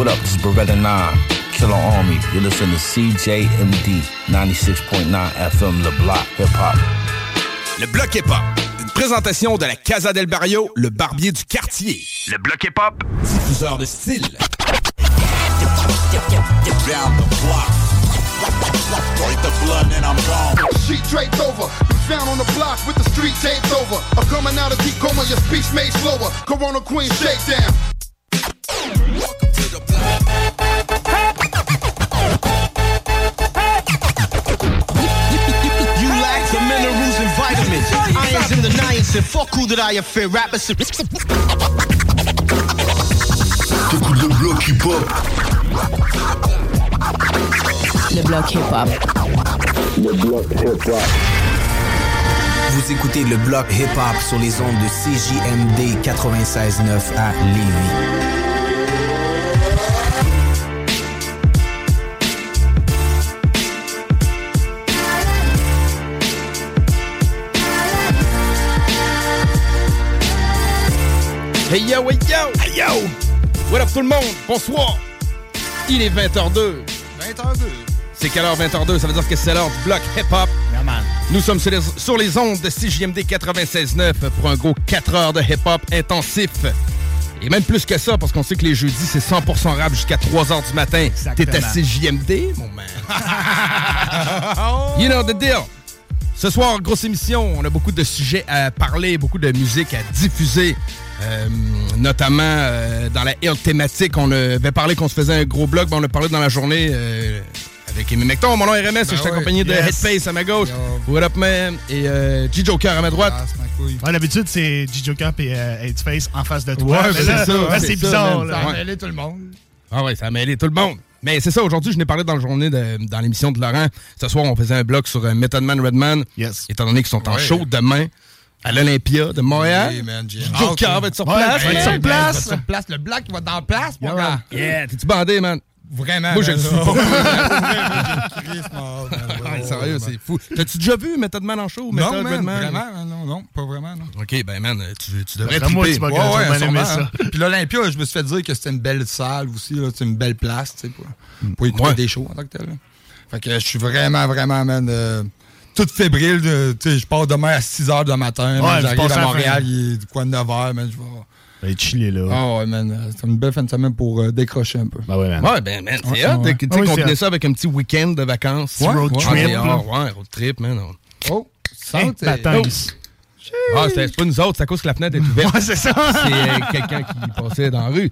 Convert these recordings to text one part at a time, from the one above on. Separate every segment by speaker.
Speaker 1: What up? This is Beretta 9, Killer Army. You're listening to CJMD 96.9 FM, Le Block Hip Hop.
Speaker 2: Le Bloc Hip Hop, une présentation de la Casa del Barrio, le barbier du quartier. Le Bloc Hip Hop, diffuseur de style.
Speaker 3: Sheet draped over, you found on the block with the street taped over. I'm coming out of deep coma, your speech made slower. Corona Queen shakedown.
Speaker 4: You lack the minerals and vitamins. Irons in the niacin. Fuck who that I affair. Rappers.
Speaker 5: T'écoutes le bloc hip-hop.
Speaker 6: Le bloc hip-hop.
Speaker 5: Le bloc hip-hop.
Speaker 7: Vous écoutez le bloc hip-hop sur les ondes de CJMD 96.9 à Lévis.
Speaker 2: Hey yo, hey yo, hey yo! What up tout le monde? Bonsoir! Il est 20h02.
Speaker 8: 20h02.
Speaker 2: C'est quelle heure 20h02? Ça veut dire que c'est l'heure du bloc hip-hop.
Speaker 8: Yeah.
Speaker 2: Nous sommes sur les, sur les ondes de CJMD 96.9 pour un gros 4 heures de hip-hop intensif. Et même plus que ça, parce qu'on sait que les jeudis, c'est 100% rap jusqu'à 3 h du matin. T'es à CJMD, mon man. you know the deal. Ce soir, grosse émission, on a beaucoup de sujets à parler, beaucoup de musique à diffuser. Euh, notamment euh, dans la Hill thématique, on avait parlé qu'on se faisait un gros blog, ben on a parlé dans la journée euh, avec Amy Mecton. Mon nom est RMS, je suis
Speaker 8: ouais,
Speaker 2: accompagné de
Speaker 8: yes.
Speaker 2: Headface à ma gauche,
Speaker 8: Yo.
Speaker 2: What Up Man? Et euh, G-Joker à ma droite.
Speaker 8: Ah.
Speaker 9: Ouais, d'habitude, c'est G-Joker et euh, Headface en face de toi.
Speaker 2: Ouais, c'est ça, c'est
Speaker 9: bizarre. là.
Speaker 8: Ça a mêlé tout le monde.
Speaker 2: Ah ouais, ça a mêlé tout le monde. Mais c'est ça, aujourd'hui, je n'ai parlé dans la journée de- dans l'émission de Laurent. Ce soir, on faisait un blog sur euh, Method Man Redman.
Speaker 9: Yes.
Speaker 2: Étant donné qu'ils sont en
Speaker 8: Ouais.
Speaker 2: show demain à l'Olympia de Montréal.
Speaker 8: Oui, man, j'ai
Speaker 2: Joker va être sur
Speaker 9: Ouais,
Speaker 2: place.
Speaker 9: va être
Speaker 2: man.
Speaker 9: sur place.
Speaker 8: il va être sur place. Le black, va être dans place, mon
Speaker 9: Yeah,
Speaker 8: gars.
Speaker 2: Yeah, t'es-tu bandé, man?
Speaker 8: Vraiment.
Speaker 2: Moi, je le suis pas. Sérieux, c'est fou. T'as-tu déjà vu Method Man en show?
Speaker 8: Non, man, vraiment, man, non, non, pas vraiment, non.
Speaker 2: OK, ben, man, tu, tu devrais
Speaker 9: D'après moi,
Speaker 2: triper.
Speaker 9: tu vas
Speaker 8: Ouais, ouais,
Speaker 9: ça.
Speaker 8: hein. Puis l'Olympia, je me suis fait dire que c'était une belle salle aussi, là, c'est une belle place, tu sais, pour, pour écouter
Speaker 2: Ouais.
Speaker 8: des shows en tant que tel. Fait que je suis vraiment, vraiment, man, euh, tout fébrile. de- Tu sais, je pars demain à 6 h du matin,
Speaker 9: Ouais,
Speaker 8: j'arrive à Montréal, il est de 9 h, je vais...
Speaker 9: Ben, chiller là.
Speaker 8: Ah ouais, man, euh, c'est une belle fin de semaine pour euh, décrocher un peu.
Speaker 9: Ben ouais, man.
Speaker 2: Ouais, ben, man, c'est hot. Tu
Speaker 9: Ah
Speaker 2: sais, combiner ça avec un petit week-end de vacances.
Speaker 8: Ouais,
Speaker 9: road
Speaker 2: Ouais,
Speaker 9: trip,
Speaker 2: ouais, road trip, man.
Speaker 8: Oh, ça,
Speaker 9: Hey,
Speaker 8: t'es-
Speaker 9: Batangs.
Speaker 2: Ah, c'est pas nous autres, c'est à cause que la fenêtre est ouverte.
Speaker 9: Ouais, c'est ça.
Speaker 2: c'est euh, quelqu'un qui passait dans la rue.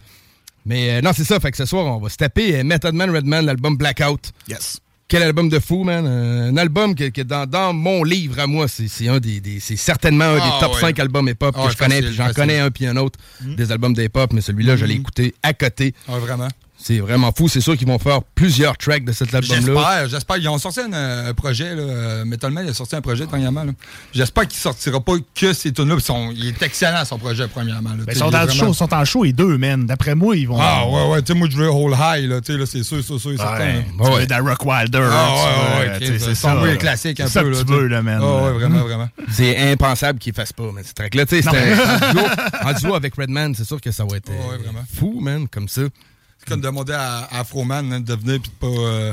Speaker 2: Mais euh, non, c'est ça. Fait que ce soir, on va se taper euh, Method Man Redman, l'album Blackout.
Speaker 9: Yes.
Speaker 2: Quel album de fou, man. Euh, un album que, que dans, dans mon livre à moi, c'est un des, des- c'est certainement un des
Speaker 8: Ah,
Speaker 2: top
Speaker 8: ouais.
Speaker 2: 5 albums hip-hop
Speaker 8: Ah,
Speaker 2: que je connais. J'en connais un puis un autre des albums d'hip-hop, mais celui-là, je l'ai écouté à côté.
Speaker 8: Ah, vraiment?
Speaker 2: C'est vraiment fou. C'est sûr qu'ils vont faire plusieurs tracks de cet album-là.
Speaker 8: J'espère, j'espère. Ils ont sorti un, euh, projet, là, euh, Metal Man, il a sorti un projet dernièrement. là. J'espère qu'il sortira pas que ces tunes-là. Il est excellent, son projet, premièrement. là.
Speaker 9: Ben, ils sont en
Speaker 8: vraiment-
Speaker 9: show, ils sont en show, les deux, man. D'après moi, ils vont.
Speaker 8: Ah, ouais, ouais. Tu sais, moi, je veux Whole High, là. Tu sais, là, c'est sûr, sûr, sûr, certain.
Speaker 9: Ouais,
Speaker 8: là.
Speaker 9: tu
Speaker 2: Ouais.
Speaker 9: veux de la Rock Wilder.
Speaker 8: Ah, ouais, ouais, ok,
Speaker 9: c'est
Speaker 8: son
Speaker 9: ça.
Speaker 8: bruit
Speaker 9: là.
Speaker 8: classique un
Speaker 9: C'est ça
Speaker 8: peu,
Speaker 9: que
Speaker 8: là,
Speaker 9: tu veux, là, man.
Speaker 8: Ah, ouais, vraiment, vraiment.
Speaker 2: C'est impensable qu'il fasse pas, mais ce track-là, tu sais, c'était en duo, avec Redman, c'est sûr que ça va être euh,
Speaker 8: Ouais, vraiment.
Speaker 2: fou, man, comme ça.
Speaker 8: C'est comme demander à, à Afroman hein, de venir puis de pas. euh,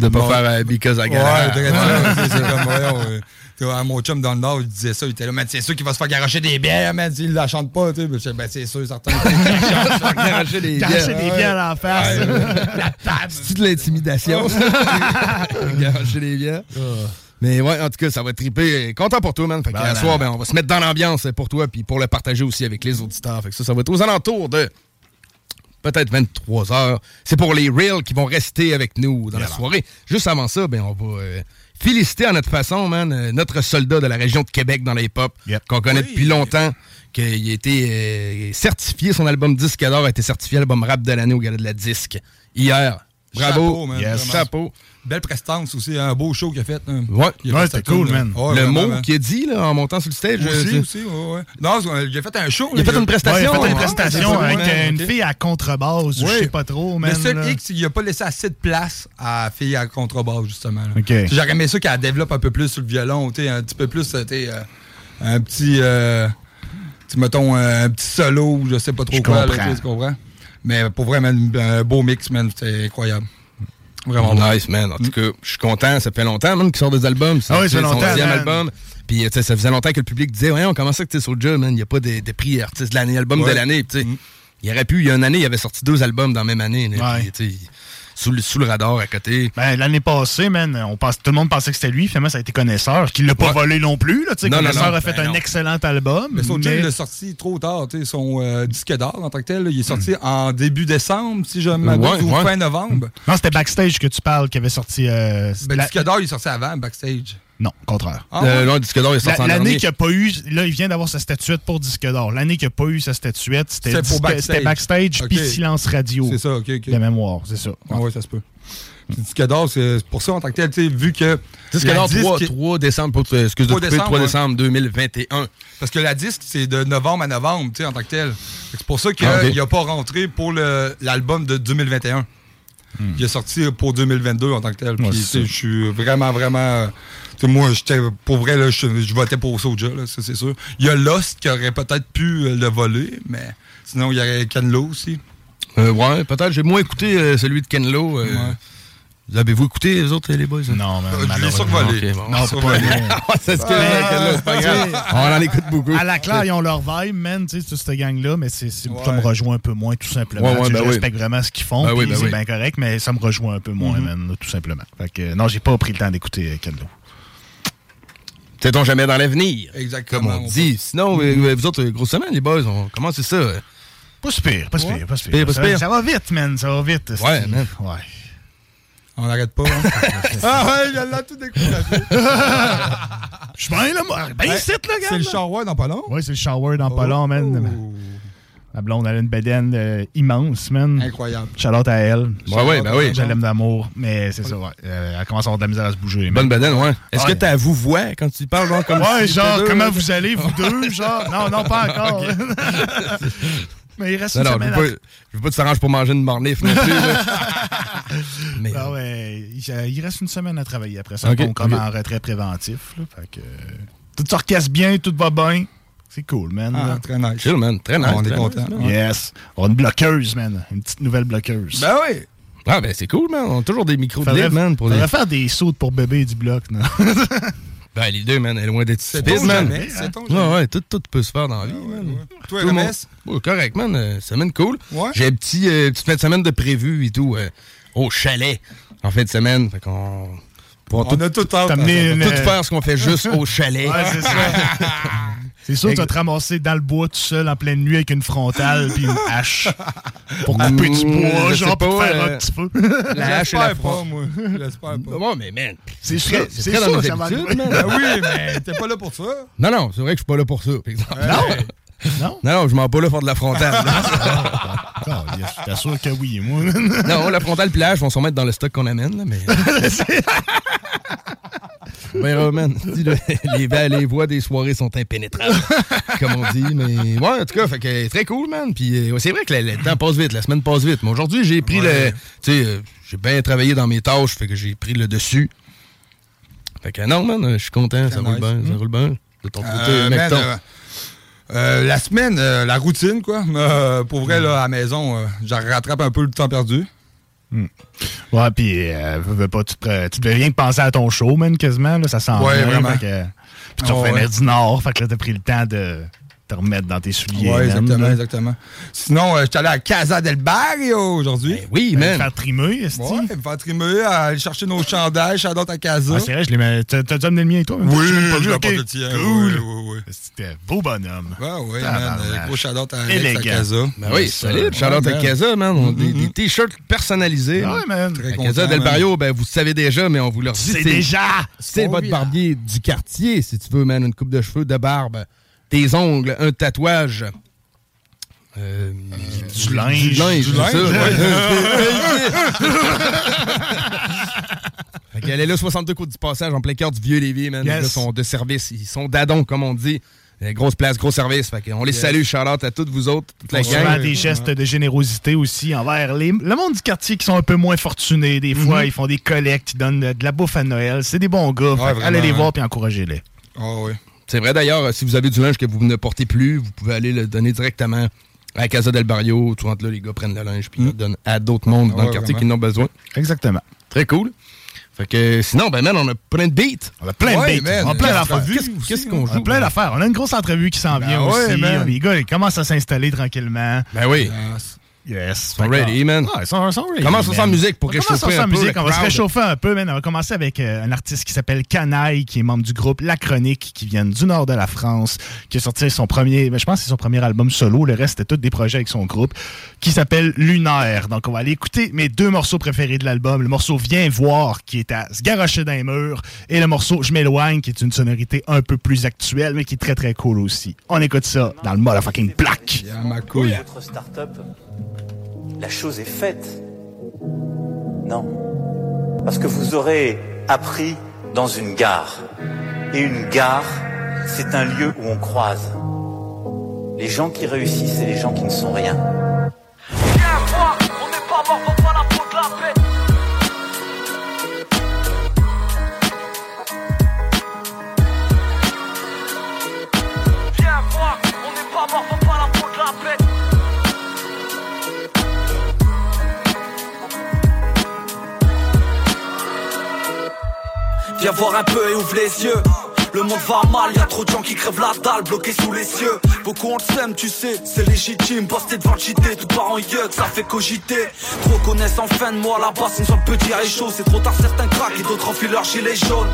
Speaker 2: De pas
Speaker 8: bon-
Speaker 2: faire euh, Because I
Speaker 8: Ouais,
Speaker 2: Got
Speaker 8: sais, c'est comme, euh, euh, mon chum dans le Nord, il disait ça. Il était là, man, c'est sûr qu'il va se faire garocher des bières, man, s'il la chante pas. Tu sais. Ben, c'est sûr, certain.
Speaker 2: Garocher des
Speaker 9: Garocher
Speaker 2: bières.
Speaker 9: des bières face.
Speaker 8: La table.
Speaker 2: C'est-tu de l'intimidation? Garocher des bières. Mais ouais, en tout cas, ça va triper. Content pour toi, man. Fait que,
Speaker 9: Ben,
Speaker 2: à soir,
Speaker 9: ben.
Speaker 2: ben, on va se mettre dans l'ambiance pour toi, puis pour le partager aussi avec les auditeurs. Fait que ça, ça va être aux alentours de peut-être 23 heures. C'est pour les Reels qui vont rester avec nous dans la soirée. Juste avant ça, ben, on va euh, féliciter à notre façon, man, euh, notre soldat de la région de Québec dans les hip-hop, qu'on connaît depuis longtemps, qu'il a été euh, certifié, son album Disque d'or a été certifié album rap de l'année au gala de la disque hier. Bravo.
Speaker 8: Chapeau, man,
Speaker 2: Yes. Chapeau.
Speaker 8: Belle prestance aussi, un beau show qu'il a fait. hein.
Speaker 2: Ouais,
Speaker 8: Il a fait sa tourne, là. Ouais,
Speaker 2: le
Speaker 8: vraiment,
Speaker 2: mot
Speaker 8: man.
Speaker 2: qu'il a dit là, en montant sur le stage.
Speaker 8: Aussi,
Speaker 2: euh,
Speaker 8: aussi, ouais, ouais. Non, c'est- il a fait un show.
Speaker 2: Il a fait une prestation.
Speaker 9: Ouais, il a fait une
Speaker 2: Ouais,
Speaker 9: prestation
Speaker 8: ouais,
Speaker 9: avec
Speaker 8: ouais,
Speaker 9: euh, une fille à contrebasse, je sais pas trop, man.
Speaker 8: Le seul
Speaker 9: là.
Speaker 8: X, il a pas laissé assez de place à la fille à contrebasse, justement. là.
Speaker 9: Ok.
Speaker 8: Tu sais, J'aurais aimé ça qu'elle développe un peu plus sur le violon, un petit peu plus, euh, euh, un petit, euh, mettons, un petit solo, je sais pas trop
Speaker 9: Je
Speaker 8: quoi,
Speaker 9: comprends.
Speaker 8: tu comprends? Mais pour vrai, man, un beau mix, man, c'est incroyable. Vraiment bon.
Speaker 2: Nice, man. En tout cas, je suis content. Ça fait longtemps, man, qu'il sort des albums.
Speaker 9: Ah oui, ça fait
Speaker 2: son
Speaker 9: longtemps,
Speaker 2: deuxième
Speaker 9: man.
Speaker 2: album. Puis, tu sais, ça faisait longtemps que le public disait, voyons, comment ça que tu es Soulja, man? Il n'y a pas de, de prix artiste de l'année, album de
Speaker 8: Ouais.
Speaker 2: l'année. Tu sais, Il aurait pu, il y a une année, il avait sorti deux albums dans la même année. là,
Speaker 9: Ouais.
Speaker 2: sais, sous, le, sous le radar à côté.
Speaker 9: Ben, l'année passée, man, on pense, tout le monde pensait que c'était lui. Finalement, ça a été Connaisseur, qui l'a pas
Speaker 2: Ouais.
Speaker 9: volé non plus. Là.
Speaker 2: Non, non,
Speaker 9: Connaisseur a fait
Speaker 2: Ben
Speaker 9: un
Speaker 2: non.
Speaker 9: excellent album.
Speaker 8: Mais Soulja,
Speaker 9: mais-
Speaker 8: il l'a sorti trop tard, tu sais, son euh, disque d'or en tant que tel, là, il est
Speaker 9: Hmm.
Speaker 8: sorti en début décembre, si je m'abuse,
Speaker 2: Ouais,
Speaker 8: ou
Speaker 2: ouais.
Speaker 8: fin novembre.
Speaker 9: Non, c'était Backstage que tu parles, qui avait sorti. euh,
Speaker 8: Ben,
Speaker 9: la-
Speaker 8: disque d'or, il est sorti avant, backstage.
Speaker 9: Non, contraire.
Speaker 8: Ah,
Speaker 2: Euh,
Speaker 8: ouais?
Speaker 2: non, le disque d'or est
Speaker 9: La-
Speaker 2: sorti en
Speaker 9: L'année qu'il n'a pas eu, là, il vient d'avoir sa statuette pour disque d'or. L'année qu'il n'a pas eu sa statuette, c'était
Speaker 8: Backstage.
Speaker 9: backstage puis silence radio.
Speaker 8: C'est ça, ok, ok.
Speaker 9: De mémoire, c'est ça.
Speaker 8: Ah ouais, ça se peut. Disque d'or, c'est pour ça en tant que tel, tu sais, vu que.
Speaker 2: Disque
Speaker 8: la
Speaker 2: d'or
Speaker 8: disque
Speaker 2: 3,
Speaker 8: est-
Speaker 2: 3 décembre, pour, euh, excuse de
Speaker 8: 3
Speaker 2: couper,
Speaker 8: décembre,
Speaker 2: 3
Speaker 8: ouais.
Speaker 2: décembre 2021.
Speaker 8: Parce que la disque, c'est de novembre à novembre, tu sais, en tant que tel. C'est pour ça qu'il
Speaker 2: Ah, ok.
Speaker 8: n'a pas rentré pour l'album de 2021. Il est sorti pour 2022 en tant que tel. Puis, je suis vraiment, vraiment. moi, j'étais pour vrai, là, je, votais pour Soulja, là, ça, c'est sûr. Il y a Lost qui aurait peut-être pu euh, le voler, mais sinon, il y aurait Ken Lo aussi.
Speaker 2: Euh, ouais, peut-être. J'ai moins écouté euh, celui de Ken Lo. euh,
Speaker 8: Ouais.
Speaker 2: Vous avez-vous écouté, les autres, les boys?
Speaker 9: Non, man,
Speaker 8: Euh,
Speaker 9: malheureusement.
Speaker 2: bon.
Speaker 9: Non, c'est pas vrai.
Speaker 2: c'est ce que c'est pas grave. On en écoute beaucoup.
Speaker 9: À la claire, ils ont leur vibe, man, tu sais, toute cette gang-là, mais c'est, c'est- ça me rejoint un peu moins, tout simplement.
Speaker 2: Ouais, ben
Speaker 9: je
Speaker 2: oui.
Speaker 9: respecte vraiment ce qu'ils font,
Speaker 2: Ben oui, ben
Speaker 9: c'est
Speaker 2: oui.
Speaker 9: bien correct, mais ça me rejoint un peu moins,
Speaker 8: Mhm.
Speaker 9: man, tout simplement. Fait que, non, j'ai pas pris le temps d'écouter euh, Kendo.
Speaker 2: Sait-on jamais dans l'avenir?
Speaker 8: Exactement.
Speaker 2: Comme on dit. Sinon, vous autres, euh, grosse semaine, les boys, on commence c'est ça?
Speaker 9: Pas super, pas super, pas super.
Speaker 2: Pire, pas
Speaker 9: ça,
Speaker 2: super.
Speaker 9: ça va vite, man, ça va vite.
Speaker 2: Ouais, man.
Speaker 9: Ouais.
Speaker 8: On n'arrête pas. hein. ah ouais, il a tout découragé.
Speaker 9: Je suis bien, là, moi. Ben, ici, là,
Speaker 8: C'est
Speaker 9: regarde.
Speaker 8: le shower dans pas long.
Speaker 9: Ouais, c'est le shower dans pas long, man.
Speaker 8: Oh.
Speaker 9: Ma blonde, elle a une bedaine euh, immense, man.
Speaker 8: Incroyable.
Speaker 9: Charlotte à elle.
Speaker 2: Ouais, ouais, ben oui.
Speaker 9: Je l'aime d'amour, mais c'est ça, ouais. Euh, elle commence à avoir de la misère à se bouger.
Speaker 2: Bonne
Speaker 9: man.
Speaker 2: bedaine, ouais. Est-ce
Speaker 9: Ouais.
Speaker 2: que t'as vous voix quand tu parles, genre, comme
Speaker 9: Ouais,
Speaker 2: si
Speaker 9: genre,
Speaker 2: deux,
Speaker 9: comment
Speaker 2: là?
Speaker 9: vous allez, vous deux? Genre, non, non, pas encore. mais il reste
Speaker 2: Non,
Speaker 9: une
Speaker 2: non, je
Speaker 9: semaine
Speaker 2: veux pas, je veux pas que tu t'arranges pour manger une mornif non plus. Mais.
Speaker 9: Ah ouais, il, reste une semaine à travailler après ça.
Speaker 2: Ok,
Speaker 9: donc, comme
Speaker 2: ok.
Speaker 9: en retrait préventif. Là, fait que, euh, tout s'orchestre bien, tout va bien. C'est cool, man.
Speaker 8: Ah, très nice.
Speaker 2: chill, man. Très nice.
Speaker 8: on est content.
Speaker 2: nice.
Speaker 9: Yes. On a une bloqueuse, man. Une petite nouvelle bloqueuse.
Speaker 8: Ben oui.
Speaker 2: Ah, ben c'est cool, man. On a toujours des micros de libre, man. Pour les...
Speaker 9: faudrait faire des sautes pour bébé du bloc. Non?
Speaker 2: Ben, les deux, man, elle est loin d'être stupide, man.
Speaker 8: jamais. Ton
Speaker 2: Ouais, ouais, tout, tout peut se faire dans la vie,
Speaker 8: Ouais,
Speaker 2: man.
Speaker 8: ouais. Toi,
Speaker 2: Tout
Speaker 8: RMS?
Speaker 2: Ouais, correct, man. Euh, semaine cool.
Speaker 8: Ouais.
Speaker 2: J'ai un petit, euh, petite fin de semaine de prévu et tout euh, au chalet en fin de semaine. Fait qu'on
Speaker 8: On
Speaker 2: tout,
Speaker 8: a tout ça.
Speaker 9: une-
Speaker 2: tout faire ce qu'on fait juste au chalet.
Speaker 9: Ouais, c'est ça. C'est sûr que tu vas te ramasser dans le bois tout seul en pleine nuit avec une frontale puis une hache pour couper du
Speaker 2: Mm,
Speaker 9: bois, genre pour
Speaker 2: pas,
Speaker 9: faire
Speaker 2: euh,
Speaker 9: un petit peu.
Speaker 2: La hache et la
Speaker 8: J'espère pas, moi. J'espère pas.
Speaker 2: Bon, mais man,
Speaker 9: C'est
Speaker 2: très-
Speaker 9: sûr,
Speaker 2: c'est dans
Speaker 9: sûr
Speaker 2: nos habitudes, man.
Speaker 8: Ben oui, mais t'es pas là pour ça.
Speaker 2: Non, non, c'est vrai que je suis pas là pour ça, par exemple.
Speaker 9: Non? Non?
Speaker 2: Non, non, je m'en pas là faire de la frontale.
Speaker 9: T'es sûr que oui, moi.
Speaker 2: non, la frontale hache vont s'en mettre dans le stock qu'on amène, là, mais. Ben, man, dis, là, les, les voies des soirées sont impénétrables, comme on dit. Mais ouais, en tout cas, fait que, très cool, man. Puis euh, ouais, c'est vrai que le, temps passe vite, la semaine passe vite. Mais aujourd'hui, j'ai pris
Speaker 8: Ouais.
Speaker 2: le. Tu sais, euh, j'ai bien travaillé dans mes tâches, fait que j'ai pris le dessus. Fait que non, man, je suis content, ça roule bien, ça roule bien. De ton côté,
Speaker 8: Euh,
Speaker 2: mec, ton-
Speaker 8: euh, la semaine, euh, la routine, quoi. Euh, pour vrai, là, à la maison, euh, j'en rattrape un peu le temps perdu.
Speaker 9: Ouais, puis pas, tu, tu devais rien que penser à ton show, man, quasiment. Là, ça sent
Speaker 8: Ouais,
Speaker 9: bien,
Speaker 8: vraiment.
Speaker 9: Puis tu
Speaker 8: Oh,
Speaker 9: revenais
Speaker 8: ouais.
Speaker 9: du nord. Fait que là, t'as pris le temps de te remettre dans tes souliers. Man,
Speaker 8: exactement,
Speaker 9: là.
Speaker 8: exactement. Sinon, euh, j'étais allé à Casa del Barrio aujourd'hui.
Speaker 2: oui,
Speaker 9: man. Faire trimer, est-ce
Speaker 8: Ouais, me faire trimer, aller chercher nos chandails, shout out à Casa.
Speaker 9: Ah, c'est vrai, je les mets. T'as déjà amené le mien, toi?
Speaker 8: Oui,
Speaker 9: Je
Speaker 8: je
Speaker 9: vu,
Speaker 8: le tien,
Speaker 9: Cool.
Speaker 8: oui, oui, oui.
Speaker 9: C'était beau bonhomme.
Speaker 8: Ouais, ouais,
Speaker 9: Tabarnak.
Speaker 8: man. Gros shout à Alex à Casa.
Speaker 2: Ben oui, solide. Shout-out à Casa, man. On a des, des t-shirts personnalisés.
Speaker 9: Ah ouais, man.
Speaker 8: Très
Speaker 2: À
Speaker 8: content,
Speaker 2: Casa del. Barrio, ben, vous le savez déjà, mais on vous le redit.
Speaker 9: C'est déjà!
Speaker 2: C'est votre barbier du quartier, si tu veux, man. Une coupe de cheveux, de barbe, des ongles, un tatouage. Euh,
Speaker 9: Du linge.
Speaker 2: Du linge,
Speaker 9: Du linge.
Speaker 2: ça. Fait qu'elle est là, 62 côtes du passage, en plein cœur du vieux Lévis, man.
Speaker 9: Yes.
Speaker 2: Gars sont de service. Ils sont d'adon, comme on dit. Euh, Grosse place, gros service. Fait qu'on les
Speaker 9: Yes.
Speaker 2: salue, Charlotte, à toutes vous autres, toute la
Speaker 9: On
Speaker 2: gang.
Speaker 9: souvent des gestes de générosité aussi envers les, le monde du quartier qui sont un peu moins fortunés. Des fois,
Speaker 2: Mhm.
Speaker 9: ils font des collectes, ils donnent de, la bouffe à Noël. C'est des bons gars.
Speaker 2: Vraiment,
Speaker 9: allez les
Speaker 2: hein.
Speaker 9: voir puis encouragez-les.
Speaker 8: Ah oui.
Speaker 2: C'est vrai d'ailleurs, euh, si vous avez du linge que vous ne portez plus, vous pouvez aller le donner directement à Casa del Barrio. Tout rentre là, les gars prennent le linge puis ils le donnent à d'autres mondes dans
Speaker 9: Ouais,
Speaker 2: le quartier
Speaker 9: vraiment.
Speaker 2: qui en ont besoin.
Speaker 9: Exactement.
Speaker 2: Très cool. Fait que sinon, ben man, on a plein de beats.
Speaker 9: On a plein de beats. on a plein d'affaires.
Speaker 2: Qu'est-ce qu'on
Speaker 9: On a
Speaker 2: joue?
Speaker 9: plein d'affaires. On a une grosse entrevue qui s'en
Speaker 2: Ben
Speaker 9: vient
Speaker 2: ouais,
Speaker 9: aussi.
Speaker 2: man.
Speaker 9: Les gars, ils commencent à s'installer tranquillement.
Speaker 2: Ben oui.
Speaker 9: Yes.
Speaker 2: Ils sont ready, man.
Speaker 9: Ouais, ils sont, ils sont ready.
Speaker 2: Commence
Speaker 9: man.
Speaker 2: sans musique pour
Speaker 9: On
Speaker 2: réchauffer
Speaker 9: sans
Speaker 2: un peu
Speaker 9: musique. On va se réchauffer un peu, man. On va commencer avec euh, un artiste qui s'appelle Canaille, qui est membre du groupe La Chronique, qui vient du nord de la France, qui a sorti son premier, ben, je pense que c'est son premier album solo. Le reste, c'était tous des projets avec son groupe, qui s'appelle Lunaire. Donc, on va aller écouter mes deux morceaux préférés de l'album. Le morceau Viens voir, qui est à se garocher dans les murs, et le morceau Je m'éloigne, qui est une sonorité un peu plus actuelle, mais qui est très, très cool aussi. On écoute ça dans le motherfucking plaque.
Speaker 8: ma couille.
Speaker 10: Votre start-up, la chose est faite. Non. Parce que vous aurez appris dans une gare. Et une gare, c'est un lieu où on croise. Les gens qui réussissent et les gens qui ne sont rien.
Speaker 11: Viens on n'est pas on la Viens voir
Speaker 12: un peu et ouvre les yeux. Le monde va mal, y a trop de gens qui crèvent la dalle, bloqués sous les cieux. Beaucoup on le sème, tu sais, c'est légitime. Posté devant le JT, tout part en yeux, ça fait cogiter. Trop connaissent en fin de mois là-bas, c'est une sorte petit chaud. C'est trop tard, certains craquent et d'autres enfilent leur gilet jaune.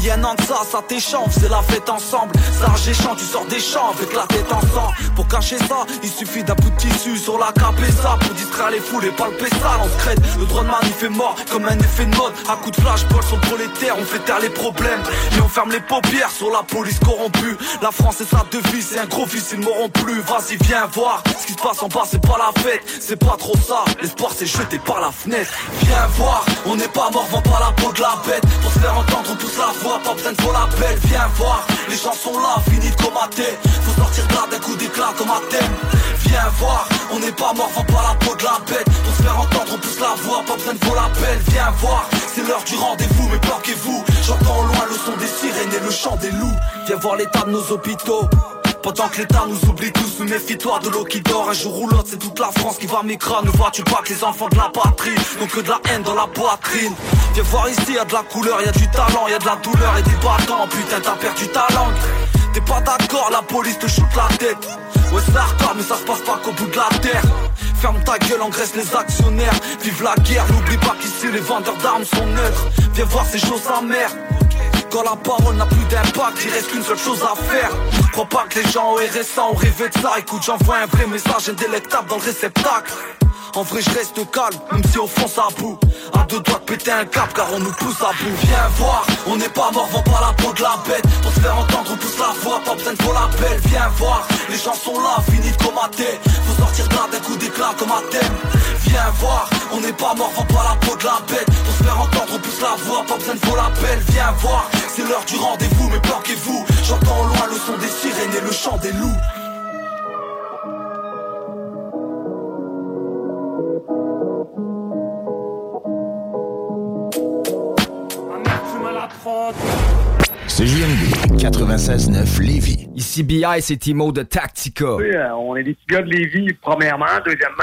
Speaker 12: Y'a un an de ça, ça t'échange, c'est la fête ensemble. Ça géchant, tu sors des champs avec la tête en sang. Pour cacher ça, il suffit d'un bout de tissu sur la ça Pour distraire les foules et palper ça, on se crête. Le droit de manif est mort comme un effet de mode. À coup de flashball sur prolétaire, on fait taire les problèmes. Et on ferme les paupières sur la police corrompue. La France et sa devise, c'est un gros fils, ils m'auront plus. Vas-y, viens voir. Ce qui se passe en bas, c'est pas la fête. C'est pas trop ça. L'espoir s'est jeté par la fenêtre. Viens voir, on n'est pas mort, vend pas la peau de la bête. Pour se faire entendre, on pousse la pas besoin de. Viens voir, les gens sont là, fini de comater. Faut sortir de là d'un coup d'éclat comme un thème. Viens voir, on n'est pas mort, vend pas la peau de la bête. Pour se faire entendre, on pousse la voix, pas besoin de l'appel. Viens voir, c'est l'heure du rendez-vous, mais planquez-vous. J'entends loin le son des sirènes et le chant des loups. Viens voir l'état de nos hôpitaux. Pendant que l'État nous oublie tous, mais méfie-toi de l'eau qui dort. Un jour ou l'autre, c'est toute la France qui va m'écraser. Ne vois-tu pas que les enfants de la patrie N'ont que de la haine dans la poitrine? Viens voir ici, y a de la couleur, y a du talent, y a de la douleur et des bâtons Putain, t'as perdu ta langue. T'es pas d'accord, la police te shoot la tête. Ouais, c'est hardcore, mais ça se passe pas qu'au bout de la terre. Ferme ta gueule, engraisse les actionnaires. Vive la guerre, n'oublie pas qu'ici les vendeurs d'armes sont neutres. Viens voir ces choses amères quand la parole n'a plus d'impact, il reste qu'une seule chose à faire. Crois pas que les gens au RSA ont rêvé de ça. Écoute, j'envoie un vrai message indélectable dans le réceptacle. En vrai, je reste calme, même si au fond ça bout. À deux doigts de péter un cap, car on nous pousse à bout. Viens voir, on n'est pas mort, vend pas la peau de la bête. Pour se faire entendre, on pousse la voix, pas besoin de faux l'appel. Viens voir, les gens sont là, fini de comater. Faut sortir de là d'un coup d'éclat comme un thème. Viens voir, on n'est pas mort, vend pas la peau de la bête. Pour se faire entendre, on pousse la voix, pas besoin de faux l'appel. Viens voir, c'est l'heure du rendez-vous, mais planquez-vous. J'entends au loin le son des sirènes et le chant des loups.
Speaker 1: CJMD 96.9 Lévis.
Speaker 13: Ici BI, c'est Timo de Tactica.
Speaker 14: Oui, euh, on est des petits gars de Lévis, premièrement. Deuxièmement,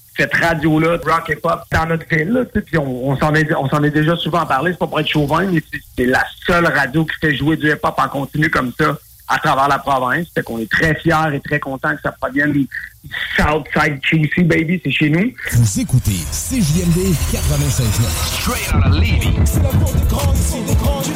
Speaker 13: cette radio-là, de rock et pop, dans notre ville. là, tu sais, Puis on, on s'en est, on s'en est déjà souvent parlé. C'est pas pour être chauvin, mais c'est- c'est la seule radio qui fait jouer du hip-hop en continu comme ça à travers la province. Fait qu'on est très fiers et très contents que ça provienne du Southside QC, baby. C'est chez nous.
Speaker 1: Vous écoutez CJMD 96.9. Straight out of Levy. C'est la des grands ici, des grands du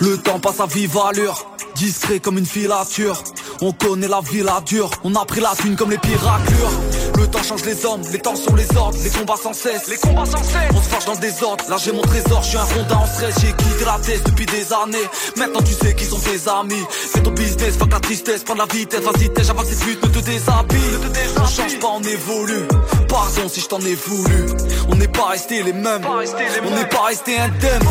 Speaker 12: Le temps passe à vive allure, discret comme une filature. On connaît la vie la dure, on a pris la thune comme les piraclures. Le temps change les hommes, les temps sont les ordres, les combats sans cesse. Les combats sans cesse. On se fâche dans le désordre, là j'ai mon trésor, je suis un rondin en stress, j'ai quitté la tête depuis des années. Maintenant tu sais qui sont tes amis. Fais ton business, fuck la tristesse, prends la vitesse, vas-y avant que cette lutte ne te déshabille. On change pas, on évolue. Pardon si je t'en ai voulu. On n'est pas resté les mêmes. On n'est pas resté indemne.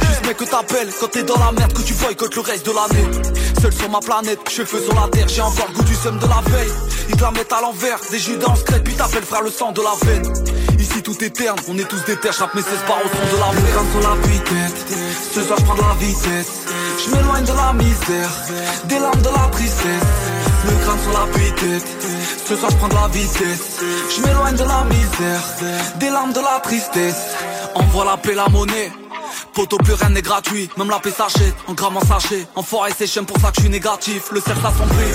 Speaker 12: Juste mec que t'appelles quand t'es dans la merde, que tu boycottes le reste de l'année. Seul sur ma planète, cheveux sur la terre, j'ai encore le goût du seum de la veille. Ils te la mettent à l'envers, des judas en secret, puis t'appelles frère le sang de la veine. Ici tout est terne, on est tous des terres, chaque mes 16 par au son de la veine. Comme sur la tête ce soir je prends de la vitesse. Je m'éloigne de la misère, des larmes de la tristesse. Le crâne sur la tête ce soir je prends de la vitesse. Je m'éloigne de la misère, des larmes de la tristesse. Envoie la paix, la monnaie. Poto plus rien n'est gratuit, même la paix s'achète, en grammes en sachet. Enfoiré c'est chiant pour ça que je suis négatif. Le cerf s'assombrit,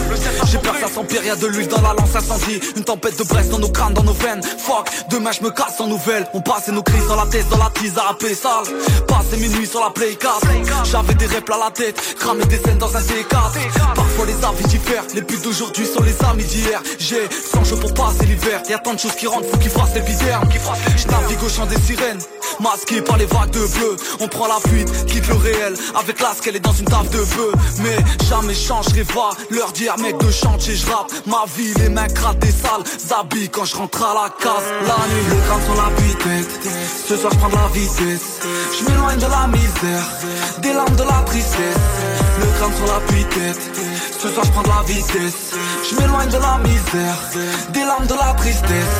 Speaker 12: j'ai peur que ça s'empire, y'a de l'huile dans la lance incendie. Une tempête de Brest dans nos crânes, dans nos veines. Fuck, demain je me casse en nouvelle. On passe nos crises dans la tête, dans la tise à paix sale. Passé minuit sur la play cast. J'avais des reps à la tête, cramé des scènes dans un C4. Les avis diffèrent, les buts d'aujourd'hui sont les amis d'hier. J'ai 100 jours pour passer l'hiver, y'a tant de choses qui rentrent, faut qu'ils fassent l'épiderme. Je navigue au chant des sirènes, masqué par les vagues de bleu. On prend la fuite, quitte le réel, avec l'as qu'elle est dans une table de feu. Mais jamais changerai pas, leur dire mec de chantier, je rappe. Ma vie, les mains cratent des sales, habits quand je rentre à la case. La nuit, le crâne sur la tête ce soir je prends de la vitesse. Je m'éloigne de la misère, des larmes de la tristesse. Le crâne sur la tête ce soir je prends de la vitesse. Je m'éloigne de la misère, des larmes de la tristesse.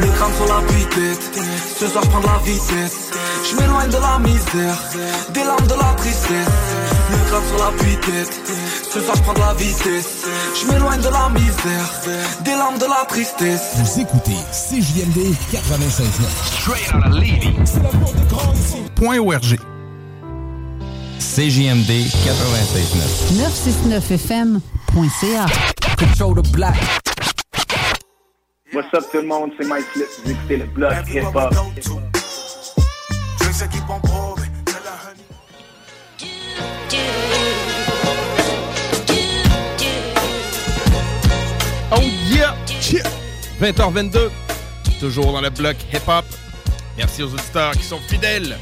Speaker 12: Le crâne sur la tête ce soir je prends de la vitesse. Je m'éloigne de la misère, des larmes de la tristesse. Le crâne sur la tête ce soir je prends de la vitesse. Je m'éloigne de la misère, des larmes de la tristesse.
Speaker 1: Vous écoutez CJMD 96.9. Straight out of Levy. C'est la porte des grands ici.
Speaker 2: Point ORG.
Speaker 14: CJMD 96.9.
Speaker 15: 969fm.ca.
Speaker 14: Control the black.
Speaker 13: What's up tout le monde, c'est Mike Flip, vous écoutez le blog hip-hop.
Speaker 2: Oh yeah! 20h22, toujours dans le bloc hip-hop. Merci aux auditeurs qui sont fidèles.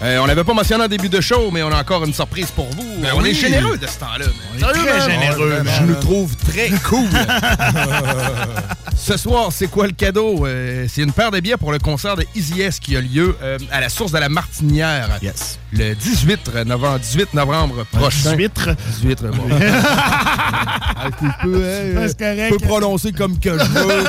Speaker 2: Euh, on l'avait pas mentionné en début de show, mais on a encore une surprise pour vous.
Speaker 9: Ben
Speaker 2: on
Speaker 9: oui.
Speaker 2: est généreux de ce temps-là.
Speaker 9: On est très généreux,
Speaker 2: Je
Speaker 9: man.
Speaker 2: nous trouve très cool. ce soir, c'est quoi le cadeau? Euh, c'est une paire de billets pour le concert de Easy S qui a lieu euh, à la source de la Martinière.
Speaker 9: Yes.
Speaker 2: Le 18 novembre, 18 novembre prochain.
Speaker 9: 18.
Speaker 2: 18, bon. Ah, je peux, hein,
Speaker 9: C'est correct.
Speaker 2: je peux prononcer comme que je veux.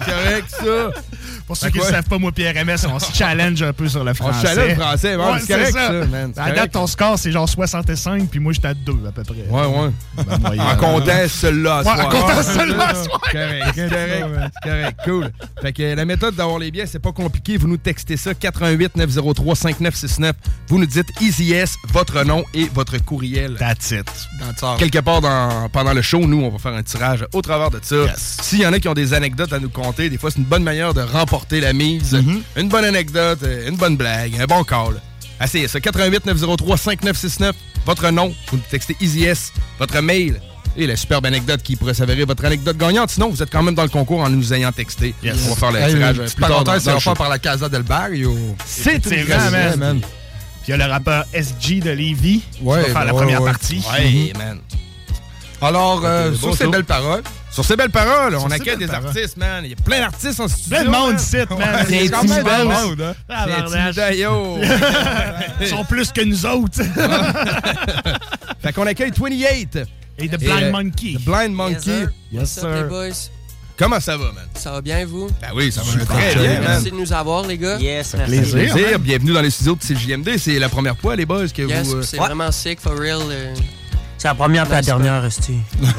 Speaker 2: C'est correct, ça.
Speaker 9: Pour ceux
Speaker 2: Fait
Speaker 9: qui ne savent pas, moi, Pierre MS, on se challenge un peu sur le
Speaker 2: On se
Speaker 9: français.
Speaker 2: challenge français, ouais, c'est correct, ça, man,
Speaker 9: À date, ton score, c'est genre 65, puis moi, j'étais à 2 à peu près.
Speaker 2: Ouais, ouais.
Speaker 9: Ben, moyenne.
Speaker 2: En comptant celui-là à
Speaker 9: Ouais, en comptant celui-là.
Speaker 2: Correct, correct, correct, cool. Fait que la méthode d'avoir les billets, c'est pas compliqué. Vous nous textez ça, 88 903 5969. Vous nous dites EasyS, votre nom et votre courriel.
Speaker 9: That's it.
Speaker 2: Quelque part dans- pendant le show, nous, on va faire un tirage au travers de ça. S'il y en a qui ont des anecdotes à nous conter, des fois, c'est une bonne manière de remporter la mise.
Speaker 9: Mm-hmm.
Speaker 2: Une bonne anecdote, euh, une bonne blague, un bon call. Essayez ça. 88 903 5969. Votre nom, vous nous textez EasyS, votre mail et la superbe anecdote qui pourrait s'avérer votre anecdote gagnante. Sinon, vous êtes quand même dans le concours en nous ayant texté. On va faire le
Speaker 8: Hey,
Speaker 2: tirage
Speaker 8: petite parenthèse, c'est offert par la Casa del Barrio.
Speaker 2: C'est vraie
Speaker 9: man. Puis il y a le rappeur SG de Lévis qui va faire la
Speaker 8: ouais,
Speaker 9: première
Speaker 8: ouais.
Speaker 9: partie.
Speaker 2: Ouais, man.
Speaker 8: Alors, euh, sur ces belles paroles.
Speaker 2: Sur ces belles paroles,
Speaker 9: Sur
Speaker 2: on accueille des
Speaker 9: paroles.
Speaker 2: artistes, man. Il y a plein d'artistes en studio.
Speaker 9: Plein de monde
Speaker 2: man.
Speaker 9: ici, man.
Speaker 2: Ouais,
Speaker 9: C'est
Speaker 2: quand même
Speaker 9: intimidant.
Speaker 2: hein.
Speaker 9: Ah,
Speaker 2: C'est
Speaker 9: bardache.
Speaker 2: intimidant, yo.
Speaker 9: Ils sont plus que nous autres.
Speaker 2: fait qu'on accueille 28.
Speaker 9: Et The Blind
Speaker 2: euh,
Speaker 9: Monkey.
Speaker 2: The Blind Monkey.
Speaker 14: sir.
Speaker 2: Yes,
Speaker 14: What's up, les
Speaker 2: sir.
Speaker 14: boys?
Speaker 2: Comment ça va, man?
Speaker 14: Ça va bien, vous?
Speaker 2: Ben oui, ça va
Speaker 14: Super.
Speaker 2: très bien, man.
Speaker 14: Merci de nous avoir, les gars.
Speaker 15: Yes,
Speaker 2: Ça fait plaisir. Bienvenue dans les studios de CJMD. C'est la première fois, les boys, que
Speaker 14: Yes,
Speaker 2: vous... euh,
Speaker 14: c'est vraiment sick, for real. euh.
Speaker 15: C'est la première et la
Speaker 14: Nice,
Speaker 15: dernière, Rusty.
Speaker 2: Man,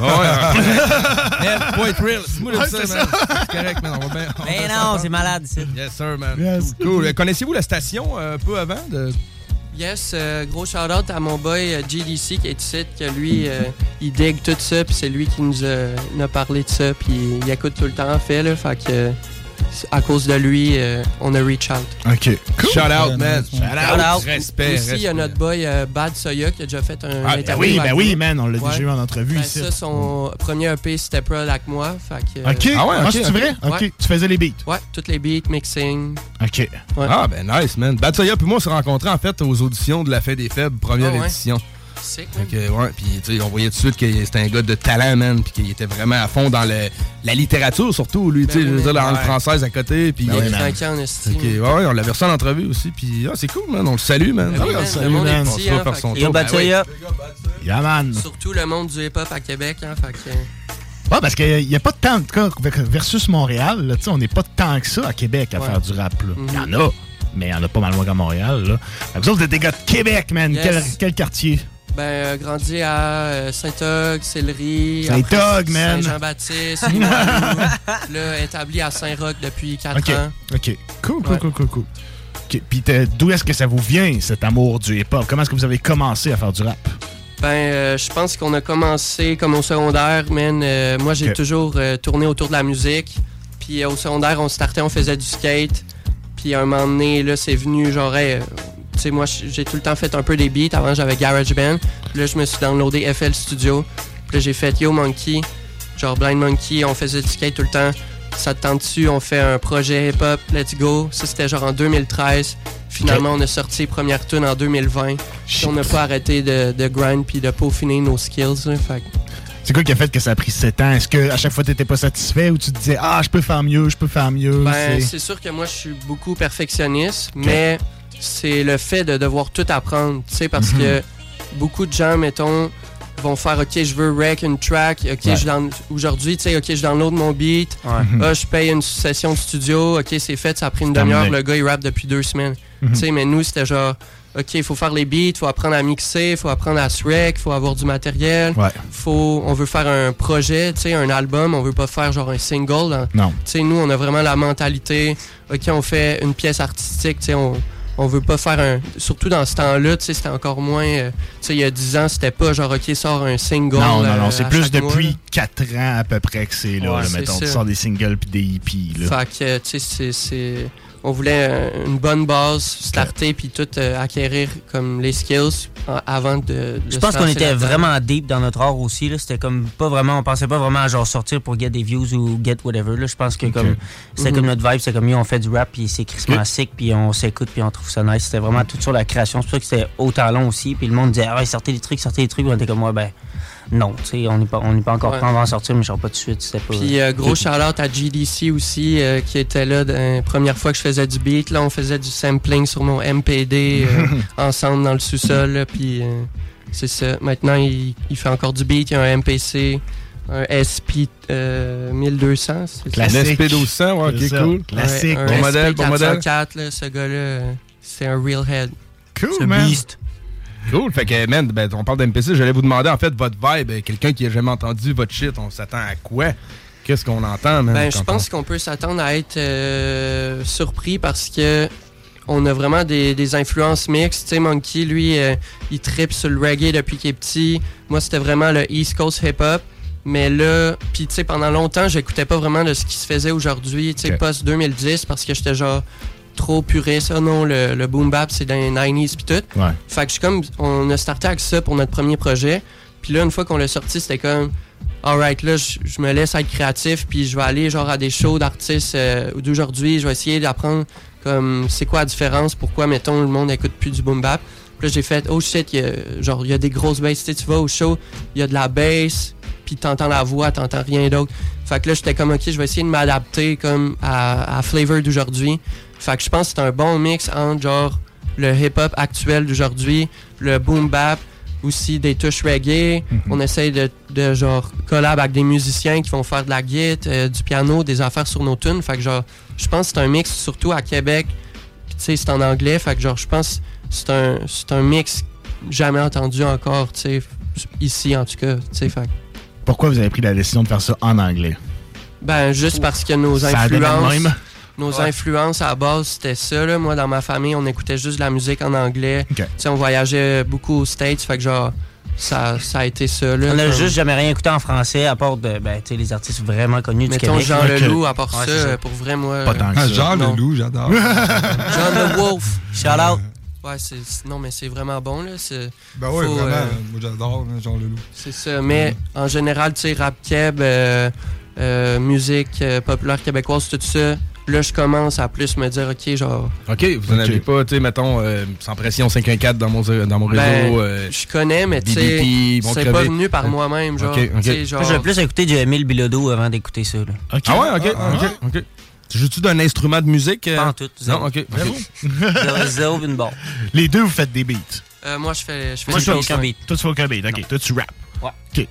Speaker 2: point real. C'est moi de
Speaker 15: Ouais,
Speaker 2: ça, man. C'est correct, man. On va bien. on va
Speaker 15: Mais non, c'est malade, c'est.
Speaker 2: Yes, sir, man.
Speaker 9: Yes.
Speaker 2: Cool. cool. Euh, Connaissez-vous la station euh, un peu avant? De...
Speaker 14: Yes, euh, gros shout-out à mon boy euh, GDC qui est ici, que lui, euh, il digue tout ça, puis c'est lui qui nous a, nous a parlé de ça, puis il écoute tout le temps, en fait, là, fait que euh, à cause de lui, euh, on a reach out.
Speaker 9: OK. Cool.
Speaker 2: Shout out, man.
Speaker 9: Shout out.
Speaker 2: Respect,
Speaker 14: Aussi, il y a notre boy euh, Bad Soya qui a déjà fait un
Speaker 9: Ah, ben
Speaker 14: interview
Speaker 9: oui, ben oui, man, on l'a déjà eu en entrevue
Speaker 14: Ben,
Speaker 9: ici.
Speaker 14: Ça, son premier EP, c'était Prod avec moi. Fait que, euh,
Speaker 9: OK. Ah, c'est vrai? OK.
Speaker 14: Ouais.
Speaker 9: Tu faisais les beats.
Speaker 14: Ouais, toutes les beats, mixing.
Speaker 9: OK.
Speaker 14: Ouais.
Speaker 2: Ah, ben nice, man. Batsoya puis moi, on s'est rencontrés, en fait, aux auditions de la Fête des Faibles, première
Speaker 14: Ah ouais.
Speaker 2: édition. Que, ouais, puis tu sais, on voyait tout de suite que c'était un gars de talent, man, puis qu'il était vraiment à fond dans le, la littérature, surtout, lui, tu sais,
Speaker 14: Ben
Speaker 2: je veux
Speaker 14: oui,
Speaker 2: dire, la langue
Speaker 14: ouais.
Speaker 2: française à côté, puis...
Speaker 14: Ben oui,
Speaker 2: euh,
Speaker 14: man. En
Speaker 2: ouais, on l'avait reçu en entrevue aussi, puis ah, c'est cool, man, on le salue, man.
Speaker 14: Ben oui,
Speaker 2: Ah,
Speaker 14: man,
Speaker 2: on le salue,
Speaker 14: le monde est
Speaker 2: man.
Speaker 14: petit,
Speaker 2: On se
Speaker 14: hein,
Speaker 2: faire
Speaker 14: fait
Speaker 2: son tour. Ben.
Speaker 9: Yeah, man.
Speaker 14: Surtout le monde du hip-hop à Québec. Hein, fait que,
Speaker 9: Ouais, parce qu'il n'y a pas de temps, en tout cas, versus Montréal, là, tu sais, on n'est pas tant que ça à Québec à
Speaker 14: Ouais.
Speaker 9: faire du rap. là.
Speaker 14: Mhm.
Speaker 9: Il y en a, mais il y en a pas mal moins qu'à Montréal. Là. Vous autres, vous êtes des gars de Québec, man.
Speaker 14: Yes.
Speaker 9: Quel, quel quartier?
Speaker 14: Ben, euh, grandi à euh, Saint-Og, Sillery.
Speaker 9: Saint-Og, man.
Speaker 14: Saint-Jean-Baptiste, là, établi à Saint-Roch depuis 4
Speaker 9: OK.
Speaker 14: ans.
Speaker 9: OK. Cool, cool,
Speaker 14: Ouais.
Speaker 9: cool, cool, cool. Puis d'où est-ce que ça vous vient, cet amour du hip-hop? Comment est-ce que vous avez commencé à faire du rap?
Speaker 14: Ben, euh, je pense qu'on a commencé comme au secondaire, man. Euh, moi, j'ai toujours euh, tourné autour de la musique. Puis au secondaire, on startait, on faisait du skate. Puis à un moment donné, là, c'est venu, genre, hey, sais, moi, j'ai tout le temps fait un peu des beats. Avant, j'avais GarageBand. Puis là, je me suis downloadé FL Studio. Puis là, j'ai fait Yo Monkey, genre Blind Monkey. On faisait du skate tout le temps. Ça te tente dessus, on fait un projet hip-hop, let's go. Ça, c'était genre en 2013. Finalement, on a sorti les premières tunes en 2020. Puis on n'a pas arrêté de, de grind puis de peaufiner nos skills. là. Fait
Speaker 9: C'est quoi qui a fait que ça a pris 7 ans? Est-ce que à chaque fois, tu n'étais pas satisfait ou tu te disais, ah, je peux faire mieux, je peux faire mieux?
Speaker 14: Ben,
Speaker 9: c'est-
Speaker 14: c'est sûr que moi, je suis beaucoup perfectionniste, mais c'est le fait de devoir tout apprendre, tu sais, parce
Speaker 9: Mhm.
Speaker 14: que beaucoup de gens, mettons, vont faire, OK, je veux rec une track, OK,
Speaker 9: Ouais.
Speaker 14: je aujourd'hui, tu sais, OK, je download mon beat,
Speaker 9: Mhm.
Speaker 14: Ah, je paye une session de studio, OK, c'est fait, ça a pris une
Speaker 9: C'est
Speaker 14: demi-heure,
Speaker 9: terminé.
Speaker 14: le gars, il rappe depuis deux semaines.
Speaker 9: Mhm.
Speaker 14: Tu sais, mais nous, c'était genre, OK, il faut faire les beats, il faut apprendre à mixer, il faut apprendre à se rec, il faut avoir du matériel.
Speaker 9: Ouais.
Speaker 14: Faut, on veut faire un projet, tu sais, un album, on veut pas faire genre un single. hein.
Speaker 9: Non.
Speaker 14: Tu sais, nous, on a vraiment la mentalité, OK, on fait une pièce artistique, tu sais, on, on veut pas faire un... Surtout dans ce temps-là, tu sais, c'était encore moins... euh, tu sais, il y a 10 ans, c'était pas genre, OK, sort un single.
Speaker 9: Non, non,
Speaker 14: euh,
Speaker 9: non, c'est
Speaker 14: à
Speaker 9: plus
Speaker 14: mois,
Speaker 9: depuis
Speaker 14: là.
Speaker 9: 4 ans à peu près que c'est là,
Speaker 14: Ouais,
Speaker 9: là,
Speaker 14: c'est
Speaker 9: mettons. Tu sors des singles puis des hippies. Là.
Speaker 14: Fait que, tu sais, c'est- c'est... On voulait euh, une bonne base, starter, puis tout euh, acquérir comme les skills en- avant de, de
Speaker 15: Je
Speaker 14: se
Speaker 15: pense qu'on était vraiment deep dans notre art aussi. là. C'était comme pas vraiment, on pensait pas vraiment à genre sortir pour get des views ou get whatever. Là. Je pense que comme c'était
Speaker 14: Mhm.
Speaker 15: comme notre vibe, c'est comme yo, on fait du rap puis c'est crissement
Speaker 9: Ok.
Speaker 15: sick puis on s'écoute puis on trouve ça nice. C'était vraiment tout sur la création. C'est pour ça que c'était au talent aussi. Puis le monde disait ah ouais, sortez des trucs, sortez des trucs. On était comme moi ben non, tu sais, on n'est pas, on pas encore
Speaker 14: Ouais.
Speaker 15: prêt, on va en sortir, mais genre pas tout de suite. Pas.
Speaker 14: Puis euh, gros shout-out à GDC aussi, euh, qui était là la première fois que je faisais du beat. Là, on faisait du sampling sur mon MPD euh, ensemble dans le sous-sol. là, Puis euh, c'est ça. Maintenant, il, il fait encore du beat. Il y a un MPC, un SP euh, 1200. c'est ça?
Speaker 9: Classique.
Speaker 2: Un SP1200, ouais, ok,
Speaker 9: C'est ça.
Speaker 2: cool.
Speaker 9: Classique.
Speaker 14: Ouais, un
Speaker 2: Bon
Speaker 14: SP
Speaker 2: modèle, bon modèle.
Speaker 14: 404, là, ce gars-là, c'est un real head.
Speaker 9: Cool,
Speaker 14: Ce
Speaker 9: man.
Speaker 14: beast.
Speaker 2: Cool. Fait que, man, ben, on parle d'MPC. J'allais vous demander, en fait, votre vibe. Quelqu'un qui a jamais entendu votre shit, on s'attend à quoi? Qu'est-ce qu'on entend, man?
Speaker 14: Ben, je pense qu'on peut s'attendre à être euh, surpris parce que on a vraiment des, des influences mixtes. Tu sais, Monkey, lui, euh, il tripe sur le reggae depuis qu'il est petit. Moi, c'était vraiment le East Coast hip-hop. Mais là, puis tu sais, pendant longtemps, j'écoutais pas vraiment de ce qui se faisait aujourd'hui, tu sais,
Speaker 9: Ok.
Speaker 14: post-2010, parce que j'étais genre trop puriste. Ah non, le, le boom bap, c'est dans les 90s puis tout.
Speaker 9: Ouais.
Speaker 14: Fait que je suis comme, on a starté avec ça pour notre premier projet. Puis là, une fois qu'on l'a sorti, c'était comme, alright, là, je je me laisse être créatif, puis je vais aller genre à des shows d'artistes euh, d'aujourd'hui. Je vais essayer d'apprendre comme c'est quoi la différence, pourquoi, mettons, le monde écoute plus du boom bap. Puis là, j'ai fait, oh shit, y a, genre, il y a des grosses basses. Tu sais, tu vas au show, il y a de la bass, puis t'entends la voix, t'entends rien d'autre. Fait que là, j'étais comme, ok, je vais essayer de m'adapter comme à, à Flavor d'aujourd'hui. Fait que je pense que c'est un bon mix entre genre le hip-hop actuel d'aujourd'hui, le boom bap, aussi des touches reggae. On essaye de, de, genre collab avec des musiciens qui vont faire de la guitare, euh, du piano, des affaires sur nos tunes. Fait que genre, je pense que c'est un mix surtout à Québec. Puis tu sais, c'est en anglais. Fait que genre, je pense que c'est un, c'est un mix jamais entendu encore, tu sais, ici en tout cas. Tu sais, fait
Speaker 9: Pourquoi vous avez pris la décision de faire ça en anglais?
Speaker 14: Ben, juste parce que nos
Speaker 9: Ça a
Speaker 14: influences.
Speaker 9: même?
Speaker 14: Nos
Speaker 9: Ouais.
Speaker 14: influences à la base, c'était ça. Là. Moi, dans ma famille, on écoutait juste de la musique en anglais. Tu sais, on voyageait beaucoup aux States. Fait que genre, ça, ça a été ça. Là,
Speaker 15: On a
Speaker 14: Comme-
Speaker 15: juste jamais rien écouté en français à part de, ben, tu sais, les artistes vraiment connus du
Speaker 14: Mettons
Speaker 15: Québec.
Speaker 14: Jean
Speaker 15: Ok.
Speaker 14: Leloup, à part
Speaker 15: Ouais,
Speaker 14: ça, pour vrai, moi.
Speaker 8: Pas tant que
Speaker 14: euh,
Speaker 8: ça. Ah, Jean
Speaker 14: non.
Speaker 8: Leloup, j'adore.
Speaker 14: Jean Le Wolf.
Speaker 15: Shout out.
Speaker 14: Ouais, non, mais c'est vraiment bon. Là. C'est,
Speaker 8: Ben oui, vraiment.
Speaker 14: euh,
Speaker 8: Moi, j'adore hein, Jean Leloup.
Speaker 14: c'est ça. Mais en général, tu sais, rap keb, euh, euh, musique euh, populaire québécoise, tout ça. Là, je commence à plus me dire, OK, genre.
Speaker 2: OK, vous en avez pas, tu sais, mettons, euh, sans pression 514 dans mon, dans mon réseau.
Speaker 14: Ben,
Speaker 2: euh,
Speaker 14: je connais, mais tu sais, c'est pas venu par moi-même, genre.
Speaker 2: OK, OK.
Speaker 14: tu sais, genre-
Speaker 15: Moi, je vais plus écouter du Emile Bilodeau avant d'écouter ça. Là.
Speaker 2: Ah ouais, OK, OK, OK. Tu joues-tu d'un instrument de musique? euh?
Speaker 15: Pas en tout, zéro.
Speaker 2: Non, OK.
Speaker 15: Zéro, une barre.
Speaker 9: Les deux, vous faites des beats.
Speaker 14: Euh, moi, je fais, je fais
Speaker 9: Moi,
Speaker 14: du
Speaker 9: je fais
Speaker 14: beat,
Speaker 9: aucun
Speaker 14: ouais.
Speaker 9: beat. Toi, tu fais aucun beat. OK. Toi, tu rap.
Speaker 15: Ouais.
Speaker 9: OK.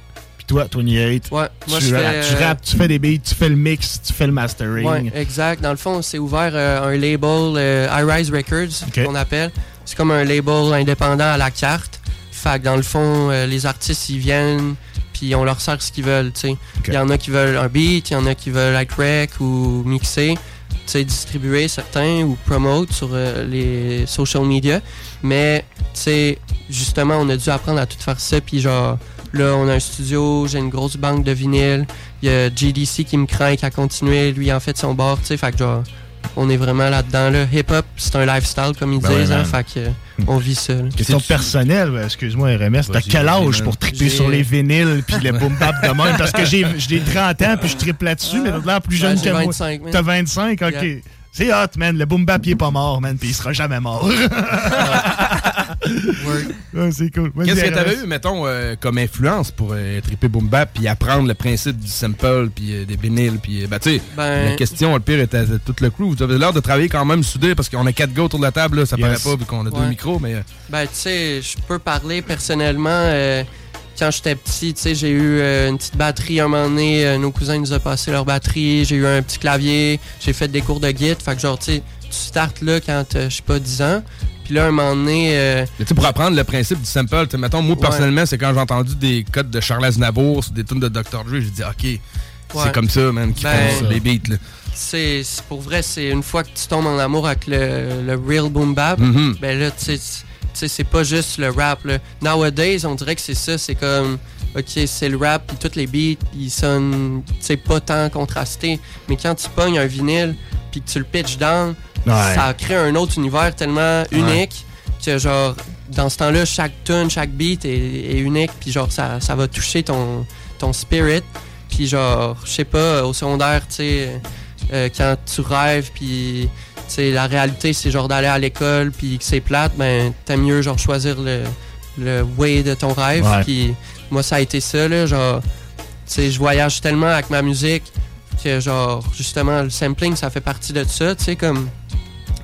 Speaker 9: Puis toi, 28.
Speaker 14: Ouais, moi,
Speaker 9: tu
Speaker 14: je
Speaker 9: rap,
Speaker 14: fais,
Speaker 9: tu
Speaker 14: euh,
Speaker 9: rap, tu fais des beats, tu fais le mix, tu fais le mastering.
Speaker 14: Ouais, exact. Dans le fond, c'est ouvert euh, un label euh, iRise Records, qu'on appelle. C'est comme un label indépendant à la carte. Fait que dans le fond, euh, les artistes, ils viennent, puis on leur sert ce qu'ils veulent, tu sais. Il y en a qui veulent un beat, il y en a qui veulent like rec ou mixer, tu sais, distribuer certains ou promote sur euh, les social media. Mais, tu sais, justement, on a dû apprendre à tout faire ça, puis genre, là, on a un studio, j'ai une grosse banque de vinyle, il y a GDC qui me craint à continuer, lui, en fait, son bord, tu sais, fait que genre, on est vraiment là-dedans, là. Hip-hop, c'est un lifestyle, comme ils
Speaker 9: Ben
Speaker 14: disent,
Speaker 9: ouais,
Speaker 14: hein, fait que, euh, on vit ça. là.
Speaker 9: Question personnelle, ben, excuse-moi RMS, t'as quel âge pour triper sur les vinyles puis le boom bap de même? Parce que j'ai j'ai 30 ans puis je tripe là-dessus, mais t'as l'air plus jeune
Speaker 14: j'ai
Speaker 9: que moi.
Speaker 14: 25, man.
Speaker 9: T'as 25, ok.
Speaker 14: Yeah.
Speaker 9: C'est hot, man. Le boom bap, il est pas mort, man, puis il sera jamais mort. Ouais, c'est cool.
Speaker 2: Qu'est-ce que t'avais eu, mettons, euh, comme influence pour euh, triper boom bap puis apprendre le principe du sample puis euh, des vinyles puis euh, ben tu sais
Speaker 14: Ben-
Speaker 2: la question le pire était à tout le crew. Vous avez l'air de travailler quand même soudé parce qu'on a quatre gars autour de la table là, ça
Speaker 14: Yes.
Speaker 2: paraît pas vu qu'on a deux micros mais euh,
Speaker 14: Ben, tu sais, je peux parler personnellement. Quand j'étais petit, tu sais, j'ai eu euh, une petite batterie un moment donné. euh, nos cousins nous ont passé leur batterie. J'ai eu un petit clavier. J'ai fait des cours de guide. Fait que, genre, tu sais, tu startes là quand je sais pas, 10 ans. Puis là, un moment donné. euh,
Speaker 2: mais pour apprendre le principe du sample, mettons moi
Speaker 14: Ouais.
Speaker 2: personnellement c'est quand j'ai entendu des codes de Charles Aznavour sur des tunes de Dr Dre, j'ai dit OK,
Speaker 14: Ouais.
Speaker 2: c'est comme ça man qui
Speaker 14: Ben,
Speaker 2: font les beats là.
Speaker 14: c'est pour vrai, c'est une fois que tu tombes en amour avec le, le real boom bap,
Speaker 2: Mhm.
Speaker 14: ben là, tu sais, c'est pas juste le rap. Là. Nowadays, on dirait que c'est ça, c'est comme, ok, c'est le rap, puis tous les beats, ils sonnent, sais, pas tant contrastés. Mais quand tu pognes un vinyle, puis que tu le pitches down,
Speaker 9: Ouais.
Speaker 14: ça crée un autre univers tellement unique que, genre, dans ce temps-là, chaque tune, chaque beat est, est unique, puis genre, ça, ça va toucher ton, ton spirit. Puis genre, je sais pas, au secondaire, tu sais, euh, quand tu rêves, puis la réalité, c'est genre d'aller à l'école, puis que c'est plate, ben, t'aimes mieux, genre, choisir le, le way de ton rêve. Puis moi, ça a été ça, là, genre, je voyage tellement avec ma musique que, genre, justement, le sampling, ça fait partie de ça, tu sais, comme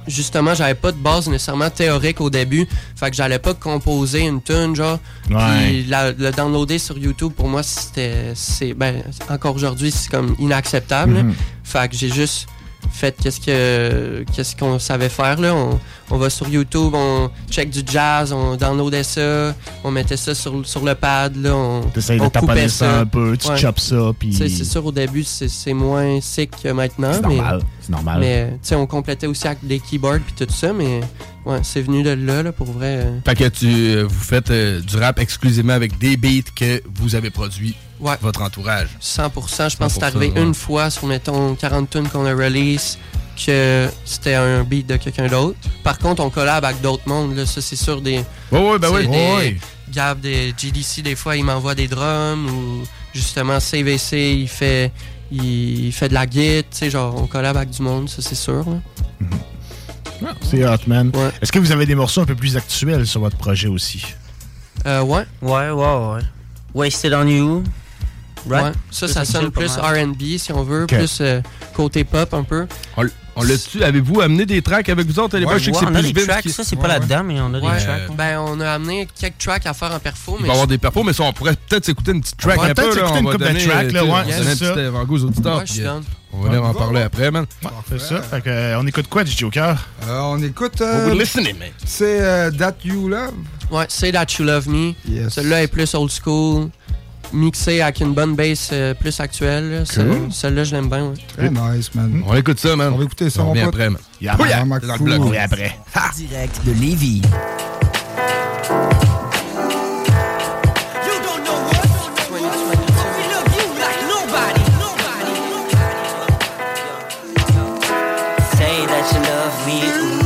Speaker 14: justement, j'avais pas de base nécessairement théorique au début. Fait que j'allais pas composer une tune, genre. Puis la- le downloader sur YouTube, pour moi, c'était. c'est Ben, encore aujourd'hui, c'est comme inacceptable.
Speaker 9: Mhm.
Speaker 14: Fait que j'ai juste fait qu'est-ce que qu'est-ce qu'on savait faire là? On, on va sur YouTube on check du jazz on downloadait ça on mettait ça sur, sur le pad là on,
Speaker 9: T'essayes de
Speaker 14: on
Speaker 9: taponner ça un peu, tu choppes ça, puis-
Speaker 14: c'est sûr au début c'est c'est moins sick que maintenant
Speaker 9: C'est
Speaker 14: mais
Speaker 9: normal, c'est normal.
Speaker 14: mais tu sais on complétait aussi avec des keyboards puis tout ça mais ouais c'est venu de là, là pour vrai.
Speaker 2: Fait que tu vous faites euh, du rap exclusivement avec des beats que vous avez produits
Speaker 14: Ouais.
Speaker 2: votre entourage.
Speaker 14: 100%, je pense que c'est
Speaker 2: 100%,
Speaker 14: arrivé
Speaker 2: ouais.
Speaker 14: une fois sur, mettons, 40 tunes qu'on a release que c'était un beat de quelqu'un d'autre. Par contre, on collab avec d'autres mondes, là, ça c'est sûr des...
Speaker 2: Ouais, ouais, ben oui.
Speaker 14: des-
Speaker 2: ouais.
Speaker 14: Gab des GDC, des fois, il m'envoie des drums ou justement CVC, il fait, il, il fait de la guitare, tu sais, genre, on collab avec du monde, ça c'est sûr. là.
Speaker 9: C'est hot, man. Est-ce que vous avez des morceaux un peu plus actuels sur votre projet aussi?
Speaker 14: Euh, ouais.
Speaker 15: Ouais, ouais, ouais. Wasted on You.
Speaker 14: Ouais. Ça, ça sonne plus RB, si on veut, plus euh, côté pop un peu.
Speaker 2: On, on l'a-tu, avez-vous amené des tracks avec vous autres à l'époque?
Speaker 15: Ouais,
Speaker 2: Je sais que c'est
Speaker 15: on a
Speaker 2: plus
Speaker 15: des tracks,
Speaker 2: qui-
Speaker 15: ça, c'est pas là-dedans, mais on a des tracks.
Speaker 14: Ben, on a amené quelques tracks à faire en perfo.
Speaker 2: Il
Speaker 14: mais
Speaker 2: va y avoir des perfos, mais ça, on pourrait peut-être s'écouter une petite track
Speaker 14: On
Speaker 2: un peu.
Speaker 14: peut-être
Speaker 2: là,
Speaker 14: s'écouter
Speaker 2: on
Speaker 14: une
Speaker 2: va
Speaker 14: couple de tracks,
Speaker 2: tu
Speaker 14: là, ouais,
Speaker 2: on va donner un
Speaker 14: c'est
Speaker 2: petit
Speaker 14: ça.
Speaker 2: avant-goût aux auditeurs. Euh. On va venir en parler après, man.
Speaker 9: On fait ça. Fait que, euh, on écoute quoi du Joker?
Speaker 8: Euh, on écoute. euh,
Speaker 2: We're listening, man.
Speaker 8: C'est euh, That You Love.
Speaker 14: Ouais, Say That You Love Me.
Speaker 8: Yes.
Speaker 14: Celle-là est plus old school, mixée avec une bonne bass euh, plus actuelle.
Speaker 8: Cool.
Speaker 14: Celle-là, je l'aime bien. ouais.
Speaker 8: Très nice, man.
Speaker 2: On écoute ça, man.
Speaker 8: On va écouter ça.
Speaker 2: On revient après, man.
Speaker 8: Yeah,
Speaker 2: Oh dans le
Speaker 9: après.
Speaker 7: Direct de Lévis.
Speaker 16: Say that you love me, ooh.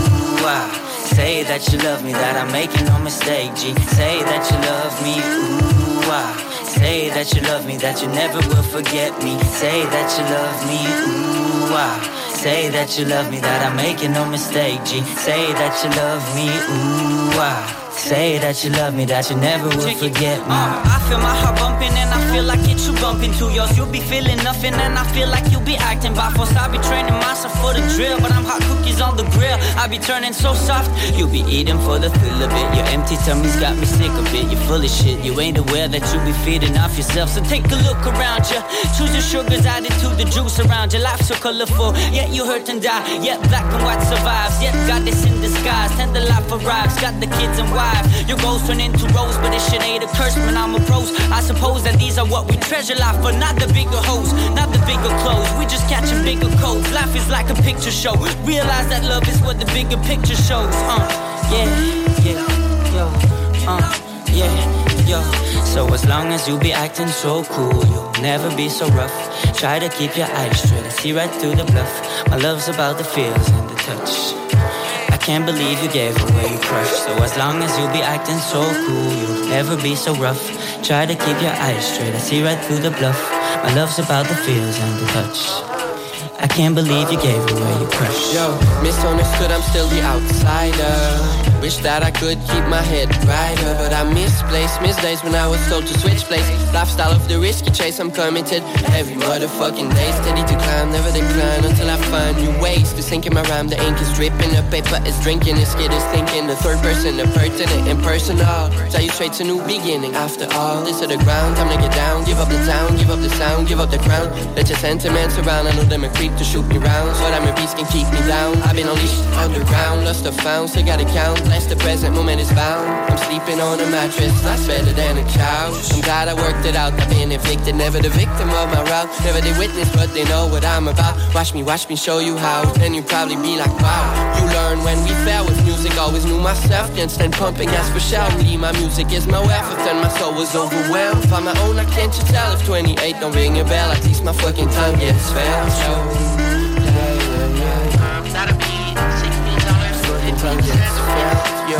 Speaker 16: Say that you love me, that I'm making no mistake, G. Say that you love me, ooh, ah. Say that you love me, that you never will forget me. Say that you love me, ooh, ah. Say that you love me, that I'm making no mistake, G. Say that you love me, ooh, ah. Say that you love me, that you never will forget me.
Speaker 17: Uh, I feel my heart bumping and I feel like it's you bumping to yours. You'll be feeling nothing and I feel like you'll be acting by force. I be training myself for the drill, but I'm hot cookies on the grill. I be turning so soft.
Speaker 16: You be eating for the thrill of it. Your empty tummy's got me sick of it. You're full of shit. You ain't aware that you be feeding off yourself. So take a look around you. Choose your sugars, added to the juice around you. Life so colorful, yet you hurt and die. Yet black and white survives. Yet God is in disguise. Tender life arrives. Got the kids and wife. Your goals turn into rose, but this shit ain't a curse. Man, I'm a pros. I suppose that these are what we treasure life for. Not the bigger hoes, not the bigger clothes. We just catching bigger codes. Life is like a picture show. Realize that love is what the bigger picture shows. Uh, yeah, yeah, yo, uh, yeah, yo. So as long as you be acting so cool, you'll never be so rough. Try to keep your eyes straight. I see right through the bluff. My love's about the feels and the touch. Can't believe you gave away your crush. So as long as you be acting so cool, you'll never be so rough. Try to keep your eyes straight. I see right through the bluff. My love's about the feels and the touch. I can't believe you gave away your crush.
Speaker 14: Yo, misunderstood, I'm still the outsider. Wish that I could keep my head brighter, but I misplaced, miss days when I was told to switch place. Lifestyle of the risky chase, I'm committed every motherfucking day. Steady to climb, never decline until I find new ways to sink in my rhyme. The ink is dripping, the paper is drinking, the skid is thinking. The third person, the pertinent, impersonal. Tell you straight to new beginning. After all, this to the ground, time to get down. Give up the town, give up the sound, give up the crown. Let your sentiments around. I know them a creep to shoot me round, so that my beats can keep me down. I've been unleashed underground, lost or found, still gotta count. Bless the present moment is bound. I'm sleeping on a mattress, that's better than a couch. I'm glad I worked it out. I've been evicted, never the victim of my route. Never the witness, but they know what I'm about. Watch me, watch me show you how. Then you probably be like, wow. You learn when we fell with music, always knew myself. Can't stand pumping gas for shouting. My music is my if then my soul was overwhelmed. Find my own, I can't you tell if 28 don't ring a bell. At least my fucking time gets felt. So, yeah.
Speaker 17: That'll be $16
Speaker 14: Fucking time gets felt, yo.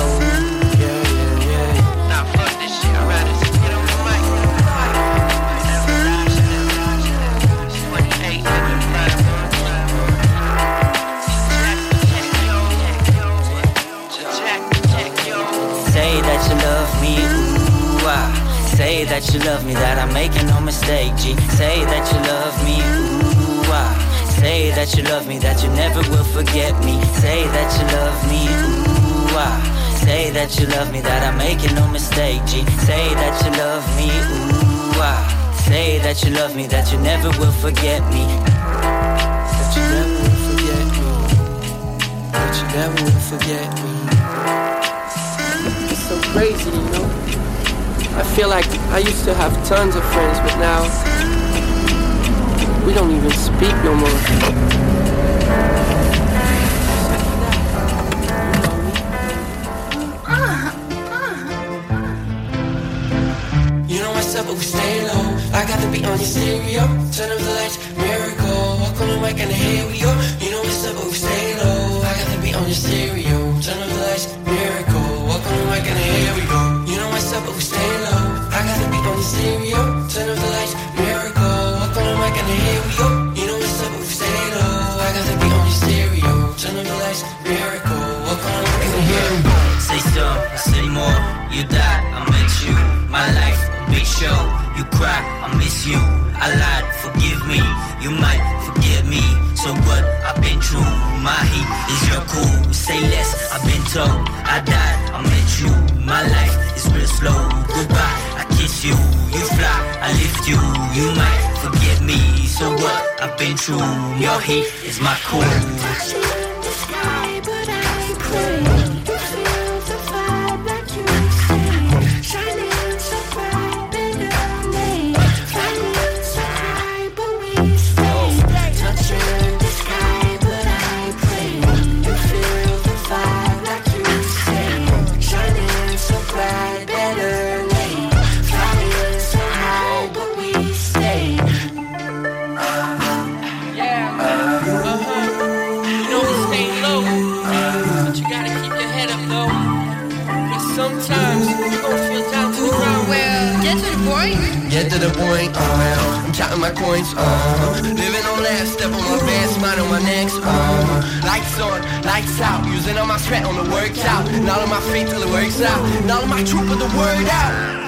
Speaker 14: Yeah, yeah, yeah.
Speaker 17: Nah, fuck this shit. I'd rather just get on the mic.
Speaker 16: Say that you love me, ooh, ah. Say that you love me, that I'm making no mistake, G. Say that you love me, ooh, ah. Say that you love me, that you never will forget me. Say that you love me, ooh, ah. Say that you love me, that I'm making no mistake, G. Say that you love me, ooh, ah. Say that you love me, that you never will forget me.
Speaker 14: That you never will forget me. That you never will forget me. It's so crazy, you know? I feel like I used to have tons of friends, but now we don't even speak no more.
Speaker 17: You know what's up, but we stay low. I got the beat on your stereo. Turn up the lights, miracle. Walk on the mic and here we go. You know what's up, but we stay low. I got the beat on your stereo. Turn up the lights, miracle. Walk on the mic and here we go. You know what's up, but we stay low. I got the beat on your stereo. Turn up the lights, Lights, miracle. On the mic here.
Speaker 16: Say some, say more. You die, I met you. My life, a big show. You cry, I miss you. I lied, forgive me. You might forget me. So what? I've been true. My heat is your cool. Say less. I've been told. I died. I met you. My life is real slow. Goodbye. I kiss you. You fly. I lift you. You might forget me. So what? I've been true. Your heat is my cool
Speaker 14: say point, uh, I'm counting my coins, uh, living on last, step on my bed, smile on my next, uh, lights on, lights out, using all my sweat on the workout, all of my faith till it works out, all of my truth put the word out.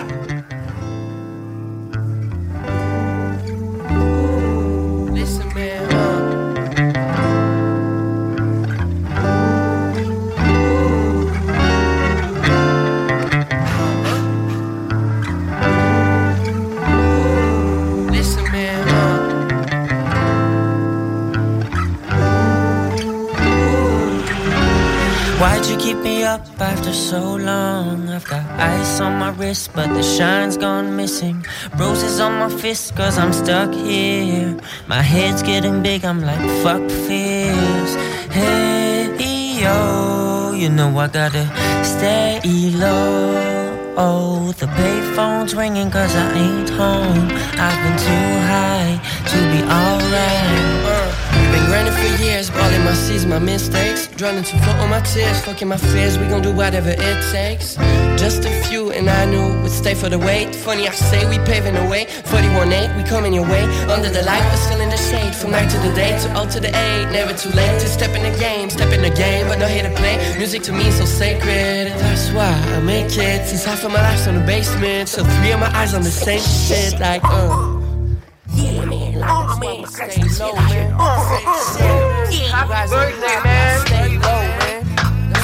Speaker 16: Why'd you keep me up after so long? I've got ice on my wrist, but the shine's gone missing. Roses on my fist, cause I'm stuck here. My head's getting big, I'm like, fuck fears. Hey, yo, you know I gotta stay low. Oh, the payphone's ringing cause I ain't home. I've been too high to be alright.
Speaker 14: Grinding for years, balling my seas, my mistakes, drowning to float on my tears, fucking my fears, we gon' do whatever it takes. Just a few, and I knew would stay for the wait. Funny, I say we paving the way. 41-8, we coming your way. Under the light, but still in the shade. From night to the day, to all to the eight. Never too late to step in the game. Step in the game, but not here to play. Music to me is so sacred. and That's why I make it. Since half of my life's on the basement. So three of my eyes on the same shit. Like, uh. Yeah, Oh, man. Like, oh, man. Stay low, man. Happy birthday, man. Stay low, man.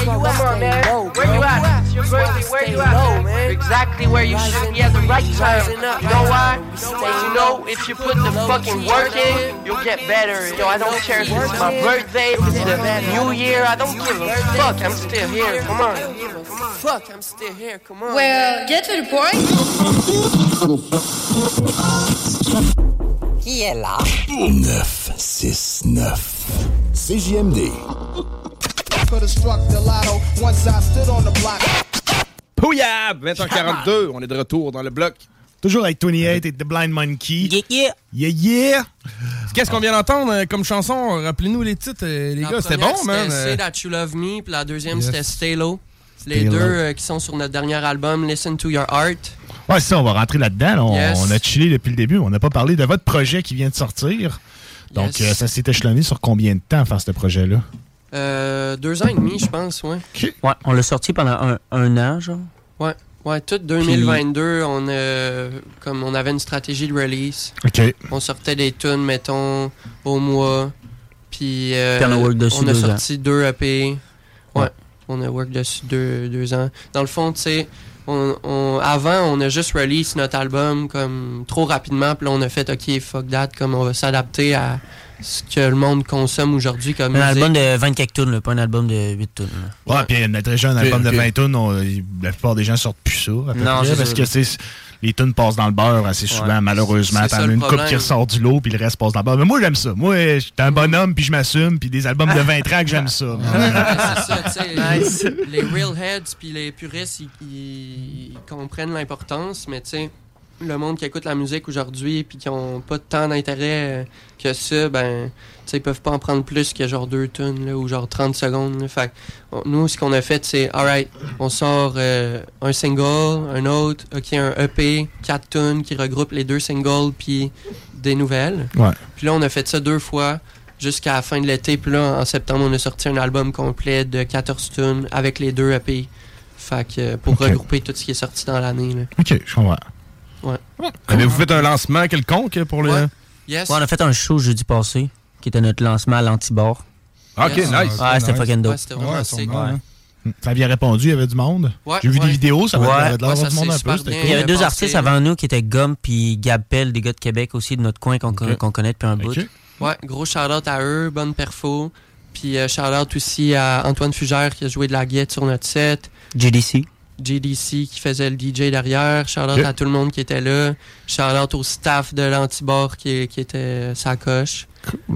Speaker 14: Come on, man. Where you at? It's your birthday. Where you at, man? Exactly where you should be at the right time. You know why? Because you know, if you put the fucking work in, you'll get better. Yo, I don't care if it's my birthday, if it's the new year. I don't give a fuck. I'm still here. Come on. Fuck, I'm still here. Come on.
Speaker 18: Well, get to the point.
Speaker 19: Qui est là?
Speaker 1: 969. CJMD.
Speaker 2: Pouillab! 20h42, on est de retour dans le bloc.
Speaker 9: Toujours avec 28 et The Blind Monkey. Yeah, yeah. Yeah, yeah.
Speaker 2: Qu'est-ce qu'on vient d'entendre euh, comme chanson? Rappelez-nous les titres, euh, les
Speaker 17: La
Speaker 2: gars. C'était bon, man.
Speaker 17: Say That You Love Me, puis la deuxième,
Speaker 2: Yes.
Speaker 17: c'était Stay Low. Les
Speaker 9: Stay
Speaker 17: deux
Speaker 9: Low.
Speaker 17: euh, qui sont sur notre dernier album, Listen to Your Art.
Speaker 9: Ouais, ça, on va rentrer là-dedans. là. On,
Speaker 17: Yes.
Speaker 9: on a chillé depuis le début. On n'a pas parlé de votre projet qui vient de sortir. Donc,
Speaker 17: Yes.
Speaker 9: euh, ça s'est échelonné sur combien de temps faire ce projet-là?
Speaker 17: Euh, deux ans et demi, je pense, ouais.
Speaker 15: Ouais, on l'a sorti pendant un, un an, genre.
Speaker 17: Ouais, ouais, tout 2022, on, a, comme on avait une stratégie de release.
Speaker 9: OK.
Speaker 17: On sortait des tunes, mettons, au mois. Puis euh,
Speaker 15: Puis on a work dessus
Speaker 17: on a
Speaker 15: deux
Speaker 17: sorti deux EP. Ouais.
Speaker 15: Ouais.
Speaker 17: On a work dessus deux, deux ans. Dans le fond, tu sais, on, on- avant, on a juste release notre album comme trop rapidement. Puis là, on a fait, OK, fuck that, comme on va s'adapter à ce que le monde consomme aujourd'hui comme
Speaker 15: Un
Speaker 17: musique.
Speaker 15: album de 24 tunes, là, pas un album de 8 tunes. là.
Speaker 9: Ouais, puis notre déjà un
Speaker 15: Ok,
Speaker 9: album de 20 tonnes, on- la plupart des gens sortent plus ça. à peu
Speaker 15: Non,
Speaker 9: près,
Speaker 15: c'est
Speaker 9: parce
Speaker 15: ça.
Speaker 9: que c'est les tunes passent dans le beurre assez souvent,
Speaker 15: Ouais.
Speaker 9: malheureusement. T'en as une coupe qui ressort du lot, puis le reste passe dans le beurre. Mais moi, j'aime ça. Moi, je suis un bonhomme, puis je m'assume, puis des albums de 20 tracks, j'aime ça.
Speaker 17: Ouais, c'est ça, tu sais. Les real heads puis les puristes, ils, comprennent l'importance, mais tu sais, le monde qui écoute la musique aujourd'hui puis qui ont pas tant d'intérêt que ça, ben, tu sais, ils peuvent pas en prendre plus que genre deux tonnes là, ou genre 30 secondes. là. Fait on- nous, ce qu'on a fait, c'est, alright, on sort euh, un single, un autre, ok, un EP, quatre tonnes qui regroupe les deux singles puis des nouvelles.
Speaker 9: Ouais.
Speaker 17: Puis là, on a fait ça deux fois jusqu'à la fin de l'été. Puis là, en septembre, on a sorti un album complet de 14 tunes avec les deux EP. Fait que euh, pour regrouper tout ce qui est sorti dans l'année. là.
Speaker 9: OK, je comprends.
Speaker 14: Ouais.
Speaker 2: Avez-vous fait un lancement quelconque pour le.
Speaker 14: Ouais. Yes.
Speaker 15: Ouais, on a fait un show jeudi passé, qui était notre lancement à l'antibord.
Speaker 2: Ah, ok,
Speaker 14: Yes.
Speaker 2: nice.
Speaker 15: Ouais, c'était fucking dope.
Speaker 14: Ouais, c'était vraiment
Speaker 8: hein.
Speaker 9: Ça avait bien répondu, il y avait du monde.
Speaker 14: Ouais,
Speaker 9: J'ai vu
Speaker 14: ouais.
Speaker 9: des vidéos, ça avait l'air du monde un peu.
Speaker 15: Il y avait deux artistes avant nous qui étaient Gum puis Gab Pell, des gars de Québec aussi, de notre coin qu'on connaît depuis un bout.
Speaker 14: Ouais, gros shout-out à eux, bonne perfo. Puis euh, shout-out aussi à Antoine Fugère qui a joué de la guette sur notre set.
Speaker 15: JDC.
Speaker 14: JDC qui faisait le DJ derrière. Shout-out à tout le monde qui était là. Shout-out au staff de l'Antibord qui, qui était sa coche.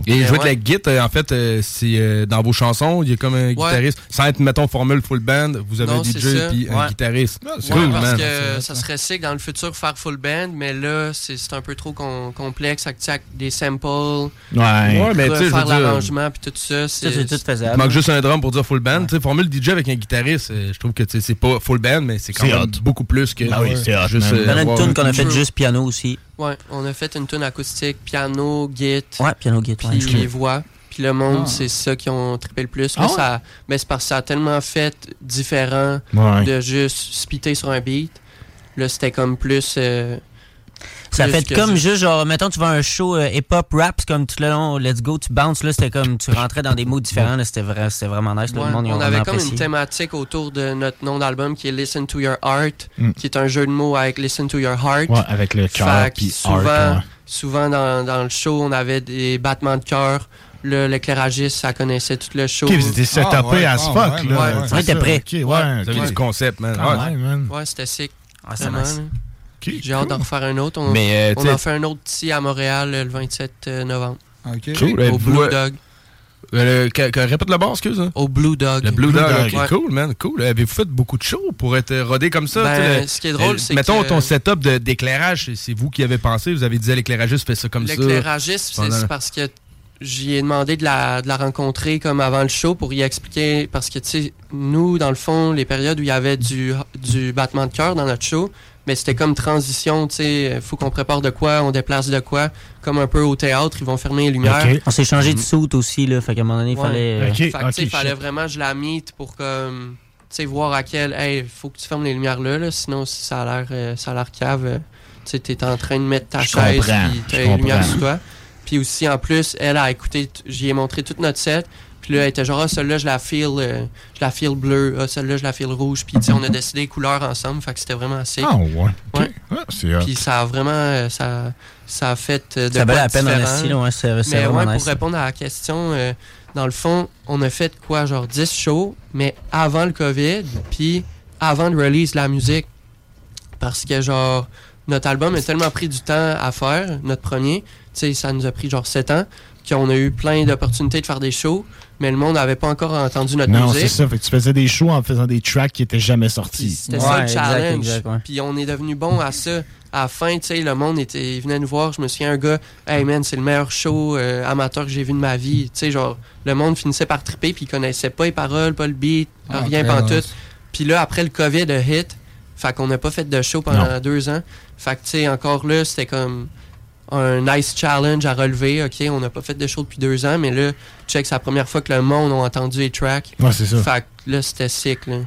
Speaker 2: Et
Speaker 14: Euh,
Speaker 2: jouer de
Speaker 14: ouais.
Speaker 2: la guitare, en fait, euh, c'est euh, dans vos chansons, il y a comme un guitariste. Sans être, mettons, formule full band, vous avez
Speaker 14: Non,
Speaker 2: un DJ puis un
Speaker 14: Ouais.
Speaker 2: guitariste.
Speaker 8: Ouais,
Speaker 2: C'est cool,
Speaker 14: parce
Speaker 2: man.
Speaker 14: que ça serait sick dans le futur faire full band, mais là, c'est un peu trop com- complexe avec des samples,
Speaker 9: Ouais.
Speaker 2: Ouais, mais
Speaker 14: faire l'arrangement puis tout ça.
Speaker 15: Ça, c'est tout
Speaker 2: Il
Speaker 15: faisable.
Speaker 2: manque juste un drum pour dire full band. Sais, formule DJ avec un guitariste, euh, je trouve que c'est pas full band, mais c'est quand même
Speaker 9: hot.
Speaker 2: beaucoup plus que
Speaker 9: Ah oui, c'est hot,
Speaker 2: juste.
Speaker 9: man.
Speaker 2: euh,
Speaker 15: Il y en a une tune
Speaker 2: un-
Speaker 15: qu'on a fait
Speaker 14: True.
Speaker 15: juste piano aussi.
Speaker 14: Ouais, on a fait une tune acoustique, piano, git,
Speaker 15: Ouais, piano git.
Speaker 14: puis
Speaker 15: ouais,
Speaker 14: les voix. Puis le monde,
Speaker 8: Ah.
Speaker 14: c'est ça qui ont trippé le plus.
Speaker 9: Ah
Speaker 14: ça, ben, c'est parce que ça a tellement fait différent
Speaker 9: Ouais.
Speaker 14: de juste spitter sur un beat. Là, c'était comme plus. euh,
Speaker 15: Ça fait comme
Speaker 14: juste-
Speaker 15: genre, mettons, tu vas à un show euh, hip-hop rap, c'est comme tout le long, let's go, tu bounces, là, c'était comme, tu rentrais dans des mots différents, là, c'était vrai, c'était vraiment nice, là,
Speaker 14: Ouais,
Speaker 15: le monde, ont
Speaker 14: on avait comme
Speaker 15: apprécié.
Speaker 14: une thématique autour de notre nom d'album qui est Listen to Your Heart,
Speaker 9: Mm.
Speaker 14: qui est un jeu de mots avec Listen to Your Heart.
Speaker 9: Ouais, avec le cœur puis
Speaker 14: souvent,
Speaker 9: art. ouais.
Speaker 14: souvent dans, dans le show, on avait des battements de cœur. Le- L'éclairagiste, ça connaissait tout le show.
Speaker 9: Ok, vous étiez setupé
Speaker 8: Ah, ouais,
Speaker 9: as
Speaker 8: ah,
Speaker 9: fuck,
Speaker 8: ouais,
Speaker 9: là.
Speaker 14: ouais.
Speaker 15: Ouais, t'es prêt.
Speaker 9: Ok, ouais.
Speaker 2: Avez
Speaker 9: ok.
Speaker 2: du concept, man.
Speaker 9: Ah,
Speaker 2: Ouais.
Speaker 9: ouais, man.
Speaker 14: Ouais, c'était sick.
Speaker 15: Ah, c'est nice.
Speaker 14: J'ai hâte d'en refaire un autre. On,
Speaker 2: Mais, euh,
Speaker 14: on en fait un autre petit à Montréal euh, le 27 novembre.
Speaker 8: OK.
Speaker 2: Cool.
Speaker 14: Au
Speaker 2: Euh,
Speaker 14: Blue
Speaker 2: euh,
Speaker 14: Dog.
Speaker 2: euh, que- que- répète le bar, excuse. hein?
Speaker 14: Au Blue Dog.
Speaker 2: Le Blue,
Speaker 9: Blue
Speaker 2: Dog,
Speaker 9: Dog.
Speaker 14: Ouais.
Speaker 2: cool, man, cool. Avez-vous fait beaucoup de shows pour être rodé comme ça?
Speaker 14: Ben,
Speaker 2: le-
Speaker 14: ce qui est drôle,
Speaker 2: euh,
Speaker 14: c'est
Speaker 2: Mettons
Speaker 14: que-
Speaker 2: ton setup d'éclairage, c'est- vous qui avez pensé. Vous avez dit à l'éclairagiste, fais ça comme ça.
Speaker 14: L'éclairagiste, c'est
Speaker 2: Pendant-
Speaker 14: c'est parce que j'y ai demandé de la, de la rencontrer comme avant le show pour y expliquer. Parce que, tu sais, nous, dans le fond, les périodes où il y avait du, du battement de cœur dans notre show, mais c'était comme transition, tu sais, faut qu'on prépare de quoi, on déplace de quoi, comme un peu au théâtre, ils vont fermer les lumières.
Speaker 15: On s'est changé de suit aussi, là, fait qu'à un moment donné, il
Speaker 14: Ouais.
Speaker 15: fallait... euh,
Speaker 14: Fait fallait vraiment que je la meet pour comme, tu sais, voir à quel, hey, faut que tu fermes les lumières là, là, sinon si ça a l'air, euh, ça a l'air cave, euh, tu sais, t'es en train de mettre ta
Speaker 9: Je
Speaker 14: chaise puis t'as les lumières sur toi. Puis aussi, en plus, elle a écouté, j'y ai montré toute notre set. Puis là, elle était genre, ah, celle-là, je la feel, euh, je la feel bleue. Ah, celle-là, je la feel rouge. Puis, tu sais, on a décidé les couleurs ensemble. Fait que c'était vraiment sick.
Speaker 9: Ah, ouais.
Speaker 14: Ouais.
Speaker 9: Ah, c'est hot.
Speaker 14: Puis ça a vraiment, euh, ça, ça a fait euh, de
Speaker 15: Ça valait la peine en là, ouais, c'est c'est
Speaker 14: Mais
Speaker 15: vraiment
Speaker 14: ouais,
Speaker 15: nice.
Speaker 14: pour répondre à la question, euh, dans le fond, on a fait quoi, genre 10 shows, mais avant le COVID, puis avant de release la musique. Parce que, genre, notre album a tellement pris du temps à faire, notre premier, tu sais, ça nous a pris genre 7 ans, qu'on a eu plein d'opportunités de faire des shows, mais le monde n'avait pas encore entendu notre
Speaker 9: Non, c'est
Speaker 14: musique.
Speaker 9: ça. Fait que tu faisais des shows en faisant des tracks qui étaient jamais sortis.
Speaker 14: C'était ça le challenge. Puis on est devenu bon à ça. À la fin, tu sais, le monde était, il venait nous voir. Je me souviens, un gars, hey man, c'est le meilleur show euh, amateur que j'ai vu de ma vie. Tu sais, genre, le monde finissait par triper, puis il connaissait pas les paroles, pas le beat,
Speaker 8: Ah,
Speaker 14: rien pantoute.
Speaker 8: nice.
Speaker 14: Puis là, après le COVID a hit, fait qu'on n'a pas fait de show pendant
Speaker 9: Non.
Speaker 14: deux ans. Fait que, tu sais, encore là, c'était comme un nice challenge à relever. OK, on n'a pas fait de show depuis deux ans, mais là, check, c'est la première fois que le monde a entendu les tracks.
Speaker 9: Ouais, c'est ça.
Speaker 14: Fait que là, c'était sick, là.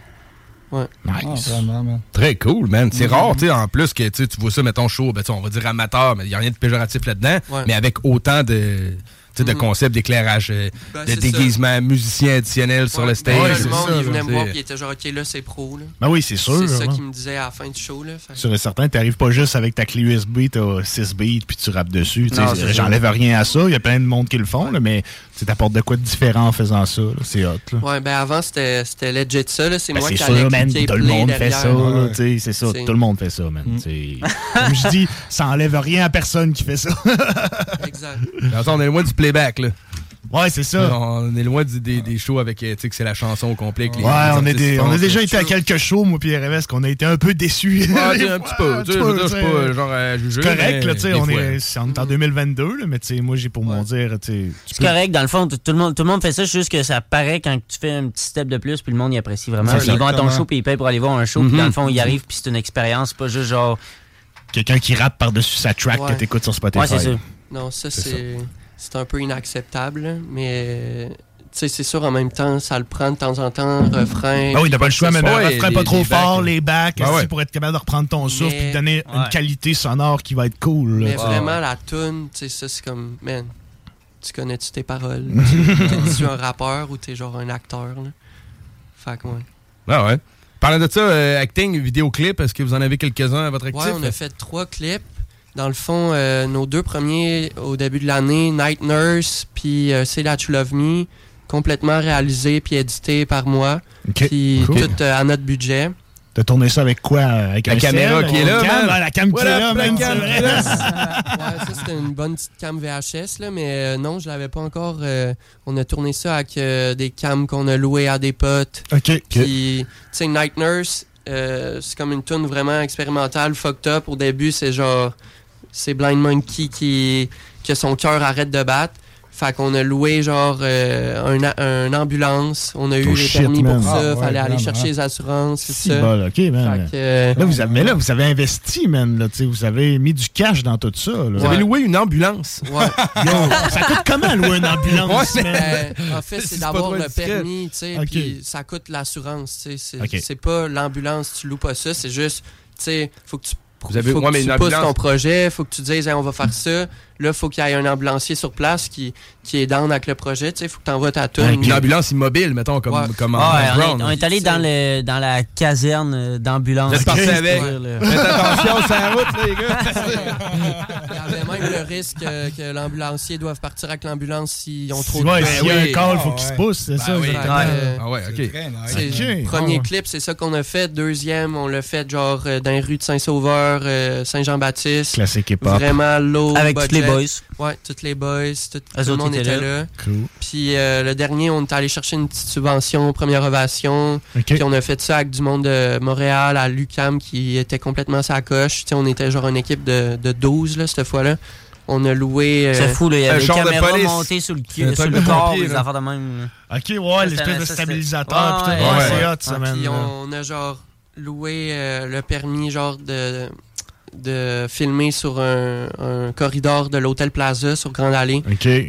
Speaker 14: Ouais.
Speaker 9: Nice.
Speaker 8: Ah, vraiment, man.
Speaker 2: Très cool, man. C'est
Speaker 8: Mhm.
Speaker 2: rare, tu sais, en plus que tu sais, tu vois ça, mettons, show, ben, tu sais, on va dire amateur, mais il n'y a rien de péjoratif là-dedans,
Speaker 14: Ouais.
Speaker 2: mais avec autant de, tu sais, de
Speaker 14: Mhm.
Speaker 2: concepts d'éclairage, euh,
Speaker 14: Ben,
Speaker 2: de déguisement musicien additionnel sur le stage.
Speaker 14: Ouais, le monde,
Speaker 2: ça,
Speaker 14: il venait me voir puis il était genre, OK, là, c'est pro. Là.
Speaker 9: Ben oui, c'est sûr.
Speaker 14: C'est ça qu'il me disait à la fin du show. Là. Fait
Speaker 9: Sûr et certain, t'arrives pas juste avec ta clé USB, t'as 6 beats, puis tu rappes dessus. J'enlève rien à ça. Il y a plein de monde qui le font, là, mais tu t'apportes de quoi de différent en faisant ça. C'est hot. Là.
Speaker 14: Ouais, ben avant, c'était c'était legit ça. là. C'est
Speaker 9: Ben,
Speaker 14: moi
Speaker 9: c'est
Speaker 14: qui
Speaker 9: sûr, man. Tout le monde fait ça. C'est ça. Tout le monde fait ça, man.
Speaker 14: Mm.
Speaker 9: Comme je dis, ça enlève rien à personne qui fait ça.
Speaker 14: Exact.
Speaker 2: On est loin du playback, là.
Speaker 9: ouais, c'est ça.
Speaker 2: On est loin du- des, des shows avec, euh, tu sais, que c'est la chanson au complet.
Speaker 9: Ouais,
Speaker 2: les
Speaker 9: on, est des- on a déjà été à quelques shows, moi puis RMS, qu'on a été un peu déçus.
Speaker 2: Ouais, un petit peu. Tu sais, je veux dire, je suis pas euh, genre à juger.
Speaker 9: C'est correct,
Speaker 2: mais
Speaker 9: là, tu sais, on,
Speaker 2: fois.
Speaker 9: est on est en 2022, là, mais tu sais, moi, j'ai pour mon dire, tu sais,
Speaker 15: C'est correct, dans le fond, tout le, monde, tout le monde fait ça, c'est juste que ça paraît quand tu fais un petit step de plus, puis le monde y apprécie vraiment. Ils vont à ton show, puis ils payent pour aller voir un show, puis dans le fond, ils arrivent, puis c'est une expérience, pas juste genre.
Speaker 9: quelqu'un qui rappe par-dessus sa track
Speaker 14: Ouais.
Speaker 9: que t'écoutes sur Spotify.
Speaker 15: Ouais, c'est ça.
Speaker 14: Non, ça,
Speaker 9: C'est
Speaker 14: c'est un peu inacceptable. Mais sais, c'est sûr, en même temps, ça le prend de temps en temps, refrain.
Speaker 9: Ah oui, t'as pas le choix, mais
Speaker 14: mais
Speaker 9: un refrain pas trop fort, les bacs,
Speaker 14: Ben ouais.
Speaker 9: pour être capable de reprendre ton souffle et donner une
Speaker 14: Ouais.
Speaker 9: qualité sonore qui va être cool. là.
Speaker 14: Mais vraiment, la tune, tu sais, ça, c'est comme, man, tu connais-tu tes paroles? T'es-tu un rappeur ou t'es genre un acteur, là? Fait que, ouais.
Speaker 2: Ah ouais. Parlant de ça, euh, acting, vidéoclip, est-ce que vous en avez quelques-uns à votre actif?
Speaker 14: Ouais, on a fait trois clips. Dans le fond, euh, nos deux premiers au début de l'année, Night Nurse, puis euh, Say That You Love Me, complètement réalisés puis édités par moi, puis
Speaker 9: cool.
Speaker 14: tout euh, à notre budget.
Speaker 9: T'as tourné ça avec quoi? Avec
Speaker 2: La caméra qui est là.
Speaker 9: Ah, la cam qui est là, c'est vrai.
Speaker 14: ouais, ça c'était une bonne petite cam VHS, là, mais euh, non, je l'avais pas encore. euh, on a tourné ça avec euh, des cams qu'on a loués à des potes.
Speaker 9: OK.
Speaker 14: Puis, tu sais, Night Nurse, euh, c'est comme une tune vraiment expérimentale, fucked up. Au début, c'est genre. C'est Blind Monkey qui. que son cœur arrête de battre. Fait qu'on a loué genre euh, un, a- un ambulance. On a eu
Speaker 9: Oh
Speaker 14: les
Speaker 9: shit,
Speaker 14: permis
Speaker 9: man.
Speaker 14: pour ça.
Speaker 9: Ah, ouais,
Speaker 14: Fallait aller chercher les assurances. tout
Speaker 9: Si
Speaker 14: ça.
Speaker 9: OK, man.
Speaker 14: Fait que, euh,
Speaker 9: Là, vous avez, mais là, vous avez investi, man. Là, tu sais, vous avez mis du cash dans tout ça. là.
Speaker 2: Vous avez loué une ambulance.
Speaker 14: Ouais.
Speaker 9: Yo, ça coûte comment louer une ambulance,
Speaker 2: Ouais,
Speaker 9: man?
Speaker 14: Ben, en fait, c'est
Speaker 2: trop
Speaker 14: le permis, tu sais,
Speaker 9: Ok.
Speaker 14: puis ça coûte l'assurance, tu sais. C'est
Speaker 9: Ok.
Speaker 14: c'est pas l'ambulance, tu loues pas ça, c'est juste, tu sais, faut que tu,
Speaker 2: Vous avez-
Speaker 14: faut
Speaker 2: ouais,
Speaker 14: que
Speaker 2: mais
Speaker 14: tu pousses ton projet, faut que tu dises, Hey, on va faire ça. Là, faut qu'il y ait un ambulancier sur place qui, qui est down avec le projet, tu sais, faut que tu envoies ta tune.
Speaker 2: Une ambulance immobile, mettons, comme,
Speaker 14: Ouais.
Speaker 2: comme en
Speaker 15: Ouais, on, est, on est allé dans, le, dans la caserne euh, d'ambulance.
Speaker 2: Faites attention sur la route, les gars.
Speaker 14: Il y avait même le risque euh, que l'ambulancier doive partir avec l'ambulance s'ils ont trop
Speaker 9: Ouais,
Speaker 14: de
Speaker 9: s'il y a un call, faut qu'il se pousse, c'est ça.
Speaker 2: oui.
Speaker 9: exactement.
Speaker 14: Euh,
Speaker 2: Ah ouais, ok.
Speaker 14: Premier
Speaker 9: Ah ouais.
Speaker 14: clip, c'est ça qu'on a fait. Deuxième, on l'a fait genre euh, dans les rues de Saint-Sauveur, euh, Saint-Jean-Baptiste.
Speaker 9: Classique hip-hop.
Speaker 14: Vraiment low
Speaker 15: Avec
Speaker 14: budget.
Speaker 15: Les boys.
Speaker 14: Ouais, tous les boys. Tout, tout le
Speaker 15: autres
Speaker 14: monde était
Speaker 15: là.
Speaker 14: là.
Speaker 9: Cool.
Speaker 14: Puis euh, le dernier, on est allé chercher une petite subvention, première ovation. Puis on a fait ça avec du monde de Montréal, à l'UCAM, qui était complètement sa coche. Tu sais, on était genre une équipe de, de 12 là, cette fois-là. On a loué. euh,
Speaker 15: C'est fou, là. Il y avait des
Speaker 2: de
Speaker 15: caméras montées sur le, cul, sur le
Speaker 2: de
Speaker 15: corps,
Speaker 2: pompier, là.
Speaker 15: affaires de même.
Speaker 9: OK, ouais, l'espèce de stabilisateur.
Speaker 15: Ouais, ouais,
Speaker 9: Ouais,
Speaker 2: ouais.
Speaker 9: c'est hot, ça,
Speaker 14: Ah,
Speaker 9: man.
Speaker 14: Puis on a genre loué euh, le permis genre de de filmer sur un, un corridor de l'hôtel Plaza sur Grande Allée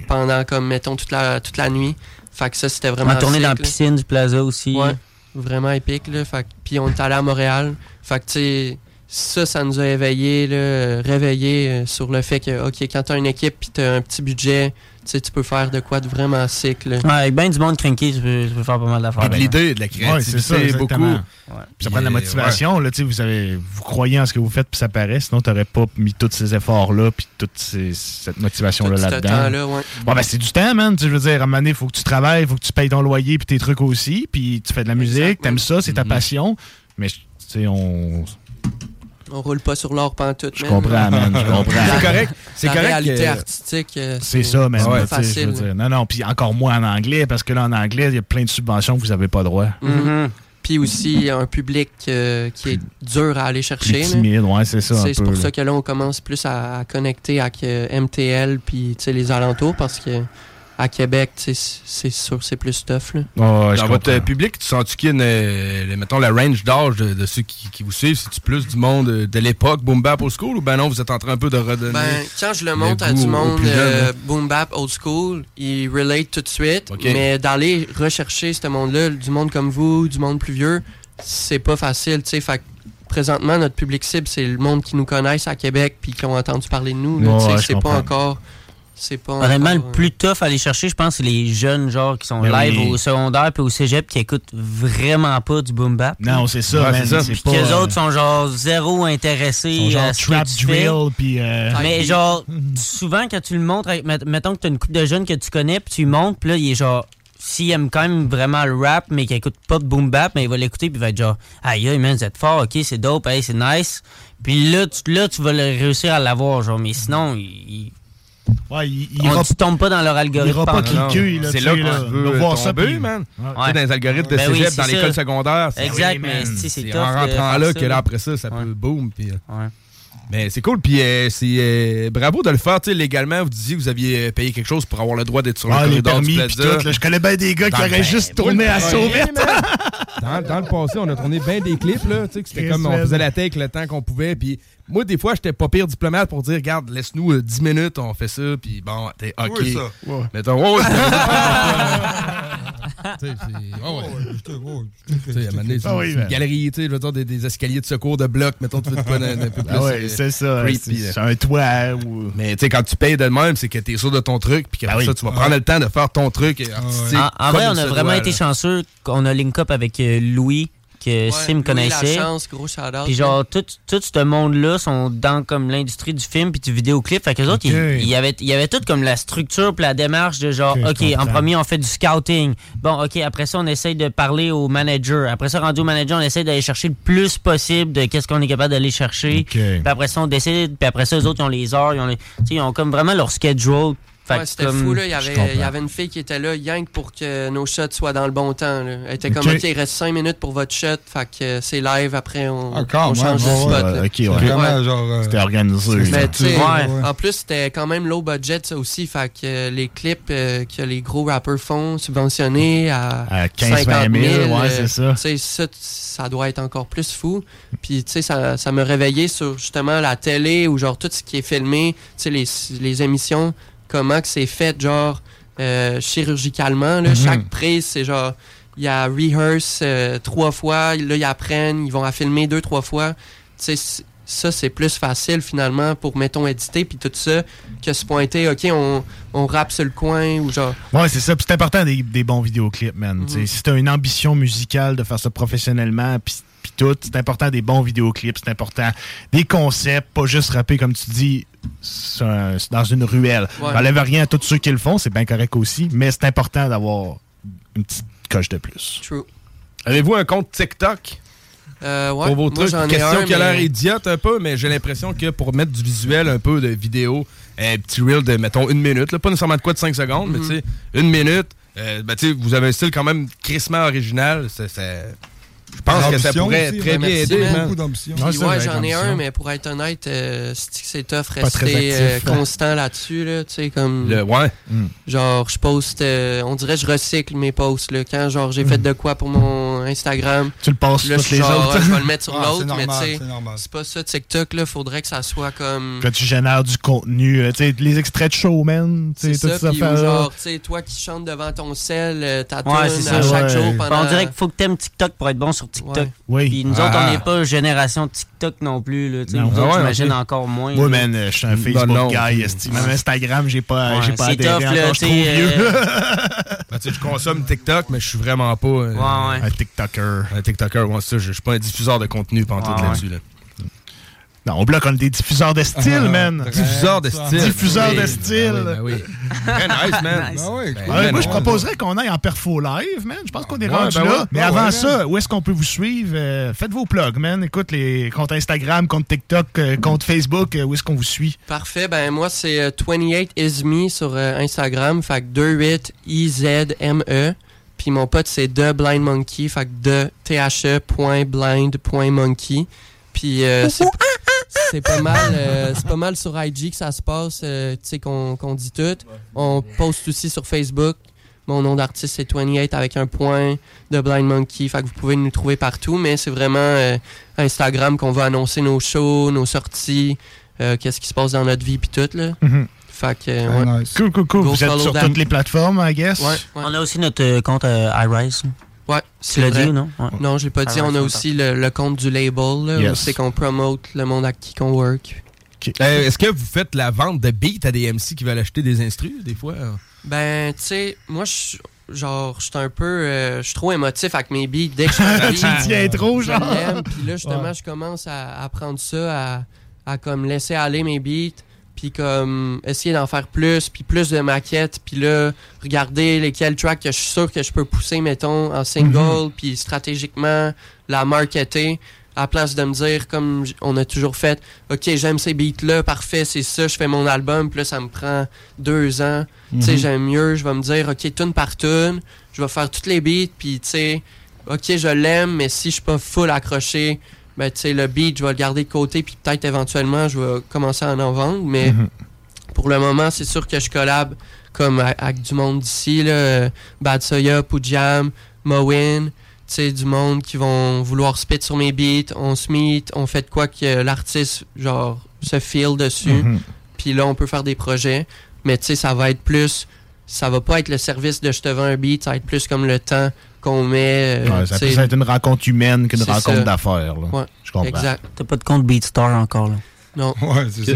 Speaker 14: pendant comme mettons toute la toute la nuit. Fait que ça c'était
Speaker 15: On
Speaker 14: vraiment
Speaker 15: a tourné
Speaker 14: sick,
Speaker 15: dans la piscine du Plaza aussi.
Speaker 14: Ouais, vraiment épique là. Fait puis on est allé à Montréal. Fait que tu sais ça, ça nous a éveillé, là, euh, réveillé euh, sur le fait que, OK, quand t'as une équipe puis t'as un petit budget, tu sais, tu peux faire de quoi de vraiment sick, là.
Speaker 15: Ouais, avec ben du monde cranky, tu peux, tu peux faire pas mal d'affaires.
Speaker 2: Et de l'idée, de la
Speaker 9: Ouais,
Speaker 2: créativité,
Speaker 9: c'est ça,
Speaker 2: beaucoup.
Speaker 15: Ouais.
Speaker 9: Puis ça prend de la
Speaker 2: Puis,
Speaker 9: motivation. Là, tu vous, avez, vous croyez en ce que vous faites, puis ça paraît. Sinon, tu n'aurais pas mis tous ces efforts-là, puis toute ces- cette motivation-là là-dedans.
Speaker 14: ouais.
Speaker 9: Bon, ben, c'est du temps, man. Tu je veux dire, à un moment donné, il faut que tu travailles, il faut que tu payes ton loyer, puis tes trucs aussi, puis tu fais de la musique, t'aimes ça, c'est ta passion. Mais, tu sais, on.
Speaker 14: On roule pas sur l'or pantoute,
Speaker 9: Je comprends, man, je comprends.
Speaker 2: C'est correct. C'est correct
Speaker 14: réalité
Speaker 2: que-
Speaker 14: artistique, euh,
Speaker 9: C'est ça, sais, je
Speaker 14: facile.
Speaker 9: dire. Non, non, puis encore moins en anglais, parce que là, en anglais, il y a plein de subventions que vous n'avez pas droit.
Speaker 14: Mhm. Puis aussi un public euh, qui est dur à aller chercher.
Speaker 9: Plus timide, ouais, c'est ça.
Speaker 14: C'est pour
Speaker 9: là.
Speaker 14: ça que là, on commence plus à, à connecter avec euh, MTL puis les alentours parce que à Québec, tu sais, c'est sûr c'est plus tough. Là.
Speaker 2: Dans votre
Speaker 9: comprends.
Speaker 2: euh, public, tu sens-tu qu'il y a une, euh, le- mettons, la range d'âge de, de ceux qui, qui vous suivent? C'est-tu plus du monde euh, de l'époque, boom bap old school, ou ben non, vous êtes en train un peu de redonner?
Speaker 14: Ben, quand je le montre à du monde euh,
Speaker 2: hein?
Speaker 14: boom bap old school, ils relate tout de suite. Mais d'aller rechercher ce monde-là, du monde comme vous, du monde plus vieux, c'est pas facile. tu sais. Fait que présentement, notre public cible, c'est le monde qui nous connaissent à Québec puis qui ont entendu parler de nous.
Speaker 15: Ouais,
Speaker 14: tu sais,
Speaker 15: je
Speaker 14: c'est pas encore. C'est pas
Speaker 15: Honnêtement,
Speaker 14: encore,
Speaker 15: le plus tough à aller chercher, je pense, c'est les jeunes genre qui sont
Speaker 9: Ben
Speaker 15: live
Speaker 9: oui.
Speaker 15: au secondaire puis au cégep qui écoutent vraiment pas du boom bap.
Speaker 9: Non, c'est ça,
Speaker 15: Ouais, c'est Puis que les
Speaker 9: euh,
Speaker 15: autres sont genre zéro intéressés
Speaker 9: Ils sont genre
Speaker 15: à ce
Speaker 9: trap
Speaker 15: que tu fais.
Speaker 9: drill, puis... euh,
Speaker 15: Mais genre, souvent, quand tu le montres, avec- mettons que tu as une couple de jeunes que tu connais, puis tu montres, puis là, il est genre, s'il aime quand même vraiment le rap, mais qu'il écoute pas de boom bap, mais il va l'écouter, puis il va être genre, aïe, aïe, man, vous êtes fort, ok, c'est dope, hey, c'est nice. Puis là, tu, là, tu vas le- réussir à l'avoir, genre, mais sinon, il.
Speaker 9: Ouais, il, il
Speaker 15: on, tu tombes pas dans leur algorithme.
Speaker 9: pas cliquer,
Speaker 2: C'est là
Speaker 9: là,
Speaker 2: veux
Speaker 9: va voir ça,
Speaker 2: tomber,
Speaker 9: puis-
Speaker 2: man.
Speaker 9: Ouais.
Speaker 2: Dans les algorithmes de
Speaker 15: Ben
Speaker 2: cégep, dans
Speaker 15: ça.
Speaker 2: l'école secondaire. c'est-
Speaker 15: Exact,
Speaker 2: Oui,
Speaker 15: mais c'est-
Speaker 2: en rentrant là
Speaker 15: ça,
Speaker 2: que là, après ça, ça peut boom. Puis, euh,
Speaker 15: Ouais.
Speaker 2: Mais c'est cool, puis euh, c'est euh, bravo de le faire, tu sais, légalement. Vous disiez que vous aviez payé quelque chose pour avoir le droit d'être sur
Speaker 9: Ah,
Speaker 2: le corridor du
Speaker 9: permis, puis
Speaker 2: Plaza.
Speaker 9: tout. là, je connais bien des gars qui auraient
Speaker 2: ben,
Speaker 9: juste tourné à Sauvette.
Speaker 2: Dans, dans le passé, on a tourné bien des clips, là. Tu sais, que c'était comme on faisait la tête le temps qu'on pouvait. Puis moi, des fois, j'étais pas pire diplomate pour dire, regarde, laisse-nous euh, 10 minutes, on fait ça. Puis bon, t'es OK.
Speaker 8: Oui, ça.
Speaker 2: Mettons, ouais, ouais, Tu sais, c'est- ouais, ouais. Tu sais,
Speaker 9: Ah
Speaker 2: une galerie, tu je veux dire, des, des escaliers de secours de blocs, mettons, tu veux te prendre un, un peu plus.
Speaker 9: Ah ouais,
Speaker 2: euh,
Speaker 9: c'est ça. C'est un toit ou.
Speaker 2: Mais tu sais, quand tu payes de même, c'est que tu es sûr de ton truc, puis qu'après
Speaker 9: Ah oui.
Speaker 2: ça, tu vas prendre le temps de faire ton truc artistique.
Speaker 15: En, vrai, on a vraiment
Speaker 2: doit,
Speaker 15: été
Speaker 2: là.
Speaker 15: chanceux qu'on a link up avec euh, Louis, que Sim connaissait.
Speaker 14: Lachance, gros shout-out,
Speaker 15: Puis genre, tout, tout ce monde-là sont dans comme l'industrie du film puis du vidéoclip. Fait que autres,
Speaker 9: Ok.
Speaker 15: il y avait, il y avait tout comme la structure puis la démarche de genre,
Speaker 9: Ok,
Speaker 15: en premier, on fait du scouting. Bon, OK, après ça, on essaye de parler au manager. Après ça, rendu au manager, on essaye d'aller chercher le plus possible de qu'est-ce qu'on est capable d'aller chercher.
Speaker 9: Ok.
Speaker 15: Puis après ça, on décide. Puis après ça, eux autres, ils ont les heures. Ils ont, les, ils ont comme vraiment leur schedule.
Speaker 14: Ouais, c'était
Speaker 15: comme-
Speaker 14: fou, là. Il y, avait,
Speaker 15: comprends.
Speaker 14: il y avait une fille qui était là, que pour que nos shots soient dans le bon temps. là. Elle était comme,
Speaker 9: Ok.
Speaker 14: Il reste 5 minutes pour votre shot. Fait que euh, c'est live, après, on,
Speaker 8: Ah, quand
Speaker 14: on change de
Speaker 8: ouais,
Speaker 14: spot.
Speaker 8: Vraiment, genre. euh,
Speaker 9: C'était organisé.
Speaker 14: Mais en plus, c'était quand même low budget, ça aussi. Fait que euh, les clips euh, que les gros rappers font, subventionnés à,
Speaker 9: À 15
Speaker 14: 50
Speaker 9: 20 000,
Speaker 14: 000,
Speaker 9: ouais,
Speaker 14: euh,
Speaker 9: c'est ça.
Speaker 14: ça doit être encore plus fou. Puis, tu sais, ça, ça me réveillait sur justement la télé ou genre tout ce qui est filmé, tu sais, les, les émissions, comment que c'est fait, genre, euh, chirurgicalement. Là,
Speaker 9: Mhm.
Speaker 14: Chaque prise, c'est genre, il y a rehearse euh, trois fois, là, ils apprennent, ils vont à filmer deux, trois fois. Tu sais, ça, c'est plus facile finalement pour, mettons, éditer, puis tout ça, que se pointer, OK, on, on rappe sur le coin ou genre.
Speaker 9: Ouais, c'est ça. Puis c'est important des, des bons vidéoclips, man. Tu sais, Si t'as une ambition musicale de faire ça professionnellement, puis tout, c'est important des bons vidéoclips, c'est important des concepts, pas juste rapper comme tu dis un- dans une ruelle.
Speaker 14: Ouais.
Speaker 9: J'enlève rien à tous ceux qui le font, c'est bien correct aussi, mais c'est important d'avoir une petite coche de plus.
Speaker 14: True.
Speaker 2: Avez-vous un compte TikTok?
Speaker 14: Euh, ouais,
Speaker 2: pour vos
Speaker 14: moi,
Speaker 2: trucs?
Speaker 14: ai
Speaker 2: Question
Speaker 14: un,
Speaker 2: qui a l'air
Speaker 14: mais-
Speaker 2: idiote un peu, mais j'ai l'impression que pour mettre du visuel, un peu de vidéo, un petit reel de, mettons, une minute, là, pas nécessairement de quoi de 5 secondes, mais tu sais, une minute, euh, ben, tu sais, vous avez un style quand même crissement original. Je pense que ça pourrait
Speaker 8: aussi,
Speaker 2: très bien
Speaker 8: merci,
Speaker 2: aider.
Speaker 9: Ouais,
Speaker 14: j'en ai un, mais pour être honnête, euh, c'est c'est tough rester euh,
Speaker 9: actif, hein.
Speaker 14: constant là-dessus, là, tu sais, comme...
Speaker 2: Le, ouais.
Speaker 14: Genre, je poste, euh, on dirait je recycle mes posts, là. Quand, genre, j'ai fait de quoi pour mon Instagram,
Speaker 9: Tu le passes
Speaker 14: là,
Speaker 9: sur les
Speaker 14: genre,
Speaker 9: autres.
Speaker 14: je vais le mettre sur
Speaker 8: Ah,
Speaker 14: l'autre,
Speaker 8: c'est
Speaker 14: mais tu sais,
Speaker 8: c'est
Speaker 14: pas ça, TikTok, là, faudrait que ça soit comme...
Speaker 9: Quand tu génères du contenu, euh, tu sais, les extraits de show, man. tu sais,
Speaker 14: C'est
Speaker 9: toutes
Speaker 14: ça, genre, tu sais, toi qui chantes devant ton sel, euh, ta
Speaker 15: Ouais,
Speaker 14: tune
Speaker 15: c'est
Speaker 14: à
Speaker 15: ça,
Speaker 14: chaque jour pendant...
Speaker 15: On dirait qu'il faut que t'aimes TikTok pour être bon sur TikTok.
Speaker 14: Ouais.
Speaker 9: Oui.
Speaker 15: Puis nous
Speaker 8: Ah.
Speaker 15: autres, on n'est pas génération TikTok non plus. Là.
Speaker 9: Non.
Speaker 15: nous
Speaker 2: Ah
Speaker 15: autres, j'imagine encore moins.
Speaker 9: Moi, man, je suis un Facebook
Speaker 2: non,
Speaker 9: guy. Même Instagram, j'ai pas,
Speaker 15: Ouais,
Speaker 9: j'ai pas
Speaker 15: c'est
Speaker 9: adhéré
Speaker 15: tough,
Speaker 9: encore, je suis trop
Speaker 15: tu sais,
Speaker 9: vieux.
Speaker 2: tu sais, je consomme TikTok, mais je suis vraiment pas euh,
Speaker 15: Ouais, ouais.
Speaker 9: Un TikToker.
Speaker 2: un TikToker. Ouais, ça, je suis pas un diffuseur de contenu pantoute
Speaker 15: Ouais,
Speaker 2: là-dessus. Là.
Speaker 9: Non, au bloc, on a des diffuseurs de style,
Speaker 8: Ah,
Speaker 9: man.
Speaker 8: très-
Speaker 2: Diffuseur de style.
Speaker 9: Diffuseur
Speaker 2: Oui,
Speaker 9: de
Speaker 2: ben
Speaker 9: style.
Speaker 2: oui, ben oui. Très nice, man.
Speaker 8: Ben
Speaker 2: Ben,
Speaker 8: cool.
Speaker 2: Ben
Speaker 9: moi, je proposerais qu'on aille en perfo live, man. Je pense qu'on est
Speaker 2: Ouais,
Speaker 9: rendu
Speaker 2: ben
Speaker 9: là.
Speaker 2: ouais.
Speaker 9: Mais
Speaker 8: Ouais,
Speaker 9: avant
Speaker 8: ouais,
Speaker 9: ça, où est-ce qu'on peut vous suivre? Euh, faites vos plugs, man. Écoute, les comptes Instagram, compte TikTok, euh, compte Facebook, euh, où est-ce qu'on vous suit?
Speaker 14: Parfait, ben moi c'est euh, 28isme sur euh, Instagram, fait que 28 IZME. Puis mon pote c'est The Blind Monkey, fait que de the.blind.monkey. Puis euh, c'est c'est pas mal euh, c'est pas mal sur IG que ça se passe, euh, tu sais qu'on qu'on dit tout. On poste aussi sur Facebook. Mon nom d'artiste c'est 28 avec un point de Blind Monkey, fait que vous pouvez nous trouver partout, mais c'est vraiment euh, Instagram qu'on va annoncer nos shows, nos sorties, euh, qu'est-ce qui se passe dans notre vie puis tout là.
Speaker 9: Mhm.
Speaker 14: Fait que ouais.
Speaker 8: nice.
Speaker 9: Cool, cool, cool.
Speaker 14: Go
Speaker 9: Vous êtes sur
Speaker 14: them.
Speaker 9: toutes les plateformes, I guess?
Speaker 14: Ouais, ouais.
Speaker 15: On a aussi notre euh, compte euh, iRise.
Speaker 14: Ouais,
Speaker 15: Tu
Speaker 14: c'est
Speaker 15: l'as
Speaker 14: vrai.
Speaker 15: dit ou non? Ouais.
Speaker 14: Non, je l'ai pas dit.
Speaker 15: Ah
Speaker 14: on a aussi le, le compte du label, là, où c'est qu'on promote le monde à qui qu'on work.
Speaker 2: Euh, Est-ce que vous faites la vente de beats à des MC qui veulent acheter des instrus, des fois?
Speaker 14: Ben, tu sais, moi, je suis- genre, je suis un peu, euh, je suis trop émotif avec mes beats. Dès que je
Speaker 9: Tu tiens trop,
Speaker 14: je
Speaker 9: genre.
Speaker 14: Puis là, justement,
Speaker 9: Ouais.
Speaker 14: je commence à, à prendre ça, à, à comme laisser aller mes beats, puis comme essayer d'en faire plus, puis plus de maquettes, puis là, regarder lesquels tracks que je suis sûr que je peux pousser, mettons, en single,
Speaker 9: Mhm.
Speaker 14: puis stratégiquement la marketer. À la place de me dire, comme on a toujours fait, OK, j'aime ces beats-là, parfait, c'est ça, je fais mon album, puis là, ça me prend deux ans. Tu sais,
Speaker 9: Mhm.
Speaker 14: j'aime mieux, je vais me dire, OK, tune par tune, je vais faire toutes les beats, puis tu sais, OK, je l'aime, mais si je suis pas full accroché, ben, tu sais, le beat, je vais le garder de côté, puis peut-être éventuellement, je vais commencer à en vendre, mais
Speaker 9: Mhm.
Speaker 14: pour le moment, c'est sûr que je collab comme avec du monde d'ici, là, Bad Soya, Pujam, Mowin, tu sais, du monde qui vont vouloir spit sur mes beats, on se meet, on fait de quoi que l'artiste, genre, se feel dessus,
Speaker 9: Mhm.
Speaker 14: puis là, on peut faire des projets, mais tu sais, ça va être plus
Speaker 20: ça va pas être le service de je te vends un beat, ça va être plus comme le temps qu'on met. euh,
Speaker 9: Ouais, ça peut être une rencontre humaine qu'une rencontre d'affaires. là.
Speaker 20: Ouais,
Speaker 9: Je comprends.
Speaker 20: Exact.
Speaker 15: T'as pas de compte BeatStar encore, là?
Speaker 20: Non.
Speaker 8: Ouais, c'est ça.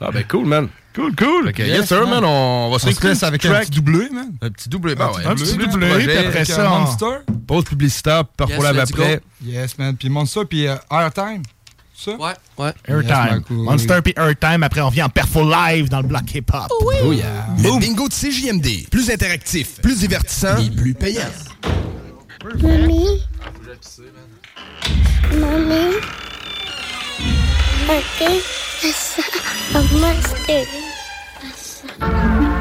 Speaker 2: Ah ben cool, man.
Speaker 9: Cool, cool.
Speaker 2: Que, yes, sir, man. On va se
Speaker 8: On se
Speaker 2: réécouter
Speaker 8: laisse
Speaker 2: un
Speaker 8: avec
Speaker 2: petit
Speaker 8: un
Speaker 2: track.
Speaker 8: petit doublé, man.
Speaker 2: Un petit doublé. Ben
Speaker 8: Un
Speaker 2: ouais,
Speaker 8: petit
Speaker 2: un petit
Speaker 8: doublé,
Speaker 2: doublé,
Speaker 8: puis après ça, on-
Speaker 2: Monster. Pause publicitaire, par
Speaker 20: Yes,
Speaker 2: après.
Speaker 8: Yes, man. Puis Monster, puis euh, Airtime. Ça?
Speaker 20: Ouais, ouais.
Speaker 9: Airtime.
Speaker 8: Yes.
Speaker 9: Monster puis Airtime. Après, on vient en perfo live dans le bloc hip-hop.
Speaker 2: Oh yeah.
Speaker 21: Le bingo de CJMD. Plus interactif, plus divertissant et plus payant.
Speaker 22: Okay, a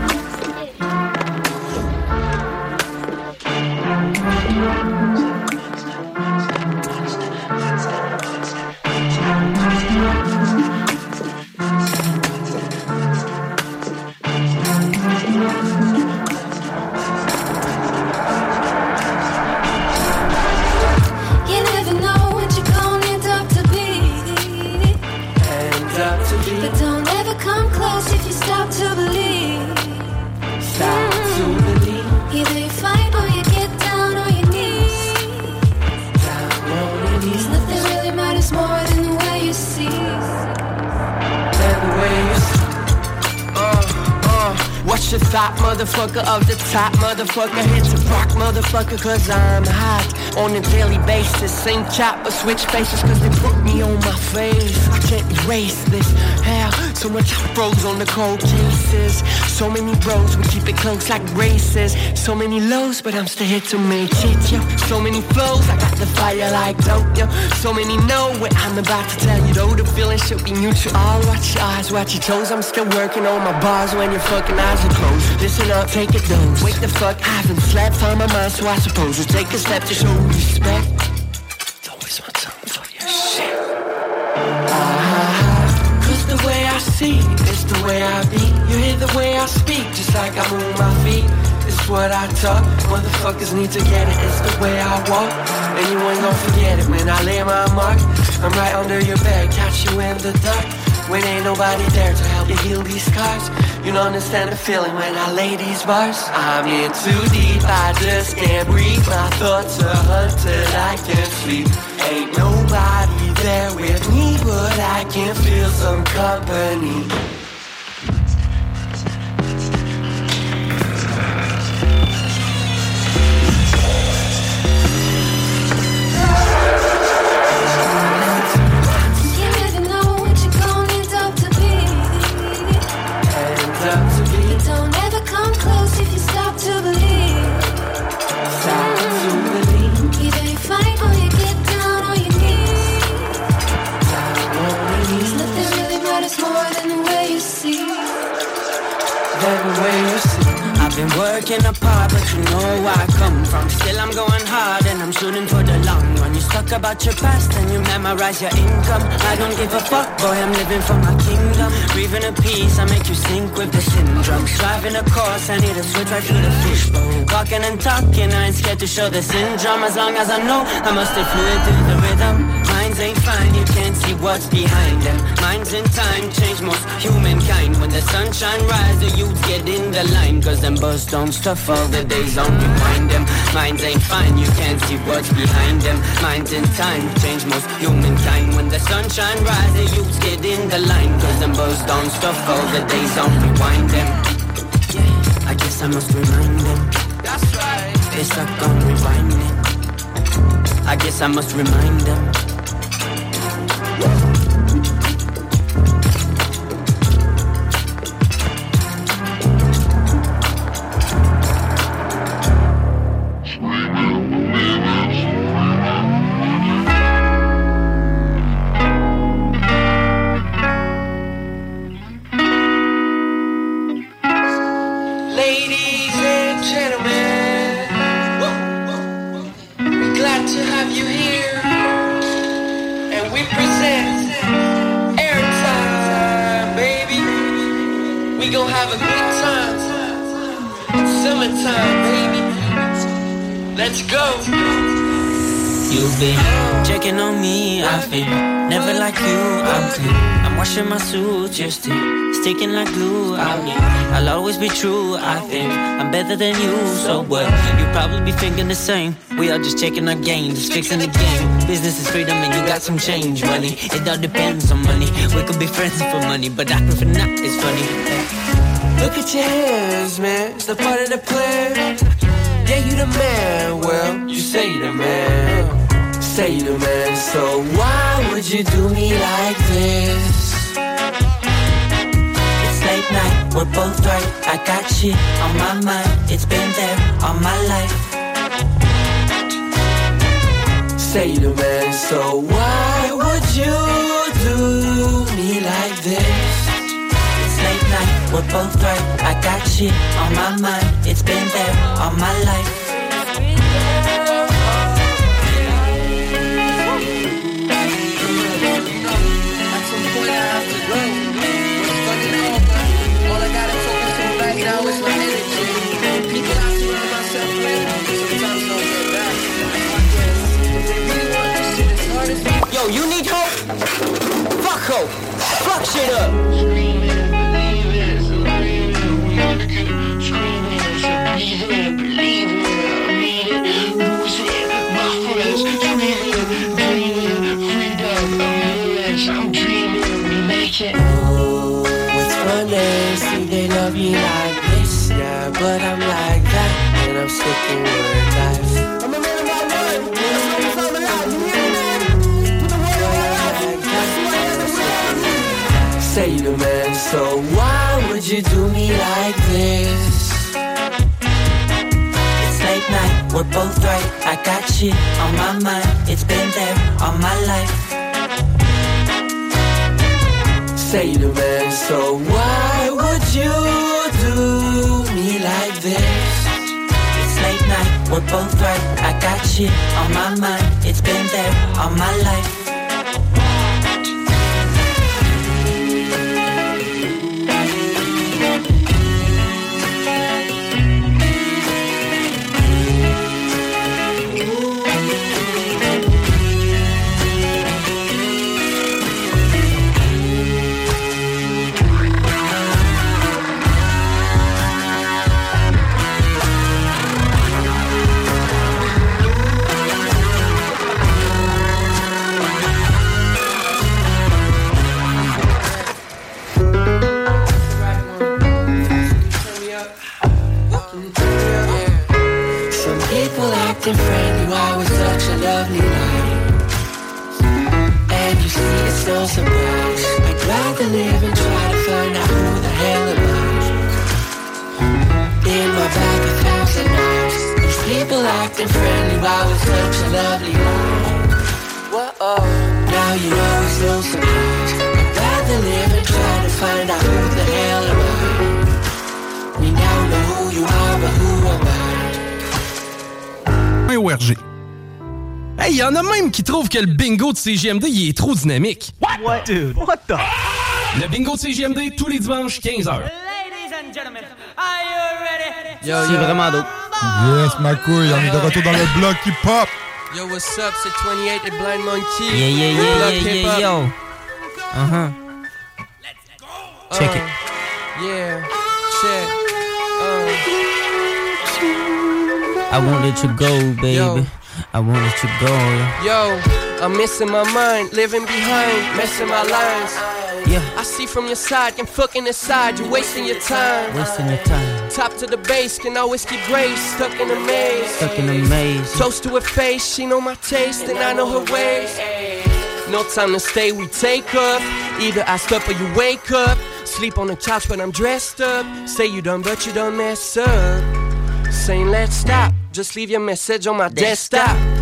Speaker 14: motherfucker, of the top, motherfucker? Hit the rock, motherfucker, cause I'm hot on a daily basis. Same chopper, switch faces, cause they put me on my face. I can't erase this. Hell, so much froze on the cold cases. So many bros, we keep it close like races. So many lows, but I'm still here to make it, yo. So many flows, I got the fire like dope, yo. So many know what I'm about to tell you, though. The feeling should be mutual. Watch your eyes, watch your toes. I'm still working on my bars when your fucking eyes are closed. Listen up, take a dose. Wake the fuck, I haven't slept on my mind, so I suppose we'll take a step to show respect. I move my feet. It's what I talk. Motherfuckers need to get it. It's the way I walk. And you ain't gon' forget it when I lay my mark. I'm right under your bed, catch you in the dark. When ain't nobody there to help you heal these scars. You don't understand the feeling when I lay these bars. I'm in too deep, I just can't breathe. My thoughts are hunted, I can't sleep. Ain't nobody there with me, but I can feel some company.
Speaker 16: Working apart, but you know where I come from. Still, I'm going hard and I'm shooting for the long run. You stuck about your past and you memorize your income. I don't give a fuck, boy, I'm living for my kingdom. Breathing a peace, I make you sink with the syndrome. Driving a course, I need to switch right through the fishbowl. Walking and talking, I ain't scared to show the syndrome. As long as I know, I must stay fluid through the rhythm. Minds ain't fine, you can't see what's behind them. Minds in time change most humankind. When the sunshine rise, the youths get in the line. Cause them buzz don't stuff all the days on rewind them. Minds ain't fine, you can't see what's behind them. Minds in time change most humankind. When the sunshine rise, the youths get in the line. Cause them buzz don't stuff all the days on rewind them. Yeah, I guess I must remind them.
Speaker 23: That's right.
Speaker 16: They stuck on rewinding. I guess I must remind them.
Speaker 23: Thank you.
Speaker 16: My you're sticking like glue. I'll, I'll always be true, I think I'm better than you, so what? You probably be thinking the same. We are just checking our game, just fixing the game. Business is freedom and you got some change money. It all depends on money. We could be friends for money, but I prefer not, it's funny.
Speaker 17: Look at your hands, man. It's the part of the plan. Yeah, you the man. Well, you say you the man. Say the man. So why would you do me like this?
Speaker 16: We're both right. I got shit on my mind. It's been there all my life.
Speaker 17: Say the man. So why would you do me like this?
Speaker 16: It's late night, we're both right. I got shit on my mind. It's been there all my life.
Speaker 17: Yo, you need hope? Fuck hope. Fuck shit up. Funny? See, they love like this, yeah, but I'm like that, and I'm sticking with life. So why would you do me like this?
Speaker 16: It's late night, we're both right. I got shit on my mind. It's been there all my life.
Speaker 17: Say the man, so why would you do me like this?
Speaker 16: It's late night, we're both right. I got shit on my mind. It's been there all my life.
Speaker 17: See, it's no surprise. I'd rather live and try to find out who the hell am I. In my back, a thousand knives. These people acting friendly while we're such a lovely life. Whoa, now you know it's no surprise. I'd rather live and try to find out who the hell am I. We now know who you are, but who am I?
Speaker 2: ORG. Hey, y en a même qui trouvent que le bingo de CGMD, il est trop dynamique.
Speaker 9: What? Dude, what the?
Speaker 2: Le bingo de CGMD, tous les dimanches, 15h.
Speaker 15: C'est vraiment dope.
Speaker 8: Yes, ma couille, on est de retour dans le bloc hip-hop.
Speaker 14: Yo, what's up? C'est 28 et Blind Monkey.
Speaker 15: Yeah, yeah, yeah,
Speaker 14: bloc
Speaker 15: yeah, yeah, yo. Uh-huh. Check it.
Speaker 14: Yeah, check. Uh.
Speaker 15: I won't let you go, baby.
Speaker 14: Yo.
Speaker 15: I won't let you go.
Speaker 14: Yo, I'm missing my mind, living behind, messing my lines.
Speaker 15: Yeah.
Speaker 14: I see from your side, I'm fucking aside, you're wasting your time.
Speaker 15: Wasting your time.
Speaker 14: Top to the base, can always keep grace, stuck in a maze.
Speaker 15: Stuck in a maze.
Speaker 14: Toast to her face, she know my taste and I know her ways. No time to stay, we take up. Either I stop or you wake up. Sleep on the couch, but I'm dressed up. Say you done, but you done mess up. Saying let's stop, just leave your message on my desktop.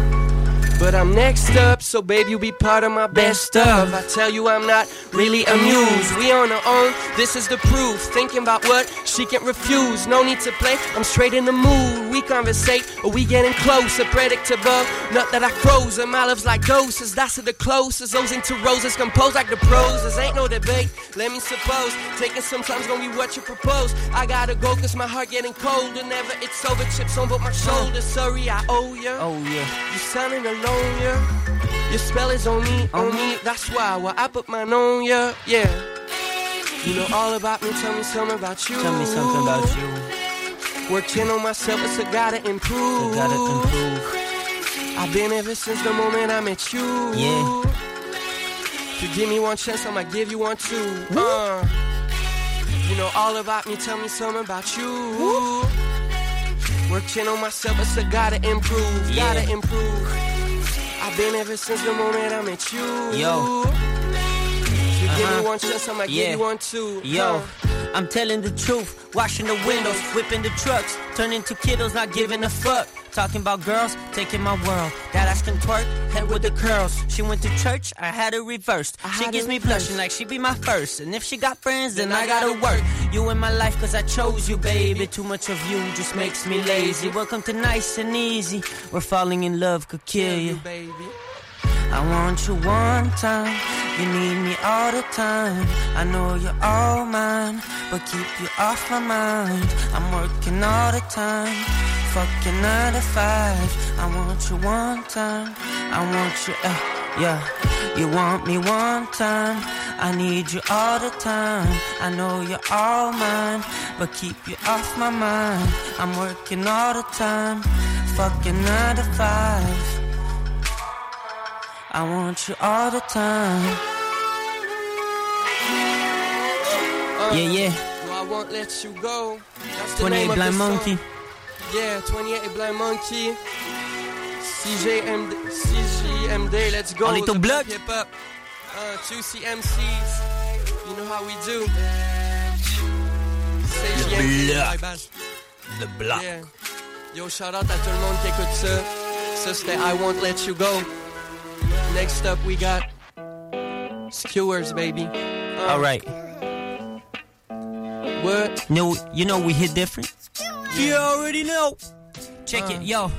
Speaker 14: But I'm next up, so babe, you be part of my best of. I tell you, I'm not really amused. We on our own, this is the proof. Thinking about what she can't refuse. No need to play, I'm straight in the mood. We conversate? Are we getting closer? Predictable. Not that I froze and my love's like doses. That's the closest. Those into roses composed like the pros. Ain't no debate. Let me suppose. Taking some time's gonna be what you propose. I gotta go cause my heart getting cold. And never it's over. Chips on both my shoulders. Sorry, I owe you.
Speaker 16: Oh, yeah.
Speaker 14: You sounding alone, yeah. Your spell is on me, on me. That's why, well, I put mine on ya, yeah. You know all about me, tell me something about you.
Speaker 16: Tell me something about you.
Speaker 14: Working on myself, it's a gotta improve.
Speaker 16: I gotta improve.
Speaker 14: I've been ever since the moment I met you.
Speaker 16: Yeah.
Speaker 14: If you give me one chance, I'ma give you one too. Uh, you know all about me, tell me something about you. Woo. Working on myself, it's a gotta improve,
Speaker 16: Yeah.
Speaker 14: gotta improve. I've been ever since the moment I met you.
Speaker 16: Yo.
Speaker 14: You give me
Speaker 16: Uh-huh.
Speaker 14: one chance, I'ma give
Speaker 16: Yeah.
Speaker 14: you one too.
Speaker 16: Yo,
Speaker 14: Uh.
Speaker 16: I'm telling the truth. Washing the windows, whipping the trucks, turning to kiddos, not giving a fuck. Talking about girls, taking my world. That ass can twerk, head with the curls. She went to church, I had her reversed. She
Speaker 14: had
Speaker 16: gives me blushing like she be my first. And if she got friends, then I gotta work. You in my life cause I chose you, baby. Too much of you just makes me lazy. Welcome to nice and easy. Where falling in love could kill you.
Speaker 14: baby.
Speaker 16: I want you one time, you need me all the time. I know you're all mine, but keep you off my mind. I'm working all the time, fucking nine to five. I want you one time, I want you, uh, yeah. You want me one time, I need you all the time. I know you're all mine, but keep you off my mind. I'm working all the time, fucking nine to five. I want you all the time.
Speaker 14: Uh,
Speaker 16: Yeah, yeah.
Speaker 14: No, I won't let you go? That's the
Speaker 16: 28
Speaker 14: name of
Speaker 16: Blind. Monkey.
Speaker 14: Yeah, 28 Blind Monkey. CJMD, CJMD, let's go.
Speaker 16: On est au
Speaker 14: The
Speaker 16: bloc.
Speaker 14: Hip hop. Uh, two CMCs. You know how we do. CJMD.
Speaker 16: Le bloc.
Speaker 14: Yeah. Yo, shout out à tout le monde qui écoute ça. Ça, c'était I Won't Let You Go. Next up, we got Skewers, baby. Uh,
Speaker 16: All right.
Speaker 14: What?
Speaker 16: No, you know we hit different. You already know. Check
Speaker 14: Uh,
Speaker 16: it, yo.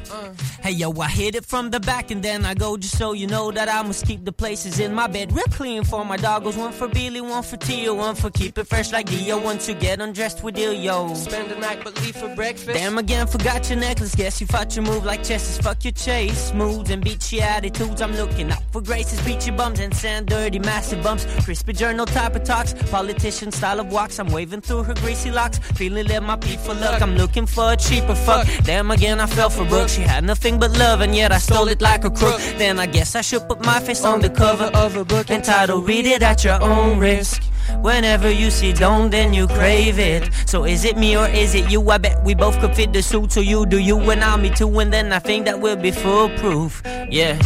Speaker 16: Hey, yo, I hit it from the back and then I go just so you know that I must keep the places in my bed real clean for my doggos. One for Billy, one for Tia, one for keep it fresh like Dio. One to get undressed with Dio, yo.
Speaker 14: Spend the night but leave for breakfast.
Speaker 16: Damn again, forgot your necklace. Guess you fought your move like chesses. Fuck your chase. Moods and beachy attitudes. I'm looking out for graces, beachy bums and sand dirty, massive bumps. Crispy journal type of talks. Politician style of walks. I'm waving through her greasy locks. Feeling let my for luck. I'm looking for a cheaper fuck. Damn again, I fell for Brooke. She had nothing but love, and yet I stole it like a crook. Then I guess I should put my face on the cover of a book entitled Read It at Your Own Risk. Whenever you see don't, then you crave it. So is it me or is it you? I bet we both could fit the suit. So you do you and I'll me too, and then I think that we'll be foolproof. Yeah.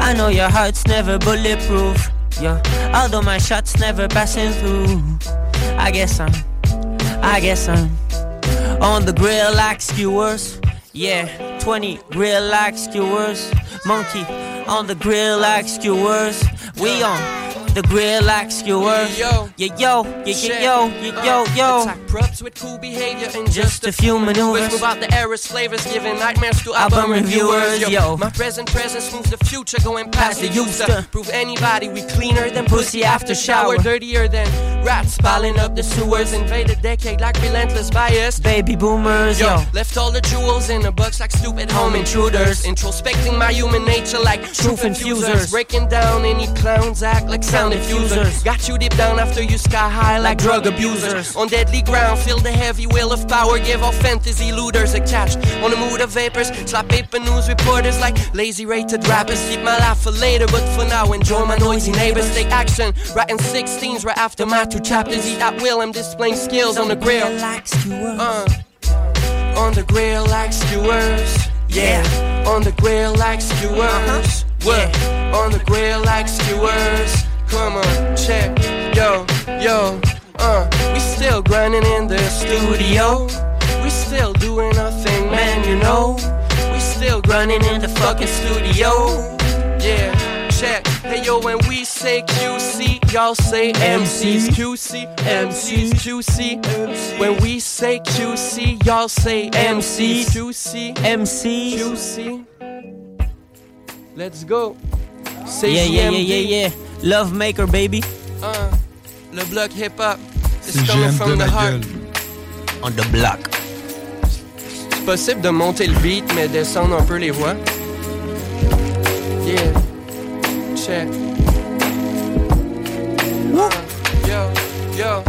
Speaker 16: I know your heart's never bulletproof. Yeah. Although my shots never passing through. I guess I'm, I guess I'm on the grill like skewers. Yeah, 20 grill like skewers. Monkey on the grill like skewers. We on the grill like skewers.
Speaker 14: Yo.
Speaker 16: Yeah, yo, yeah, yeah, yo, yo, uh, yo.
Speaker 14: Attack props with cool behavior and
Speaker 16: Just a few maneuvers.
Speaker 14: Move out the errors, flavors, giving nightmares to
Speaker 16: Album
Speaker 14: reviewers.
Speaker 16: yo.
Speaker 14: My present presence moves the future, going past the to. Prove anybody we cleaner than pussy after shower, dirtier than rats piling up the sewers. Invade a decade like relentless bias.
Speaker 16: Baby boomers, yo.
Speaker 14: Left all the jewels in the box like stupid home intruders. Introspecting my human nature like truth infusers. Breaking down any clowns act like sound diffusers. Got you deep down after you sky high like drug abusers. On deadly ground, feel the heavy wheel of power. Give off fantasy looters attached. On a mood of vapors, slap paper news reporters like lazy rated rappers. Keep my life for later, but for now, enjoy my noisy neighbors. Take action, writing 16s right after my two chapters. Eat at will, I'm displaying skills on the grill. Uh, on the grill like skewers. Yeah, on the grill like skewers. What? On the grill like skewers. Come on, check. Yo, yo, uh, we still grinding in the studio. We still doing our thing, man, you know. We still grinding in the fucking studio. Yeah, check. Hey yo, when we say QC, y'all say MCs. QC, MCs, QC. When we say QC, y'all say MCs. QC,
Speaker 15: MCs,
Speaker 14: QC. Let's go. Say
Speaker 15: Yeah, yeah, yeah, yeah, yeah. Love maker, baby.
Speaker 14: Uh, le bloc hip-hop. It's
Speaker 8: C'est
Speaker 14: coming from
Speaker 8: de
Speaker 14: the heart.
Speaker 8: gueule.
Speaker 15: On the block.
Speaker 14: C'est possible de monter le beat, mais descendre un peu les voix. Yeah. Check. Uh, yo, yo.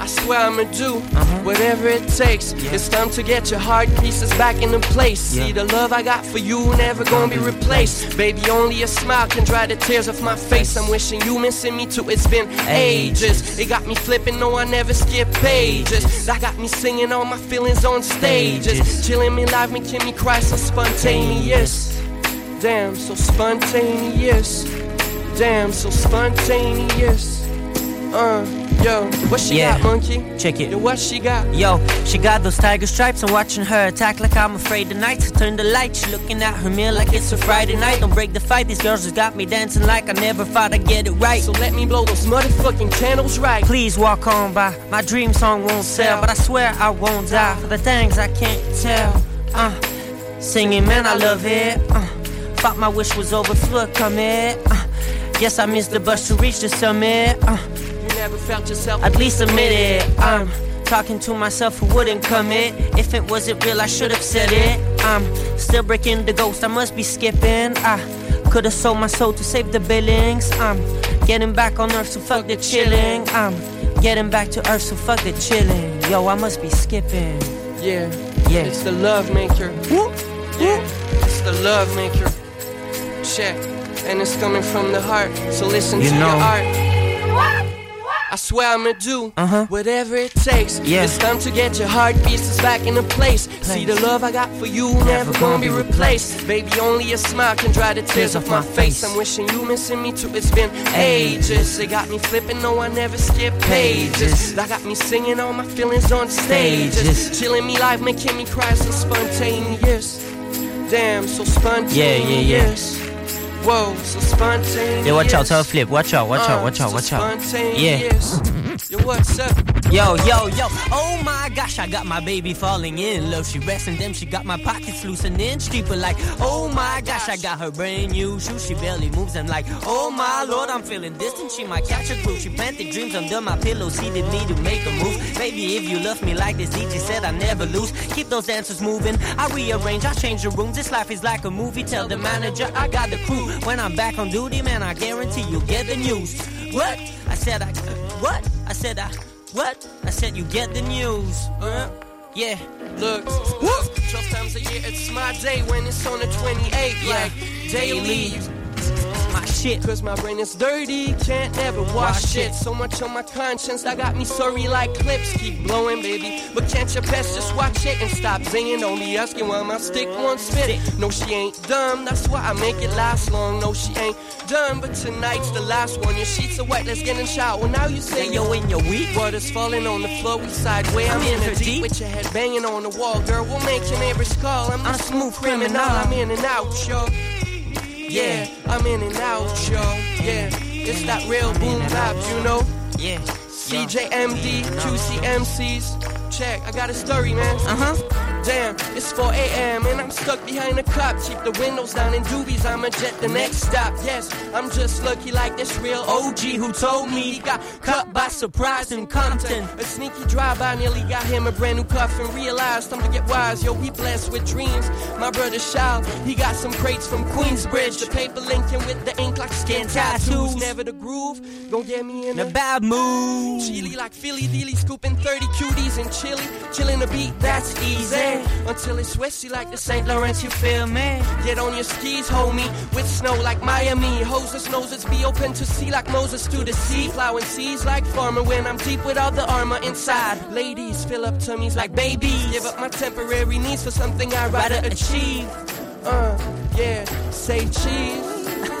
Speaker 14: I swear I'ma do whatever it takes. It's time to get your heart pieces back into place. See the love I got for you never gonna be replaced. Baby, only a smile can dry the tears off my face. I'm wishing you missing me too. It's been ages. It got me flipping, no, I never skip pages. That got me singing all my feelings on stages. Chilling me live, making me cry so spontaneous. Damn, so spontaneous. Damn, so spontaneous. Uh, yo, what she
Speaker 15: Yeah.
Speaker 14: got, monkey?
Speaker 15: Check it.
Speaker 14: Yo, what she got?
Speaker 15: Yo, she got those tiger stripes. I'm watching her attack like I'm afraid tonight. So turn the light. She looking at her meal like it's a Friday night. Don't break the fight. These girls just got me dancing like I never thought I'd get it right.
Speaker 14: So let me blow those motherfucking candles right.
Speaker 15: Please walk on by. My dream song won't sell, but I swear I won't die for the things I can't tell. Uh, singing, man, I love it. Uh, thought my wish was over, flood coming. Uh, guess I missed the bus to reach the summit. Uh,
Speaker 14: You never felt yourself.
Speaker 15: at least admit it. I'm talking to myself who wouldn't commit. If it wasn't real, I should have said it. I'm still breaking the ghost, I must be skipping. I could have sold my soul to save the billings. I'm getting back on earth, so fuck the chilling. I'm getting back to earth, so fuck the chilling. Yo, I must be skipping.
Speaker 14: Yeah,
Speaker 15: Yeah.
Speaker 14: It's the love maker. Yeah, it's the love maker. Check, and it's coming from the heart. So listen
Speaker 15: You
Speaker 14: to
Speaker 15: know.
Speaker 14: your art. I swear I'ma do
Speaker 15: Uh-huh.
Speaker 14: whatever it takes.
Speaker 15: Yeah.
Speaker 14: It's time to get your heart pieces back into place. See the love I got for you never gonna be replaced. Baby, only a smile can dry the tears off my face. I'm wishing you missing me too. It's been ages. It got me flipping, no, I never skip pages. That got me singing all my feelings on stages.
Speaker 15: Stages.
Speaker 14: Chilling me live, making me cry so spontaneous. Damn, so spontaneous.
Speaker 15: Yeah, yeah, yeah.
Speaker 14: Whoa, so spontaneous.
Speaker 15: Yo, watch out, tell flip. Watch out, watch out, watch out, watch out. Yeah.
Speaker 14: Yo, what's up?
Speaker 15: Yo, yo, yo. Oh my gosh, I got my baby falling in love. She resting them, she got my pockets loosening. Streeper like, oh my gosh, I got her brand new shoes. She barely moves. I'm like, oh my lord, I'm feeling distant. She might catch a groove. She planted dreams under my pillow, seeded me to make a move. Baby, if you love me like this, DJ said I never lose. Keep those dancers moving. I rearrange, I change the rooms. This life is like a movie. Tell the manager I got the crew. When I'm back on duty, man, I guarantee you'll get the news. What? I said I. What? I said I. What? I said you get the news. Uh, yeah.
Speaker 14: Look, look, 12 times a year, it's my day when it's on the 28th.
Speaker 15: Yeah.
Speaker 14: Like, daily.
Speaker 15: My shit.
Speaker 14: Cause my brain is dirty, can't ever wash it.
Speaker 15: it.
Speaker 14: So much on my conscience, that got me sorry like clips. Keep blowing, baby. But can't you best just watch it and stop singing? Don't be asking why my stick won't spit. It. No, she ain't dumb, that's why I make it last long. No, she ain't done, but tonight's the last one. Your sheets are wet, let's get in shower. Now you say
Speaker 15: yo in your week.
Speaker 14: Water's falling on the floor, we sideways. I'm,
Speaker 15: I'm
Speaker 14: in
Speaker 15: her
Speaker 14: deep,
Speaker 15: deep.
Speaker 14: with your head banging on the wall, girl. We'll make your neighbors call. I'm,
Speaker 15: I'm
Speaker 14: a smooth criminal.
Speaker 15: criminal.
Speaker 14: I'm in and out, yo. Yeah, I'm in and out, yo. Yeah, it's that real boom bap, you know.
Speaker 15: Yeah.
Speaker 14: CJMD, QCMCs. I got a story, man.
Speaker 15: Uh huh.
Speaker 14: Damn, it's 4 a.m. and I'm stuck behind a cop. Keep the windows down in doobies, I'ma jet the next stop. Yes, I'm just lucky like this real OG who told me he got cut by surprise in Compton. A sneaky drive-by nearly got him a brand new cuff and realized time to get wise. Yo, we blessed with dreams. My brother Shao, he got some crates from Queensbridge. The paper linking with the ink like skin tattoos. Never the groove, gon' get me in a
Speaker 15: bad mood.
Speaker 14: Chili like Philly Dealy, scooping 30 cuties and chili. Chilling the beat, that's easy. Until it's swishy like the St. Lawrence, you feel me? Get on your skis, homie, with snow like Miami. Hoses, noses be open to see like Moses to the sea. Plowing seas like farmer when I'm deep with all the armor inside. Ladies, fill up tummies like babies. Give up my temporary needs for something I'd rather achieve. Uh, yeah, say cheese.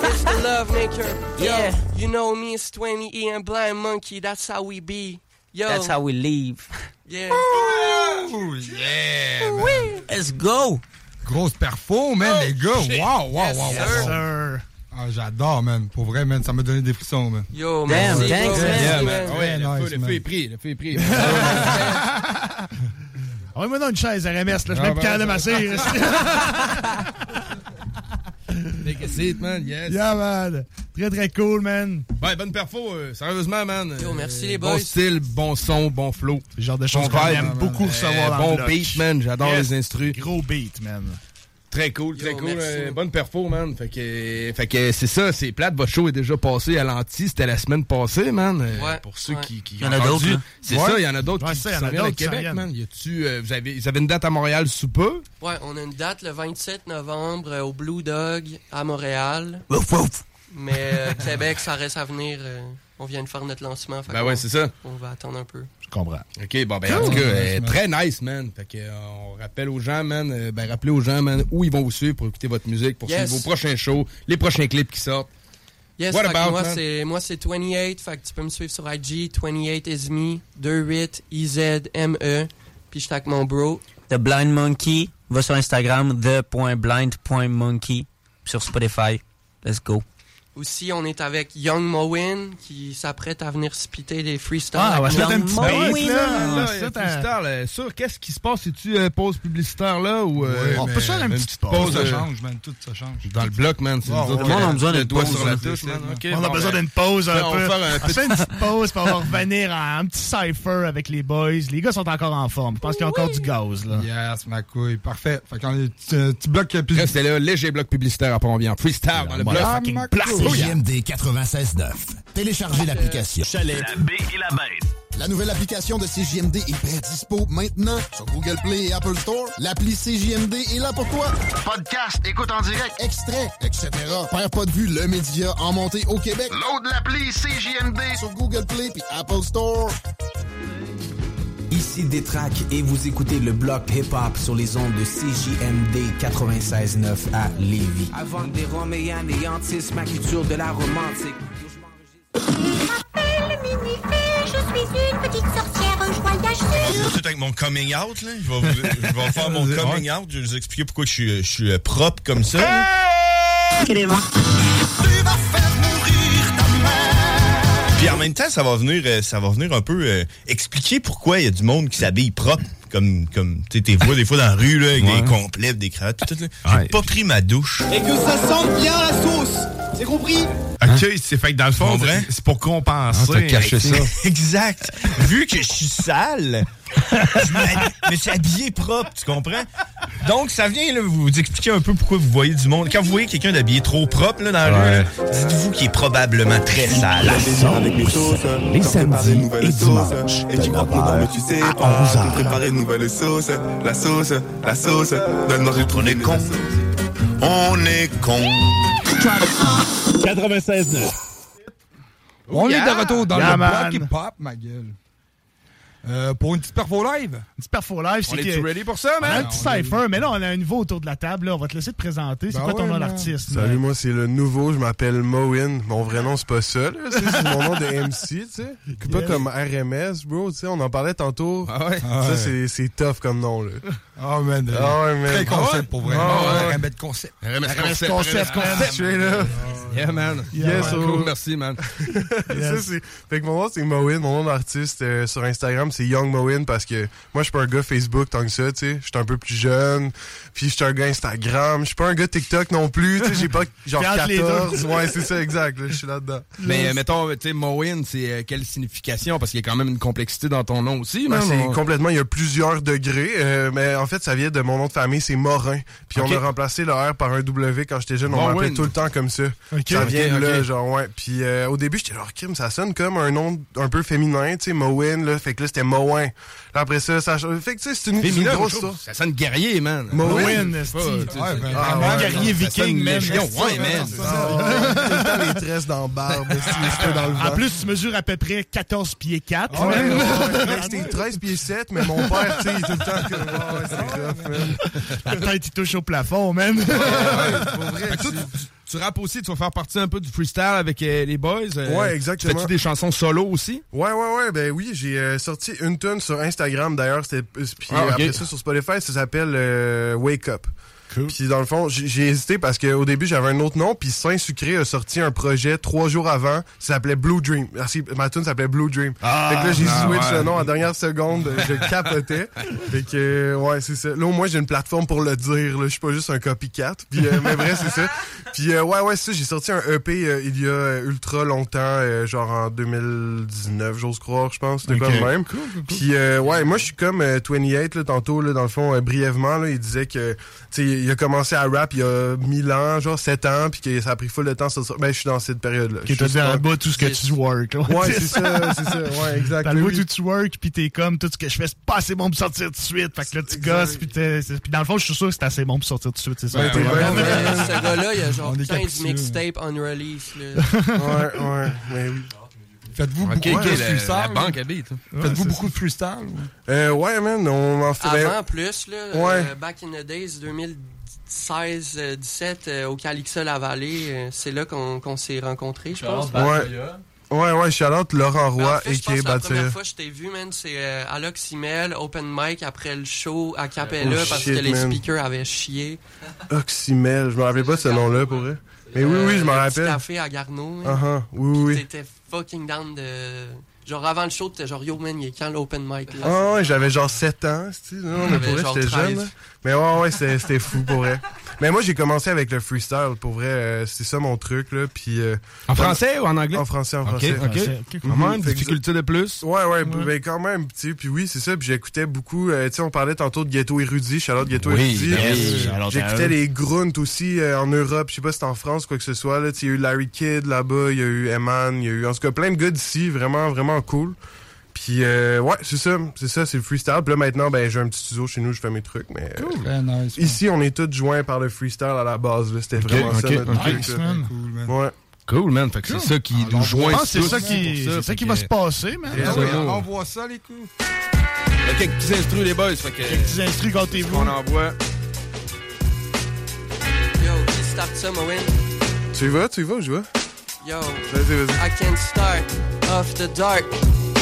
Speaker 14: It's the love maker. Yo,
Speaker 15: Yeah.
Speaker 14: You know me, it's 20 E and Blind Monkey. That's how we be. Yo.
Speaker 15: That's how we leave.
Speaker 14: Yeah.
Speaker 8: Oh, yeah, man.
Speaker 15: Let's go.
Speaker 8: Grosse perfo, man, les gars.
Speaker 14: shit.
Speaker 8: Wow, wow,
Speaker 14: Yes,
Speaker 8: wow,
Speaker 14: sir.
Speaker 8: wow.
Speaker 9: Sir.
Speaker 8: Ah, j'adore, man. Pour vrai, man, ça m'a donné des frissons, man.
Speaker 14: Yo,
Speaker 15: Damn,
Speaker 14: merci,
Speaker 15: thanks, man.
Speaker 2: Yeah,
Speaker 14: man.
Speaker 2: man. Ouais, le,
Speaker 8: nice,
Speaker 2: feu, le
Speaker 8: man.
Speaker 2: feu est pris, le feu est pris.
Speaker 9: Envoie-moi dans une chaise RMS, là. Je
Speaker 2: Ah, ben,
Speaker 9: plus capable de masser.
Speaker 2: Take a seat, man, yes.
Speaker 9: yeah, man. Très, très cool, man.
Speaker 2: Ouais, bonne perfo, euh, sérieusement, man.
Speaker 14: Yo, merci,
Speaker 2: Euh,
Speaker 14: les
Speaker 2: Bon
Speaker 14: boys.
Speaker 2: style, bon son, bon flow.
Speaker 9: C'est le genre de choses
Speaker 2: Bon
Speaker 9: qu'on aime beaucoup recevoir
Speaker 2: Euh,
Speaker 9: dans
Speaker 2: Bon
Speaker 9: le bloc.
Speaker 2: beat, man. J'adore
Speaker 9: Yes.
Speaker 2: les instrus.
Speaker 9: Gros beat, man.
Speaker 2: Très cool, très
Speaker 14: Yo,
Speaker 2: cool. euh, bonne perfo, man. Fait que, fait que c'est ça, c'est plate. Votre show est déjà passé à l'anti. C'était la semaine passée, man. Euh,
Speaker 14: Ouais,
Speaker 2: Pour ceux
Speaker 14: ouais.
Speaker 2: qui, qui
Speaker 15: Il y en a
Speaker 2: ont
Speaker 15: d'autres,
Speaker 2: entendu.
Speaker 15: là.
Speaker 2: C'est
Speaker 9: Ouais.
Speaker 2: ça, il y en a d'autres
Speaker 9: Ouais,
Speaker 2: qui,
Speaker 9: ça,
Speaker 2: qui
Speaker 9: il y en a
Speaker 2: s'en viennent à
Speaker 9: d'autres
Speaker 2: Québec, man. Y a-tu, euh, vous avez, vous avez une date à Montréal sous peu?
Speaker 14: Ouais, on a une date le 27 novembre euh, au Blue Dog à Montréal.
Speaker 15: Ouf, ouf.
Speaker 14: Mais euh, Québec, ça reste à venir. On vient de faire notre lancement. fait
Speaker 2: Ben ouais, c'est ça.
Speaker 14: On va attendre un peu.
Speaker 9: Je comprends.
Speaker 2: OK, bon, ben, en tout cas, euh, très nice, man. Fait que, euh, on rappelle aux gens, man, euh, ben, rappelez aux gens, man, où ils vont vous suivre pour écouter votre musique, pour
Speaker 14: Yes.
Speaker 2: suivre vos prochains shows, les prochains clips qui sortent.
Speaker 14: Yes,
Speaker 2: What about,
Speaker 14: moi, c'est, moi, c'est 28. Fait que tu peux me suivre sur IG. 28 is me. 28 I-Z-M-E. Puis je suis avec mon bro.
Speaker 15: The Blind Monkey. Va sur Instagram, the.blind.monkey. Sur Spotify. Let's go.
Speaker 14: Aussi, on est avec Young Mowin qui s'apprête à venir spitter des freestyles.
Speaker 9: Ah, on va se mettre un petit là.
Speaker 2: Là,
Speaker 9: là. C'est un-
Speaker 2: freestyle, sûr, qu'est-ce qui se passe? C'est-tu euh, pause publicitaire là ou euh,
Speaker 8: Ouais,
Speaker 9: On peut faire une petite pause.
Speaker 8: Ça
Speaker 2: euh,
Speaker 8: change, man. Tout ça change.
Speaker 2: dans le bloc, man? C'est a
Speaker 15: On a besoin
Speaker 2: le
Speaker 15: d'une
Speaker 2: doigt
Speaker 15: pause,
Speaker 2: sur la touche, man.
Speaker 9: On a besoin
Speaker 2: ben,
Speaker 9: d'une pause un
Speaker 2: on va
Speaker 9: peu.
Speaker 2: faire un
Speaker 9: On fait une petite pause, puis on va revenir à un petit cypher avec les boys. Les gars sont encore en forme. Je pense qu'il y a encore du gaz, là.
Speaker 8: Yes, ma couille. Parfait. Fait qu'on est petit, euh, petit bloc euh, plus.
Speaker 2: Restez là, léger bloc publicitaire après on vient. Freestyle dans le bloc.
Speaker 1: CJMD 96.9. Téléchargez l'application.
Speaker 24: Chalet. La B et la bête.
Speaker 25: La nouvelle application de CJMD est bien dispo maintenant sur Google Play et Apple Store. L'appli CJMD est là pour toi. Podcast, écoute en direct, extrait, etc. Père pas de vue, le média en montée au Québec. Load l'appli CJMD sur Google Play et Apple Store.
Speaker 7: Ici Détrac et vous écoutez le bloc hip-hop sur les ondes de CJMD 96.9 à Lévis. Avant des Roméens néantissent ma culture de la romantique.
Speaker 26: Tout avec mon coming out, là. Je vais, vous- je vais faire mon coming out. Je vais vous expliquer pourquoi je suis, je suis euh, propre comme ça. là. Puis en même temps, ça va venir, euh, ça va venir un peu euh, expliquer pourquoi il y a du monde qui s'habille propre. Comme, comme tu sais, t'es vois des fois dans la rue, là, avec
Speaker 24: Ouais.
Speaker 26: des complets, des cravates, tout, tout. J'ai pas pris ma douche.
Speaker 24: Et que ça sente bien la sauce. C'est compris?
Speaker 27: OK, c'est fait que dans le fond, c'est- c'est pour compenser.
Speaker 2: Ah, t'as caché ça.
Speaker 26: exact. Vu que je suis sale, je me suis habillé propre, tu comprends? Donc, ça vient là, vous expliquer un peu pourquoi vous voyez du monde. Quand vous voyez quelqu'un d'habillé trop propre là, dans la rue, dites-vous qu'il est probablement très sale.
Speaker 28: avec les sauces,
Speaker 27: les samedis et dimanches,
Speaker 28: Et tu crois mais tu sais
Speaker 27: à
Speaker 28: pas,
Speaker 27: 11 heures.
Speaker 28: comme préparer une nouvelle sauce, la sauce, la sauce, donne-moi j'ai trouvé con.
Speaker 26: On est con.
Speaker 27: 96.9.
Speaker 8: On
Speaker 2: Yeah.
Speaker 8: est de retour dans
Speaker 9: Yeah,
Speaker 8: le
Speaker 9: man.
Speaker 8: bloc hip-hop, ma gueule. Euh, pour une petite perfo live?
Speaker 9: Un petit perfo live, c'est
Speaker 2: On
Speaker 9: que...
Speaker 2: est-tu ready pour ça,
Speaker 9: On a un
Speaker 2: man?
Speaker 9: petit cypher, mais là, on a un nouveau autour de la table. Là. On va te laisser te présenter. C'est
Speaker 8: Ben
Speaker 9: quoi ton
Speaker 8: ouais,
Speaker 9: nom
Speaker 8: man.
Speaker 9: d'artiste?
Speaker 28: Salut, moi c'est le nouveau, je m'appelle Mowin. Mon vrai nom c'est pas ça. C'est mon nom de MC, tu sais. C'est Pas comme RMS, bro, tu sais. On en parlait tantôt.
Speaker 2: Ah ouais?
Speaker 8: Ah
Speaker 28: Ça,
Speaker 8: ouais.
Speaker 28: c'est- c'est tough comme nom, là.
Speaker 8: Ah, man.
Speaker 28: Ah ouais, man.
Speaker 8: Très concept
Speaker 28: Ah
Speaker 8: pour vrai.
Speaker 28: Ah.
Speaker 8: RMS concept.
Speaker 2: RMS concept,
Speaker 9: concept, man.
Speaker 28: Là.
Speaker 2: Yeah, man.
Speaker 28: Yes,
Speaker 2: cool,
Speaker 28: oh.
Speaker 2: merci, man.
Speaker 28: Ça, c'est- fait que mon nom, c'est Mowin. Mon nom d'artiste euh, sur Instagram, c'est Young Mowin parce que moi, je suis pas un gars Facebook tant que ça, tu sais. Je suis un peu plus jeune. Puis, je suis un gars Instagram. Je suis pas un gars TikTok non plus, tu sais. J'ai pas genre
Speaker 9: T'es entre les
Speaker 28: 14.
Speaker 9: deux.
Speaker 28: Ouais, c'est ça, exact. Je suis là-dedans.
Speaker 2: Mais euh, mettons, tu sais, Mowin, c'est euh, quelle signification? Parce qu'il y a quand même une complexité dans ton nom aussi,
Speaker 28: Ben,
Speaker 2: man.
Speaker 28: c'est
Speaker 2: On-
Speaker 28: complètement, il y a plusieurs degrés, euh, mais en fait, ça vient de mon nom de famille, c'est Morin. Puis on a remplacé le R par un W quand j'étais jeune, on m'appelait tout le temps comme ça. Ça vient
Speaker 2: Ok,
Speaker 28: de là, genre, ouais. Puis au début, j'étais genre, Kim, ça sonne comme un nom un peu féminin, tu sais, Mowin, là. Fait que là, c'était Mowin. Là, après ça, ça Fait que tu sais, c'est une, une grosse histoire.
Speaker 2: Ça sonne guerrier, man.
Speaker 8: Ouais,
Speaker 2: c'est-
Speaker 8: ben,
Speaker 9: Un
Speaker 28: ouais,
Speaker 9: guerrier
Speaker 2: ça
Speaker 9: viking, man.
Speaker 2: ouais,
Speaker 9: ça,
Speaker 2: man.
Speaker 28: Tout les tresses dans le barbe, dans le.
Speaker 9: En plus, tu mesures à peu près 14 pieds 4.
Speaker 28: Ouais,
Speaker 9: man.
Speaker 28: ouais, ouais. C'était 13 pieds 7, mais mon père, tu sais, il est tout le temps que. Ouais, c'est rough, man.
Speaker 9: La tête, il touche au plafond, man.
Speaker 28: Ouais, pour vrai, tu-
Speaker 2: rappes aussi, tu vas faire partie un peu du freestyle avec euh, les boys. euh,
Speaker 28: Ouais, exactement.
Speaker 2: Fais-tu des chansons solo aussi?
Speaker 28: Ouais, ouais, ouais, ben oui, j'ai euh, sorti une tune sur Instagram d'ailleurs, c'était puis
Speaker 2: Ah,
Speaker 28: après ça sur Spotify, ça s'appelle Wake Up. Puis dans le fond, j'ai hésité parce qu'au début, j'avais un autre nom. Puis Saint Sucré a sorti un projet trois jours avant. Ça s'appelait Blue Dream. Merci, ma tune s'appelait Blue Dream.
Speaker 9: Ah,
Speaker 28: fait que là, j'ai
Speaker 9: ah,
Speaker 28: switch
Speaker 9: ouais.
Speaker 28: le nom à la dernière seconde. Je capotais. fait que, ouais, c'est ça. Là, au moins, j'ai une plateforme pour le dire. là. Je suis pas juste un copycat. Puis, euh, mais vrai, c'est ça. Puis, euh, ouais, ouais, c'est ça. J'ai sorti un EP euh, il y a euh, ultra longtemps, euh, genre en 2019, j'ose croire, je pense. C'était
Speaker 9: Ok.
Speaker 28: comme même. Puis, euh, ouais, moi, je suis comme euh, 28, là, tantôt, là, dans le fond, brièvement, là, il disait que, tu sais, il a commencé à rap il y a 1000 ans, genre 7 ans, puis que ça a pris full de temps. sur ça. Ben, je suis dans cette période-là.
Speaker 9: Qui
Speaker 28: Je
Speaker 9: t'a dit en bas tout ce que tu work. là.
Speaker 28: Ouais, c'est ça, c'est ça. Ouais, exact.
Speaker 9: T'as le où tu work, puis t'es comme, tout ce que je fais, c'est pas assez bon pour sortir tout de suite. Fait que là, tu gosses, puis t'es- c'est- puis dans le fond, je suis sûr que c'est assez bon pour sortir tout de suite, c'est ça.
Speaker 28: Ouais, t'es
Speaker 9: Ouais. Ouais.
Speaker 28: ouais.
Speaker 14: Ce gars-là, il a genre
Speaker 28: On est
Speaker 14: 15
Speaker 28: captieux.
Speaker 14: mixtapes unreleased. Là.
Speaker 28: Ouais, ouais, mais oui.
Speaker 8: Faites-vous
Speaker 2: Ok,
Speaker 8: beaucoup
Speaker 2: ok,
Speaker 8: de
Speaker 2: la-
Speaker 8: freestyle?
Speaker 2: la banque habite.
Speaker 28: Ouais,
Speaker 8: Faites-vous beaucoup de freestyle? ou?
Speaker 28: Euh, ouais, man, on en fait.
Speaker 14: Avant plus, là,
Speaker 28: Ouais.
Speaker 14: euh, back in the days, 2016-17, euh, au Calixa La Vallée, euh, c'est là qu'on qu'on s'est rencontrés, je pense.
Speaker 28: Ouais. Ouais, ouais, shout-out Laurent
Speaker 14: Ben, en
Speaker 28: Roy
Speaker 14: fait,
Speaker 28: et
Speaker 14: que la première fois que je t'ai vu, man, c'est euh, à l'Oxymel, open mic, après le show à Capella,
Speaker 28: Oh,
Speaker 14: parce
Speaker 28: shit,
Speaker 14: que les
Speaker 28: man.
Speaker 14: speakers avaient chié.
Speaker 28: Oxymel, je me rappelais pas de ce nom-là pour vrai. Mais oui, oui, je m'en
Speaker 14: Euh, le petit
Speaker 28: rappelle.
Speaker 14: café à Garneau.
Speaker 28: Ah, ah, oui, oui, oui.
Speaker 14: T'étais fucking down de... Genre, avant le show, t'étais genre, yo, man, il est quand l'open mic, là?
Speaker 28: Ah ouais, j'avais genre 7 ans, tu sais, j'étais
Speaker 14: 13.
Speaker 28: jeune. Mais ouais, ouais, c'était c'était fou pour vrai. Mais moi, j'ai commencé avec le freestyle, pour vrai, euh, c'est ça mon truc, là, puis... euh,
Speaker 2: En français ou en anglais?
Speaker 28: En français, en
Speaker 2: Ok,
Speaker 28: français.
Speaker 2: ok. Quand
Speaker 28: Mhm.
Speaker 2: même,
Speaker 28: Fait que
Speaker 2: difficulté de plus?
Speaker 28: Ouais, ouais, ben quand même, tu sais, puis oui, c'est ça, puis j'écoutais beaucoup, euh, tu sais, on parlait tantôt de Ghetto Érudit, Charlotte Ghetto
Speaker 2: Oui,
Speaker 28: Érudit.
Speaker 2: ben
Speaker 28: Euh, J'écoutais les Grunt aussi euh, en Europe, je sais pas si c'est en France, quoi que ce soit, là, tu sais, il y a eu Larry Kidd là-bas, il y a eu Eman, il y a eu, en tout cas, plein de gars d'ici, vraiment, vraiment cool. Puis, euh, ouais, c'est ça, c'est ça, c'est le freestyle. Puis là, maintenant, ben, j'ai un petit studio chez nous, je fais mes trucs, mais... euh,
Speaker 8: Très nice.
Speaker 28: Ici, on est tous joints par le freestyle à la base, là, c'était
Speaker 2: Ok,
Speaker 28: vraiment ça
Speaker 2: ok,
Speaker 28: notre
Speaker 2: ok.
Speaker 28: truc,
Speaker 2: Nice,
Speaker 28: ça.
Speaker 9: man.
Speaker 28: Ouais.
Speaker 2: Cool, man. Fait que c'est ça qui nous joint
Speaker 9: Je pense que c'est ça qui, ça
Speaker 2: fait
Speaker 9: qui va se passer, man.
Speaker 2: Ça,
Speaker 8: Ouais,
Speaker 2: nous.
Speaker 8: on voit ça, les coups.
Speaker 2: Il y a quelques petits instrus, les boys. Fait que.
Speaker 9: Quelques petits instrus, gâtez-vous.
Speaker 2: On envoie.
Speaker 14: Yo, start ça, Moen?
Speaker 28: Tu y vas, tu y vas, je vois.
Speaker 14: Yo,
Speaker 28: Vas-y, vas-y.
Speaker 14: I can start off the dark.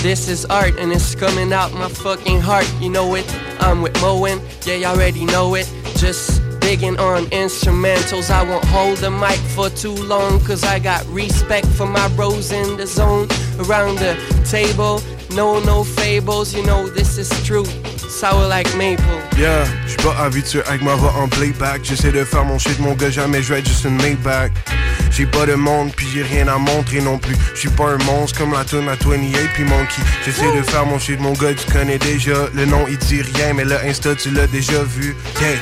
Speaker 14: This is art and it's coming out my fucking heart. You know it. I'm with Moen. Yeah, you already know it. Just digging on instrumentals. I won't hold the mic for too long cause I got respect for my bros in the zone around the table. No, no fables. You know this is true. Sour like maple.
Speaker 28: Yeah, j'suis pas habitué avec ma voix en playback. J'essaie de faire mon shit, mon gars, jamais je vais être juste une Maybach. J'ai pas de monde, puis j'ai rien à montrer non plus. J'suis pas un monstre comme la tune à 28 puis Monkey. J'essaie de faire mon shit, mon gars, tu connais déjà. Le nom il dit rien, mais le Insta tu l'as déjà vu. Yeah.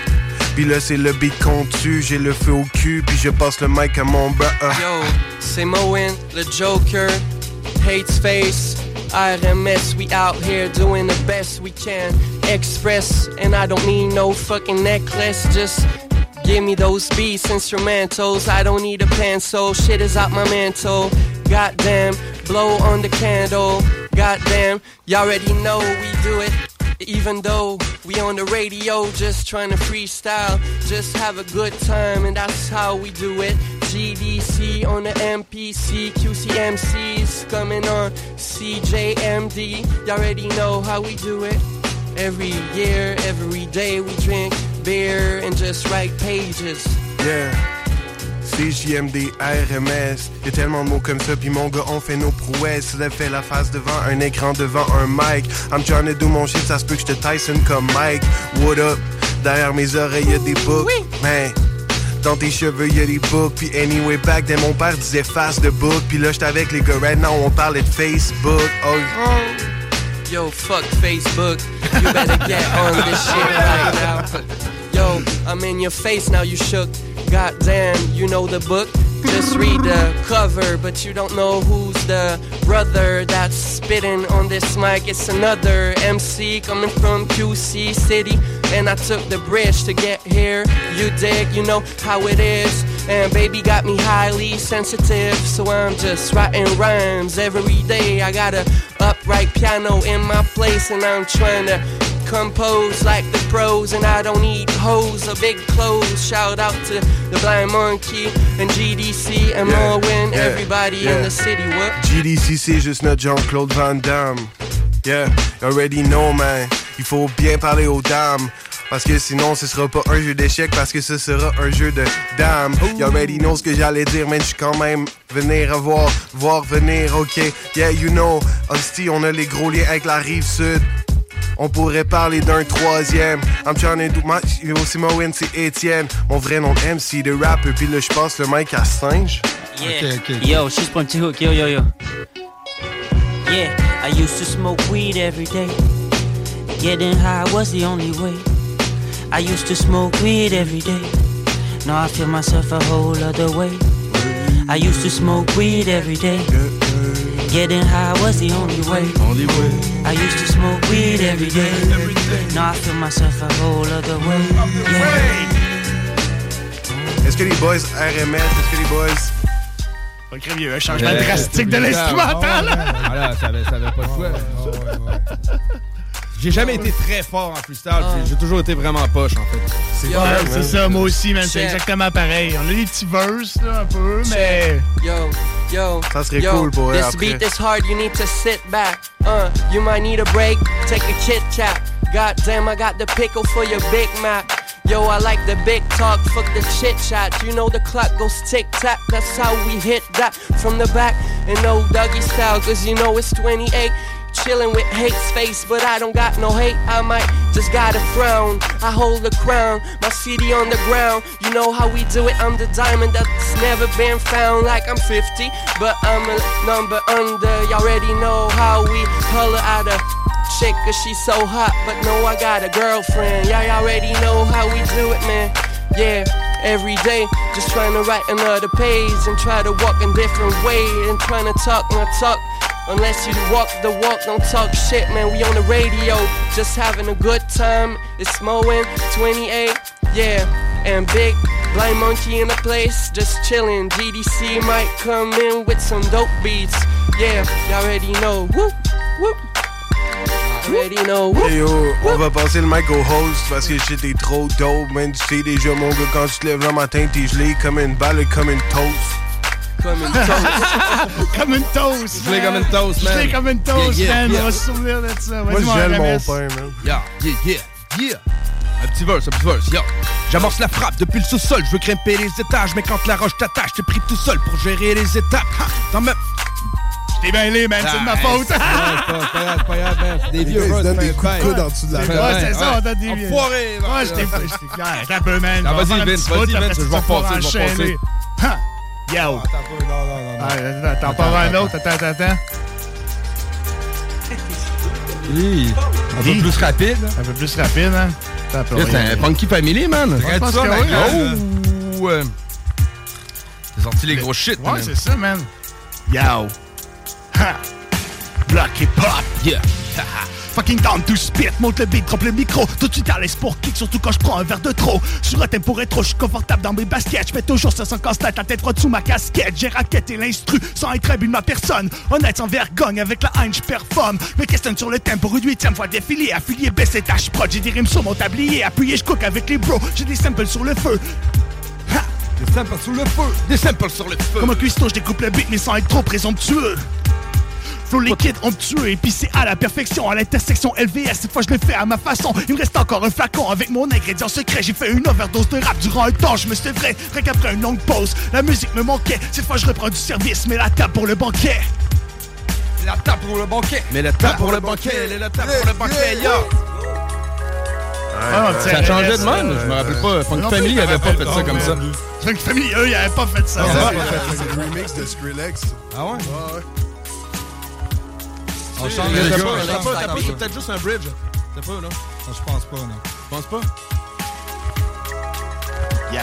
Speaker 28: Puis là c'est le beat qu'on tue, j'ai le feu au cul, puis je passe le mic à mon bras.
Speaker 14: Yo, c'est Moen, the Joker, hates face. RMS, we out here doing the best we can. Express, and I don't need no fucking necklace. Just give me those beats, instrumentals. I don't need a pencil. Shit is out my mantle. Goddamn, blow on the candle. Goddamn, y'all already know we do it. Even though we on the radio, just trying to freestyle, just have a good time, and that's how we do it. GDC on the MPC, QCMCs coming on CJMD. Y'all already know how we do it. Every year, every day, we drink beer and just write pages.
Speaker 28: Yeah. CJMD, RMS, y'a tellement de mots comme ça, puis mon gars, on fait nos prouesses. Lève fait la face devant un écran, devant un mic. I'm trying to do mon shit, ça se peut que je te Tyson comme Mike. What up? Derrière mes oreilles, y'a des books. Man, dans tes cheveux, y'a des books. Puis anyway, back then, mon père disait face de book. Puis là, j'étais avec les gars, right now, on parlait de Facebook. Oh,
Speaker 14: Yo, fuck Facebook. You better get on this shit right now. Yo, I'm in your face now, you shook. Goddamn, you know the book. Just read the cover, but you don't know who's the brother that's spitting on this mic. It's another MC coming from QC City, and I took the bridge to get here. You dig, you know how it is. And baby got me highly sensitive, so I'm just writing rhymes every day. I got a upright piano in my place, and I'm trying to compose like the pros, and I don't need hoes or big clothes. Shout out to the Blind Monkey and GDC and
Speaker 28: Yeah,
Speaker 14: Morwin,
Speaker 28: yeah,
Speaker 14: everybody
Speaker 28: yeah.
Speaker 14: in the city. What?
Speaker 28: GDC, c'est juste notre Jean-Claude Van Damme. Yeah, you already know, man. Il faut bien parler aux dames. Parce que sinon, ce sera pas un jeu d'échecs, parce que ce sera un jeu de dames. You already know ce que j'allais dire, mais je suis quand même venir voir, voir venir, ok? Yeah, you know, hostie, on a les gros liens avec la rive sud. On pourrait parler d'un troisième. I'm trying to do my. C'est Moen, c'est Étienne. Mon vrai nom de MC, de rapper. Puis là, je passe le mic à Singe.
Speaker 16: Yeah. Yo, 6.2 hook. Yo, yo, yo. Yeah, I used to smoke weed every day. Getting high was the only way. I used to smoke weed every day. Now I feel myself a whole other way. I used to smoke weed every day. Getting high was the only way.
Speaker 2: Only way.
Speaker 16: I used to smoke weed every day. Now I feel myself a whole other way. Yeah.
Speaker 28: Est-ce que les boys RMS, est-ce que les boys.
Speaker 9: Pas il y a eu un changement drastique de l'instrumental.
Speaker 2: Ah voilà, ça avait, ça avait pas de choix. J'ai jamais été très fort en freestyle. J'ai- J'ai toujours été vraiment poche, en fait.
Speaker 9: C'est ouais, c'est ça, moi aussi, man. C'est
Speaker 14: Check.
Speaker 9: exactement pareil. On a des petits verses, là, un peu, mais.
Speaker 14: Yo, yo.
Speaker 28: Ça serait
Speaker 14: yo,
Speaker 28: cool pour eux
Speaker 14: This
Speaker 28: après.
Speaker 14: beat is hard, you need to sit back. Uh, you might need a break, take a chit chat. God damn, I got the pickle for your Big Mac. Yo, I like the big talk, fuck the chit chat. You know the clock goes tick tock, that's how we hit that from the back. And no doggy style, cause you know it's 28. Chillin' with hate's face, but I don't got no hate. I might just gotta frown. I hold the crown, my city on the ground. You know how we do it. I'm the diamond that's never been found. Like I'm 50, but I'm a number under. Y'all already know how we holler at a chick, cause she's so hot. But no, I got a girlfriend. Y'all already know how we do it, man. Yeah, every day, just trying to write another page and try to walk in different way and trying to talk my talk. Unless you walk the walk, don't talk shit, man. We on the radio, just having a good time. It's Moen, 28, yeah, and big blind monkey in the place, just chillin'. GDC might come in with some dope beats, yeah. Y'all already know, whoop, whoop. Already know, whoop.
Speaker 28: Hey yo, on va passer le mic au host parce que j'étais trop dope, man. Tu sais déjà, mon gars, quand tu te lèves le matin, t'es gelé comme une balle comme une toast.
Speaker 14: Comme une
Speaker 9: comme une toast.
Speaker 2: Gelé
Speaker 9: man.
Speaker 2: comme une toast, man.
Speaker 9: Gelé comme une toast,
Speaker 2: Yeah, yeah,
Speaker 9: man.
Speaker 2: yeah.
Speaker 9: On va se souvenir de ça.
Speaker 28: Moi, je gèle mon pain, man.
Speaker 2: Yeah, yeah, yeah, yeah. Un petit verse, un petit verse, yo. J'amorce la frappe depuis le sous-sol, je veux grimper les étages, mais quand la roche t'attache, t'es pris tout seul pour gérer les étapes. Ha, Dans même.
Speaker 9: T'es bien allé, man, c'est de ma
Speaker 2: Ah,
Speaker 9: faute.
Speaker 2: c'est pas- grave, c'est pas grave, man. Des vieux
Speaker 28: gars, ils se
Speaker 2: verses,
Speaker 28: donnent des coups de coude en dessous de la table.
Speaker 9: Ouais, c'est ça, on t'a dit.
Speaker 2: Enfoiré, man.
Speaker 9: Ouais, j'étais clair. Un peu, man.
Speaker 2: Ah,
Speaker 9: On va
Speaker 2: vas-y, Vince, vas-y, Vince, je vais repasser, je vais
Speaker 9: enchaîner. Yo!
Speaker 8: Non, non, non, non.
Speaker 9: Ah, Attends, t'en parles un autre. Attends, attends, attends.
Speaker 8: Oui. Un peu plus rapide.
Speaker 9: Un peu plus rapide, hein? Attends
Speaker 2: C'est un Funky Family, man.
Speaker 9: Je pense
Speaker 8: ça,
Speaker 9: que
Speaker 8: ma
Speaker 9: oui,
Speaker 8: gueule.
Speaker 9: hein.
Speaker 2: Oh! euh, C'est sorti les gros shit,
Speaker 9: Ouais,
Speaker 2: man.
Speaker 9: c'est ça, man. Yo! Ha! Block hip hop!
Speaker 2: Yeah!
Speaker 9: Fucking down to spit, monte le beat, drop le micro. Tout de suite à l'aise pour kick, surtout quand je prends un verre de trop. Sur un tempo rétro, je suis confortable dans mes baskets. Je fais toujours ça sans casse-tête, la tête droite sous ma casquette. J'ai raquetté l'instru sans être de ma personne. Honnête, sans vergogne, avec la haine, je performe. Me questionne sur le thème pour une huitième fois défilé. Affilié, baissé, tâche prod. J'ai des rimes sur mon tablier. Appuyé, je cook avec les bros. J'ai des samples sur le feu. Ha!
Speaker 2: Des samples sur le feu! Des samples sur le feu!
Speaker 9: Comme un cuistot, je découpe le beat, mais sans être trop présomptueux. Flow liquide, onctueux, épicé à la perfection, à l'intersection LVS. Cette fois, je le fais à ma façon. Il me reste encore un flacon avec mon ingrédient secret. J'ai fait une overdose de rap durant un temps, je me suis vrai. Rien qu'après une longue pause, la musique me manquait. Cette fois, je reprends du service, mais la table pour le banquet.
Speaker 8: La table pour le banquet.
Speaker 2: Mais la table pour le banquet, elle est la table pour le banquet, yo!
Speaker 9: Ah,
Speaker 2: Ça changeait de même, je me rappelle pas. Funky Family avait pas fait ça comme ça.
Speaker 9: Funky Family, eux, ils avaient pas fait ça.
Speaker 28: Ah, c'est le remix de Skrillex.
Speaker 2: Ah ouais?
Speaker 28: Ouais, ouais.
Speaker 8: On
Speaker 2: C'est-
Speaker 8: change
Speaker 2: T'as
Speaker 8: les
Speaker 2: pas-
Speaker 8: gars,
Speaker 2: t'as
Speaker 8: on
Speaker 2: pas- t'as pas- c'est peut-être juste un bridge. T'as pas, là?
Speaker 8: Je pense pas, non.
Speaker 2: Tu penses pas?
Speaker 9: Yo!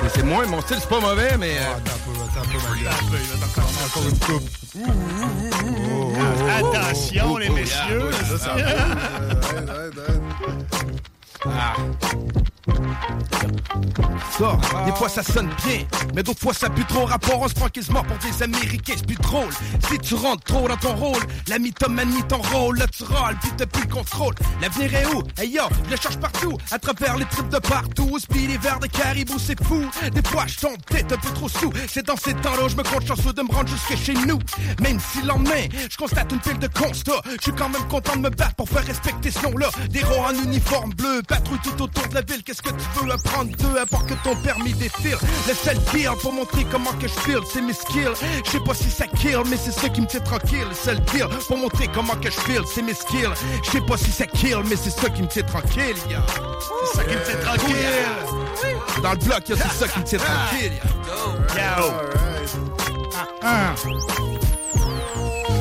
Speaker 2: C'est- C'est moins mon style, c'est pas mauvais, mais. euh,
Speaker 8: Attends un peu, attends un peu, ma gueule. Encore une coupe.
Speaker 9: Attention, les messieurs.
Speaker 2: Ah. Des fois ça sonne bien, mais d'autres fois ça pue trop. Rapport, on se prend qu'ils pour des Américains, c'est plus drôle. Si tu rentres trop dans ton rôle, la mythomanie ton rôle, là tu râles, puis t'as plus le contrôle. L'avenir est où? Hey yo, je le cherche partout, à travers les tripes de partout. Speed les verres de caribou, c'est fou. Des fois je tombe peut-être un peu trop sous. C'est dans ces temps-là je me compte chanceux de me rendre jusqu'à chez nous. Même si le lendemain, je constate une pile de constats, je suis quand même content de me battre pour faire respecter ce nom-là. Des héros en uniforme bleu, patrouille tout autour de la ville. Qu'est-ce que tu veux apprendre d'eux à part que ton permis défile? Le seul deal pour montrer comment que je feel, c'est mes skills. Je sais pas si ça kill, mais c'est ça qui me tient tranquille. Le seul deal pour montrer comment que je feel, c'est mes skills. Je sais pas si ça kill, mais c'est ça qui me tient tranquille, yeah. C'est ça qui me tient tranquille. Dans le bloc, c'est ça qui me tient tranquille, yeah. Yo.
Speaker 9: Ah.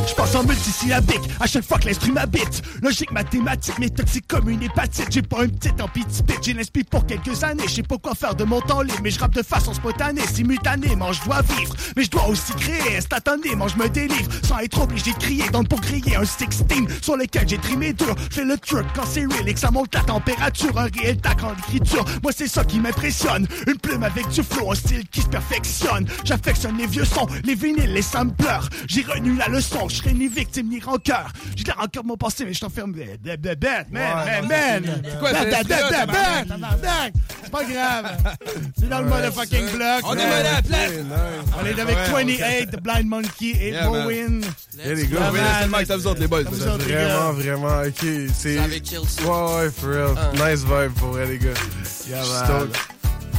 Speaker 9: Je en multisyllabique à chaque fois que l'instru m'habite. Logique mathématique, mais toxique comme une hépatite. J'ai pas une petite en j'ai l'inspire pour quelques années. Je sais pas quoi faire de mon temps libre, mais je rappe de façon spontanée, simultanément. Je dois vivre, mais je dois aussi créer instantanément. Je me délivre sans être obligé de crier. Donc pour crier un 16 sur lequel j'ai trimé dur. Fais le truc quand c'est real et que ça monte la température. Un réel tac en écriture. Moi c'est ça qui m'impressionne. Une plume avec du flow, un style qui se perfectionne. J'affectionne les vieux sons, les vinyles, les sampleurs. J'ai renu la leçon, je serai ni victime ni rancœur. J'ai la rancœur de mon passé, mais je t'enferme. Bête, bête, bête, man, man, man.
Speaker 2: C'est quoi, là,
Speaker 9: pas grave. C'est dans le motherfucking bloc.
Speaker 2: On est malade,
Speaker 9: On est avec 28, The Blind Monkey et
Speaker 28: man.
Speaker 9: Mowin.
Speaker 28: Yeah, les gars,
Speaker 9: Yeah,
Speaker 28: ouais,
Speaker 9: man.
Speaker 28: c'est le mic,
Speaker 2: à vous autres, les boys.
Speaker 9: À
Speaker 28: Vraiment, vraiment, ok. C'est. Ouais, ouais, for real.
Speaker 14: Ah.
Speaker 28: Nice vibe pour vrai, les gars.
Speaker 9: Yeah,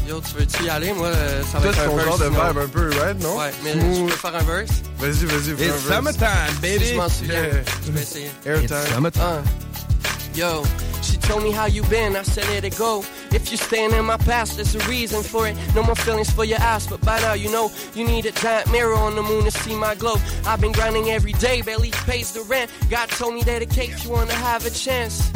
Speaker 28: Je suis
Speaker 14: Yo, tu veux-tu y aller? Moi, euh, ça va
Speaker 28: Toi,
Speaker 14: être
Speaker 28: c'est
Speaker 14: un
Speaker 28: ton
Speaker 14: verse.
Speaker 28: genre de
Speaker 14: sinon.
Speaker 28: vibe un peu, right, non?
Speaker 14: Ouais, mais
Speaker 28: Smooth.
Speaker 14: je peux faire un verse.
Speaker 28: Vas-y, vas-y, fais un verse.
Speaker 2: summertime, baby.
Speaker 14: Si je m'en souviens,
Speaker 28: Yeah.
Speaker 14: je vais essayer.
Speaker 28: Airtime.
Speaker 2: It's summertime.
Speaker 14: Uh, yo, she told me how you been. I said let it go. If you stand in my past, there's a reason for it. No more feelings for your ass, but by now you know you need a giant mirror on the moon to see my glow. I've been grinding every day, barely pays the rent. God told me dedicate if you wanna have a chance.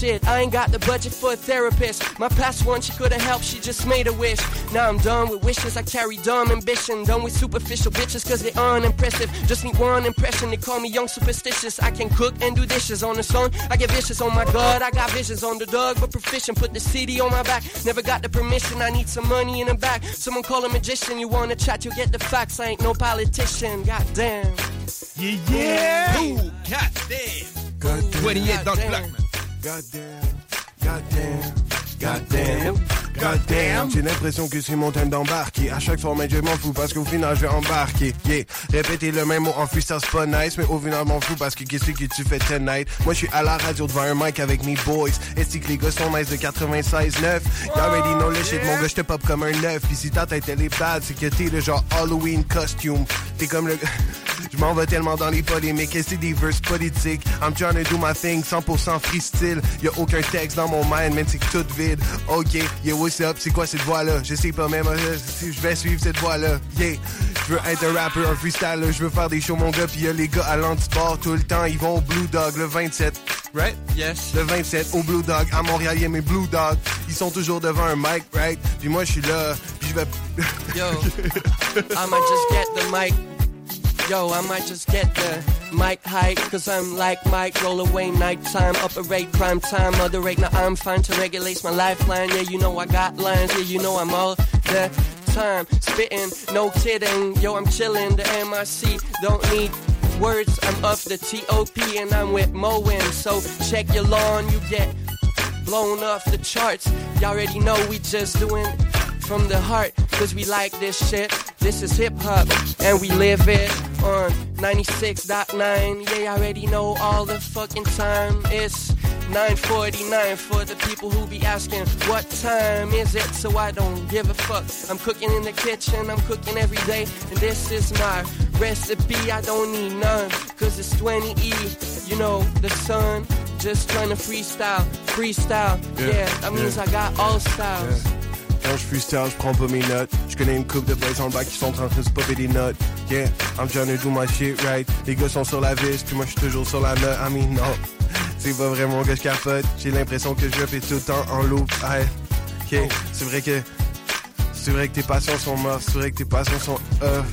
Speaker 14: Shit, I ain't got the budget for a therapist. My past one, she couldn't help, she just made a wish. Now I'm done with wishes, I carry dumb ambition. Done with superficial bitches, cause they unimpressive. Just need one impression, they call me young superstitious. I can cook and do dishes on the song. I get vicious on my god, I got visions on the dog, but proficient. Put the CD on my back, never got the permission. I need some money in the back. Someone call a magician, you wanna chat, you get the facts. I ain't no politician, goddamn.
Speaker 9: Yeah, yeah.
Speaker 2: Ooh, goddamn. 28 dans le bloc, man.
Speaker 28: Goddamn, goddamn, goddamn, goddamn. J'ai l'impression que c'est mon thème d'embarquer. À chaque fois, mais je m'en fous parce qu'au final, je vais embarquer. Yeah, répéter le même mot en freestyle, c'est pas nice, mais au final, m'en fous parce que qu'est-ce que tu fais tonight? Moi, je suis à la radio devant un mic avec mes boys. Est-ce que les gars sont nice de 96.9? You already know le shit, mon gars, j'te pop comme un neuf. Pis si ta tête elle est bad, c'est que t'es le genre Halloween costume. T'es comme le. Je m'en vais tellement dans les polémiques et c'est des verses politiques? I'm trying to do my thing, 100% freestyle. Y'a aucun texte dans mon mind, man, c'est tout Ok, yeah, what's up, c'est quoi cette voix-là? Je sais pas même si je vais suivre cette voix-là. Yeah, je veux être un rappeur, un freestyler, je veux faire des shows, mon gars. Pis y'a les gars à l'antisport tout le temps, ils vont au Blue Dog le 27. Right?
Speaker 14: Yes.
Speaker 28: Le 27 au Blue Dog. À Montréal, y'a mes Blue Dog. Ils sont toujours devant un mic, right? Puis moi, je suis là, puis je vais...
Speaker 14: Yo, I might just get the mic. Yo, I might just get the mic height, cause I'm like Mike, roll away nighttime, operate prime time, moderate. Now I'm fine to regulate my lifeline. Yeah, you know I got lines, yeah, you know I'm all the time spitting, no kidding. Yo, I'm chilling, the MIC don't need words. I'm off the TOP and I'm with Moen, so check your lawn, you get blown off the charts. Y'all already know we just doing from the heart, cause we like this shit. This is hip hop, and we live it on 96.9. Yeah, y'all already know all the fucking time. It's 9.49 for the people who be asking, what time is it? So I don't give a fuck. I'm cooking in the kitchen, I'm cooking every day, and this is my recipe. I don't need none, cause it's 20E. You know, the sun, just trying to freestyle, freestyle. Yeah, that means
Speaker 28: yeah.
Speaker 14: I got all styles.
Speaker 28: Quand je freestyle, je prends pas mes notes. Je connais une coupe de boys en bas qui sont en train de se popper des notes. Yeah, I'm trying to do my shit right. Les gars sont sur la vis, puis moi je suis toujours sur la note. I mean, non, c'est pas vraiment que je capote. J'ai l'impression que je répète tout le temps en loop. Hey, ok, c'est vrai que. C'est vrai que tes passions sont mortes, c'est vrai que tes passions sont off.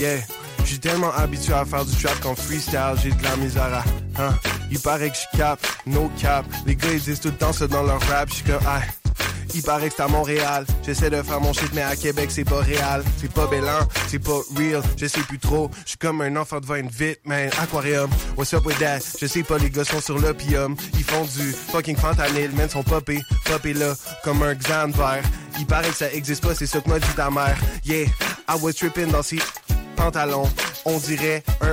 Speaker 28: Yeah, je suis tellement habitué à faire du trap qu'en freestyle, j'ai de la misère à. Hein? Il paraît que je cap, no cap. Les gars ils disent tout le temps ça dans leur rap, je suis comme, ah. Il paraît que c'est à Montréal. J'essaie de faire mon shit, mais à Québec, c'est pas réel. C'est pas bélan, c'est pas real. Je sais plus trop. Je suis comme un enfant devant une vite, man. Aquarium, what's up with that? Je sais pas, les gars sont sur l'opium. Ils font du fucking fentanyl, man. Sont popés, popés là, comme un examen vert. Il paraît que ça existe pas, c'est ça que m'a dit ta mère. Yeah, I was tripping dans ces pantalons. On dirait un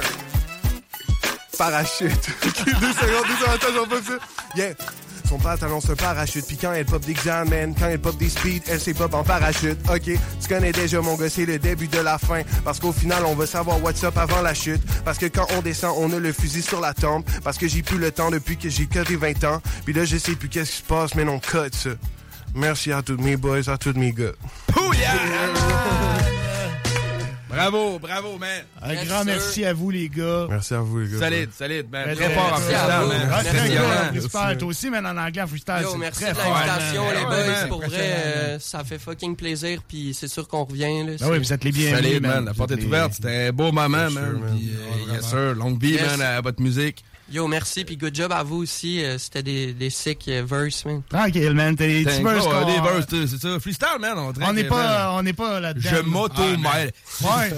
Speaker 28: parachute. Deux secondes, deux secondes, attends, j'en peux ça. Yeah. Son pantalon, un parachute. Puis quand elle pop des man, quand elle pop des speed, elle s'est pop en parachute. Ok, tu connais déjà mon gars, c'est le début de la fin. Parce qu'au final, on va savoir what's up avant la chute. Parce que quand on descend, on a le fusil sur la tempe. Parce que j'ai plus le temps depuis que j'ai que des 20 ans. Puis là, je sais plus qu'est-ce qui se passe, mais non, cut ça. Merci à tous mes boys, à tous mes gars.
Speaker 2: Bravo, bravo, man.
Speaker 9: Un grand merci à vous, les gars.
Speaker 28: Merci à vous, les gars.
Speaker 2: Solide, solide, man.
Speaker 9: Très,
Speaker 2: Très
Speaker 9: très
Speaker 2: fort en
Speaker 9: merci
Speaker 2: freestyle,
Speaker 9: à vous.
Speaker 2: man.
Speaker 9: Très good en freestyle. Toi aussi, man, en anglais, en freestyle.
Speaker 14: Yo, merci
Speaker 9: très
Speaker 14: de
Speaker 9: fort,
Speaker 14: l'invitation,
Speaker 9: man.
Speaker 14: les boys.
Speaker 9: man,
Speaker 14: pour vrai, euh, ça fait fucking plaisir. Puis c'est sûr qu'on revient. Là,
Speaker 9: Ben oui, vous êtes les bienvenus,
Speaker 2: Solide,
Speaker 9: man.
Speaker 2: man. La porte est ouverte. C'était un beau moment, man. Puis, euh, yes, sir. Longue vie, man, à votre musique.
Speaker 14: Yo, merci. Puis good job à vous aussi. Euh, C'était des, des sick euh, verse, man.
Speaker 9: Tranquille, man. T'as des petits
Speaker 2: Thank
Speaker 9: verses
Speaker 2: Des verses, tu sais, c'est ça. Freestyle, man. On
Speaker 9: n'est pas, on pas là-dedans.
Speaker 2: Je m'auto-mêle.
Speaker 9: Ouais.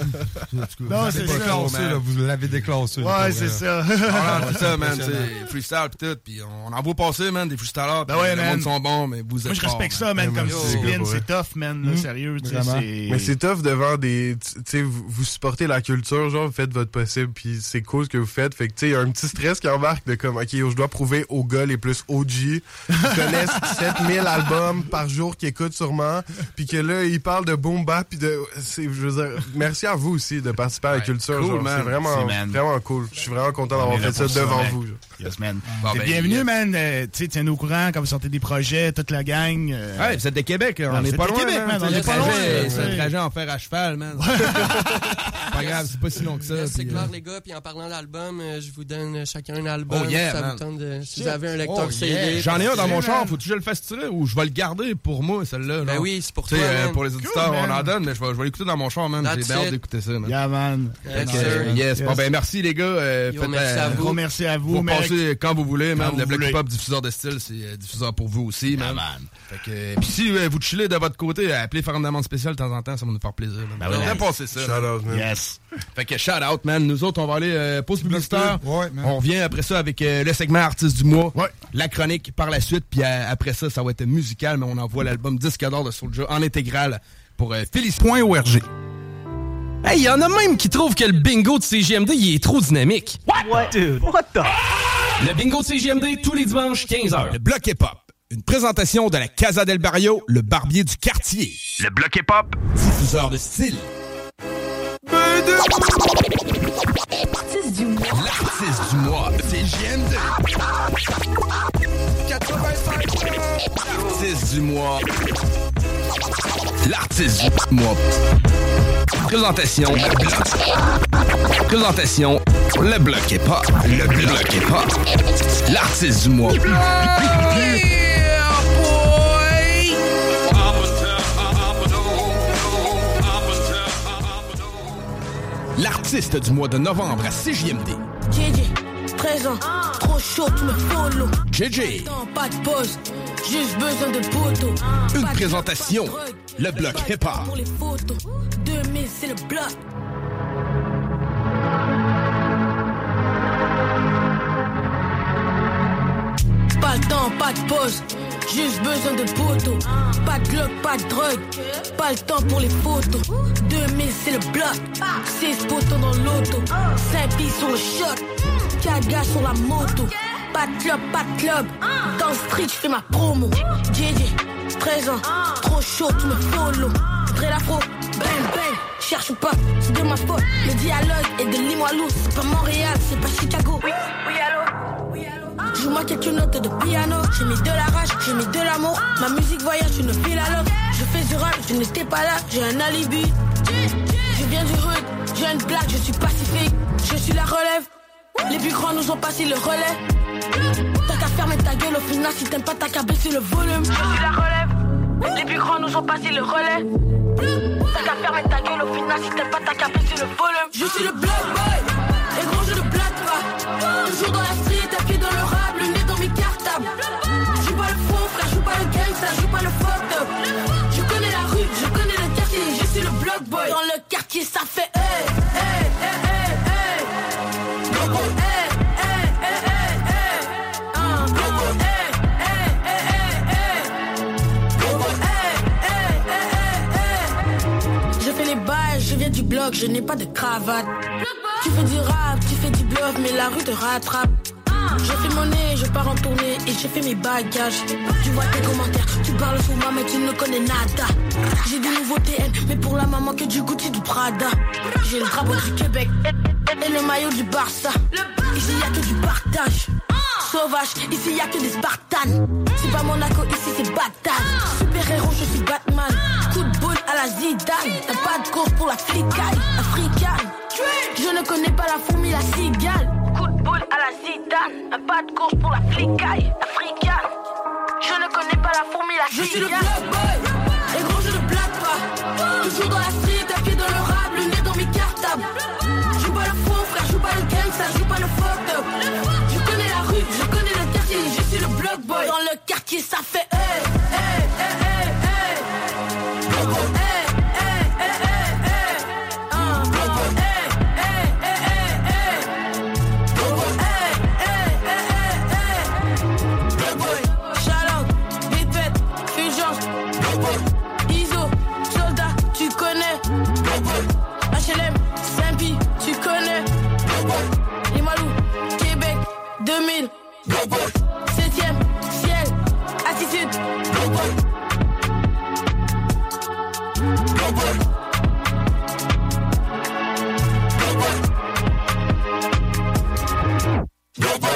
Speaker 9: Non, c'est ça.
Speaker 8: déclassé, là, vous l'avez déclassé.
Speaker 9: Ouais, c'est ça.
Speaker 2: Ah, c'est ça, man. Freestyle pis tout. Puis on en voit passer, man, des freestylers.
Speaker 9: Ben ouais,
Speaker 2: le
Speaker 9: man.
Speaker 2: monde sont bons, mais vous êtes
Speaker 9: Moi, je respecte ça, man, comme
Speaker 28: Merci,
Speaker 9: discipline. C'est tough, man. là,
Speaker 28: Mm.
Speaker 9: Sérieux, tu sais.
Speaker 28: Mais c'est tough devant des. Tu sais, vous, vous supportez la culture, genre, vous faites votre possible, puis c'est cool ce que vous faites. Fait que, tu sais, il y a un petit stress qui embarque de comme, OK, je dois prouver aux gars les plus OG qui connaissent 7000 albums par jour, qui écoutent sûrement, puis que là, ils parlent de boom bap, puis de. Je veux dire, merci à vous aussi de participer à la culture,
Speaker 2: cool,
Speaker 28: genre.
Speaker 2: man.
Speaker 28: C'est vraiment, vraiment cool. Je suis vraiment content
Speaker 9: On
Speaker 28: d'avoir fait ça devant vous. genre.
Speaker 9: Yes, man.
Speaker 2: Bon,
Speaker 9: T'es
Speaker 2: ben, yes.
Speaker 9: man. Euh, tu sais, tiens-nous au courant quand vous sortez des projets, toute la gang. euh,
Speaker 2: Ouais, vous êtes de Québec, là.
Speaker 9: Ah,
Speaker 2: on n'est pas
Speaker 9: de
Speaker 2: loin,
Speaker 9: Québec,
Speaker 2: man.
Speaker 9: man, on
Speaker 2: C'est
Speaker 9: est
Speaker 2: un
Speaker 9: pas
Speaker 2: trajet-
Speaker 9: loin,
Speaker 2: C'est un trajet en fer à cheval, man. pas grave, c'est pas si long que ça.
Speaker 14: Yes, c'est clair,
Speaker 2: euh,
Speaker 14: les gars. Puis en parlant d'album, euh, je vous donne chacun un album.
Speaker 2: Oh, yeah,
Speaker 14: si ça
Speaker 2: man.
Speaker 14: vous tente de- si vous avez un lecteur
Speaker 2: Oh,
Speaker 14: CD.
Speaker 2: yeah. J'en ai un dans mon char, faut que je le fasse tirer ou je vais le garder pour moi, celle-là.
Speaker 14: Ben oui, c'est pour
Speaker 2: Tu sais,
Speaker 14: toi, man.
Speaker 2: Pour les auditeurs, on
Speaker 14: man.
Speaker 2: en donne, mais je vais, l'écouter dans mon char, man. J'ai bien hâte d'écouter ça, man.
Speaker 9: Yeah, man.
Speaker 14: Yes.
Speaker 2: Bon, ben, merci, les gars.
Speaker 14: Merci à vous.
Speaker 9: Merci à vous.
Speaker 2: Passez quand vous voulez, man. Le
Speaker 9: voulez.
Speaker 2: Hip Hop, diffuseur de style, c'est euh, diffuseur pour vous aussi, man. Fait que, euh, puis si euh, vous chillez de votre côté, appelez faire une demande spéciale de temps en temps, ça va nous faire plaisir. man.
Speaker 9: Ben oui,
Speaker 2: passer ça.
Speaker 28: Shout
Speaker 2: man.
Speaker 28: out, man.
Speaker 9: Yes.
Speaker 2: Fait que shout out, man. Nous autres, on va aller euh, pause publicitaire.
Speaker 8: Ouais, man.
Speaker 2: On revient après ça avec euh, le segment artiste du mois,
Speaker 9: Ouais.
Speaker 2: la chronique par la suite, puis euh, après ça, ça va être musical, mais on envoie l'album Disque d'or de Soulja en intégrale pour euh, Félix.org.
Speaker 29: Hey, y en a même qui trouvent que le bingo de CGMD, il est trop dynamique. What? Dude, what the? Le bingo de CGMD, tous les dimanches, 15h.
Speaker 2: Le bloc hip-hop. Une présentation de la Casa del Barrio, le barbier du quartier.
Speaker 29: Le bloc hip-hop.
Speaker 2: Diffuseur de style.
Speaker 30: Artiste du mois.
Speaker 2: L'artiste du mois, CGMD. 85 L'artiste du mois. L'artiste du mois. Présentation. Le bloc. Présentation. Le bloc hip-hop. Le bloc hip-hop. L'artiste du mois. L'artiste du mois de novembre à CJMD.
Speaker 30: JJ, 13 ans, trop chaud, tu me follow.
Speaker 2: JJ.
Speaker 30: Pas de pause, juste besoin de poteau.
Speaker 2: Une présentation. Le bloc hip-hop.
Speaker 30: Pour les photos, 2000 c'est le bloc. Pas de temps, pas de pause, juste besoin de poteau. Pas de glock, pas de drogue, pas le temps pour les photos. 2000 c'est le bloc, 6 poteaux dans l'auto, 5 billes sur le shot, 4 gars sur la moto. Pas de club, pas de club, dans le street je fais ma promo. JJ, 13 ans, trop chaud, tu me follow. Vrai l'afro, bang bang, cherche pas, c'est de ma faute. Le dialogue est de Limoilou, c'est pas Montréal, c'est pas Chicago. Oui, oui, allô? Joue-moi quelques notes de piano. J'ai mis de la rage, j'ai mis de l'amour. Ma musique voyage d'une ville à l'autre. Je fais du rap, je n'étais pas là, j'ai un alibi. Je viens du hood, j'ai une blague, je suis pacifique. Je suis la relève. Les plus grands nous ont passé le relais. T'as qu'à fermer ta gueule, au final, si t'aimes pas, t'as qu'à baisser le volume. Je suis la relève. Les plus grands nous ont passé le relais. T'as qu'à fermer ta gueule, au final, si t'aimes pas, t'as qu'à baisser le volume. Je suis le black boy. Et gros, je ne blague pas. Toujours dans la street, qui ça fait hey, hey, hey, hey, hey. Je fais les bails, je viens du bloc, je n'ai pas de cravate. Tu fais du rap, tu fais du bluff, mais la rue te rattrape. Je fais monnaie, je pars en tournée et j'ai fait mes bagages. Tu vois tes commentaires, tu parles sous moi, mais tu ne connais nada. J'ai des nouveaux TN, mais pour la maman que du Gucci du Prada. J'ai le drapeau du Québec et le maillot du Barça. Ici y a que du partage. Sauvage, ici y a que des Spartans. C'est pas Monaco, ici c'est Batman. Super héros, je suis Batman. Coup de boule à la Zidane. T'as pas de course pour la flicaille, africaine. Je ne connais pas la fourmi, la cigale. Boule à la Zidane. Un pas de course pour la flicaille, africaine. Je ne connais pas la fourmi, la. Je suis le black boy. Et gros, je ne blague pas. Toujours dans la street, à pied dans le rap, le nez dans mes cartables. Joue pas le faux, frère, joue pas le gangsta, joue pas le fucked up. Je connais la rue, je connais le quartier, je suis le block boy. Dans le quartier, ça fait hey, hey, hey.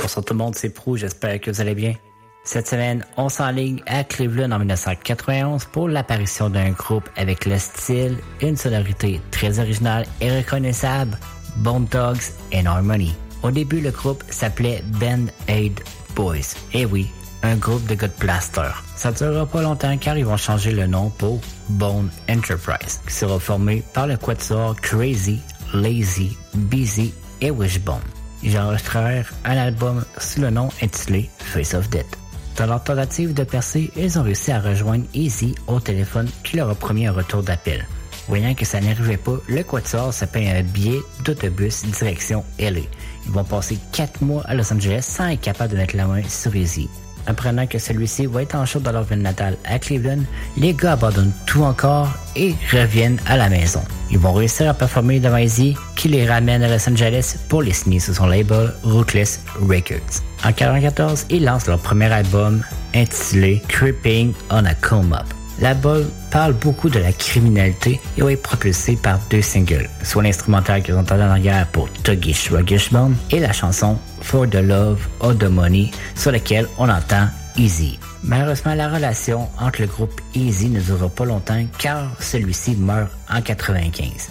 Speaker 31: Bonsoir tout le monde, c'est Prou, j'espère que vous allez bien. Cette semaine, on s'enligne à Cleveland en 1991 pour l'apparition d'un groupe avec le style, une sonorité très originale et reconnaissable, Bone Dogs and Harmony. Au début, le groupe s'appelait Band Aid Boys. Et oui, un groupe de gars de plaster. Ça ne durera pas longtemps car ils vont changer le nom pour Bone Enterprise, qui sera formé par le quatuor Crazy, Lazy, Busy et Wishbone. Ils enregistrèrent un album sous le nom intitulé Face of Death. Dans leur tentative de percer, ils ont réussi à rejoindre Easy au téléphone qui leur a promis un retour d'appel. Voyant que ça n'arrivait pas, le Quatuor paye un billet d'autobus direction LA. Ils vont passer quatre mois à Los Angeles sans être capables de mettre la main sur Easy. Apprenant que celui-ci va être en show dans leur ville natale à Cleveland, les gars abandonnent tout encore et reviennent à la maison. Ils vont réussir à performer devant Easy, qui les ramène à Los Angeles pour les signer sous son label Ruthless Records. En 1994, ils lancent leur premier album intitulé Creeping on a Come Up. L'album parle beaucoup de la criminalité et est propulsé par deux singles, soit l'instrumental qu'ils ont entendu en arrière pour Tuggish Ruggish et la chanson For the Love of the Money sur laquelle on entend Easy. Malheureusement, la relation entre le groupe Easy ne durera pas longtemps car celui-ci meurt en 95.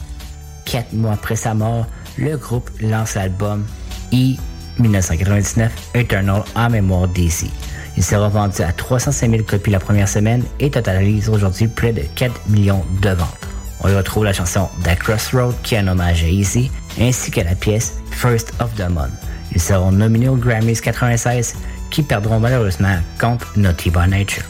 Speaker 31: Quatre mois après sa mort, le groupe lance l'album E 1999 Eternal en mémoire d'Easy. Il sera vendu à 305 000 copies la première semaine et totalise aujourd'hui près de 4 millions de ventes. On y retrouve la chanson The Crossroad qui est un hommage à Easy, ainsi que la pièce First of the Month. Ils seront nominés aux Grammys 96 qui perdront malheureusement contre Naughty by Nature.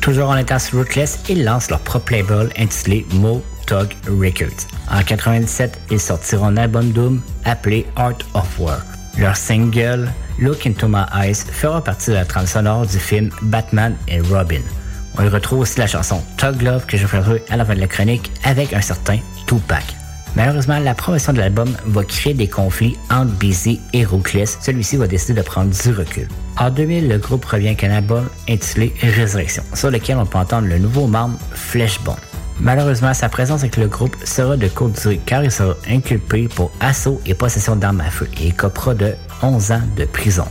Speaker 31: Toujours en étant sur Ruthless, ils lancent leur propre label intitulé Mo Tug Records. En 97, ils sortiront un album Doom appelé Art of War. Leur single Look Into My Eyes fera partie de la trame sonore du film Batman et Robin. On y retrouve aussi la chanson Tug Love que je ferai à la fin de la chronique avec un certain Tupac. Malheureusement, la promotion de l'album va créer des conflits entre Busy et Ruthless. Celui-ci va décider de prendre du recul. En 2000, le groupe revient avec un album intitulé Résurrection, sur lequel on peut entendre le nouveau membre Fleshbone. Malheureusement, sa présence avec le groupe sera de courte durée car il sera inculpé pour assaut et possession d'armes à feu et copera de 11 ans de prison.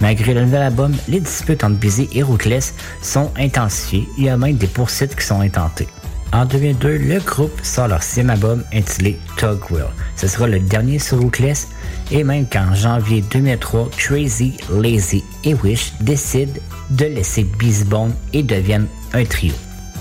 Speaker 31: Malgré le nouvel album, les disputes entre Busy et Ruthless sont intensifiées. Il y a même des poursuites qui sont intentées. En 2002, le groupe sort leur sixième album intitulé Tugwell. Ce sera le dernier sur Ruthless et même qu'en janvier 2003, Crazy, Lazy et Wish décident de laisser Busy Bone et deviennent un trio.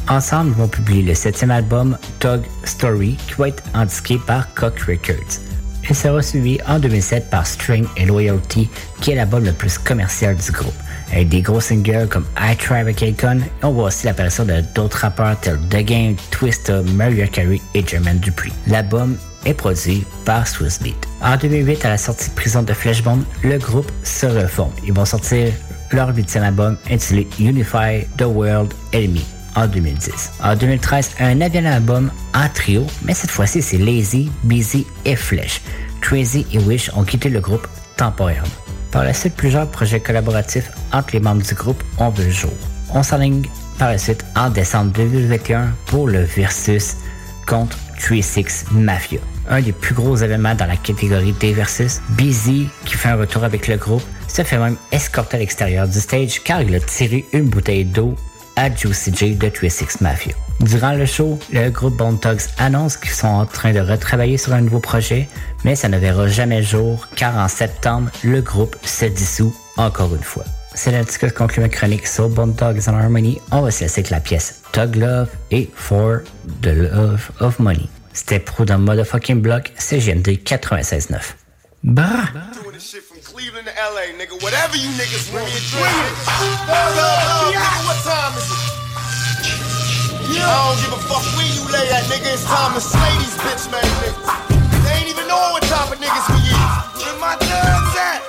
Speaker 31: Ensemble, ils vont publier le septième album Tug Story qui va être indiqué par Cock Records. Il sera suivi en 2007 par String et Loyalty, qui est l'album le plus commercial du groupe, avec des gros singles comme I Try avec Akon, et on voit aussi l'apparition de d'autres rappeurs tels The Game, Twista, Maria Carey et Jermaine Dupri. L'album est produit par Swiss Beat. En 2008, à la sortie de prison de Fleshbone, le groupe se reforme. Ils vont sortir leur huitième album intitulé Unify the World Enemy. En 2010. En 2013, un neuvième album en trio, mais cette fois-ci c'est Lazy, Busy et Flesh. Crazy et Wish ont quitté le groupe temporairement. Par la suite, plusieurs projets collaboratifs entre les membres du groupe ont vu jour. On s'enligne par la suite en décembre 2021 pour le Versus contre 36 Mafia. Un des plus gros événements dans la catégorie des Versus, Busy, qui fait un retour avec le groupe, se fait même escorter à l'extérieur du stage car il a tiré une bouteille d'eau à Juicy J de 36 Mafia. Durant le show, le groupe Bone Thugs annonce qu'ils sont en train de retravailler sur un nouveau projet, mais ça ne verra jamais jour car en septembre, le groupe se dissout encore une fois. C'est là-dessus que conclut ma chronique sur Bone Thugs and Harmony. On va se laisser avec la pièce Tug Love et For the Love of Money. C'était pro dans Motherfucking Block, CGMD 96.9. Bah!
Speaker 24: Cleveland to LA, nigga. Whatever you niggas want me to drink. nigga, what time is it? I don't give a fuck where you lay at, nigga. It's time to slay these bitch man niggas. They ain't even know what type of niggas we is. Where my thugs at?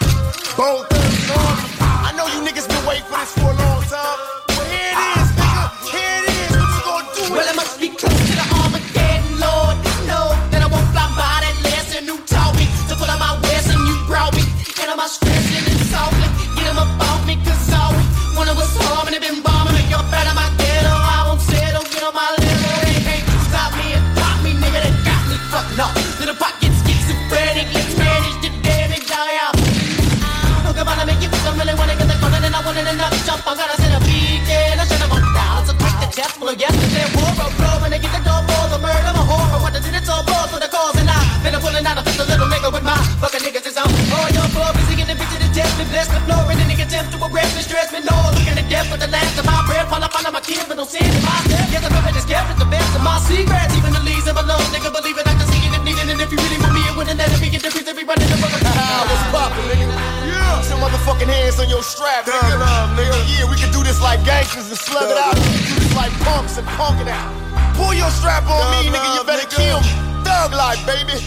Speaker 24: Both thugs. I know you niggas been waiting for this for a long time.
Speaker 32: Wanted enough jump. I gotta send a beat. I should have gone. So quick the chest full of yesterday. War of blow when they get the door for the murder. I'm horror. What I did it's all for the cause and I been a pulling out a pistol little nigga with my fucking niggas is. All your floor busy getting bitch to the death. Me bless the floor and nigga attempt to arrest me. Stress me no. Looking at death with the last of my breath. Fall up under my kids but no sin in my step. Yes, I'm living this gift. The best of my secrets. Even the leaves of my lungs. Nigga believe it. I can see it if needed. And if you really want me, it wouldn't let it be. Get the piece every running the fucking
Speaker 24: What's motherfucking hands on your strap, nigga. Love, nigga. Yeah, we can do this like gangsters and slug it out. We can do this like punks and punk it out. Pull your strap on me, nigga. You better kill me. Thug life, baby.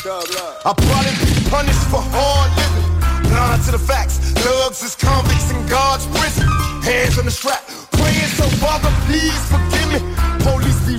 Speaker 24: I probably be punished for hard living. Blind to the facts. Lugs is convicts in God's prison. Hands on the strap. Praying so Father, please forgive me.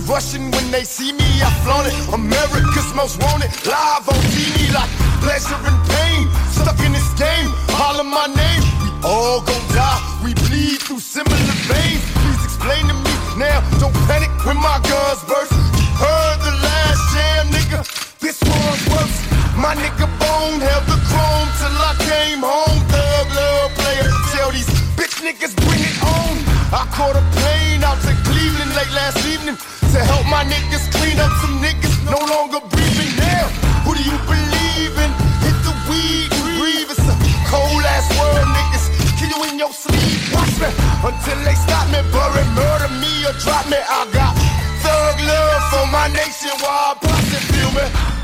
Speaker 24: Rushing when they see me. I flaunt it. America's most wanted. Live on TV like pleasure and pain. Stuck in this game. Holler my name. We all gon' die. We bleed through similar veins. Please explain to me now. Don't panic when my guns burst. Heard the last jam, nigga. This one's worse. My nigga Bone held the chrome till I came home. Thug love player. Tell these niggas bring it on. I caught a plane out to Cleveland late last evening to help my niggas clean up some niggas no longer breathing now. Who do you believe in? Hit the weed breathe. It's a cold ass world, niggas. Kill you in your sleep. Watch me until they stop me, bury, murder me or drop me. I got thug love for my nation while I it, feel me?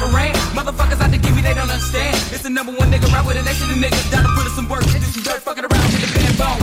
Speaker 33: Motherfuckers out to give me, they don't understand. It's the number one nigga right with a nation of niggas down to put in some work do some dirt, fucking around with the band bone.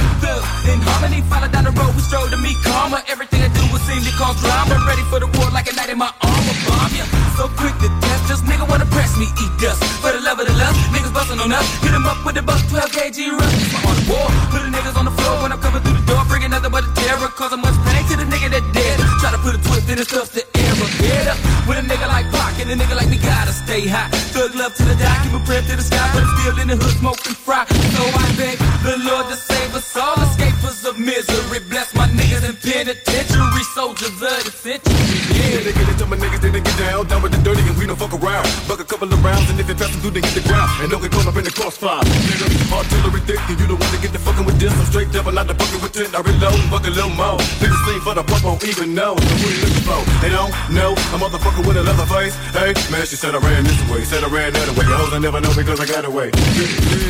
Speaker 33: In harmony, follow down the road, we stroll to meet karma. Everything I do will seem to cause drama. I'm ready for the war like a knight in my armor, bomb ya. So quick to death, just nigga wanna press me, eat dust. For the love of the lust, niggas bustin' on us. Hit 'em up with the buck 12 kg rush. My on the war. Put the niggas on the floor when I'm coming through the door, bringing nothing but a terror. Causing much pain to the nigga that dead. Try to put a twist in his stuff to error. Get up with a nigga like Pac and a nigga like me gotta stay high. Thug love to the die, keep a prayer to the sky, but I'm still in the hood smoking fry. So I beg the Lord to save us all, escapers of misery. Bless my niggas in penitentiary, soldiers of the century.
Speaker 24: Yeah, they get to my niggas, they get down, down with the dirty, and we don't fuck around. Buck a couple of rounds, and if it pass them through, then hit the ground. And don't get caught up in the crossfire. Nigga, artillery thick, and you don't want to get the fucking with this. I'm straight devil, not the fucking with ten. I reload and a little more. Niggas sleep for the pump, won't even know. So what you looking for? They don't know. A motherfucker with a leather face. Hey, man, she said I ran this way, said I ran that way. Your hoes I never know because I got away.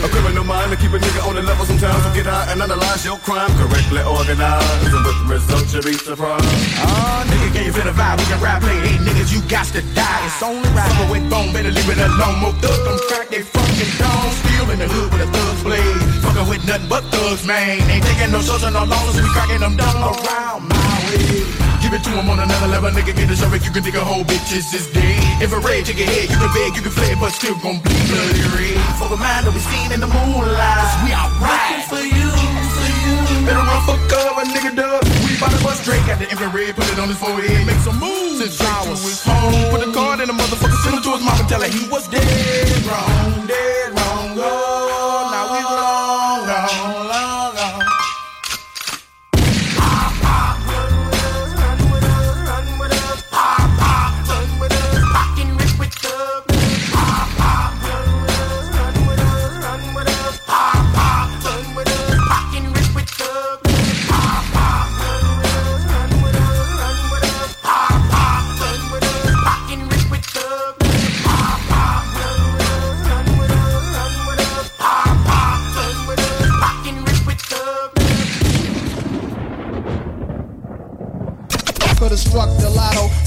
Speaker 24: A criminal mind to keep a nigga on the level sometimes. So get high and analyze your crime correctly organized. And with the result, you'll be surprised.
Speaker 34: Ah, nigga, can you feel the vibe? We can rap, play, hey, niggas, you got to die. It's only right. Summer with bone, better leave it alone. More thug, them crack, they fucking down. Still in the hood with a thug's blade. Fucking with nothing but thugs, man. Ain't taking no shots and no losses, we cracking them down around my way.
Speaker 24: Give it to him on another level, nigga. Get a show you can dig a whole bitches is dead. Infrared, take your head, you can beg, you can flare, but still gon' bleed bloody red. For the mind that we seen in the moonlight, 'Cause we alright. for you, for you. Better run for cover, nigga, dub. Bout to bust Drake at the infrared, put it on his forehead, make some moves. Straight to his home. Put the card in the motherfucker, send it to his mom and tell her he was dead wrong, dead wrong.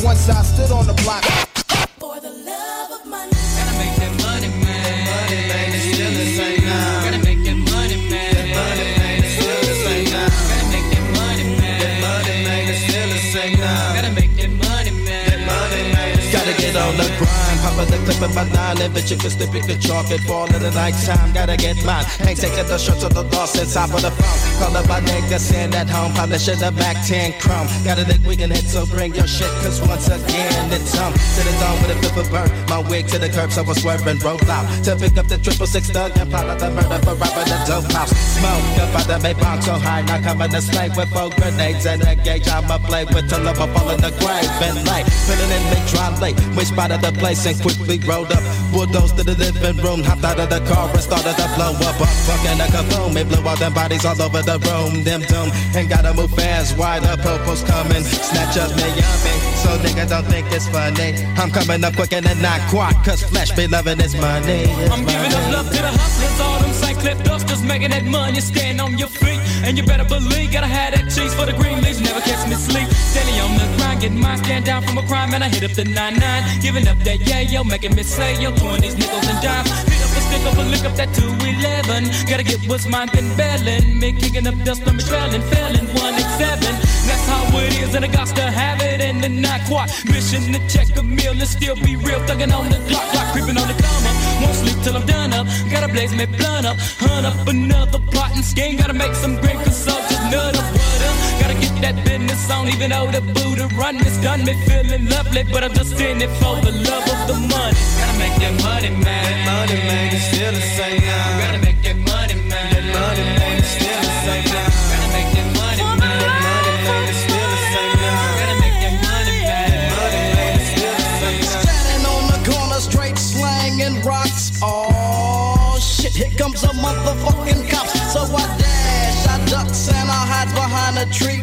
Speaker 32: Once I stood on the block.
Speaker 33: The
Speaker 35: grind, pop the clip in my nine, and bitch, if it's pick the chalk, fall in the night time, gotta get mine. Ain't taking the shots of the loss inside of the phone. Call up my nigga, send at home, polishing the back 10 chrome. Gotta think we can hit, so bring your shit, cause once again, it's um, to the dawn with a flip of bird. My wig to the curb, so I swerve and roll out. To pick up the triple six thug and plot out the murder for robbing the dope house. Smoke up out the Maybach so high, now coming to slay with four grenades and a gauge. I'ma play with till I'm fall in the grave and late. Filling in me dry late. We spotted the place and quickly rolled up. Bulldozed to the living room, hopped out of the car and started to blow up. up fucking a kaboom, it blew all them bodies all over the room. Them doom, and gotta move fast. Why the popo's coming? Snatch up me yummy. So nigga don't think it's funny. I'm coming up quick and then not quite, cause flesh be loving this money. It's
Speaker 33: I'm giving up love to the hustlers, all them St. Clip dusters, making that money, stand on your feet. And you better believe, gotta have that cheese for the green leaves, never catch me sleep. Steady on the grind, getting mine, stand down from a crime, and I hit up the 9-9. Giving up that yeah, yo, making me say, yo, pouring these nickels and dimes. Hit up a stick up a lick up that 211. Gotta get what's mine, been bailing. Me kicking up dust on me trailing, failing 187. That's how it is, and I got to have it, and then not quite. Mission to check a meal and still be real, thugging on the clock, clock creeping on the come up. Won't sleep till I'm done up. Gotta blaze me blunt up, hunt up another plot and scheme. Gotta make some green consult, just nut up, what up. Gotta get that business on, even though the Buddha run it's done me feeling lovely, but I'm just in it for the love of the money. Gotta make that money, man. That money, man, it's still the same now. Gotta make that money, man. That money, man, it's still the same now. Gotta make that money, man. That money, man, it's still the same now. Gotta make that money, man. That money, man, it's still the same now.
Speaker 32: Standing on the corner, straight slanging rocks. Oh shit, here comes a motherfucking cop. So I dash, I ducks behind a tree.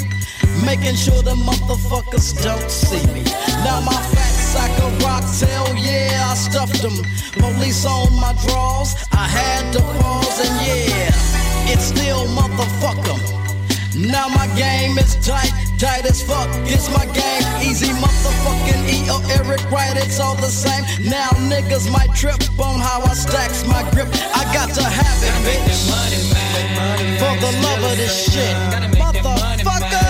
Speaker 32: Making sure the motherfuckers don't see me. Now my fat sack of rocks, hell yeah, I stuffed them. Police on my drawers, I had to pause and yeah, it's still motherfucker. Now my game is tight, tight as fuck. It's my game, easy motherfucking E or Eric Wright, it's all the same. Now niggas might trip on how I stacks my grip. I got to have it, bitch. For the love of this shit, motherfucker.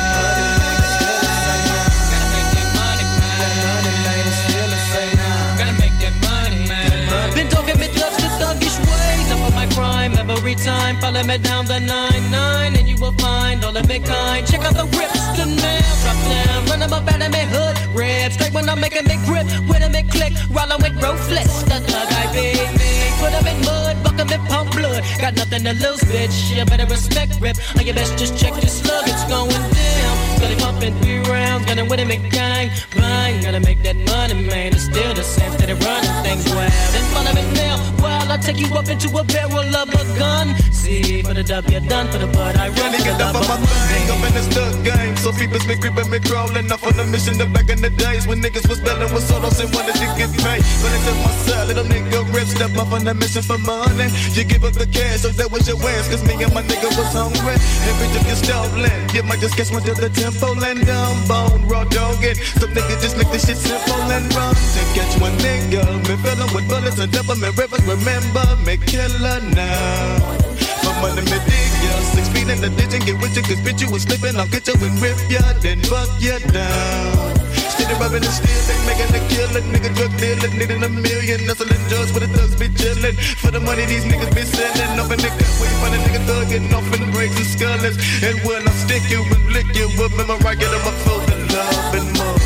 Speaker 33: Time Follow me down the 9-9 And you will find all of me kind. Check out the rips, the nail Drop down, run them up out of me hood Rip, straight when I'm making me grip When I make click, rollin' with ruthless The thug I be. Put 'em in mud, 'em in pump blood. Got nothing to lose, bitch. You better respect rip. Or you best just check your slug It's going down. Steady pumping three rounds Gonna win it, make gang Bang, gotta make that money, man. It's still the same, steady running things wild. In front of it now. While I take you up into a barrel of a gun. See, for the W done. For the bud I run. The
Speaker 24: up on my thing, I'm in the stuck game. So people's been creeping, me crawling. Off on the mission. The back in the days when niggas was belling with solos and wanted to get paid. When I my side, little nigga rip, step up on the mission for money. You give up the cash, so that was your wins. Cause me and my nigga was hungry. And Every time you stolen, you might just catch one to the tempo and down bone, raw dog it. Some niggas just make this shit simple and run to catch one nigga. Me filling with bullets and double me rivers. Remember me killer now. From money me dig ya. Six feet in the ditch and get with you, cause bitch you was slipping. I'll get you and rip ya, then buck ya down. Steady rubbing the steel, they making a killing. Nigga drug dealer, needing a million. Hustling drugs where the thugs be chillin'. For the money these niggas be selling. Up in the cut where you find a nigga thug getting off in the breaks and skullers. And when I stick you and lick you up, memorize get them a full of love and more.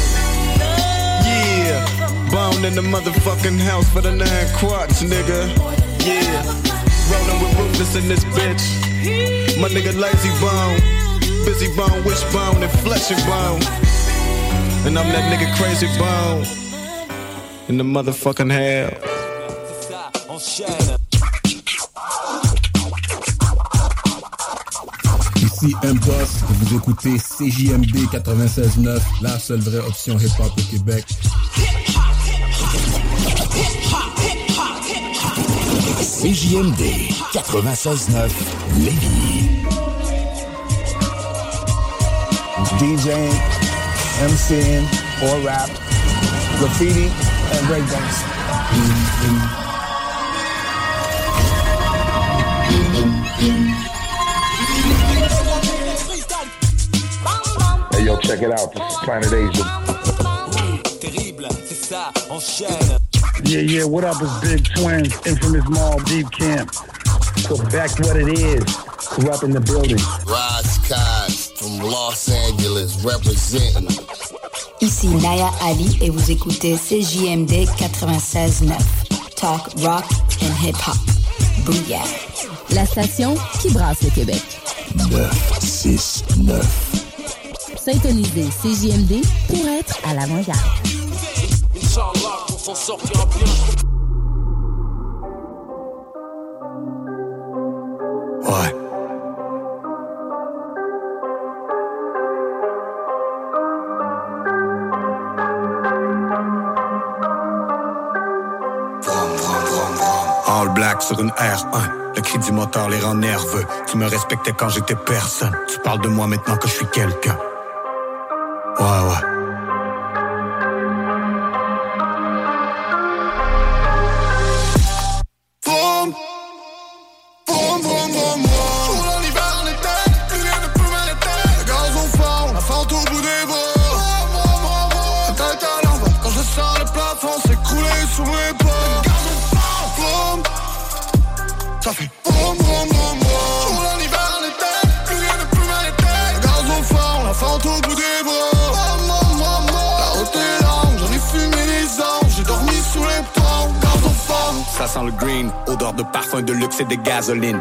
Speaker 24: Yeah, bound in the motherfucking house for the nine quarts, nigga. Yeah, rolling with ruthless in this bitch. My nigga lazy bone, busy bone, wishbone, and flesh and bone. And I'm that nigga crazy bone in the motherfucking hell.
Speaker 1: Ici M-Boss, vous écoutez CJMD 96.9, la seule vraie option hip-hop au Québec.
Speaker 36: CJMD 96.9 Lévis.
Speaker 37: DJing, MCing, or rap, graffiti, and breakdance.
Speaker 38: Hey, yo, check it out. This is Planet Asia.
Speaker 5: Yeah, yeah, what up? It's Big Twins, Infamous Mall, Deep Camp. So back to what it is. Corrupt in the building.
Speaker 39: Ross Cox from Los Angeles representing.
Speaker 40: Ici Naya Ali et vous écoutez CJMD 96.9. Talk, rock and hip-hop. Booyah.
Speaker 6: La station qui brasse le Québec.
Speaker 36: 9, 6, 9.
Speaker 6: Syntonisez CJMD pour être à l'avant-garde.
Speaker 41: Inch'Allah, on s'en sortira bien.
Speaker 39: Ouais.
Speaker 42: All black sur une R1. Le cri du moteur les rend nerveux. Tu me respectais quand j'étais personne. Tu parles de moi maintenant que je suis quelqu'un. Ouais, ouais. De parfum de luxe et de gasoline.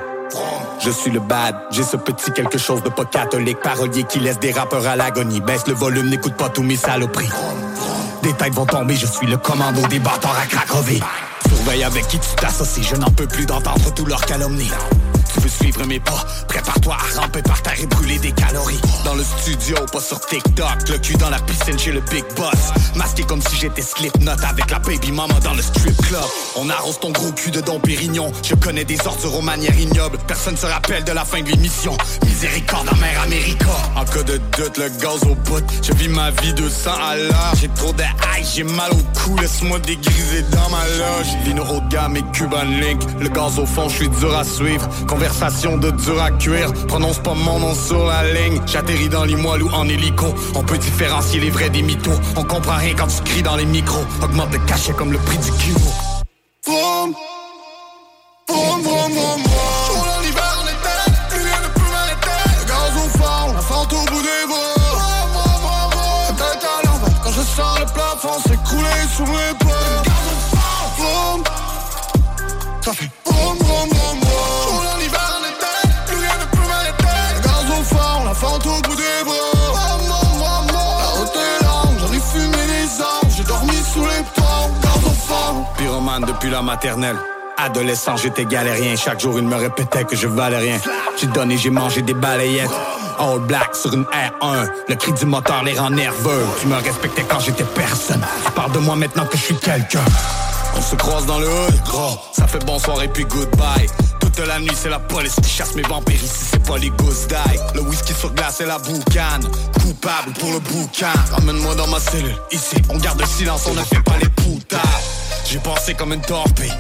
Speaker 42: Je suis le bad, j'ai ce petit quelque chose de pas catholique. Parolier qui laisse des rappeurs à l'agonie. Baisse le volume, n'écoute pas tous mes saloperies. Des têtes vont tomber, je suis le commando des bâtards à Cracovie. Surveille avec qui tu t'associes, je n'en peux plus d'entendre tous leurs calomnies. Suivre mes pas, prépare-toi à ramper par terre et brûler des calories. Dans le studio, pas sur TikTok, le cul dans la piscine chez le big boss. Masqué comme si j'étais Slipknot avec la baby mama dans le strip club. On arrose ton gros cul de Dom Pérignon. Je connais des ordures aux manières ignobles. Personne se rappelle de la fin de l'émission. Miséricorde en mer America. En cas de doute, le gaz au bout. Je vis ma vie 200 à l'heure. J'ai trop de haï, j'ai mal au cou. Laisse-moi dégriser dans ma loge. Vino haut de gamme et Cuban Link. Le gaz au fond, je suis dur à suivre. Conversation de dur à cuire. Prononce pas mon nom sur la ligne. J'atterris dans les moelles ou en hélico. On peut différencier les vrais des mythos. On comprend rien quand tu cries dans les micros. Augmente le cachet comme le prix du kilo.
Speaker 24: Vroom, vroom, vroom, vroom, quand je sens le plafond s'écrouler sous mes
Speaker 42: depuis la maternelle. Adolescent, j'étais galérien. Chaque jour, il me répétait que je valais rien. J'ai donné, j'ai mangé des balayettes. All black sur une R1. Le cri du moteur les rend nerveux. Tu me respectais quand j'étais personne. Tu parles de moi maintenant que je suis quelqu'un. On se croise dans le hood, gros. Ça fait bonsoir et puis goodbye. Toute la nuit, c'est la police qui chasse mes vampires. Ici, c'est pas les ghosts die. Le whisky sur glace et la boucane. Coupable pour le boucan. Ramène-moi dans ma cellule. Ici, on garde le silence, on ne fait pas les poutards. J'ai pensé comme une torpille.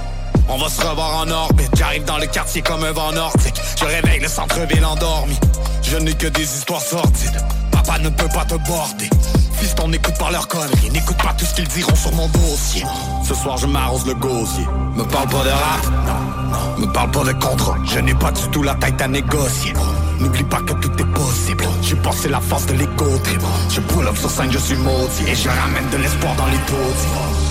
Speaker 42: On va se revoir en orbite. J'arrive dans le quartier comme un vent nordique. Je réveille le centre-ville endormi. Je n'ai que des histoires sordides. Papa ne peut pas te border. Fils, on n'écoute pas leurs conneries. N'écoute pas tout ce qu'ils diront sur mon dossier. Ce soir, je m'arrose le gosier. Me parle pas de rap. Me parle pas de contrat. Je n'ai pas du tout la tête à négocier. N'oublie pas que tout est possible. J'ai passé la force de trip. Je pull up sur scène, je suis maudit. Et je ramène de l'espoir dans les taudis.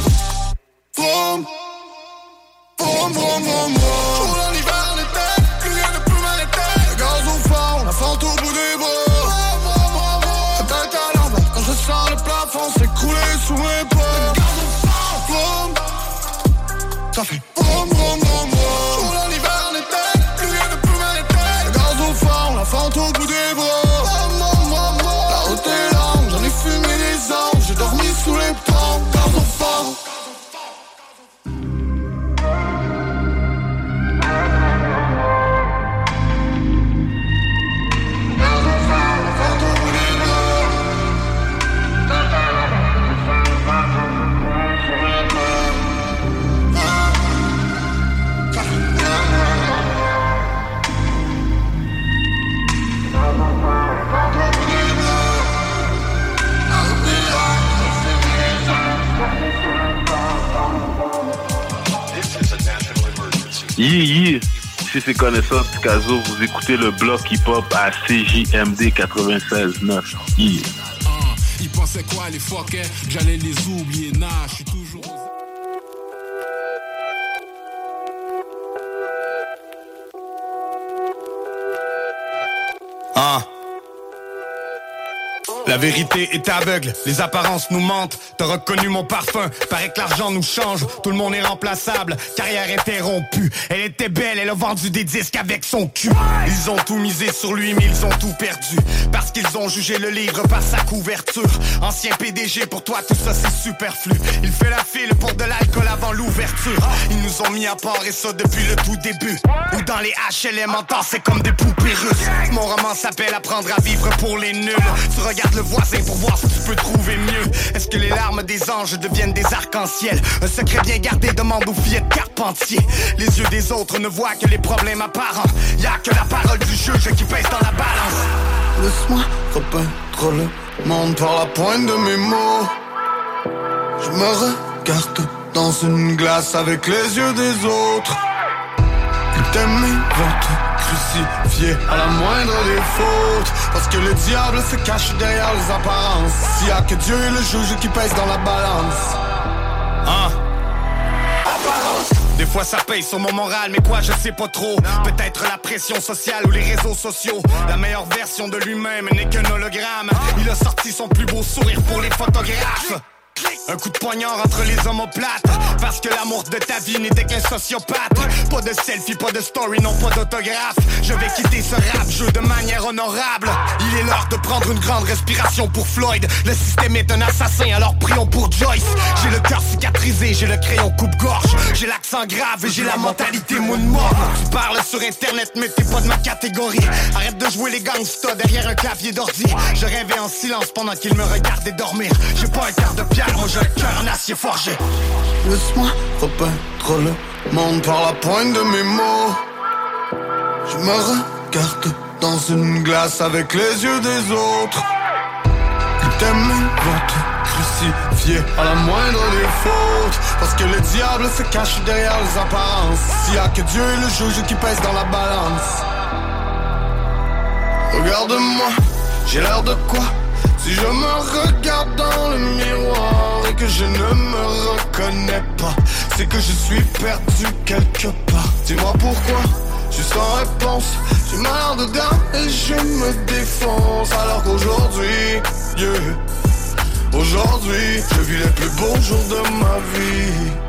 Speaker 43: Picasso, vous écoutez le bloc hip-hop à CJMD 96.9. Yeah.
Speaker 41: Ils pensaient quoi les fuckers J'allais les oublier, nah, je suis
Speaker 42: La vérité est aveugle, les apparences nous mentent. T'as reconnu mon parfum, paraît que l'argent nous change. Tout le monde est remplaçable, carrière interrompue. Elle était belle, elle a vendu des disques avec son cul. Ils ont tout misé sur lui, mais ils ont tout perdu. Parce qu'ils ont jugé le livre par sa couverture. Ancien PDG, pour toi tout ça c'est superflu. Il fait la file pour de l'alcool avant l'ouverture. Ils nous ont mis à part et ça depuis le tout début. Ou dans les HLM en temps, c'est comme des poupées russes. Mon roman s'appelle Apprendre à vivre pour les nuls. Tu regardes le voisin pour voir si tu peux trouver mieux. Est-ce que les larmes des anges deviennent des arcs-en-ciel? Un secret bien gardé demande aux filles de Carpentier. Les yeux des autres ne voient que les problèmes apparents. Y a que la parole du juge qui pèse dans la balance.
Speaker 44: Laisse-moi repeindre le monde par la pointe de mes mots. Je me regarde dans une glace avec les yeux des autres. Ils vont te crucifier à la moindre des fautes. Parce que le diable se cache derrière les apparences. S'il y a que Dieu et le juge qui pèsent dans la balance.
Speaker 42: Hein? Des fois ça paye sur mon moral, mais quoi je sais pas trop. Peut-être la pression sociale ou les réseaux sociaux. La meilleure version de lui-même n'est qu'un hologramme. Il a sorti son plus beau sourire pour les photographes. Un coup de poignard entre les omoplates Parce que l'amour de ta vie n'était qu'un sociopathe. Pas de selfie, pas de story, non pas d'autographe. Je vais quitter ce rap jeu de manière honorable. Il est l'heure de prendre une grande respiration pour Floyd. Le système est un assassin, alors prions pour Joyce. J'ai le cœur cicatrisé, j'ai le crayon coupe-gorge. J'ai l'accent grave et j'ai la mentalité moonmore Tu parles sur internet mais t'es pas de ma catégorie. Arrête de jouer les gangsters derrière un clavier d'ordi. Je rêvais en silence pendant qu'ils me regardaient dormir. J'ai pas un quart de pierre, j'ai le cœur en acier forgé
Speaker 44: Laisse-moi repeindre le monde par la pointe de mes mots. Je me regarde dans une glace avec les yeux des autres. Vont te crucifier à la moindre des fautes. Parce que le diable se cache derrière les apparences. S'il y a que Dieu et le juge qui pèsent dans la balance. Regarde-moi, j'ai l'air de quoi? Si je me regarde dans le miroir et que je ne me reconnais pas, c'est que je suis perdu quelque part. Dis-moi pourquoi, je suis sans réponse. J'ai mal dedans et je me défonce. Alors qu'aujourd'hui, yeah, aujourd'hui, je vis les plus beaux jours de ma vie.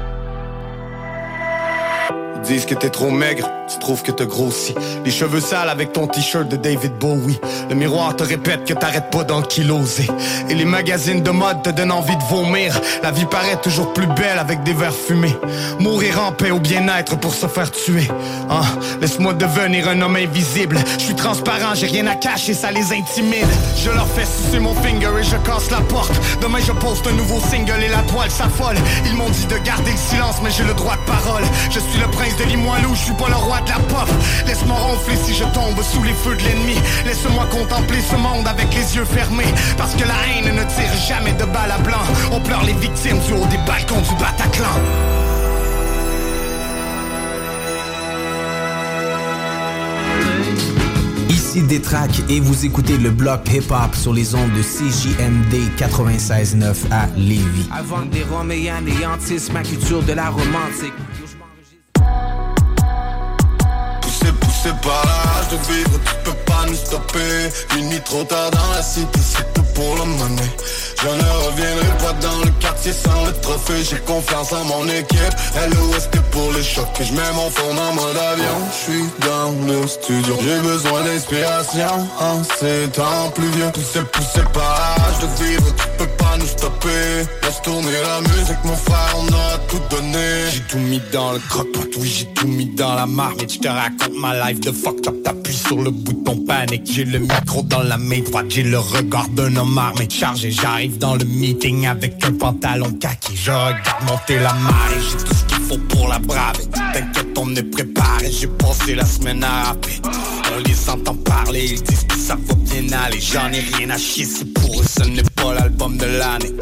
Speaker 42: Disent que t'es trop maigre, tu trouves que t'as grossi. Les cheveux sales avec ton t-shirt de David Bowie. Le miroir te répète que t'arrêtes pas d'enkyloser. Et les magazines de mode te donnent envie de vomir. La vie paraît toujours plus belle avec des verres fumés. Mourir en paix ou bien-être pour se faire tuer. Hein? Laisse-moi devenir un homme invisible. Je suis transparent, j'ai rien à cacher, ça les intimide. Je leur fais sucer mon finger et je casse la porte. Demain je poste un nouveau single et la toile s'affole. Ils m'ont dit de garder le silence, mais j'ai le droit de parole. Je suis le prince de Limoilou, je suis pas le roi de la pop. Laisse-moi ronfler si je tombe sous les feux de l'ennemi. Laisse-moi contempler ce monde avec les yeux fermés. Parce que la haine ne tire jamais de balles à blanc. On pleure les victimes du haut des balcons du Bataclan.
Speaker 45: Ici Détrac et vous écoutez le bloc hip-hop sur les ondes de CJMD 96.9 à Lévis.
Speaker 33: Avant que des roms et anéantissent ma culture de la romantique.
Speaker 44: Poussé par l'âge de vivre, tu peux pas nous stopper. Minuit trop tard dans la cité, c'est tout pour le money. Je ne reviendrai pas dans le quartier sans le trophée. J'ai confiance en mon équipe. LOS que pour les chocs? Et je mets mon phone en mode avion. Je suis dans le studio. J'ai besoin d'inspiration en ces temps pluvieux. Poussé, poussé par l'âge de vivre, tu peux pas nous stopper. Laisse tourner la musique, mon frère, on a tout donné.
Speaker 42: J'ai tout mis dans le croque-pot, oui, j'ai tout mis dans la marmite. Je te raconte ma de fucked up, t'appuies sur le bouton panique. J'ai le micro dans la main droite, j'ai le regard d'un homme armé chargé. J'arrive dans le meeting avec un pantalon kaki. Je regarde monter la marée, j'ai tout ce qu'il faut pour la braver. T'inquiète, on est préparé, j'ai passé la semaine à rapper. On les entend parler, ils disent que ça va bien aller. J'en ai rien à chier, c'est pour eux, ce n'est pas l'album de l'année.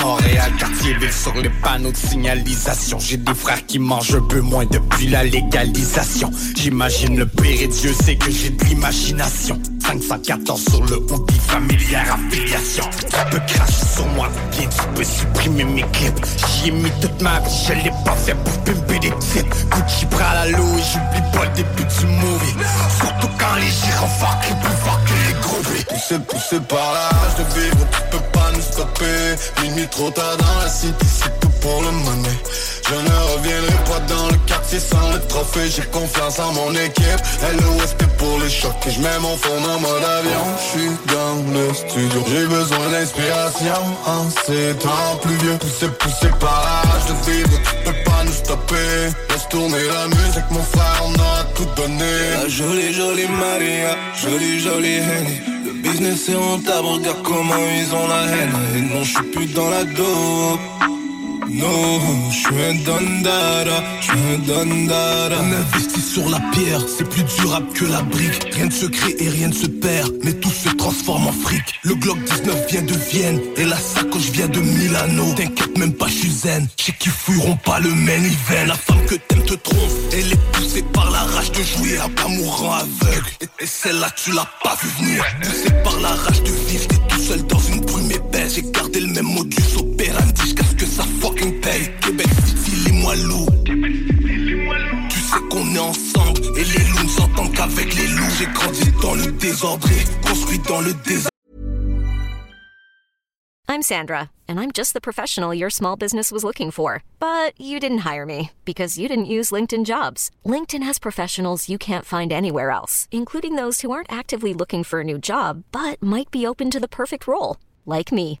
Speaker 42: Montréal, quartier ville sur les panneaux de signalisation. J'ai des frères qui mangent un peu moins depuis la légalisation. J'imagine le pire et Dieu sait que j'ai de l'imagination. 514 sur le hoodie, familière affiliation. Tu peux cracher sur moi, bien tu peux supprimer mes clips. J'y ai mis toute ma vie, je l'ai pas fait pour pimper des titres. Gucci à l'eau et j'oublie pas le début du movie. Surtout quand les gyrophares crient plus fort
Speaker 44: Poussé, poussé par l'âge de vivre, tu peux pas nous stopper. Minuit trop tard dans la cité, c'est tout pour le money. Je ne reviendrai pas dans le quartier sans le trophée. J'ai confiance en mon équipe. LOS que pour les chocs. Et je mets mon phone en mode avion. Je suis dans le studio. J'ai besoin d'inspiration en ces temps pluvieux. Poussé, poussé par l'âge de vivre, tu peux pas nous stopper. Laisse tourner la musique, mon frère, on a tout donné.
Speaker 46: La jolie, jolie Maria, jolie, jolie Henny. Business est rentable, regarde comment ils ont la haine. Et non, je suis plus dans la dope. Non, je suis un dondara, je suis un dondara.
Speaker 47: On investit sur la pierre, c'est plus durable que la brique. Rien ne se crée et rien ne se perd, mais tout se transforme en fric. Le Glock 19 vient de Vienne et la sacoche vient de Milano. T'inquiète même pas, je suis zen. Je sais fouilleront pas le même event? La femme que t'aimes te trompe, elle est poussée par la rage de jouer à l'amour rend aveugle. Et, et celle-là, tu l'as pas vu venir. Poussée par la rage de vivre, t'es tout seul dans une brume épaisse. J'ai gardé le même modus operandi jusqu'à ce que ça fucking paye. Québec City. Tu sais qu'on est ensemble et les loups ne s'entendent qu'avec les loups. J'ai grandi dans le désordre construit dans le désordre.
Speaker 48: I'm Sandra, and I'm just the professional your small business was looking for. But you didn't hire me because you didn't use LinkedIn jobs. LinkedIn has professionals you can't find anywhere else, including those who aren't actively looking for a new job but might be open to the perfect role, like me.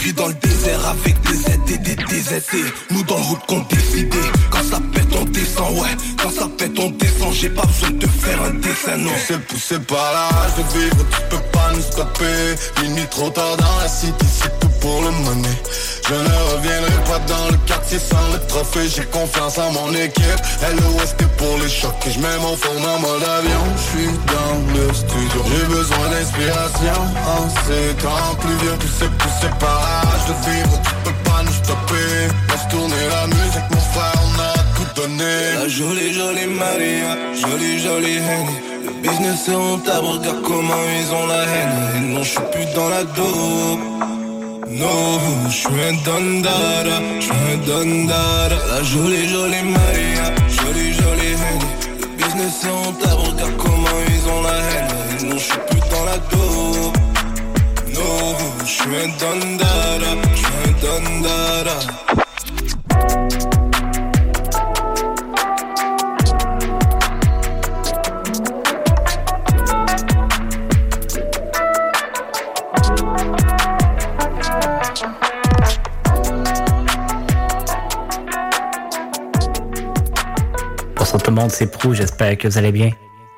Speaker 47: Petit pied dans le désert avec des aides et des DZT. Nous dans le route qu'on décidé. Quand ça pète, on descend, ouais. Quand ça pète, on descend. J'ai pas besoin de faire un dessin, non.
Speaker 44: Poussé, poussé par l'âge de vivre, tu peux pas nous stopper. Minuit trop tard dans la cité, c'est tout pour le money. Je ne reviendrai pas dans le quartier sans le trophée. J'ai confiance en mon équipe. LOS que pour les chocs. Et je mets mon phone en mode avion. Je suis dans le studio. J'ai besoin d'inspiration en ces temps pluvieux. Poussé, poussé par tu peux pas nous stopper. Tourner la musique, on a tout donné.
Speaker 46: La jolie, jolie Maria, jolie, jolie Henny. Le business est rentable, regarde comment ils ont la haine. Et non, je suis plus dans la dope. No, je suis un dondada, je suis un dondada. La jolie, jolie Maria, jolie, jolie Henny. Le business est rentable, regarde comment ils ont la haine. Non, je suis plus dans la dope. Je suis un dondada, je suis un dondada.
Speaker 31: Bonsoir tout le monde, c'est Prou, j'espère que vous allez bien.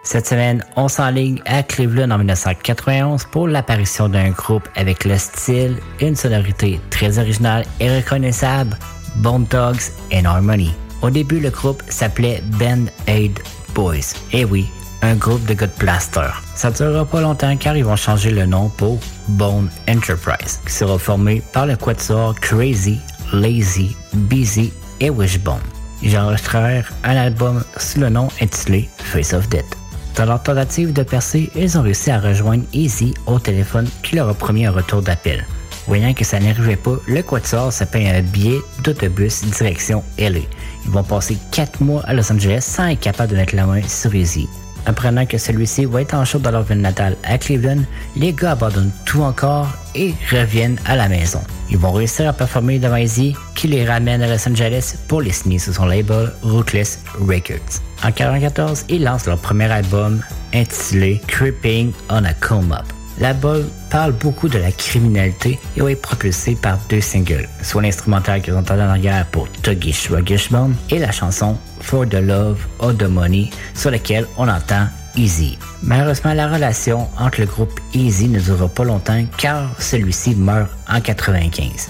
Speaker 31: Cette semaine, on s'enligne à Cleveland en 1991 pour l'apparition d'un groupe avec le style et une sonorité très originale et reconnaissable, Bone Dogs and Harmony. Au début, le groupe s'appelait Band Aid Boys. Et oui, un groupe de gars de plaster. Ça ne durera pas longtemps car ils vont changer le nom pour Bone Enterprise, qui sera formé par le quatuor Crazy, Lazy, Busy et Wishbone. Ils enregistrèrent un album sous le nom intitulé Face of Death. Dans leur tentative de percer, ils ont réussi à rejoindre Easy au téléphone qui leur a promis un retour d'appel. Voyant que ça n'arrivait pas, le Quatuor se paye un billet d'autobus direction LA. Ils vont passer 4 mois à Los Angeles sans être capables de mettre la main sur Easy. Apprenant que celui-ci va être en show dans leur ville natale à Cleveland, les gars abandonnent tout encore et reviennent à la maison. Ils vont réussir à performer devant Easy, qui les ramène à Los Angeles pour les signer sur son label Ruthless Records. En 1944, ils lancent leur premier album intitulé Creeping on a Come Up. L'album parle beaucoup de la criminalité et être propulsé par deux singles, soit l'instrumental ont entendu en arrière pour Tuggish Ruggish Bone et la chanson For the Love of the Money sur laquelle on entend Easy. Malheureusement, la relation entre le groupe Easy ne durera pas longtemps car celui-ci meurt en 95.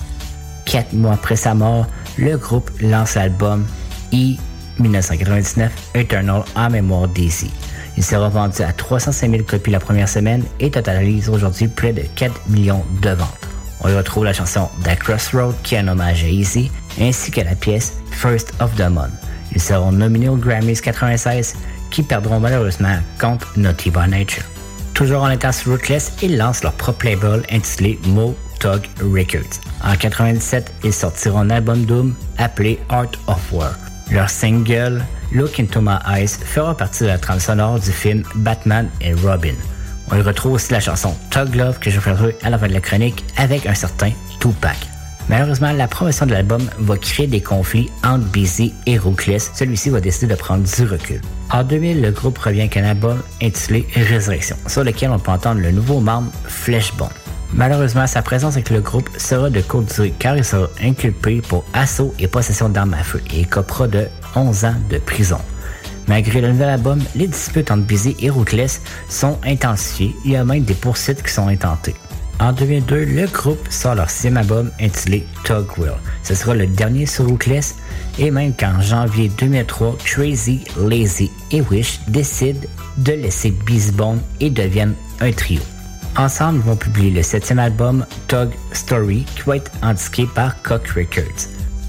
Speaker 31: Quatre mois après sa mort, le groupe lance l'album E 1999 Eternal en mémoire d'Easy. Il sera vendu à 305 000 copies la première semaine et totalise aujourd'hui près de 4 millions de ventes. On y retrouve la chanson The Crossroad qui est un hommage à Easy, ainsi que la pièce First of the Month. Ils seront nominés aux Grammys 96 qui perdront malheureusement contre by Nature. Toujours en état sur Ruthless, ils lancent leur propre label intitulé Mo Tug Records. En 97, ils sortiront un album Doom appelé Art of War. Leur single Look Into My Eyes fera partie de la trame sonore du film Batman et Robin. On y retrouve aussi la chanson Tug Love que je ferai à la fin de la chronique avec un certain Tupac. Malheureusement, la promotion de l'album va créer des conflits entre Busy et Ruthless. Celui-ci va décider de prendre du recul. En 2000, le groupe revient avec un album intitulé Résurrection, sur lequel on peut entendre le nouveau membre Fleshbone. Malheureusement, sa présence avec le groupe sera de courte durée car il sera inculpé pour assaut et possession d'armes à feu et copera de 11 ans de prison. Malgré le nouvel album, les disputes entre Busy et Ruthless sont intensifiées. Il y a même des poursuites qui sont intentées. En 2002, le groupe sort leur sixième album intitulé Tugwell. Ce sera le dernier sur Ruthless et même qu'en janvier 2003, Crazy, Lazy et Wish décident de laisser Beastbone et deviennent un trio. Ensemble, ils vont publier le septième album Tug Story qui va être indiqué par Cock Records.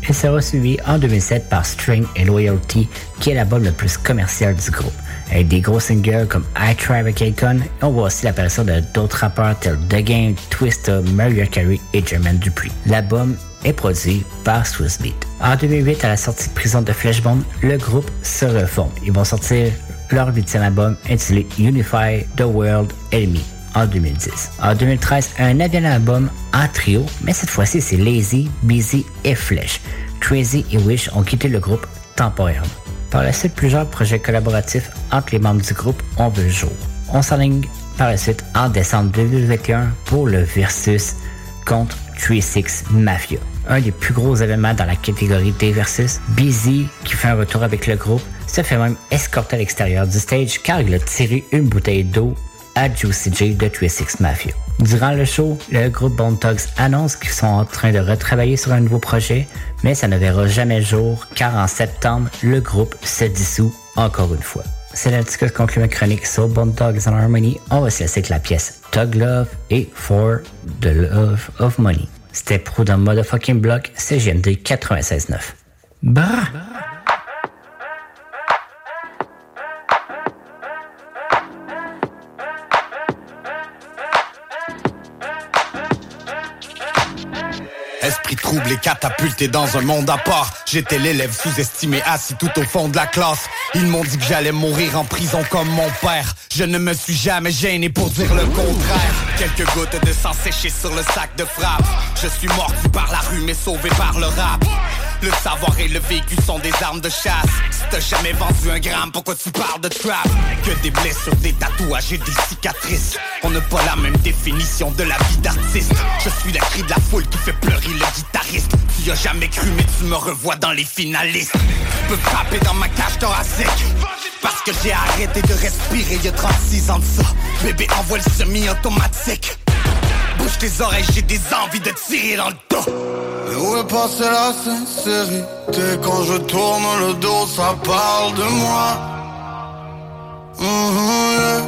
Speaker 31: Il sera suivi en 2007 par String and Loyalty qui est l'album le plus commercial du groupe avec des gros singles comme I Try Akon. On voit aussi l'apparition d'autres rappeurs tels The Game, Twista, Mariah Carey et Jermaine Dupri. L'album est produit par Swiss Beat. En 2008, à la sortie de prison de Fleshbone, le groupe se reforme. Ils vont sortir leur huitième album intitulé Unify the World Enemy en 2010. En 2013, un neuvième album en trio, mais cette fois-ci c'est Lazy, Busy et Flesh. Crazy et Wish ont quitté le groupe temporairement. Par la suite, plusieurs projets collaboratifs entre les membres du groupe ont vu le jour. On s'enligne par la suite en décembre 2021 pour le Versus contre 36 Mafia. Un des plus gros événements dans la catégorie des Versus, Busy, qui fait un retour avec le groupe, se fait même escorter à l'extérieur du stage car il a tiré une bouteille d'eau à Juicy J de 36 Mafia. Durant le show, le groupe Bone Thugs annonce qu'ils sont en train de retravailler sur un nouveau projet, mais ça ne verra jamais jour car en septembre, le groupe se dissout encore une fois. C'est là-dessus que conclut ma chronique sur Bone Thugs and Harmony. On va se laisser avec la pièce Tug Love et For the Love of Money. C'était pro dans Motherfucking Block, CGMD 96.9. Brrr!
Speaker 42: Esprit troublé, catapulté dans un monde à part. J'étais l'élève sous-estimé, assis tout au fond de la classe. Ils m'ont dit que j'allais mourir en prison comme mon père. Je ne me suis jamais gêné pour dire le contraire. Quelques gouttes de sang séché sur le sac de frappe. Je suis mordu par la rue, mais sauvé par le rap. Le savoir et le vécu sont des armes de chasse. Si t'as jamais vendu un gramme, pourquoi tu parles de trap? Que des blessures, des tatouages et des cicatrices. On n'a pas la même définition de la vie d'artiste. Je suis la cri de la foule qui fait pleurer le guitariste. Tu y as jamais cru, mais tu me revois dans les finalistes. Tu peux frapper dans ma cage thoracique. Parce que j'ai arrêté de respirer il y a 36 ans de ça. Bébé, envoie le semi-automatique. Bouge tes oreilles, j'ai des envies de tirer dans le dos.
Speaker 44: Et où est passée la sincérité Quand je tourne le dos, ça parle de moi yeah.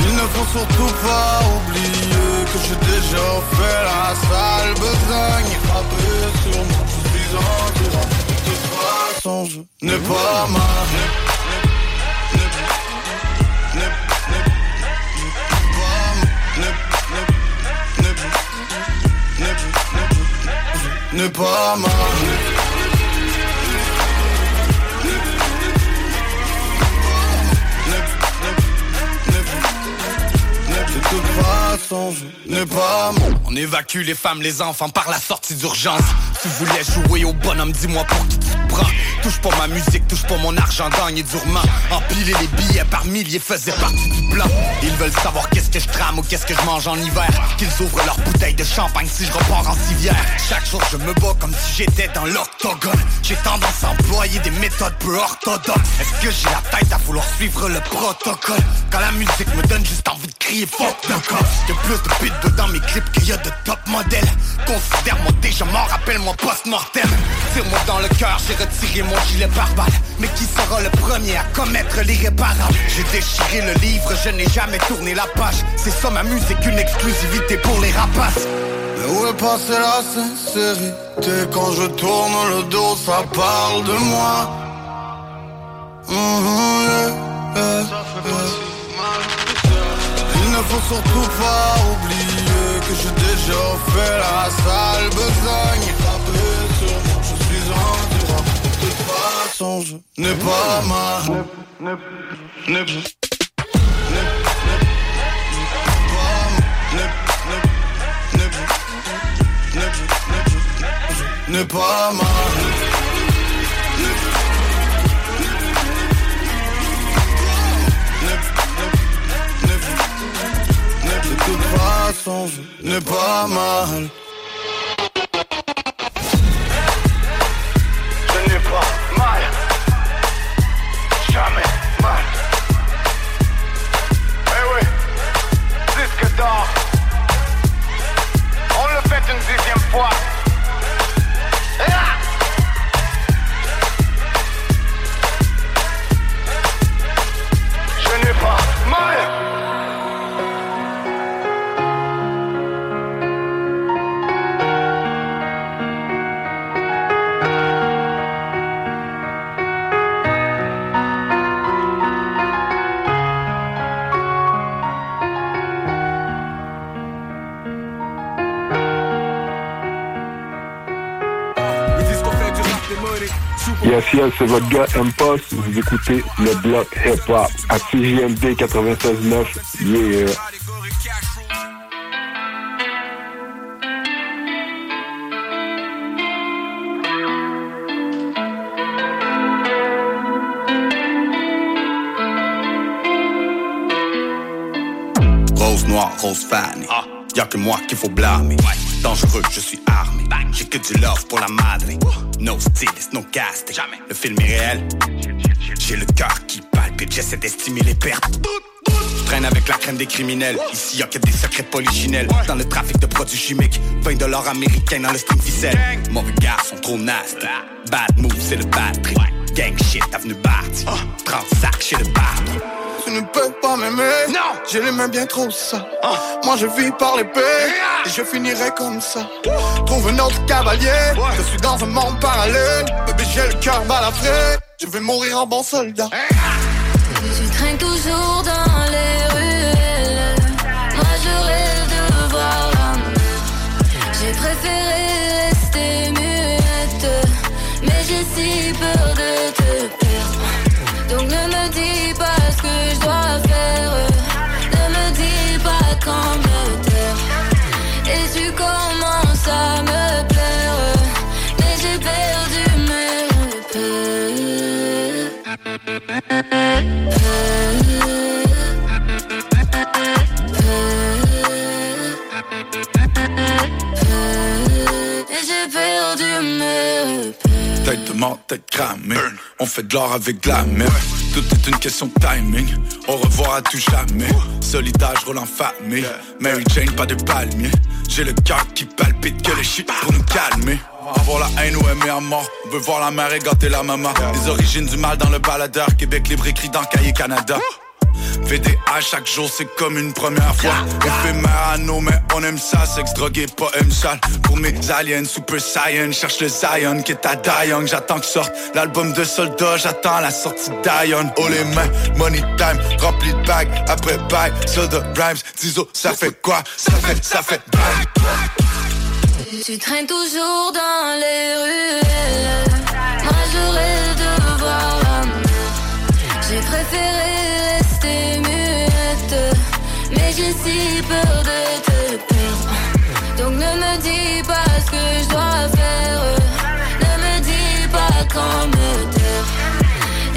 Speaker 44: Il ne faut surtout pas oublier Que j'ai déjà fait la sale besogne Frappé sur moi, je suis en De toute façon, je n'ai pas mal n'est pas. De toute pas.
Speaker 42: On évacue les femmes, les enfants par la sortie d'urgence. Tu voulais jouer au bonhomme, dis-moi pour qui Touche pas ma musique, touche pas mon argent, gagne durement. Empiler les billets par milliers faisait partie du plan. Ils veulent savoir qu'est-ce que je trame ou qu'est-ce que je mange en hiver. Qu'ils ouvrent leur bouteille de champagne si je repars en civière. Chaque jour je me bats comme si j'étais dans l'octogone. J'ai tendance à employer des méthodes peu orthodoxes. Est-ce que j'ai la tête à vouloir suivre le protocole? Quand la musique me donne juste envie de crier fuck the cops. Y'a plus de pitbull dans mes clips qu'il y a de top modèles. Considère-moi déjà mort, appelle-moi post-mortem. Tire-moi dans le cœur, j'ai retiré mon gilet pare-balles. Mais qui sera le premier à commettre l'irréparable? J'ai déchiré le livre, je n'ai jamais tourné la page. C'est ça ma musique, une exclusivité pour les rapaces.
Speaker 44: Mais où est passée la sincérité? Quand je tourne le dos, ça parle de moi yeah, yeah, yeah. Il ne faut surtout pas oublier Que j'ai déjà fait la sale besogne je n'ai pas mal Ne- ne- ne- n'est pas mal. De toute façon, je n'ai pas mal. On le fait une deuxième fois.
Speaker 49: Yes, yes, c'est votre gars M-Post. Vous écoutez le bloc hip-hop à CJMD 96.9. Yeah.
Speaker 42: Rose noire, rose fan. Y'a que moi qu'il faut blâmer. Dangereux, je suis armé. J'ai que du love pour la madre. No stylist, no casting. Jamais. Le film est réel. J'ai le cœur qui palpite, j'essaie d'estimer les pertes. Je traîne avec la crème des criminels. Ici y'a que des secrets polichinelles. Dans le trafic de produits chimiques. 20 dollars américains dans le string ficelle. Mauvais garçon, trop nasty. Bad move, c'est le bad trip. Gang shit, avenue Barty. 30 sacs chez le bar.
Speaker 44: Tu ne peux pas m'aimer. Non. J'ai les mains bien trop sales. Moi je vis par l'épée. Et je finirai comme ça. Trouve un autre cavalier. Je suis dans un monde parallèle. Bébé, j'ai le cœur balafré. Je vais mourir en bon soldat.
Speaker 50: Tu traînes toujours dans
Speaker 49: yeah. On fait de l'or avec de la merde. Tout est une question de timing. Au revoir à tout jamais. Solidage, roule en famille. Mary Jane, pas de palmier. J'ai le cœur qui palpite que les shit pour nous calmer. Avoir la haine ou aimer à mort. On veut voir la mère et la maman. Les origines du mal dans le baladeur. Québec libre écrit dans Cahier Canada. VDA chaque jour c'est comme une première fois. Éphémère à nous mais on aime ça Sexe, drogue et poème sale Pour mes aliens, super saiyan Cherche le Zion qui est à Dion J'attends que sorte l'album de soldats J'attends la sortie d'Ion Oh les mains, money time Rempli de bags, après bag Soda rhymes, Tizo, ça fait quoi? Ça fait, ça fait
Speaker 50: Tu traînes toujours dans les ruelles. Moi j'aurais de voir la mer J'ai préféré j'ai si peur de te perdre. Donc ne me dis pas ce que je dois faire. Ne me dis pas quand me taire.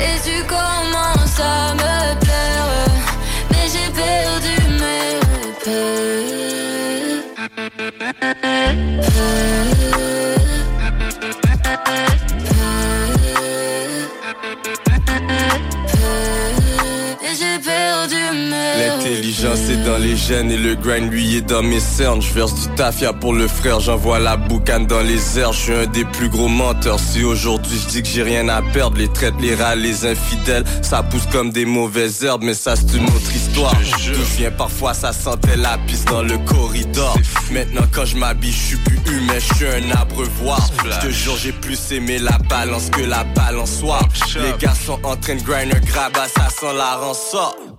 Speaker 50: Et tu commences à me plaire. Mais j'ai perdu mes Et
Speaker 51: L'intelligence est dans les gènes et le grind lui est dans mes cernes. Je verse du tafia pour le frère, j'envoie la boucane dans les airs. Je suis un des plus gros menteurs. Si aujourd'hui je dis que j'ai rien à perdre, les traites, les rats, les infidèles, ça pousse comme des mauvaises herbes, mais ça c'est une autre histoire. Tout vient parfois, ça sentait la piste dans le corridor. Maintenant quand je m'habille, je suis plus humain, je suis un abreuvoir. Je te jure, j'ai plus aimé la balance que la balançoire. Les gars sont en train de grind un grabat, ça sent la rançon.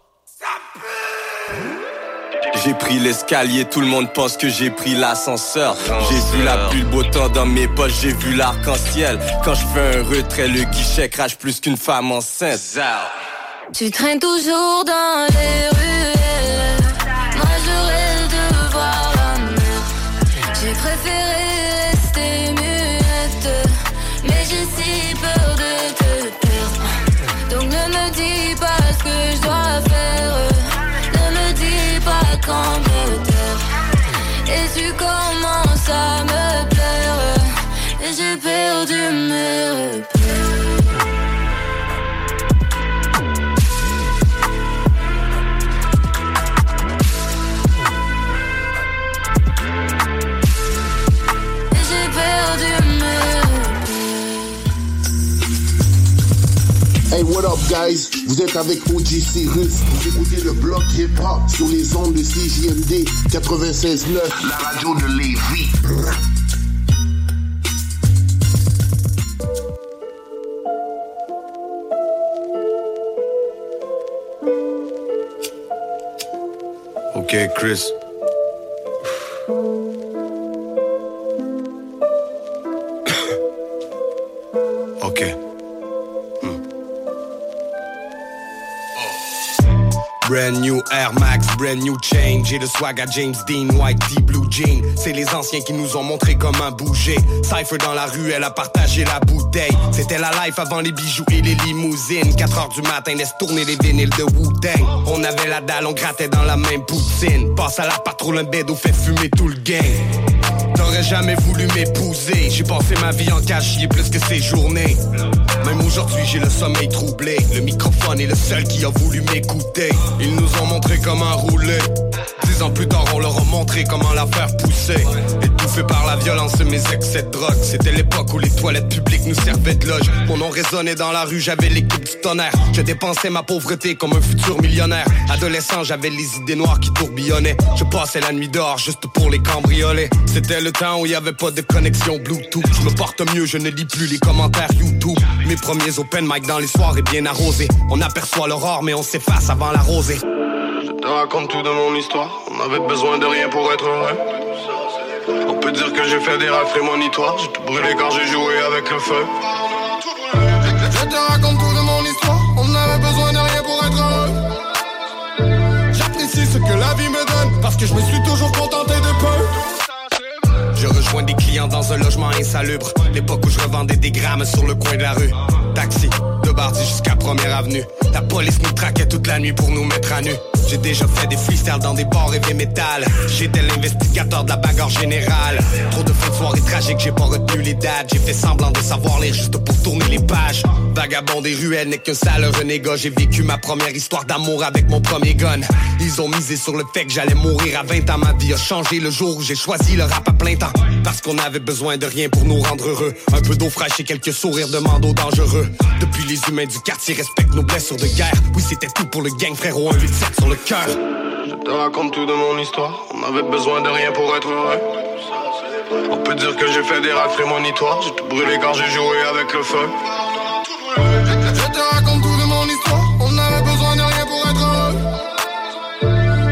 Speaker 51: J'ai pris l'escalier, tout le monde pense que j'ai pris l'ascenseur. J'ai vu la pluie, le beau temps dans mes poches, j'ai vu l'arc-en-ciel. Quand je fais un retrait, le guichet crache plus qu'une femme enceinte.
Speaker 50: Tu traînes toujours dans les ruelles
Speaker 52: what up, guys? Vous êtes avec OG Cyrus. Vous écoutez le bloc hip-hop sur les ondes de CJMD 96.9. La radio de Lévis.
Speaker 49: Ok, Chris.
Speaker 42: Brand new Air Max, brand new chain. J'ai le swag à James Dean, White Tee, Blue Jean. C'est les anciens qui nous ont montré comment bouger. Cypher dans la rue, elle a partagé la bouteille. C'était la life avant les bijoux et les limousines. 4 heures du matin, laisse tourner les vinyles de Wu-Tang. On avait la dalle, on grattait dans la même poutine. Passe à la patrouille, un bed, fait fumer tout le gang. T'aurais jamais voulu m'épouser. J'ai passé ma vie en ai plus que ces journées. Même aujourd'hui, j'ai le sommeil troublé. Le microphone est le seul qui a voulu m'écouter. Ils nous ont montré comment rouler. Dix ans plus tard, on leur a montré comment la faire pousser. Étouffé par la violence et mes excès de drogue. C'était l'époque où les toilettes publiques nous servaient de loge. Mon nom résonnait dans la rue, j'avais l'équipe du tonnerre. Je dépensais ma pauvreté comme un futur millionnaire. Adolescent, j'avais les idées noires qui tourbillonnaient. Je passais la nuit dehors juste pour les cambrioler. C'était le temps où il y avait pas de connexion Bluetooth. Je me porte mieux, je ne lis plus les commentaires YouTube. Mes premiers open mic dans les soirées bien arrosés. On aperçoit l'aurore, mais on s'efface avant la rosée.
Speaker 53: Je te raconte tout de mon histoire. On avait besoin de rien pour être heureux. On peut dire que j'ai fait des rêves prémonitoires. J'ai tout brûlé quand j'ai joué avec le feu. Je te raconte tout de mon histoire. On avait besoin de rien pour être heureux.
Speaker 42: J'apprécie ce que la vie me donne parce que je me suis toujours contenté de peu. Je rejoins des clients dans un logement insalubre. L'époque où je revendais des grammes sur le coin de la rue. Taxi, de Bardi jusqu'à Première Avenue. La police nous traquait toute la nuit pour nous mettre à nu. J'ai déjà fait des freestyles dans des bars et métal. J'étais l'investigateur de la bagarre générale. Trop de fins de soirée tragiques, j'ai pas retenu les dates. J'ai fait semblant de savoir lire juste pour tourner les pages. Vagabond des ruelles n'est qu'un sale renégat. J'ai vécu ma première histoire d'amour avec mon premier gun. Ils ont misé sur le fait que j'allais mourir à 20 ans. Ma vie a changé le jour où j'ai choisi le rap à plein temps. Parce qu'on avait besoin de rien pour nous rendre heureux. Un peu d'eau fraîche et quelques sourires de mando dangereux. Depuis les humains du quartier respectent nos blessures de guerre. Oui, c'était tout pour le gang, frérot, un 8-7 sur le cœur.
Speaker 53: Je te raconte tout de mon histoire. On avait besoin de rien pour être heureux. On peut dire que j'ai fait des racks prémonitoires. J'ai tout brûlé quand j'ai joué avec le feu.
Speaker 44: Je te raconte tout de mon histoire. On avait besoin de rien pour être heureux.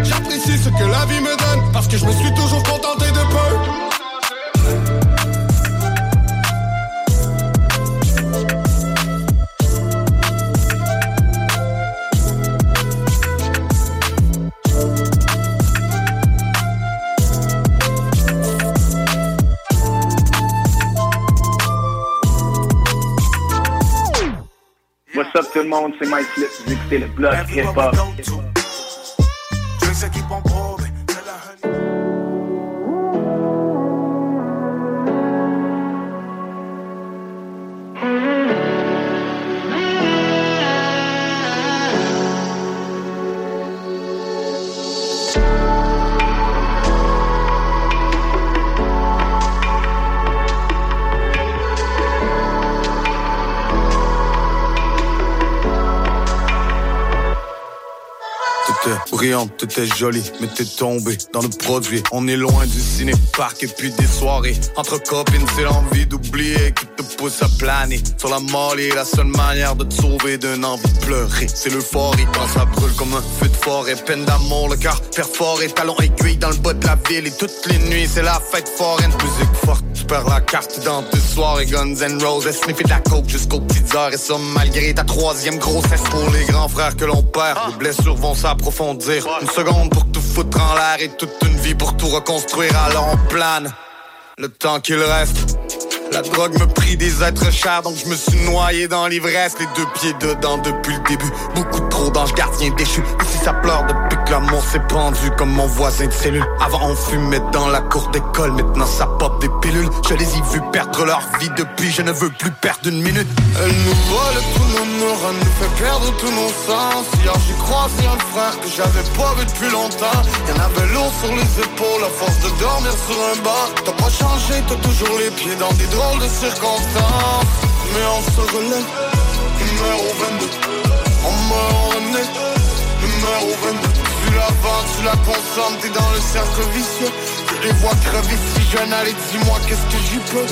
Speaker 44: J'apprécie ce que la vie me donne. Parce que je me suis toujours
Speaker 54: What's up tout le monde, c'est Mike Flip, vous écoutez le blog hip-hop.
Speaker 42: Brillante, t'étais jolie, mais t'es tombée dans le produit. On est loin du ciné-parc et puis des soirées. Entre copines, c'est l'envie d'oublier qui te pousse à planer. Sur la molly, la seule manière de te sauver d'un envie de pleurer. C'est l'euphorie quand ça brûle comme un feu de forêt. Peine d'amour, le cœur perforé, talons aiguilles dans le bas de la ville. Et toutes les nuits, c'est la fête foraine. Musique forte, perds la carte dans tes soirées. Guns N' Roses, sniffer de la coke jusqu'aux petites heures. Et ça, malgré ta troisième grossesse pour les grands frères que l'on perd. Les blessures vont s'approfondir. Une seconde pour tout foutre en l'air et toute une vie pour tout reconstruire. Alors on plane le temps qu'il reste. La drogue me prit des êtres chers, donc je me suis noyé dans l'ivresse. Les deux pieds dedans depuis le début. Beaucoup trop d'anges gardiens déchus. Ici ça pleure depuis que l'amour s'est pendu comme mon voisin de cellule. Avant on fumait dans la cour d'école, maintenant ça pop des pilules. Je les ai vus perdre leur vie depuis, je ne veux plus perdre une minute.
Speaker 44: Nous vole tout neurones, nous fait perdre tous nos sens. Hier j'ai croisé un frère que j'avais pas vu depuis longtemps. Y'en avait lourd sur les épaules, à force de dormir sur un banc. T'as pas changé, t'as toujours les pieds dans des drôles de circonstances. Mais on se relève, numéro 22. On meurt, on renaît, numéro 22. Tu la vends, tu la consommes, t'es dans le cercle vicieux. Je les vois crever si jeunes, allez dis-moi qu'est-ce que j'y peux?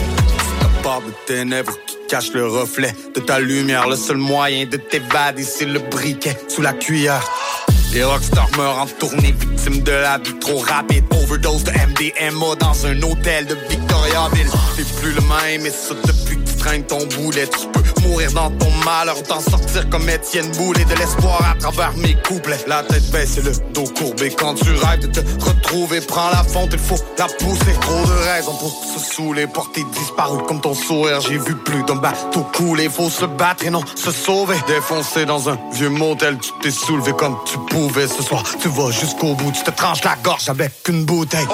Speaker 42: Part de ténèbres qui cache le reflet de ta lumière. Le seul moyen de t'évader, c'est le briquet sous la cuillère. Les rockstars meurent en tournée, victimes de la vie trop rapide. Overdose de MDMA dans un hôtel de Victoriaville. T'es plus le même, et ça depuis que tu traînes ton boulet. Tu peux mourir dans ton malheur, t'en sortir comme Étienne Boulet. De l'espoir à travers mes couplets. La tête baisse et le dos courbé. Quand tu rêves de te retrouver, prends la fonte, il faut la pousser. Trop de raisons pour se saouler, porter disparu comme ton sourire. J'ai vu plus d'un bateau couler. Faut se battre et non se sauver. Défoncé dans un vieux motel, tu t'es soulevé comme tu pouvais. Ce soir, tu vas jusqu'au bout, tu te tranches la gorge avec une bouteille.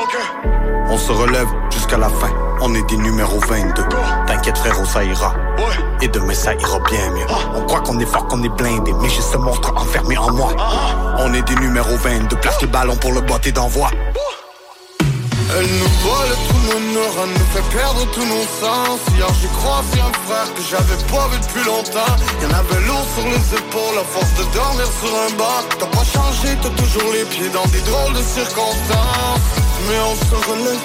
Speaker 42: On se relève jusqu'à la fin. On est des numéros 22. T'inquiète frérot, ça ira. Et demain ça ira bien mieux. On croit qu'on est fort, qu'on est blindé, mais j'ai ce monstre enfermé en moi. On est des numéros 22. Place le ballon pour le botter d'envoi.
Speaker 44: Elle nous vole tous nos neurones, nous fait perdre tous nos sens. Hier j'ai croisé un frère que j'avais pas vu depuis longtemps. Y'en avait lourd sur les épaules, à force de dormir sur un banc. T'as pas changé, t'as toujours les pieds dans des drôles de circonstances. Mais on se relève,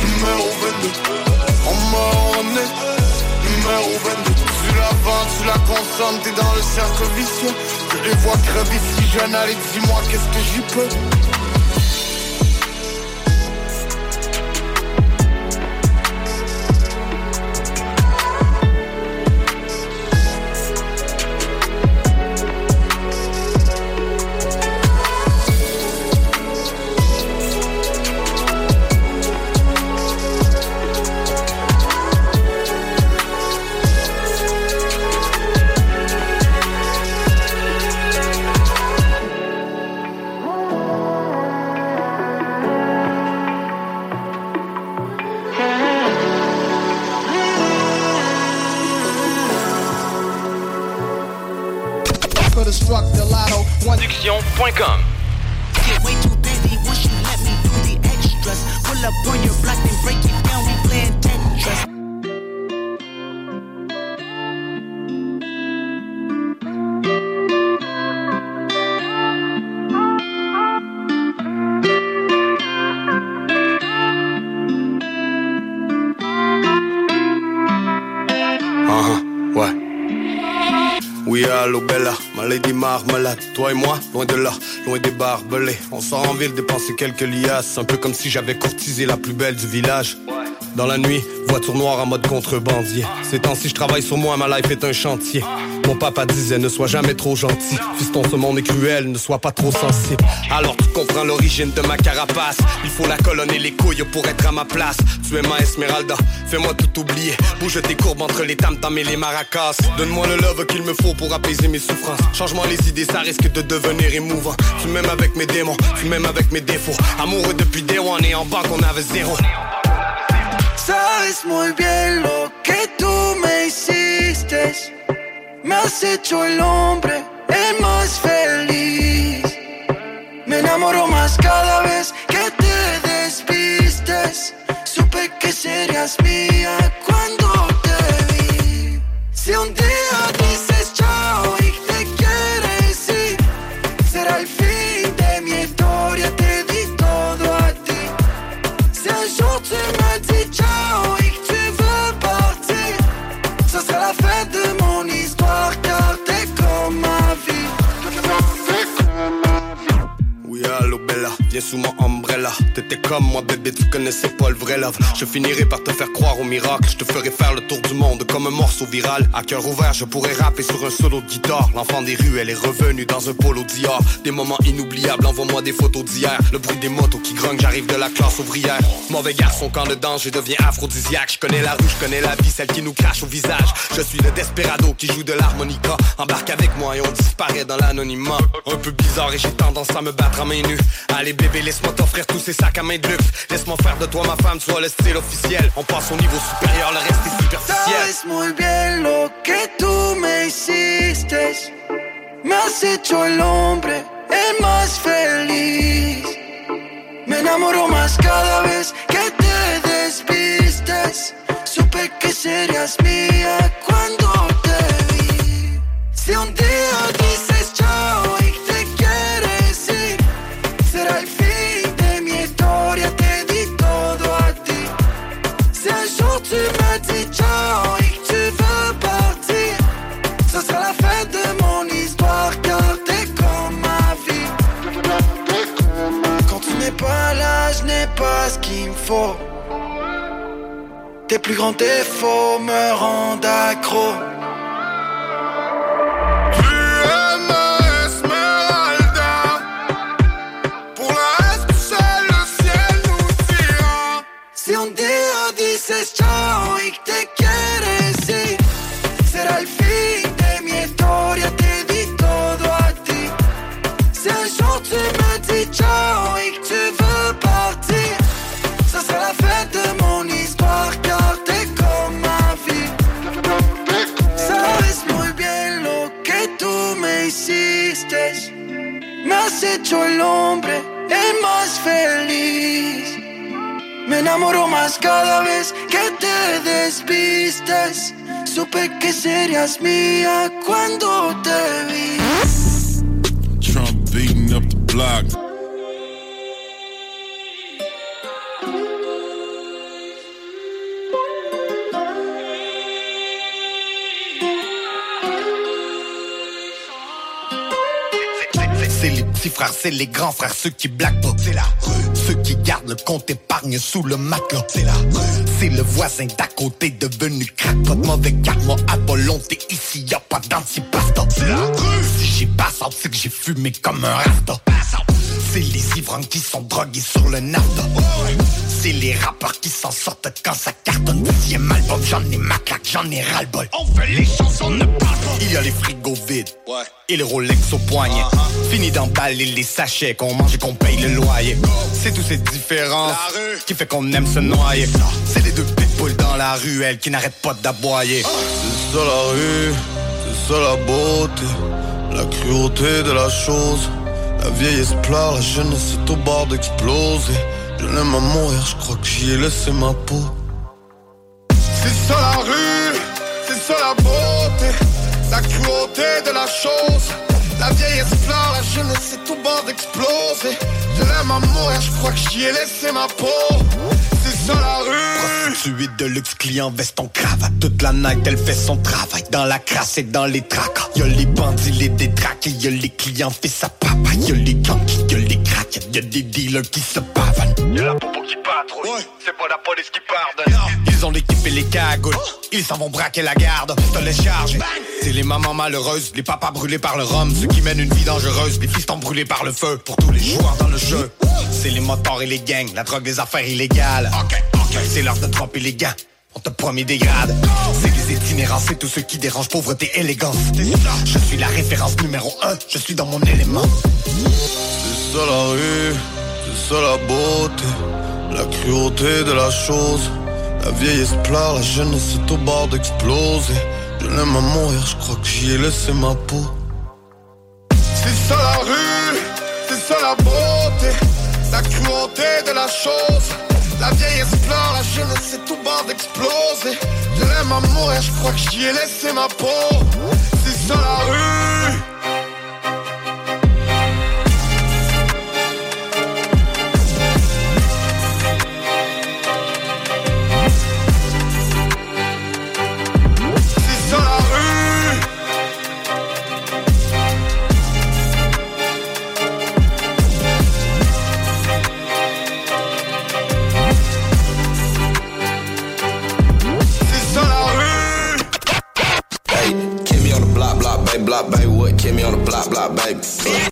Speaker 44: numéro 22. On on renaît, numéro 22. Tu la vends, tu la consommes, t'es dans le cercle vicieux. Je les vois crever si jeunes, allez dis-moi qu'est-ce que j'y peux?
Speaker 42: Toi et moi, loin de là, loin des barbelés. On sort en ville dépenser quelques liasses. Un peu comme si j'avais courtisé la plus belle du village. Dans la nuit, voiture noire en mode contrebandier. Ces temps-ci, je travaille sur moi, ma life est un chantier. Mon papa disait ne sois jamais trop gentil. Fiston, ce monde est cruel, ne sois pas trop sensible. Alors tu comprends l'origine de ma carapace. Il faut la colonne et les couilles pour être à ma place. Tu es ma Esmeralda, fais-moi tout oublier. Bouge tes courbes entre les tam et les maracas. Donne-moi le love qu'il me faut pour apaiser mes souffrances. Change-moi les idées, ça risque de devenir émouvant. Tu m'aimes avec mes démons, tu m'aimes avec mes défauts. Amoureux depuis day one et en bas qu'on avait zéro.
Speaker 55: Sabes muy bien lo que tú me hiciste. Me has hecho el hombre el más feliz. Me enamoro más cada vez que te desvistes. Supe que serías mía
Speaker 42: offended Viens sous mon umbrella. T'étais comme moi, bébé, tu connaissais pas le vrai love. Je finirai par te faire croire au miracle. Je te ferai faire le tour du monde comme un morceau viral. À cœur ouvert, je pourrais rapper sur un solo de guitare. L'enfant des rues, elle est revenue dans un polo Dior. Des moments inoubliables, envoie-moi des photos d'hier. Le bruit des motos qui grognent, j'arrive de la classe ouvrière. Mauvais garçon, quand le danger devient aphrodisiaque. Je connais la rue, je connais la vie, celle qui nous crache au visage. Je suis le desperado qui joue de l'harmonica. Embarque avec moi et on disparaît dans l'anonymat. Un peu bizarre et j'ai tendance à me battre à main nue. Allez bébé, laisse-moi t'offrir tous ces sacs à main de luxe. Laisse-moi faire de toi ma femme, soit le style officiel. On passe au niveau supérieur, le reste est superficiel.
Speaker 55: Sabes muy bien lo que tú me hiciste. Me has hecho el hombre el más feliz. Me enamoro más cada vez que te desvistes. Supe que serías mía cuando Tes plus grands défauts me rendent accro. Hecho el hombre el más feliz. Me enamoro más cada vez que te desvistes. Supe que serías mía cuando te vi.
Speaker 41: Trump beating up the block.
Speaker 42: Petits frères, c'est les grands frères, ceux qui blaguent pas. C'est la rue. Ceux qui gardent le compte épargne sous le matelas. C'est la rue. C'est le voisin d'à côté devenu crackpot. Mauvais karma à volonté, ici y a pas d'antipasta. C'est la rue. Si j'ai pas sorti que j'ai fumé comme un rasta. C'est les ivrognes qui sont drogués sur le nafta. C'est les rappeurs qui s'en sortent quand ça cartonne. Deuxième album, j'en ai ma claque, j'en ai ras-le-bol. On fait les chansons, ne parle pas. Il y a les frigos vides. Et les Rolex au poignet. Fini d'emballer les sachets qu'on mange et qu'on paye le loyer. C'est toutes ces différences qui fait qu'on aime se noyer. C'est les deux pitbulls dans la ruelle qui n'arrêtent pas d'aboyer.
Speaker 44: C'est ça la rue, c'est ça la beauté, la cruauté de la chose.
Speaker 53: La vieillesse pleure, la jeunesse est au bord d'exploser. Je l'aime à mourir, je crois que j'y ai laissé ma peau.
Speaker 44: C'est ça la rue, c'est ça la beauté, la cruauté de la chose. La vieillesse pleure, la jeunesse est au bord d'exploser. Je l'aime à mourir, je crois que j'y ai laissé ma peau. C'est ça la rue.
Speaker 42: Prostituée de luxe, client veste en cravate. Toute la night, elle fait son travail. Dans la crasse et dans les tracas. Y'a les bandits, les détraqués. Y'a les clients, fils à papa. Y'a les gangs, y'a les cracks. Y'a des dealers qui se pavanent.
Speaker 53: Y'a la popo qui patrouille, c'est pas la police qui pardonne.
Speaker 42: Ils ont l'équipe et les cagoules. Ils s'en vont braquer la garde. Te les charger. C'est les mamans malheureuses, les papas brûlés par le rhum. Ceux qui mènent une vie dangereuse, les fils brûlés par le feu. Pour tous les joueurs dans le jeu. C'est les motards et les gangs, la drogue des affaires illégales. C'est l'heure de tremper les gants. On te promet des grades. C'est les itinérants, c'est tous ceux qui dérangent pauvreté, élégance. Je suis la référence numéro un, je suis dans mon élément.
Speaker 53: C'est ça la rue, c'est ça la beauté, la cruauté de la chose. La vieillesse pleure, la jeunesse est au bord d'exploser. Je l'aime à mourir, je crois que j'y ai laissé ma peau.
Speaker 44: C'est ça la rue, c'est ça la beauté, la cruauté de la chose. La vieillesse pleure, la jeunesse est au bord d'exploser. Je l'aime à mourir, je crois que j'y ai laissé ma peau. C'est ça la rue.
Speaker 56: block, baby. What kept me on the block, block, baby?
Speaker 44: Uh,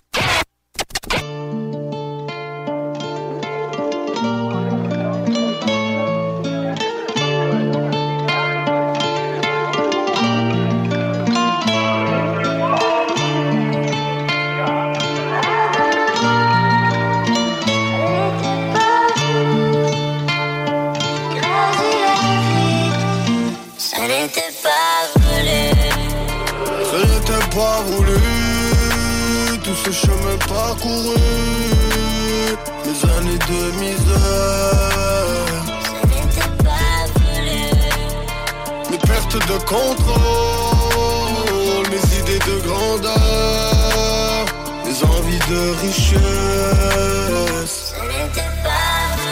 Speaker 44: ces chemins parcourus, mes années de misère,
Speaker 50: Ça n'était pas voulu.
Speaker 44: mes pertes de contrôle, mes idées de grandeur, mes envies de richesse.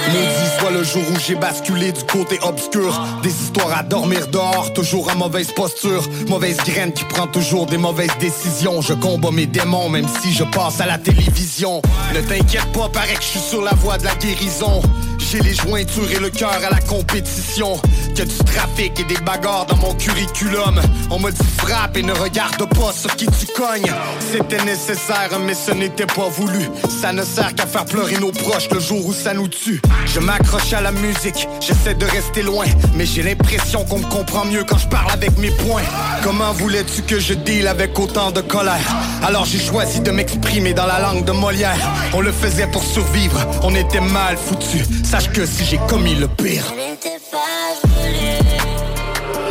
Speaker 42: Maudit soit le jour où j'ai basculé du côté obscur. Des histoires à dormir dehors, toujours en mauvaise posture. Mauvaise graine qui prend toujours des mauvaises décisions. Je combats mes démons même si je passe à la télévision. Ne t'inquiète pas, paraît que je suis sur la voie de la guérison. J'ai les jointures et le cœur à la compétition Que du trafic et des bagarres dans mon curriculum. On m'a dit frappe et ne regarde pas sur qui tu cognes. C'était nécessaire mais ce n'était pas voulu. Ça ne sert qu'à faire pleurer nos proches le jour où ça nous tue. Je m'accroche à la musique, j'essaie de rester loin. Mais j'ai l'impression qu'on me comprend mieux quand je parle avec mes poings. Comment voulais-tu que je deal avec autant de colère? Alors j'ai choisi de m'exprimer dans la langue de Molière. On le faisait pour survivre, on était mal foutus. Sache que si j'ai commis le pire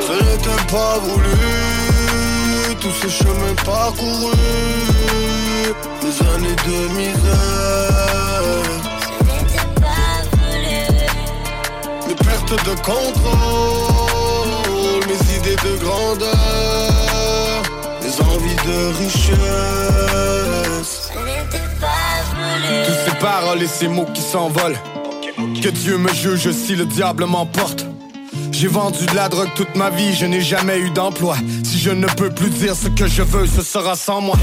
Speaker 44: Ce n'était pas voulu, tous ces chemins parcourus, mes années de misère,
Speaker 50: Ça n'était pas voulu.
Speaker 44: mes pertes de contrôle, mes idées de grandeur, mes envies de richesse.
Speaker 42: Tous ces paroles et ces mots qui s'envolent Que Dieu me juge si le diable m'emporte J'ai vendu de la drogue toute ma vie, je n'ai jamais eu d'emploi. Si je ne peux plus dire ce que je veux, ce sera sans moi.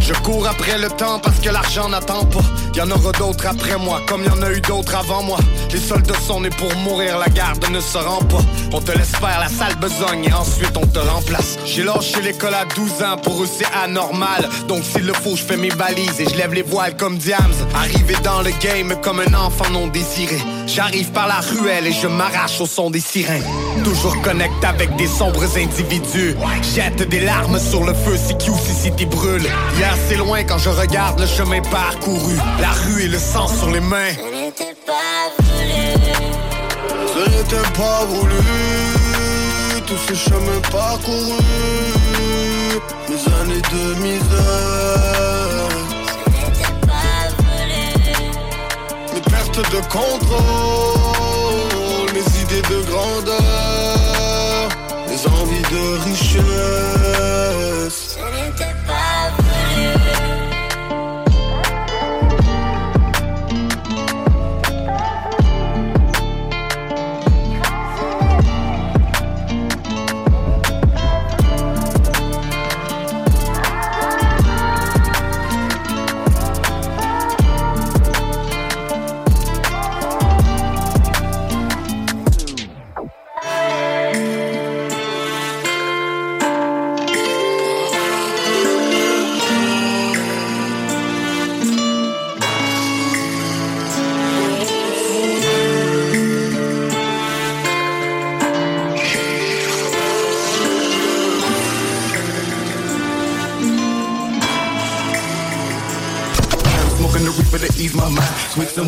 Speaker 42: Je cours après le temps parce que l'argent n'attend pas. Y en aura d'autres après moi, comme y en a eu d'autres avant moi. Les soldats sont nés pour mourir, la garde ne se rend pas. On te laisse faire la sale besogne et ensuite on te remplace. J'ai lâché l'école à 12 ans, pour eux c'est anormal. Donc s'il le faut, je fais mes valises et je lève les voiles comme Diams. Arrivé dans le game comme un enfant non désiré. J'arrive par la ruelle et je m'arrache au son des sirènes Toujours connecté avec des sombres individus. Jette des larmes sur le feu si QCCT brûle. Hier c'est loin quand je regarde le chemin parcouru. La rue et le sang sur les mains.
Speaker 50: Ça n'était pas voulu.
Speaker 44: Ce n'était pas voulu, tous ces chemins parcourus, mes années de misère,
Speaker 50: Ça n'était pas
Speaker 53: de contrôle, mes idées de grandeur, mes envies de richesse.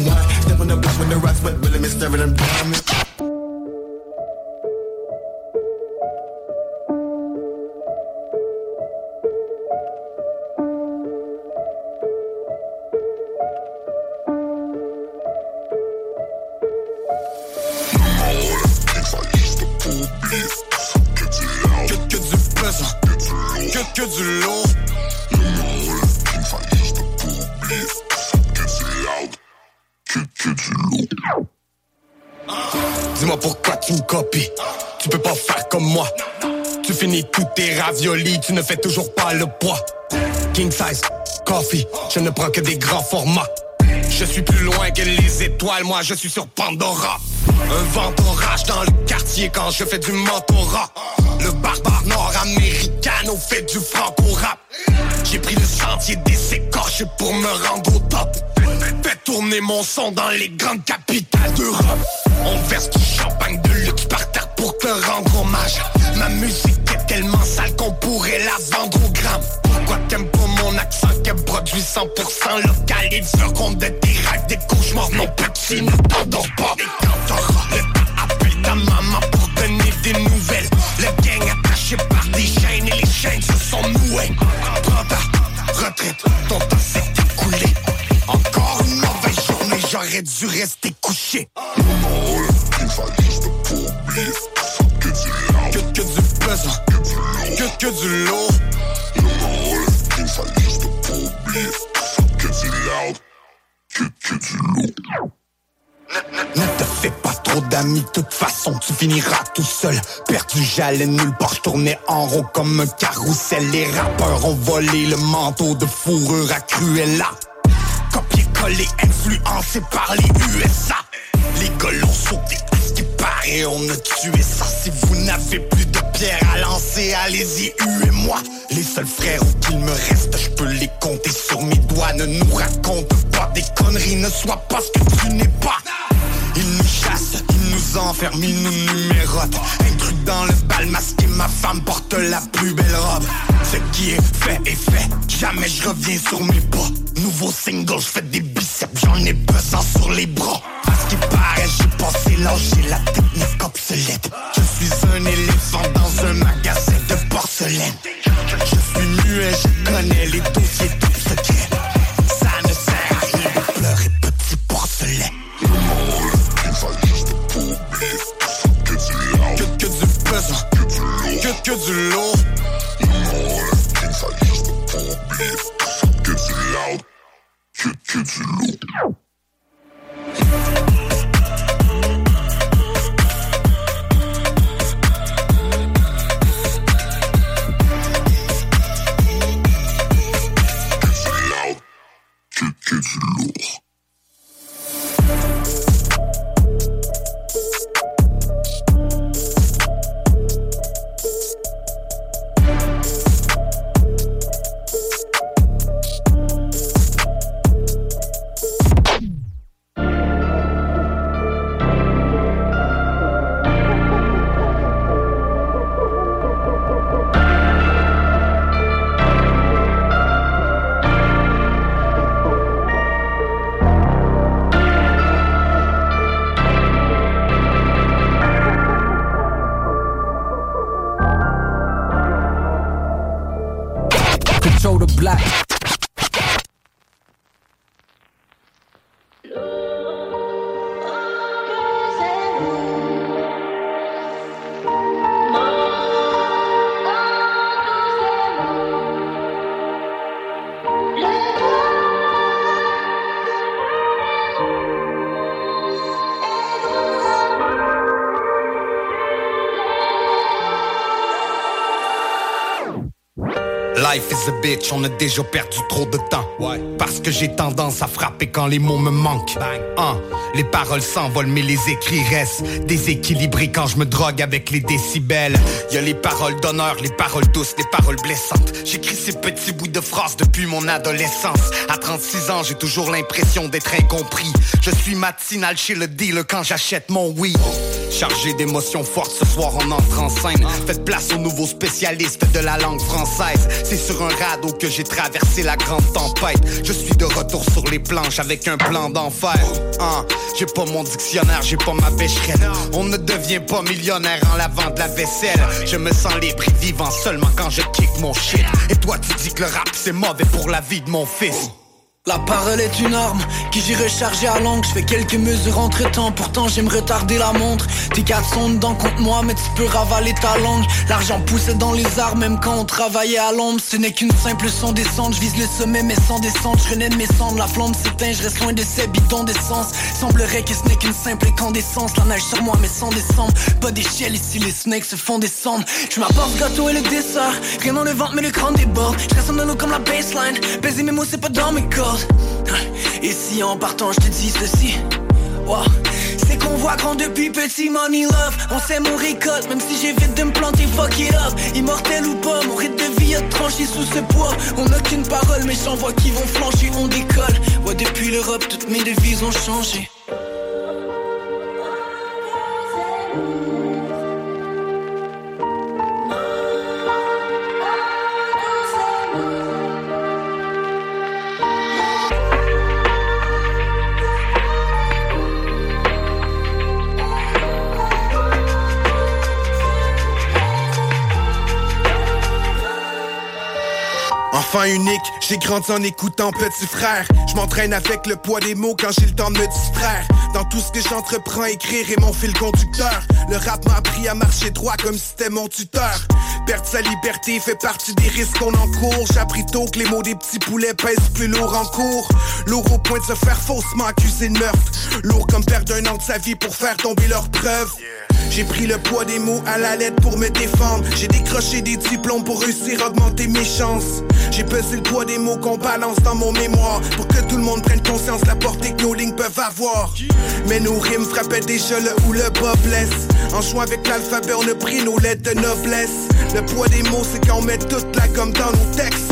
Speaker 44: Wine, step on the block when the rocks, but really me staring them diamonds.
Speaker 42: Raviolis, tu ne fais toujours pas le poids. King size, coffee, je ne prends que des grands formats. Je suis plus loin que les étoiles, moi je suis sur Pandora. Un vent d'orage dans le quartier quand je fais du mentorat. Le barbare nord-américain au fait du franco-rap. J'ai pris le sentier des écorches pour me rendre au top. Fais tourner mon son dans les grandes capitales d'Europe. On verse du champagne de luxe par terre pour te rendre hommage. Ma musique est tellement sale qu'on pourrait la vendre au gramme. Pourquoi t'aimes pas mon accent qui produit 100% local? Et tu racontes de tes rêves, des cauchemars, non petit, ne t'endors pas. Et quand t'auras le appelle ta maman retraite. Encore une mauvaise journée, j'aurais dû rester couché. Que, que du pesant, que, que du lourd. Ne te fais pas trop d'amis, de toute façon tu finiras tout seul. Perdu j'allais nulle part, je tournais en rond comme un carrousel. Les rappeurs ont volé le manteau de fourrure à Cruella. Copier-coller, influencé par les USA Les à ce qui paraît, on a tué ça. Si vous n'avez plus pierre à lancer, allez-y, huez-moi. Les seuls frères qu'il me reste, je peux les compter sur mes doigts. Ne nous raconte pas des conneries, ne sois pas ce que tu n'es pas. Ils nous chassent, ils nous enferment, ils nous numérotent Un truc dans le bal masqué, ma femme porte la plus belle robe. Ce qui est fait est fait, jamais je reviens sur mes pas. Nouveau single, je fais des biceps, j'en ai besoin sur les bras. À ce qui paraît, j'ai l'âge, j'ai la technique obsolète Je suis un éléphant dans un magasin de porcelaine. Je suis muet, je connais les dossiers que du lourd. Non, la skin, ça juste pour beef. Que du loud, que, que du lourd.
Speaker 57: Que
Speaker 42: du lourd. A bitch, on a déjà perdu trop de temps. Parce que j'ai tendance à frapper quand les mots me manquent. Hein, les paroles s'envolent, mais les écrits restent déséquilibrés quand je me drogue avec les décibels. Y a les paroles d'honneur, les paroles douces, les paroles blessantes. J'écris ces petits bouts de phrases depuis mon adolescence. À 36 ans, j'ai toujours l'impression d'être incompris. Je suis matinal chez le dealer quand j'achète mon weed. Chargé d'émotions fortes, ce soir on entre en scène. Faites place aux nouveaux spécialistes de la langue française. C'est sur un que j'ai traversé la grande tempête. Je suis de retour sur les planches avec un plan d'enfer. Hein, j'ai pas mon dictionnaire, j'ai pas ma pêcherette. On ne devient pas millionnaire en lavant de la vaisselle. Je me sens libre et vivant seulement quand je kick mon shit. Et toi tu dis que le rap c'est mauvais pour la vie de mon fils.
Speaker 58: La parole est une arme qui j'ai rechargé à langue. Je fais quelques mesures entre temps, pourtant j'aime retarder la montre. Tes quatre sont dedans contre moi, mais tu peux ravaler ta langue. L'argent poussait dans les arbres, même quand on travaillait à l'ombre. Ce n'est qu'une simple son descente, je vise le sommet, mais sans descente. Je renais de mes cendres, la flamme s'éteint, je reste loin de ces bidons d'essence. Semblerait que ce n'est qu'une simple incandescence. La neige sur moi, mais sans descendre. Pas d'échelle ici, les snakes se font descendre. Je m'apporte gâteau et le dessert. Rien dans le ventre, mais le crâne déborde. Je reste en comme la baseline. Baiser mes mots, c'est pas dans mes Et si en partant je te dis ceci. Wow. C'est qu'on voit grand depuis petit money love. On sait mon récolte même si j'évite de me planter fuck it up. Immortel ou pas mon rythme de vie a tranché sous ce poids. On n'a qu'une parole mais j'en vois qui vont flancher on décolle. Ouais depuis l'Europe toutes mes devises ont changé
Speaker 44: Unique, j'ai grandi en écoutant petit frère. Je m'entraîne avec le poids des mots quand j'ai le temps de me distraire. Dans tout ce que j'entreprends, écrire est mon fil conducteur. Le rap m'a appris à marcher droit comme si c'était mon tuteur. Perdre sa liberté fait partie des risques qu'on encourt. J'ai appris tôt que les mots des petits poulets pèsent plus lourd en cours. Lourd au point de se faire faussement accuser de meurtre. Lourd comme perdre un an de sa vie pour faire tomber leurs preuves. J'ai pris le poids des mots à la lettre pour me défendre. J'ai décroché des diplômes pour réussir à augmenter mes chances. J'ai pesé le poids des mots qu'on balance dans mon mémoire pour que tout le monde prenne conscience de la portée que nos lignes peuvent avoir. Mais nos rimes frappaient déjà le ou le bas blesse. En jouant avec l'alphabet, on a pris nos lettres de noblesse. Le poids des mots, c'est quand on met toute la gomme dans nos textes.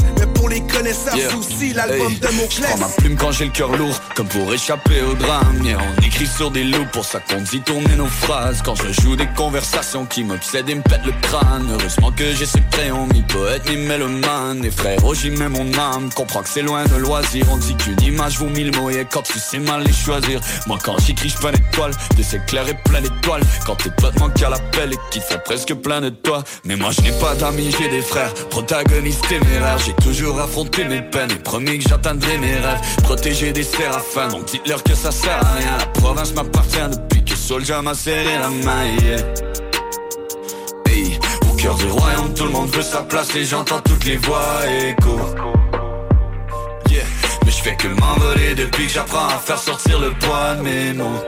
Speaker 44: Pour les connaisseurs,
Speaker 57: Yeah.
Speaker 44: aussi l'album
Speaker 57: Hey,
Speaker 44: de mots
Speaker 57: Je prends ma plume quand j'ai le cœur lourd, comme pour échapper au drame. Yeah, on écrit sur des loups, pour ça qu'on dit tourner nos phrases. Quand je joue des conversations qui m'obsèdent et me pètent le crâne. Heureusement que j'ai ce crayon, ni poète, ni mélomane. Et frérot, j'y mets mon âme, comprends que c'est loin de loisir. On dit qu'une image vaut mille mots, et quand tu sais mal les choisir. Moi, quand j'écris, je une étoile, de s'éclairer plein d'étoiles. Quand tes potes manquent à l'appel et qu'ils font presque plein de toi. Mais moi, je n'ai pas d'amis, j'ai des frères, protagonistes téméraires. J'ai toujours affronté mes peines et promis que j'atteindrai mes rêves. Protéger des séraphins, donc dites-leur que ça sert à rien. La province m'appartient depuis que Soulja m'a serré la main. yeah. Hey, au cœur du royaume, tout le monde veut sa place et j'entends toutes les voix écho. Yeah, mais je fais que m'envoler depuis que j'apprends à faire sortir le poids de mes mots.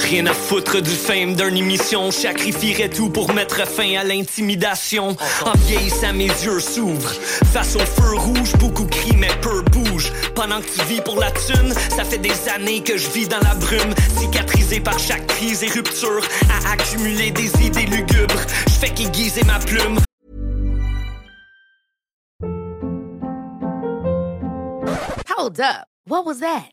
Speaker 59: Rien à foutre du fame d'une émission. Sacrifierais tout pour mettre fin à l'intimidation. En vieillissant, mes yeux s'ouvrent. Face au feu rouge, beaucoup crient, mais peu bougent. Pendant que tu vis pour la thune, ça fait des années que je vis dans la brume. Cicatrisé par chaque crise et rupture. À accumuler des idées lugubres. Je fais qu'aiguiser ma plume.
Speaker 60: Hold up. What was that?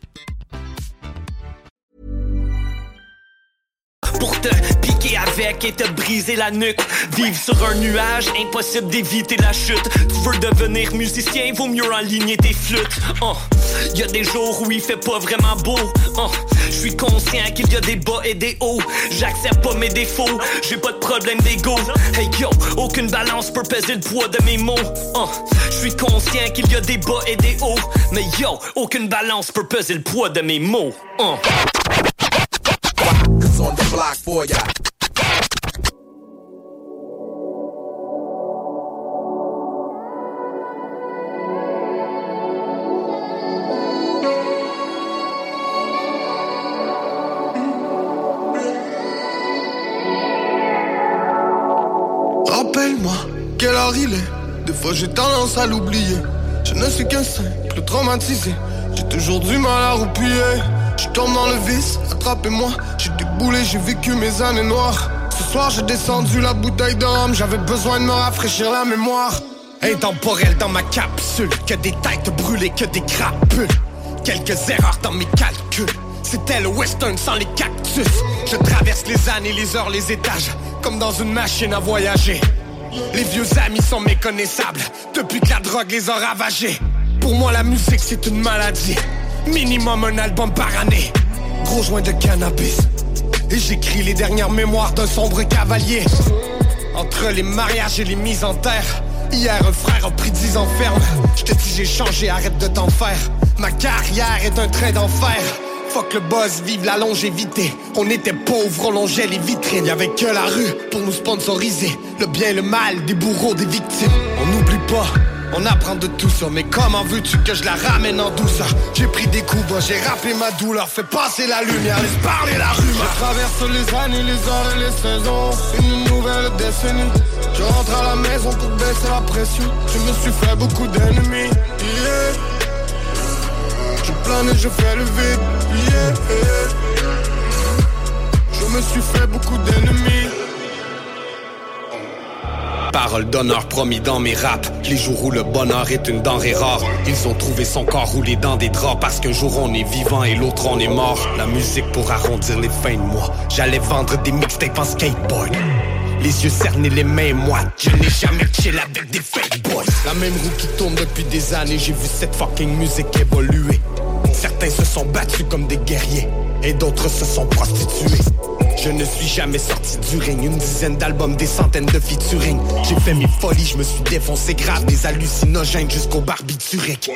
Speaker 59: pour te piquer avec
Speaker 61: et te briser la nuque. Vivre sur un nuage, impossible d'éviter la chute. Tu veux devenir musicien, vaut mieux aligner tes flûtes. Oh. Y a des jours où il fait pas vraiment beau. Oh. Je suis conscient qu'il y a des bas et des hauts. J'accepte pas mes défauts, j'ai pas de problème d'ego. Hey yo, aucune balance peut peser le poids de mes mots. Oh. Je suis conscient qu'il y a des bas et des hauts. Mais yo, aucune balance peut peser le poids de mes mots. Oh.
Speaker 56: Block for.
Speaker 44: Rappelle-moi quelle heure il est. Des fois j'ai tendance à l'oublier. Je ne suis qu'un simple traumatisé. J'ai toujours du mal à roupiller. Je tombe dans le vice, attrapez-moi. J'ai déboulé, j'ai vécu mes années noires. Ce soir j'ai descendu la bouteille d'homme. J'avais besoin de me rafraîchir la mémoire.
Speaker 42: Intemporel dans ma capsule, que des têtes brûlées, que des crapules. Quelques erreurs dans mes calculs. C'était le western sans les cactus. Je traverse les années, les heures, les étages, comme dans une machine à voyager. Les vieux amis sont méconnaissables, depuis que la drogue les a ravagés. Pour moi, la musique, c'est une maladie. Minimum un album par année. Gros joint de cannabis. Et j'écris les dernières mémoires d'un sombre cavalier. Entre les mariages et les mises en terre. Hier, un frère a pris 10 ans ferme. Je te dis, j'ai changé, arrête de t'en faire. Ma carrière est un trait d'enfer. Fuck le buzz, vive la longévité. On était pauvres, on longeait les vitrines. Y'avait que la rue pour nous sponsoriser. Le bien, le mal, des bourreaux, des victimes. On n'oublie pas. On apprend de tout ça, mais comment veux-tu que je la ramène en douceur? J'ai pris des coups j'ai rappelé ma douleur, fais passer la lumière, laisse parler la rumeur
Speaker 44: Je traverse les années, les heures et les saisons, une nouvelle décennie. Je rentre à la maison pour baisser la pression, je me suis fait beaucoup d'ennemis. Je plane et je fais le vide. Yeah. Je me suis fait beaucoup d'ennemis.
Speaker 42: Parole d'honneur promis dans mes raps. Les jours où le bonheur est une denrée rare. Ils ont trouvé son corps roulé dans des draps. Parce qu'un jour on est vivant et l'autre on est mort. La musique pour arrondir les fins de mois. J'allais vendre des mixtapes en skateboard. Les yeux cernés, les mains moites. Je n'ai jamais chill avec des fake boys. La même roue qui tourne depuis des années. J'ai vu cette fucking musique évoluer. Certains se sont battus comme des guerriers. Et d'autres se sont prostitués je ne suis jamais sorti du ring Une dizaine d'albums, des centaines de featuring. J'ai fait mes folies, je me suis défoncé grave. Des hallucinogènes jusqu'au barbiturique.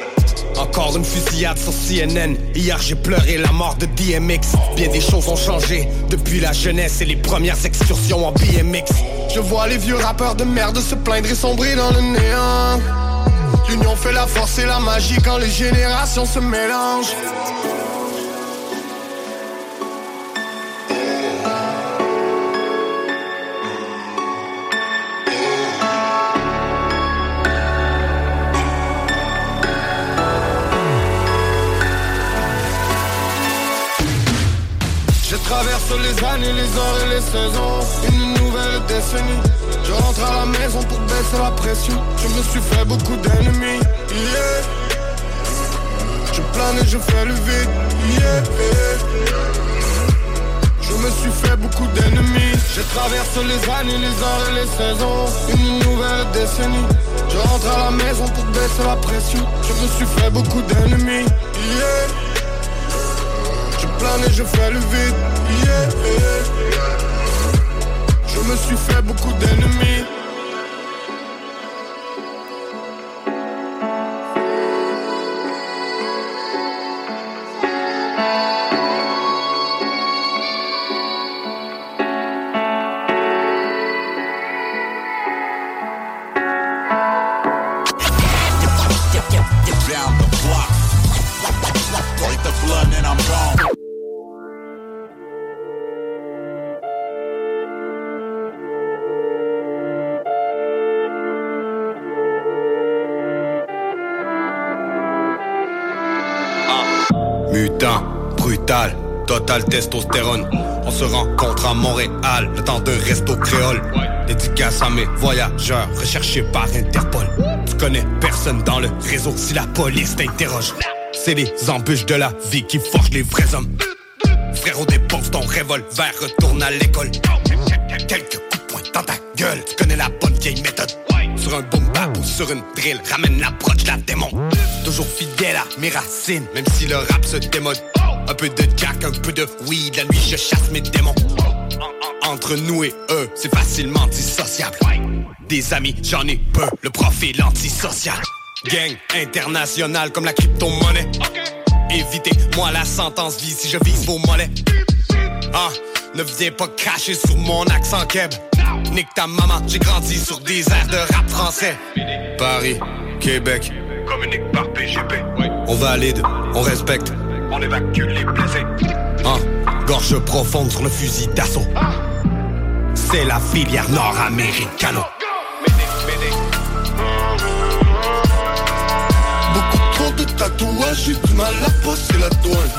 Speaker 42: Encore une fusillade sur CNN Hier j'ai pleuré la mort de DMX Bien des choses ont changé Depuis la jeunesse et les premières excursions en BMX
Speaker 44: Je vois les vieux rappeurs de merde se plaindre et sombrer dans le néant. L'union fait la force et la magie quand les générations se mélangent traverse les années, les heures et les saisons. Une nouvelle décennie. Je rentre à la maison pour baisser la pression. Je me suis fait beaucoup d'ennemis. Yeah. Je plane et je fais le vide. Yeah. Je me suis fait beaucoup d'ennemis. Je traverse les années, les heures et les saisons. Une nouvelle décennie. Je rentre à la maison pour baisser la pression. Je me suis fait beaucoup d'ennemis. Yeah. Je plane et je fais le vide. Yeah. Je me suis fait beaucoup d'ennemis.
Speaker 42: Total testostérone. On se rencontre à Montréal, le temps de resto créole. Dédicace à mes voyageurs, recherchés par Interpol. Tu connais personne dans le réseau si la police t'interroge. C'est les embûches de la vie qui forgent les vrais hommes. Frérot, dépose ton revolver, retourne à l'école. quelques coups de poing dans ta gueule. Tu connais la bonne vieille méthode. Sur un boom ou sur une drill, ramène l'approche, la démon. Toujours fidèle à mes racines, même si le rap se démode. Un peu de jack, un peu de weed, la nuit je chasse mes démons. Entre nous et eux, c'est facilement dissociable. Des amis, j'en ai peu, le profil antisocial. Gang international comme la crypto-monnaie. Évitez-moi la sentence vie si je vise vos mollets. Ah, ne viens pas cracher sur mon accent keb. Nique ta maman, j'ai grandi sur des airs de rap français. Paris, Québec, communique par PGP. On valide, on respecte, on évacue les blessés. Ah, gorge profonde sur le fusil d'assaut. C'est la filière nord-américano.
Speaker 44: Beaucoup trop de tatouages, j'ai du mal à passer la douane.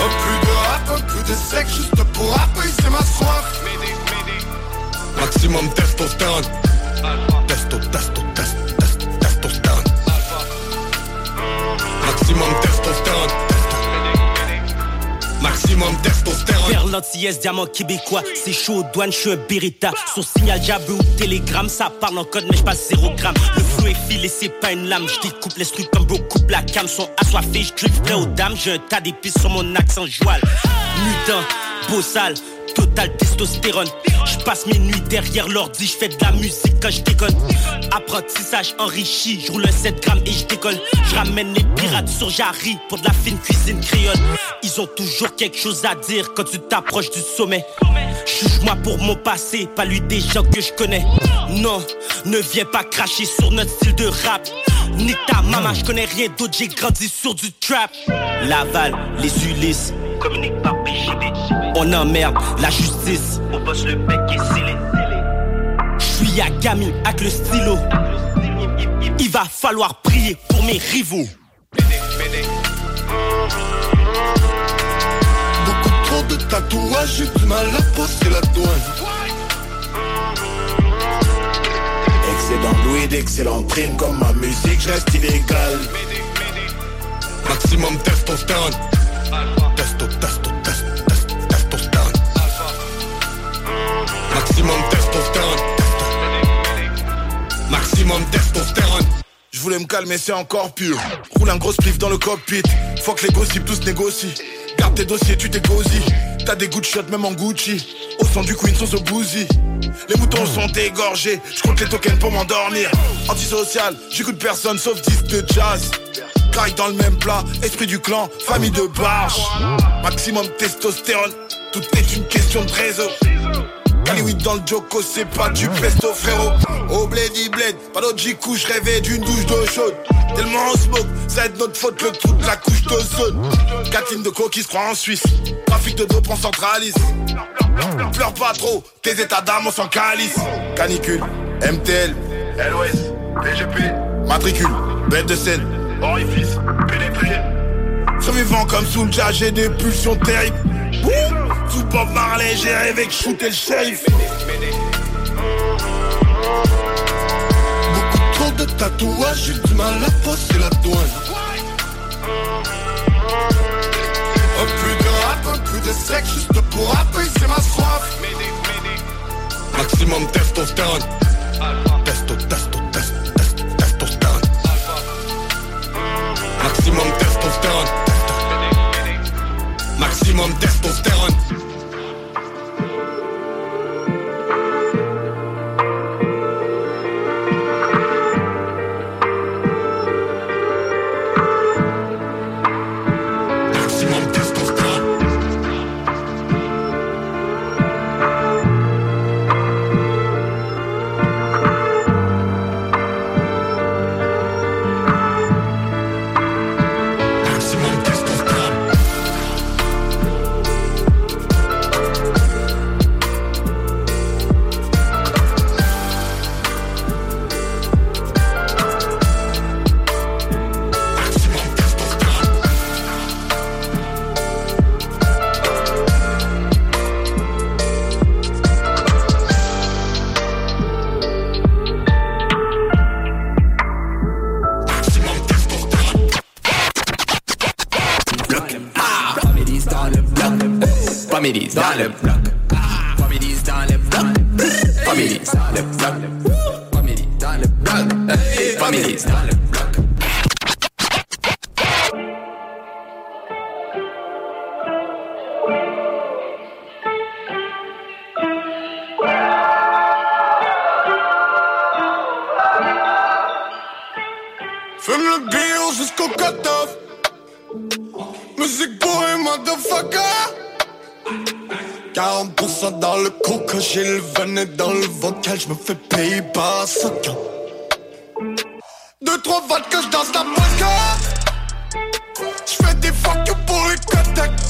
Speaker 44: Un peu de rap, un peu de sexe, juste pour apaiser ma soif.
Speaker 42: Maximum testostérone. Testo, testo, testo, Maximum testostérone. Maximum testostérone.
Speaker 62: Vers l'antillaise, diamant québécois, c'est chaud, douane, je suis un Beretta. Sur signal Jabou ou Telegram, ça parle en code, mais je passe 0 gramme. Le flou est filé, c'est pas une lame. Je découpe les trucs comme beaucoup coupe la cam. Sont assoiffés, je prêt aux dames. J'ai un tas d'épices sur mon accent joual. Mutant, beau sale. Total testostérone. Je passe mes nuits derrière l'ordi, je fais de la musique quand je déconne. Apprentissage enrichi, je roule un 7 grammes et je décolle. Je ramène les pirates sur Jarry pour de la fine cuisine créole. Ils ont toujours quelque chose à dire quand tu t'approches du sommet. Juge-moi pour mon passé, pas lui des gens que je connais. Non, ne viens pas cracher sur notre style de rap. Nique ta maman, je connais rien d'autre, j'ai grandi sur du trap. Laval, les Ulysses, communique PGB. On emmerde la justice. On bosse le scellé. J'suis à Gamy avec le stylo. Il va falloir prier pour mes rivaux.
Speaker 44: Beaucoup trop de tatouages, j'ai du mal à passer la douane. Excellent Louis, d'excellentes primes comme ma musique, je reste illégal.
Speaker 42: Maximum testostérone. Testo, testo, testo, Maximum testostérone. Maximum testostérone.
Speaker 44: Je voulais me calmer, c'est encore pur. Roule un gros spliff dans le cockpit. Faut que les gossips tous négocient. Garde tes dossiers, tu t'es. T'as des good shots même en Gucci. Au son du Queen, sont ce bousy. Les moutons sont égorgés. Je compte les tokens pour m'endormir. Antisocial, j'écoute personne sauf 10 de jazz. Caille dans le même plat, esprit du clan, famille de barge. Maximum testostérone, tout est une question de réseau. Dans le Joko, c'est pas du pesto frérot. Au bled, bled, pas d'autre j'y couche, rêver d'une douche d'eau chaude. Tellement on smoke, ça va être notre faute, le trou de la couche d'ozone. Catine de co qui se croit en Suisse. Trafic de dope, on centralise. Pleure pas trop, tes états d'âme, on s'en calice. Canicule, MTL, LOS, PGP, matricule, bête de scène, orifice, pénétré. Survivant comme Soulja, j'ai des pulsions terribles. Sous Bob Marley, j'ai rêvé que shooter le shérif. Beaucoup trop de tatouages, j'ai du mal à passer la douane. Un peu de rap, un peu de sexe, juste pour apaiser ma soif.
Speaker 42: Maximum testostérone. Testo, testo, testo, testo, Maximum testostérone.
Speaker 44: Dalle je me fais payer par ça. Deux, trois que je danse la vodka. Je fais des fuck pour les contacts.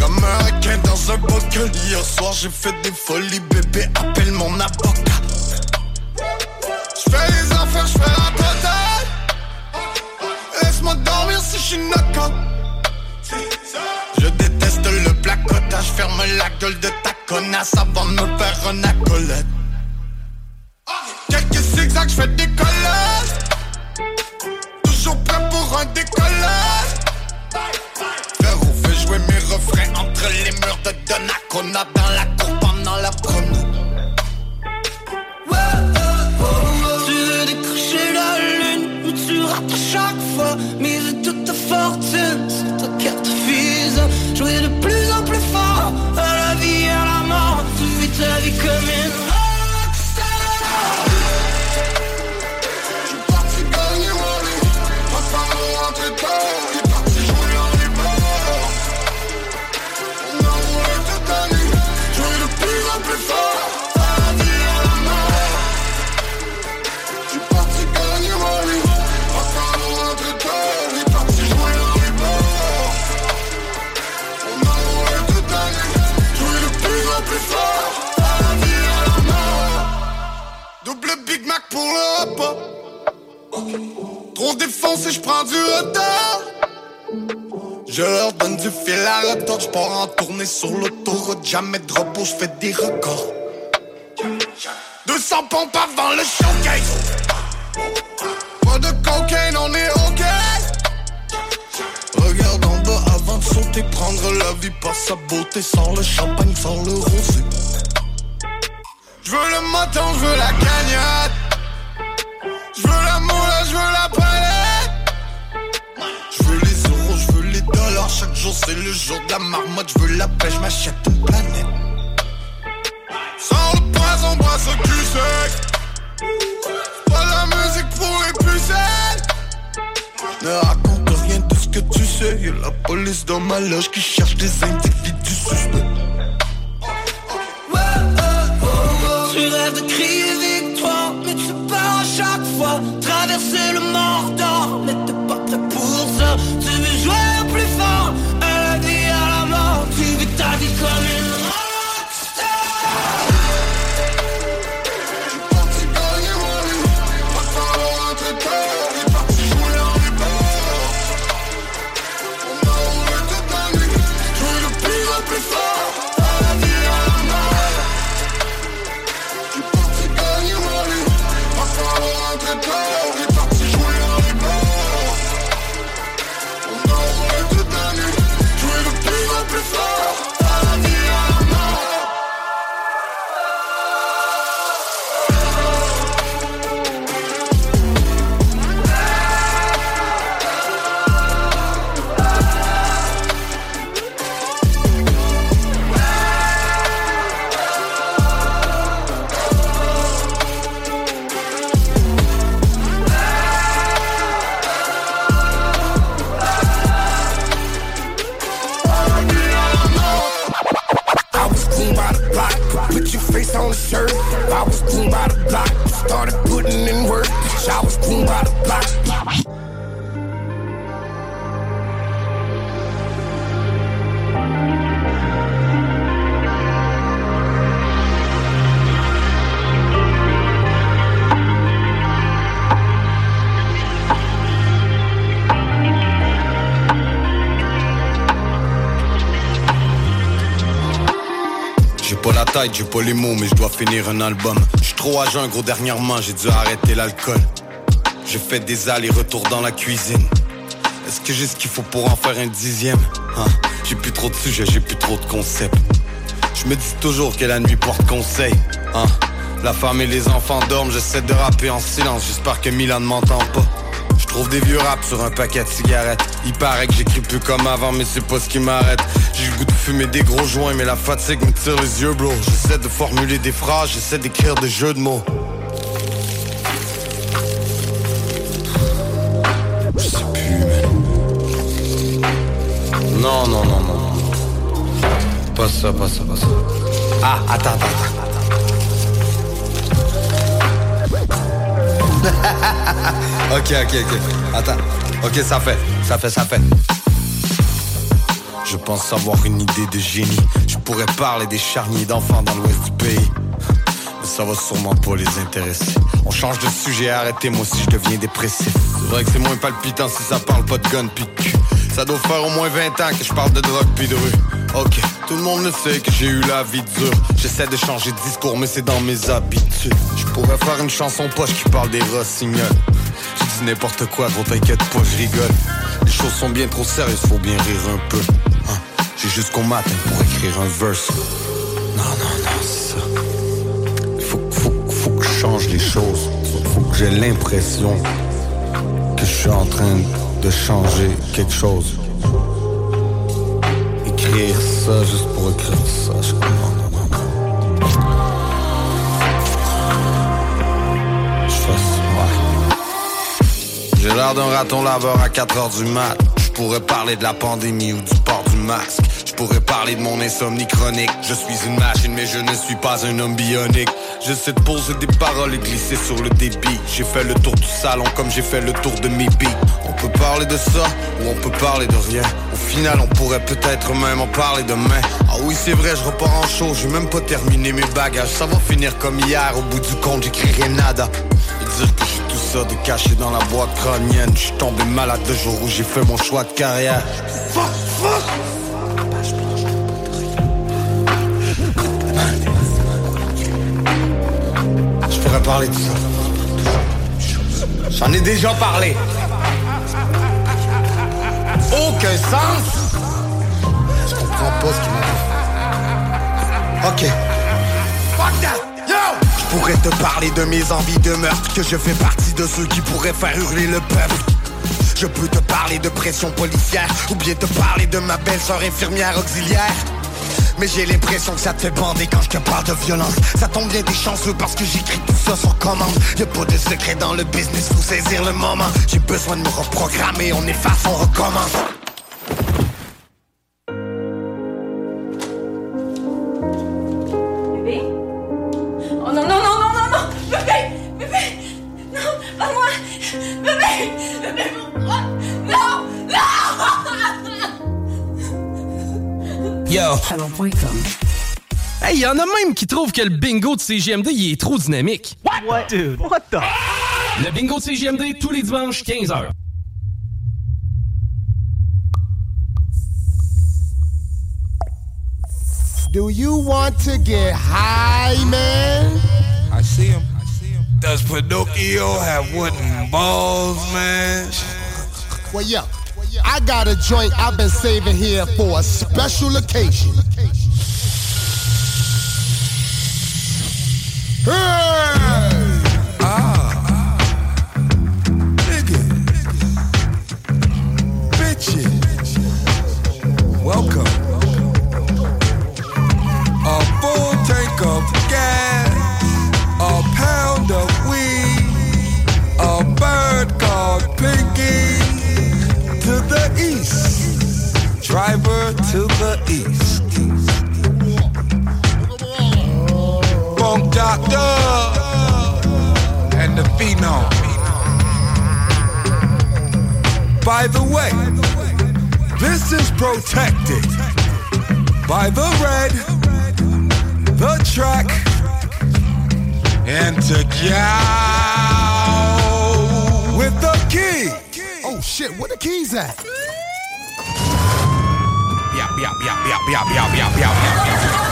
Speaker 44: Comme un requin dans un bocal. Hier soir, j'ai fait des folies, bébé, appelle mon avocat. Je fais les affaires, je fais la totale. Laisse-moi dormir si je suis knock Je déteste le placotage, ferme la gueule de ta connasse avant de me faire un accolade. Quelques zigzags, je fais des collades. Toujours prêt pour un décollage. Frère, on fait jouer mes refrains entre les murs de Donnacona dans la cour pendant la promenade.
Speaker 63: Tu veux décrocher la lune, mais tu rates chaque fois. Mise toute ta fortune sur ta carte fuse. Jouer de plus en plus fort
Speaker 44: love you coming pour le repas. Trop défoncé, je prends du retard. Je leur donne du fil à retordre, je pars en tournée sur l'autoroute, jamais de repos, je fais des records. 200 pompes avant le showcase. Pas de cocaine, on est ok. Regarde en bas avant de sauter, prendre la vie par sa beauté, sans le champagne, sans le rosé. Je veux le matin, je veux la cagnotte. Je veux la moula, je veux la palette. Je veux les euros, je veux les dollars. Chaque jour c'est le jour de la marmotte. Je veux la paix, je m'achète une planète. Sans le poison, bois ce cul sec. Pas la musique pour les pucelles. Ne raconte rien de ce que tu sais. Y'a la police dans ma loge qui cherche des individus suspects.
Speaker 63: Tu rêves de crier Traverser le Mordor, mais t'es pas prêt pour ça. Tu veux jouer plus fort, à la vie, à la mort. Tu vis ta vie comme une
Speaker 42: J'ai pas les mots, mais je dois finir un album. J'suis trop à jeun, gros, dernièrement, j'ai dû arrêter l'alcool. J'ai fait des allers-retours dans la cuisine. Est-ce que j'ai ce qu'il faut pour en faire un dixième? Hein?
Speaker 44: J'ai plus trop de sujets, j'ai plus trop de concepts. Je me dis toujours que la nuit porte conseil. Hein? La femme et les enfants dorment, j'essaie de rapper en silence. J'espère que Milan ne m'entend pas. Trouve des vieux raps sur un paquet de cigarettes. Il paraît que j'écris plus comme avant, mais c'est pas ce qui m'arrête. J'ai le goût de fumer des gros joints, mais la fatigue me tire les yeux, bro. J'essaie de formuler des phrases, j'essaie d'écrire des jeux de mots. Je sais plus, man. Non, non, non, non. Pas ça, pas ça, pas ça. Ah, attends, attends, ok, ok, ok. Attends. Ok, ça fait, ça fait, ça fait. Je pense avoir une idée de génie. Je pourrais parler des charniers d'enfants dans l'ouest du pays. Mais ça va sûrement pas les intéresser. On change de sujet, arrêtez-moi si je deviens dépressif. C'est vrai que c'est moins palpitant si ça parle pas de gun pis de cul. Ça doit faire au moins 20 ans que je parle de drogue puis de rue. Ok, tout le monde le sait que j'ai eu la vie dure. J'essaie de changer de discours, mais c'est dans mes habitudes. Je pourrais faire une chanson poche qui parle des rossignols. Je dis n'importe quoi, gros t'inquiète pas, je rigole. Les choses sont bien trop sérieuses, faut bien rire un peu. Hein, J'ai jusqu'au matin pour écrire un verse. Non, non, non, c'est ça. Faut, faut, faut que je change les choses. Faut que j'ai l'impression que je suis en train de changer quelque chose. Écrire juste pour écrire je. J'ai l'air d'un raton laveur à 4 heures du mat. Je pourrais parler de la pandémie ou du port du masque. Je pourrais parler de mon insomnie chronique. Je suis une machine, mais je ne suis pas un homme bionique. J'essaie de poser des paroles et glisser sur le débit. J'ai fait le tour du salon comme j'ai fait le tour de mes beats. On peut parler de ça ou on peut parler de rien. Au final, on pourrait peut-être même en parler demain. Ah oui, c'est vrai, je repars en show. J'ai même pas terminé mes bagages. Ça va finir comme hier. Au bout du compte, j'écrirai nada. Et dire que j'ai tout ça de caché dans la boîte crânienne. Je suis tombé malade le jour où j'ai fait mon choix de carrière. Fuck, fuck. Je pourrais parler de ça. J'en ai déjà parlé. Aucun sens. Je comprends pas ce qu'il m'a dit. Ok. Fuck that. Je pourrais te parler de mes envies de meurtre, que je fais partie de ceux qui pourraient faire hurler le peuple. Je peux te parler de pression policière, ou bien te parler de ma belle-sœur infirmière auxiliaire. Mais j'ai l'impression que ça te fait bander quand je te parle de violence. Ça tombe bien des chanceux parce que j'écris tout ça sur commande. Y'a pas de secret dans le business, faut saisir le moment. J'ai besoin de me reprogrammer, on efface, on recommence
Speaker 2: y en a même qui trouvent que le bingo de CGMD il est trop dynamique. What? Dude, what the? Le bingo de CGMD tous les dimanches 15h.
Speaker 3: Do you want to get high, man?
Speaker 64: I see him. Does Pinocchio have wooden balls, man?
Speaker 3: Well, yeah. I got a joint I've been saving here for a special occasion.
Speaker 64: Driver to the east. Doctor and the Phenom. By the way, this is protected by the red, the track, and to go with the key.
Speaker 3: Oh shit, where the keys at?
Speaker 64: Yap, yap, yap, yap, yap, yap, yap, yap, yap,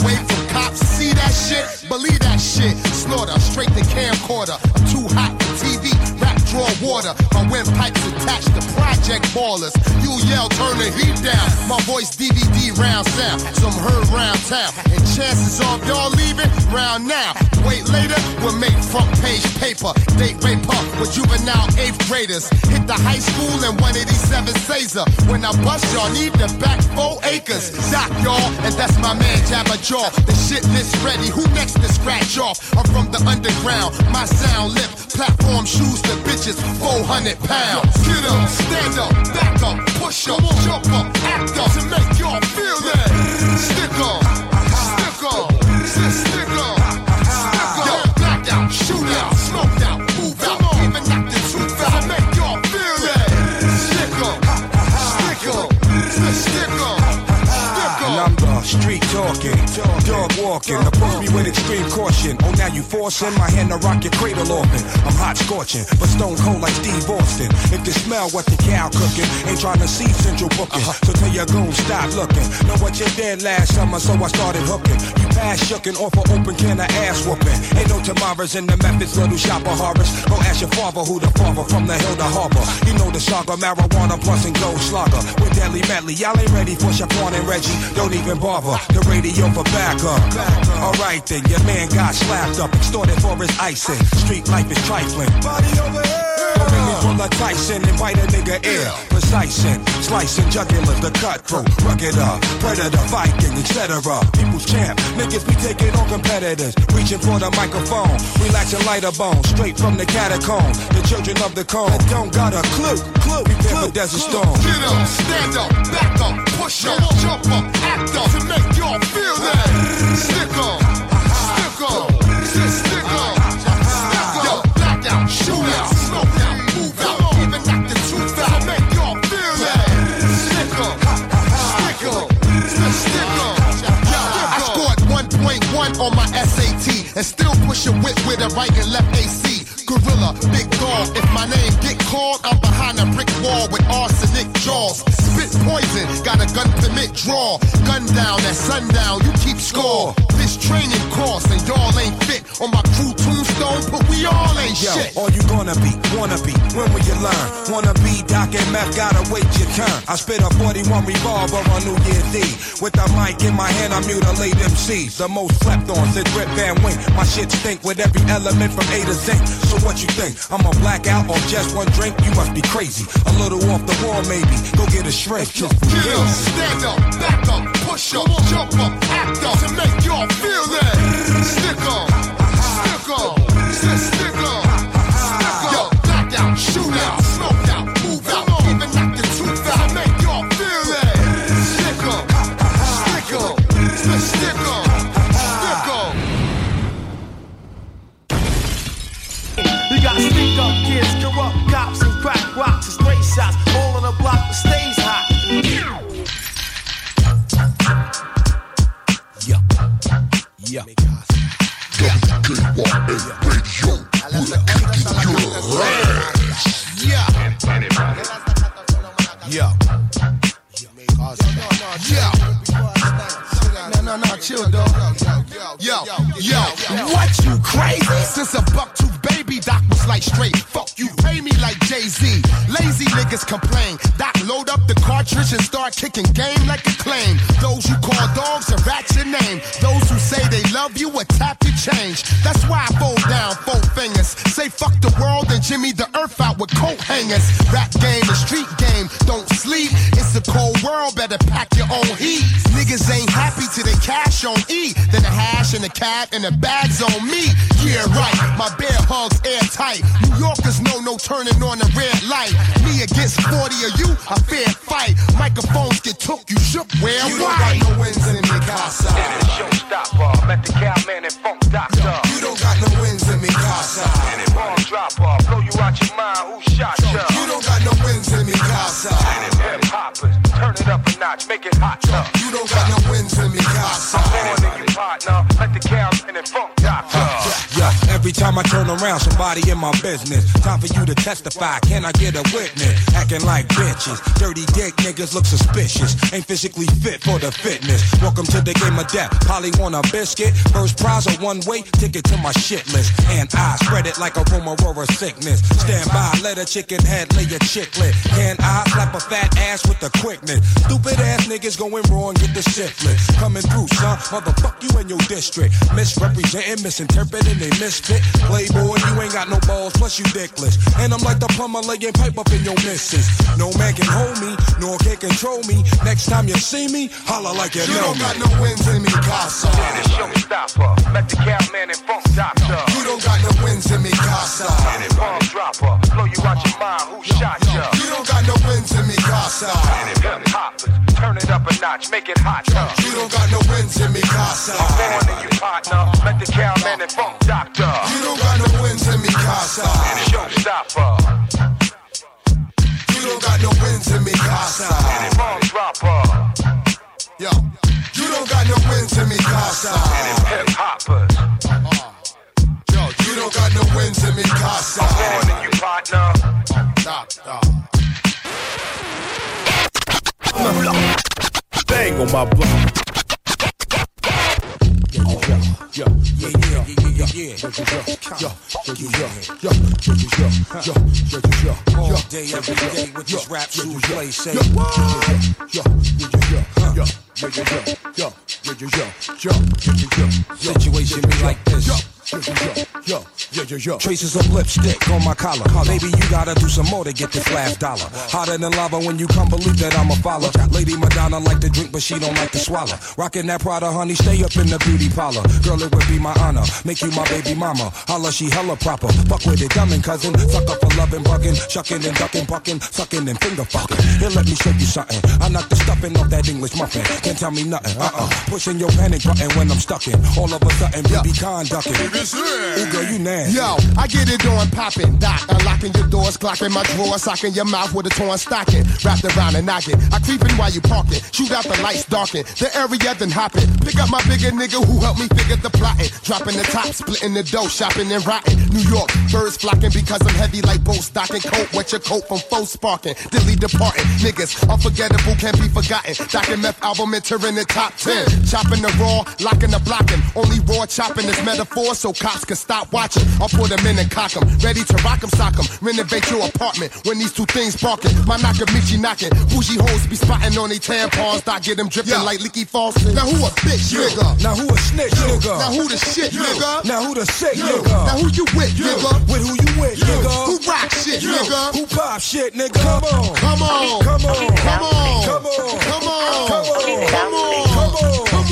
Speaker 64: away from cops.
Speaker 3: See that shit? Believe that shit. Snorter straight to camcorder. I'm too hot for TV. Rap draw water. My windpipe attached to project ballers. You yell, turn the heat down. My voice DVD round sound. Some heard round town. And chances of y'all leaving round now. Wait later, we'll make front page paper. Date rape up with juvenile eighth graders. Hit the high school in 187 Caesar. When I bust, y'all need the back four acres. Doc, y'all, and that's my man Jabba Jaw. The shit list ready. Who next to scratch off? I'm from the underground. My sound lip, platform shoes to bitches, 400 pounds. Get up, stand up, back up, push up, jump up, act up to make y'all feel that. Stick up, stick up, stick, up.
Speaker 64: Street talking, dog walking. Approach me with extreme caution. Oh, now you forcing my hand to rock your cradle open. I'm hot scorching, but stone cold like Steve Austin. If you smell what the cow cooking, ain't trying to see central booking. Uh-huh. So tell your goon stop looking. Know what you did last summer, so I started hooking. You pass shucking off an open can of ass whooping. Ain't no tomorrows in the methods, little shopper Horace. Go ask your father who the father from the hill to harbor. You know the saga, marijuana plus and gold slugger. With deadly medley, y'all ain't ready for Chappon and Reggie. Don't even bother. The radio for backup. Alright then, your man got slapped up, extorted for his icing. Street life is trifling. Body over here. Don't make me pull a Tyson and bite a nigga ear. Precising, slicing jugular, the cutthroat, rugged up, predator, Viking, etc. People's champ, niggas be taking on competitors, reaching for the microphone, relaxing lighter bones, straight from the catacomb. The children of the cone don't got a clue, clue. Prepare for desert storm.
Speaker 3: Get up, stand up, back up, push up, jump up, act up to make y'all feel that. Stick up, and still push a whip with a right and left AC. Gorilla, big dog. If my name get called, I'm behind a brick wall with arsenic jaws. Spit poison, got a gun permit draw. Gun down at sundown, you keep score. This training course and y'all ain't on my crew tombstone, but we all ain't
Speaker 64: Yo,
Speaker 3: shit.
Speaker 64: all you gonna be, wanna be, when will you learn? Wanna be Doc and Meth, gotta wait your turn. I spit a 41 revolver on New Year's Eve. With the mic in my hand, I mutilate MCs. The most slept on since Rip Van Wink. My shit stink with every element from A to Z. So what you think? I'm a blackout on just one drink? You must be crazy. A little off the wall, maybe. Go get a shrink. Just
Speaker 3: up, stand up, back up, push up, jump up, act up to make y'all feel that. Stick up,
Speaker 65: crack rocks and straight shots. All on the block that stays hot.
Speaker 64: Yeah. Yeah.
Speaker 3: Yeah. Chill, dog. Yo, yo, what you crazy? Since a buck two baby, Doc was like straight. Fuck you, pay me like Jay Z. Lazy niggas complain. Doc load up the cartridge and start kicking game like a claim. Those you call dogs are rats your name. Those who say they love you will tap your change. That's why I fold down four fingers. Say fuck the world and Jimmy the earth out with coat hangers. Rap game, the street game, don't sleep. It's a cold world, better pack your own heat. Niggas ain't happy till they cash on E. Then the hash and the cab and the bags on me. Yeah, right. My bear hugs airtight. New Yorkers know no turning on the red light. Me against 40 of you, a fair fight. Microphones get took, you shook where
Speaker 65: You don't
Speaker 3: right.
Speaker 65: got no
Speaker 3: wins in me casa.
Speaker 65: Showstopper, met the cowman and funk doctor.
Speaker 3: You don't got no wins in me casa.
Speaker 65: Ball dropper, blow you out your mind. Who shot ya?
Speaker 3: You don't got no wins in me casa.
Speaker 65: Hip hoppers, turn it up a notch, make it hot.
Speaker 3: You don't got no wins in me casa.
Speaker 65: I'm born in your partner, let the cowman and the funk doctor.
Speaker 64: Every time I turn around, somebody in my business. Time for you to testify. Can I get a witness? Acting like bitches. Dirty dick niggas look suspicious. Ain't physically fit for the fitness. Welcome to the game of death. Polly want a biscuit. First prize a one way ticket to my shit list. And I spread it like a rumor or a sickness. Stand by, let a chicken head lay a chicklet. Can I slap a fat ass with the quickness? Stupid ass niggas going wrong, get the syphilis. Coming through, son. Motherfuck you in your district. Misrepresenting, misinterpreting, they misfit. Playboy, you ain't got no balls, plus you dickless. And I'm like the plumber laying pipe up in your missus. No man can hold me, nor can control me. Next time you see me, holla like you,
Speaker 3: You
Speaker 64: know
Speaker 3: don't
Speaker 64: me.
Speaker 3: got no wins in me, Casa.
Speaker 54: Showstopper, met the cowman and funk doctor.
Speaker 3: You don't got no wins in me, Casa.
Speaker 54: Bomb dropper, blow you out your mind. Who shot ya?
Speaker 3: You don't got no wins in me, Casa.
Speaker 54: Hip hoppers, turn it up a notch, make it hot. Huh?
Speaker 3: You don't got no wins in me, Casa.
Speaker 54: I'm born to you, partner. Met the cowman and funk doctor.
Speaker 3: You don't got no wins in me, Casa.
Speaker 54: Showstopper,
Speaker 3: You don't got no wins in me, Casa.
Speaker 54: bomb dropper,
Speaker 3: Yo, you don't got no wins in me, Casa.
Speaker 54: hip hoppers.
Speaker 3: Yo, you don't got no wins in me, Casa.
Speaker 54: I'm born to you, partner.
Speaker 3: Stop, stop.
Speaker 65: Bang on my block.
Speaker 64: Yeah, yeah, yeah, yeah, yeah, all day, every day with this rap shoes play say, situation be like this. Traces of lipstick on my collar. Maybe you gotta do some more to get this last dollar. Hotter than lava when you come believe that I'm a follower. Lady Madonna like to drink, but she don't like to swallow. Rockin' that Prada, honey, stay up in the beauty parlor. Girl, it would be my honor. Make you my baby mama. Holla, she hella proper. Fuck with it, dummin' cousin. Suck up for loving, bugging, shucking and ducking, bucking, sucking and finger fucking. Here, let me show you something. I knock the stuffing off that English muffin. Can't tell me nothing. Uh-uh. Pushing your panic button when I'm stuck in. All of a sudden, BB conducting. Ooh, girl, you nasty.
Speaker 3: Yo, I get it on poppin', doc. Unlocking your doors, clocking my drawers, socking your mouth with a torn stocking. Wrapped around and knocking. I creepin' while you parking. Shoot out the lights, darken. The area then hopping. Pick up my bigger nigga who helped me figure the plotting. Dropping the top, splitting the dough, shopping and rotting. New York, birds flocking because I'm heavy like boat stocking. Coat, wet your coat from faux sparking. Dilly departing. Niggas, unforgettable, can't be forgotten. Doc and meth album entering the top 10. Chopping the raw, locking the blocking. Only raw chopping is metaphor so cops can stop watching. I'll put them in and cock 'em. Ready to rock 'em, sock 'em. Renovate your apartment when these two things barking. My Nakamichi knocking. Bougie hoes be spotting on they tampons. Doc get them dripping like leaky faucet. Now who a bitch, nigga?
Speaker 64: Now who a snitch, nigga?
Speaker 3: Now who the shit, nigga?
Speaker 64: Now who the sick,
Speaker 3: Yo.
Speaker 64: nigga?
Speaker 3: Now who you with, nigga?
Speaker 64: With who you with, nigga?
Speaker 3: Who rock shit,
Speaker 64: Yo.
Speaker 3: nigga?
Speaker 64: Who pop shit, nigga? Come on.
Speaker 3: Come on.
Speaker 64: Come on.
Speaker 3: Come on.
Speaker 64: Come on.
Speaker 3: Come on.
Speaker 64: Come on.
Speaker 3: Come on.
Speaker 64: Come on.
Speaker 3: Come on.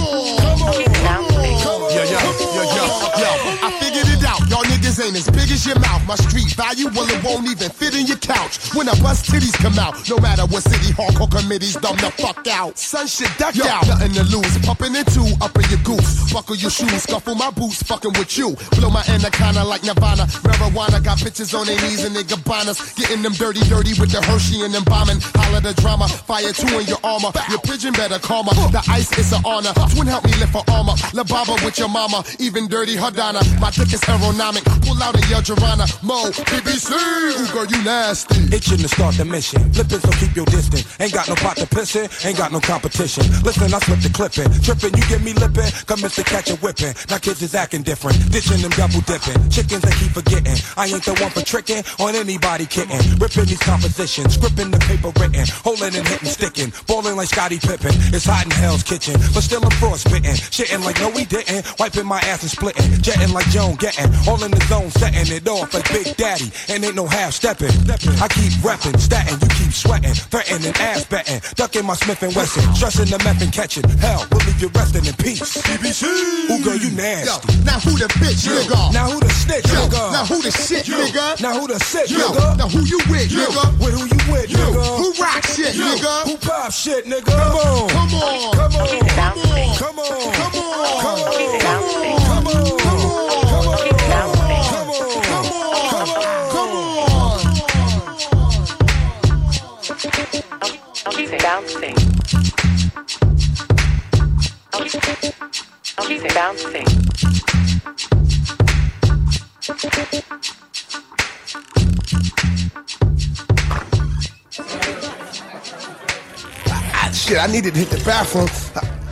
Speaker 3: Ain't as big as your mouth. My street value, well, it won't even fit in your couch. When I bust titties come out, no matter what city hardcore committees dumb the fuck out. Son shit duck
Speaker 65: Yo.
Speaker 3: out. Nothing to lose. Pumping in two, up in your goose. Buckle your shoes, scuffle my boots, fucking with you. Blow my anaconda like Nirvana. Marijuana got bitches on their knees and they gabanas. Getting them dirty, dirty with the Hershey and them bombing. Holla the drama. Fire two in your armor. Your pigeon better calmer. The ice is an honor. Twin help me lift her armor. La Baba with your mama. Even dirty Hadana. My dick is aerodynamic. Pull out a Joanna. Mo, BBC. Ooh, girl, you nasty.
Speaker 64: Itching to start the mission. flippin', so keep your distance. Ain't got no pot to piss in, ain't got no competition. Listen, I slip the clipping. trippin', you get me lippin', Come Mr. Catch a whippin'. Now kids is acting different. Ditching them double dipping. Chickens they keep forgettin', I ain't the one for trickin' on anybody kitten. Rippin' these compositions. Scripping the paper written. holdin' and hitting, stickin', Balling like Scotty Pippen. It's hot in hell's kitchen. But still I'm frostbitten. Shittin' like no we didn't. Wiping my ass and splittin', Jetting like Joan Gettin', All in the zone, zone, setting it off like Big Daddy, and ain't no half stepping. I keep repping, statin', you keep sweating, threatening, ass betting, ducking my Smith and Wesson, stressing the meth and catching. Hell, we'll leave you resting in peace. BBC. Ooh, girl, you nasty.
Speaker 3: Yo, now who the bitch, Yo. nigga?
Speaker 64: Now who the snitch,
Speaker 3: Yo.
Speaker 64: nigga?
Speaker 3: Now who the shit,
Speaker 64: Yo.
Speaker 3: nigga?
Speaker 64: Now who the sick,
Speaker 3: Yo.
Speaker 64: nigga?
Speaker 3: Now who you with,
Speaker 64: Yo.
Speaker 3: nigga?
Speaker 64: With who you with,
Speaker 3: Yo.
Speaker 64: nigga?
Speaker 3: Who rock shit,
Speaker 64: Yo.
Speaker 3: nigga?
Speaker 64: Who pop shit, nigga? Come on,
Speaker 3: come on,
Speaker 64: come on,
Speaker 3: come on,
Speaker 64: come on,
Speaker 3: come on,
Speaker 64: come on.
Speaker 3: Come on.
Speaker 66: bouncing, bouncing, I,
Speaker 3: shit, I needed to hit the bathroom.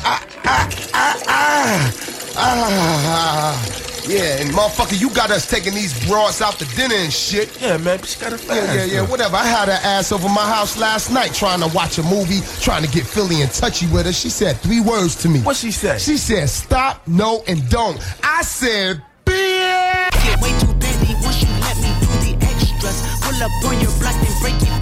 Speaker 3: I, I, I, I, I, I. Yeah, and motherfucker, you got us taking these broads out to dinner and shit.
Speaker 44: Yeah, man, but she got a
Speaker 3: Yeah, yeah, yeah, whatever. I had her ass over my house last night trying to watch a movie, trying to get Philly and touchy with her. She said three words to me.
Speaker 44: What she said?
Speaker 3: She said, stop, no, and don't. I said, bitch.
Speaker 66: Get way too bendy once you let me do the extras. Pull up on your block and break it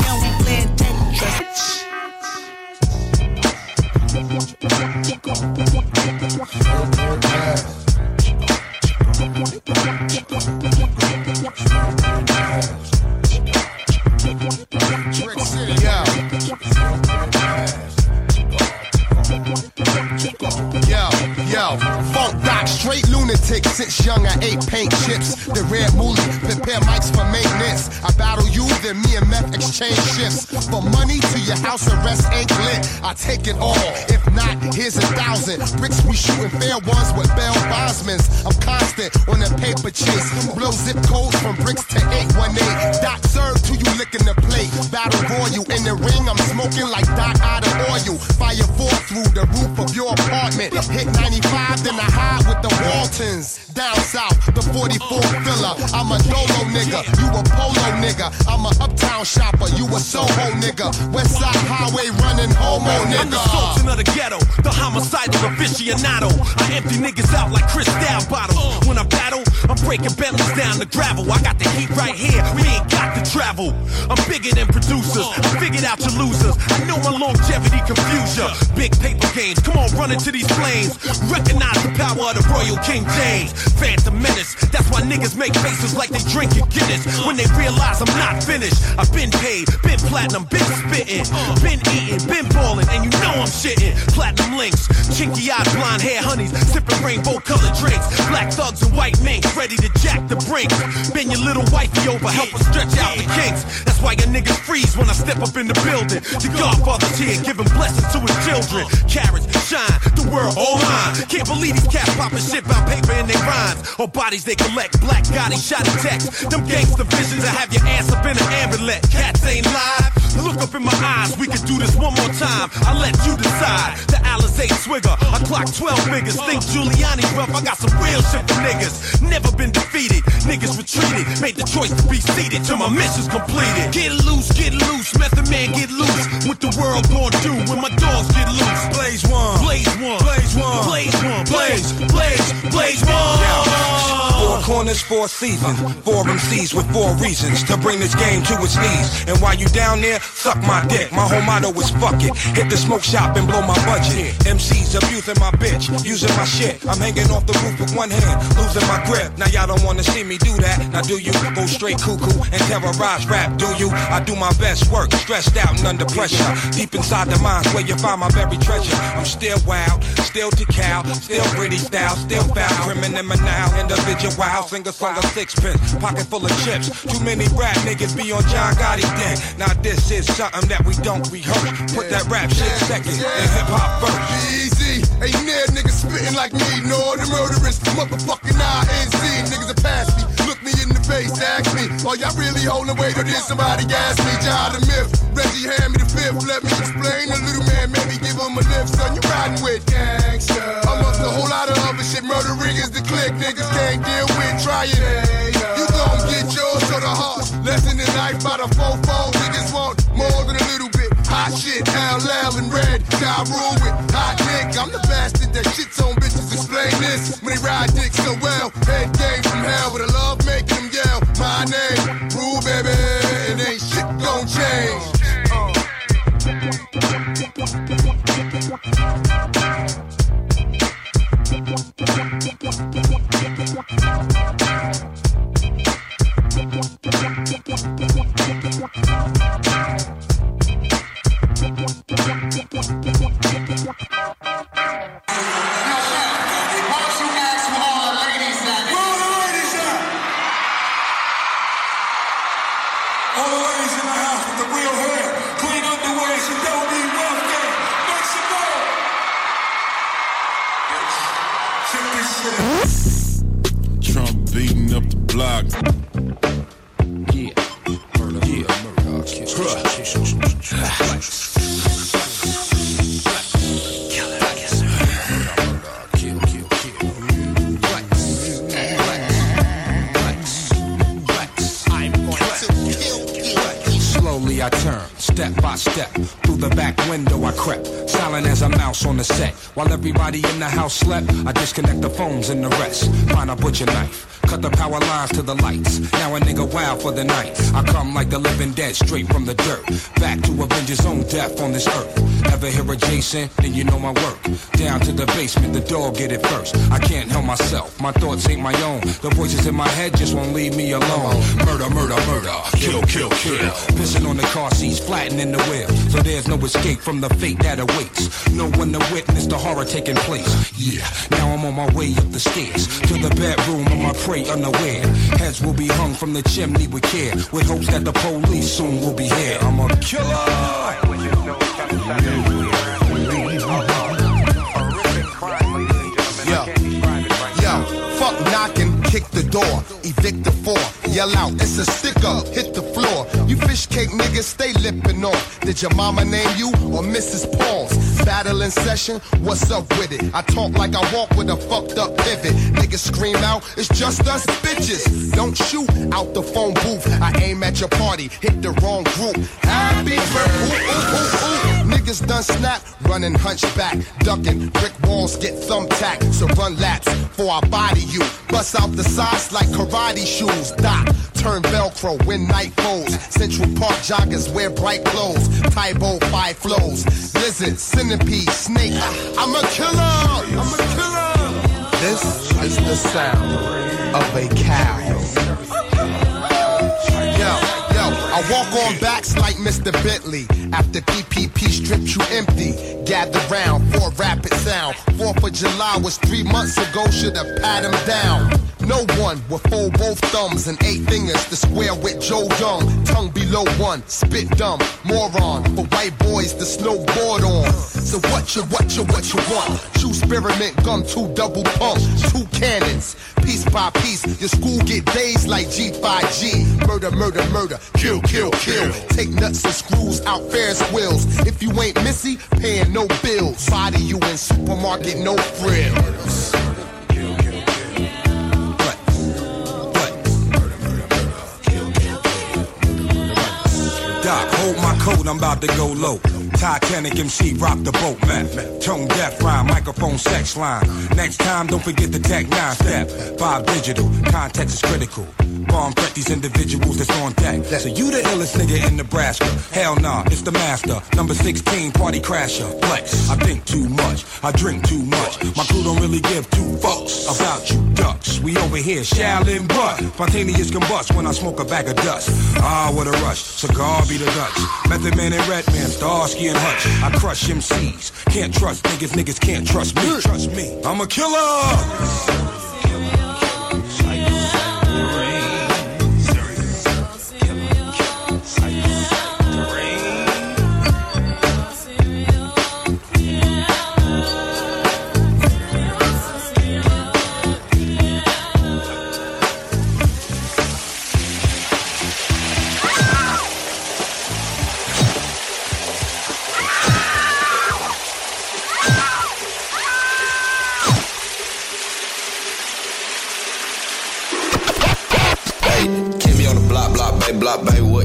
Speaker 3: straight lunatic. Since young, I ate paint chips. The red moolie, prepare mics for maintenance. I battle you, then me and meth exchange shifts. For money to your house arrest ain't lit. I take it all. If not, here's a thousand. Bricks we shooting fair ones with bell bondsmans. I'm constant on the paper chase. Blow zip codes from bricks to 818. Doc served to you licking the plate. Battle royal in the ring, I'm smoking like Doc out of oil. Fire four through the roof of your apartment. Hit 95, then I hide with the Waltons. Down south, the 44 filler. I'm a dolo nigga, you a polo nigga. I'm a uptown shopper, you a Soho nigga. West Side Highway running homo nigga.
Speaker 65: I'm the sultan of the ghetto, the homicidal aficionado. I empty niggas out like Cristal bottles. When I battle, I'm breaking Bentleys down the gravel. I got the heat right here, we ain't got to travel. I'm bigger than producers, I figured out your losers. I know my longevity confuse ya. Big paper games, come on, run into these flames. Recognize the power of the Royal King James. Phantom Menace, that's why niggas make faces like they drinking Guinness. When they realize I'm not finished, I've been paid, been platinum, been spitting, been eating, been balling, and you know I'm shitting. Platinum links, chinky eyes, blonde hair honeys, sipping rainbow colored drinks. Black thugs and white minks, ready to jack the brink. Bend your little wifey over, help her stretch out the kinks. That's why your niggas freeze when I step up in the building. The Godfather's here, giving blessings to his children. Carrots shine, the world all mine. Can't believe these cats popping shit about paper in their rhymes. Or bodies they collect, black Gotti, shot and text. Them gangster visions I have your ass up in an ambulance. Cats ain't live. Look up in my eyes, we can do this one more time. I let you decide. The Alizé swigger, I clock 12 figures. Think Giuliani rough, I got some real shit for niggas. Never been defeated, niggas retreated. Made the choice to be seated till my mission's completed. Get loose, get loose, method man get loose. What the world gonna do when my dogs get loose? Blaze one, blaze one, blaze one, blaze one, blaze, blaze, blaze one.
Speaker 64: Corners, four season. Four MCs with four reasons to bring this game to its knees. And while you down there, suck my dick. My whole motto is fuck it. Hit the smoke shop and blow my budget. MCs abusing my bitch, using my shit. I'm hanging off the roof with one hand, losing my grip. Now y'all don't wanna see me do that. Now do you go straight cuckoo and terrorize rap? Do you? I do my best work, stressed out and under pressure. Deep inside the minds where you find my buried treasure. I'm still wild, still cow, still pretty style, still foul, criminal now, individual, singer song of sixpence, pocket full of chips. Too many rap niggas be on John Gotti's dick. Now this is something that we don't rehearse. Put that rap shit second and hip hop first.
Speaker 3: Easy, ain't near niggas spitting like me. No, the murderers, motherfucking INC. Niggas that pass me, look me in the face, ask me, are y'all really holding weight or did somebody gas me? John the myth, Reggie hand me the fifth. Let me explain. The little man, maybe give him a lift. Son, you riding with gangsta. Amongst a whole lot of murdering is the click. Niggas can't deal with trying. You gon' get yours to the heart. Lesson in life by the fofo. Niggas want more than a little bit. Hot shit, LL and red. Die rule with hot nick. I'm the bastard that shits on bitches. Explain this. When they ride dick so well. Head game from hell with a love making them yell. My name, rule baby. And ain't shit gon' change. Uh.
Speaker 41: Thank you. I turned,
Speaker 64: step by step, through the back window I crept, silent as a mouse on the set. While everybody in the house slept, I disconnect the phones and the rest. Find a butcher knife. Cut the power lines to the lights. Now a nigga wild for the night. I come like the living dead, straight from the dirt. Back to avenge his own death on this earth. Ever hear a Jason? Then you know my work. Down to the basement, the dog get it first. I can't help myself, my thoughts ain't my own. The voices in my head just won't leave me alone. Murder, murder, murder. Kill, kill, kill. Pissing on the car seats, flattening the wheel. So there's no escape from the fate that awaits. No one to witness the horror taking place. Yeah, now I'm on my way up the stairs to the bedroom of my prey unaware. Heads will be hung from the chimney with care, with hopes that the police soon will be here. I'm a killer.
Speaker 3: Yo, yo, fuck knocking, kick the door, evict the four, yell out, it's a stick up, hit the floor. You fish cake niggas stay lipping off. Did your mama name you or Mrs. Paul's? Battle in session, what's up with it? I talk like I walk with a fucked up pivot. Niggas scream out, it's just us bitches. Don't shoot out the phone booth. I aim at your party, hit the wrong group. Happy birthday, Niggas done snap, running hunchback, ducking, brick walls get thumbtacked. So run laps for I body you. Bust out the sides like karate shoes. Doc, turn Velcro when night falls. Central Park joggers wear bright clothes. Tybo five flows. Lizard, centipede, snake. I'm a killer. I'm a killer.
Speaker 44: This is the sound of a cow.
Speaker 3: I walk on backs like Mr. Bentley. After PPP stripped you empty, gather round for rapid sound. Fourth of July was three months ago, should have pat him down. No one will fold both thumbs and eight fingers to square with Joe Young. Tongue below one, spit dumb, moron. For white boys to snowboard on. So what you, what you, what you want? True spearmint gum, two double pump, two cannons. Piece by piece, your school get dazed like G5G. Murder, murder, murder, kill, kill, kill. Take nuts and screws out Ferris wheels. If you ain't Missy, paying no bills. Body you in supermarket, no frills.
Speaker 64: stop. Hold coat, I'm about to go low. Titanic MC, rock the boat, man. Tone deaf rhyme, microphone sex line. Next time, don't forget the tech nine step. Bob Digital, context is critical. Bomb threat these individuals that's on deck. So you the illest nigga in Nebraska. Hell nah, it's the master. Number 16, party crasher. Flex. I think too much, I drink too much. My crew don't really give two fucks about you ducks. We over here, Shaolin butt. Spontaneous combust when I smoke a bag of dust. Ah, what a rush. Cigar be the Dutch. Method Man and Red Redman, Starsky and Hutch. I crush MCs. Can't trust niggas, niggas can't trust me. Trust me. I'm a killer.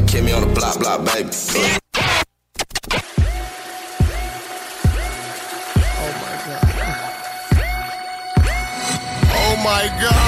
Speaker 44: Keep me on the block, block, baby. Oh my God.
Speaker 3: Oh my god.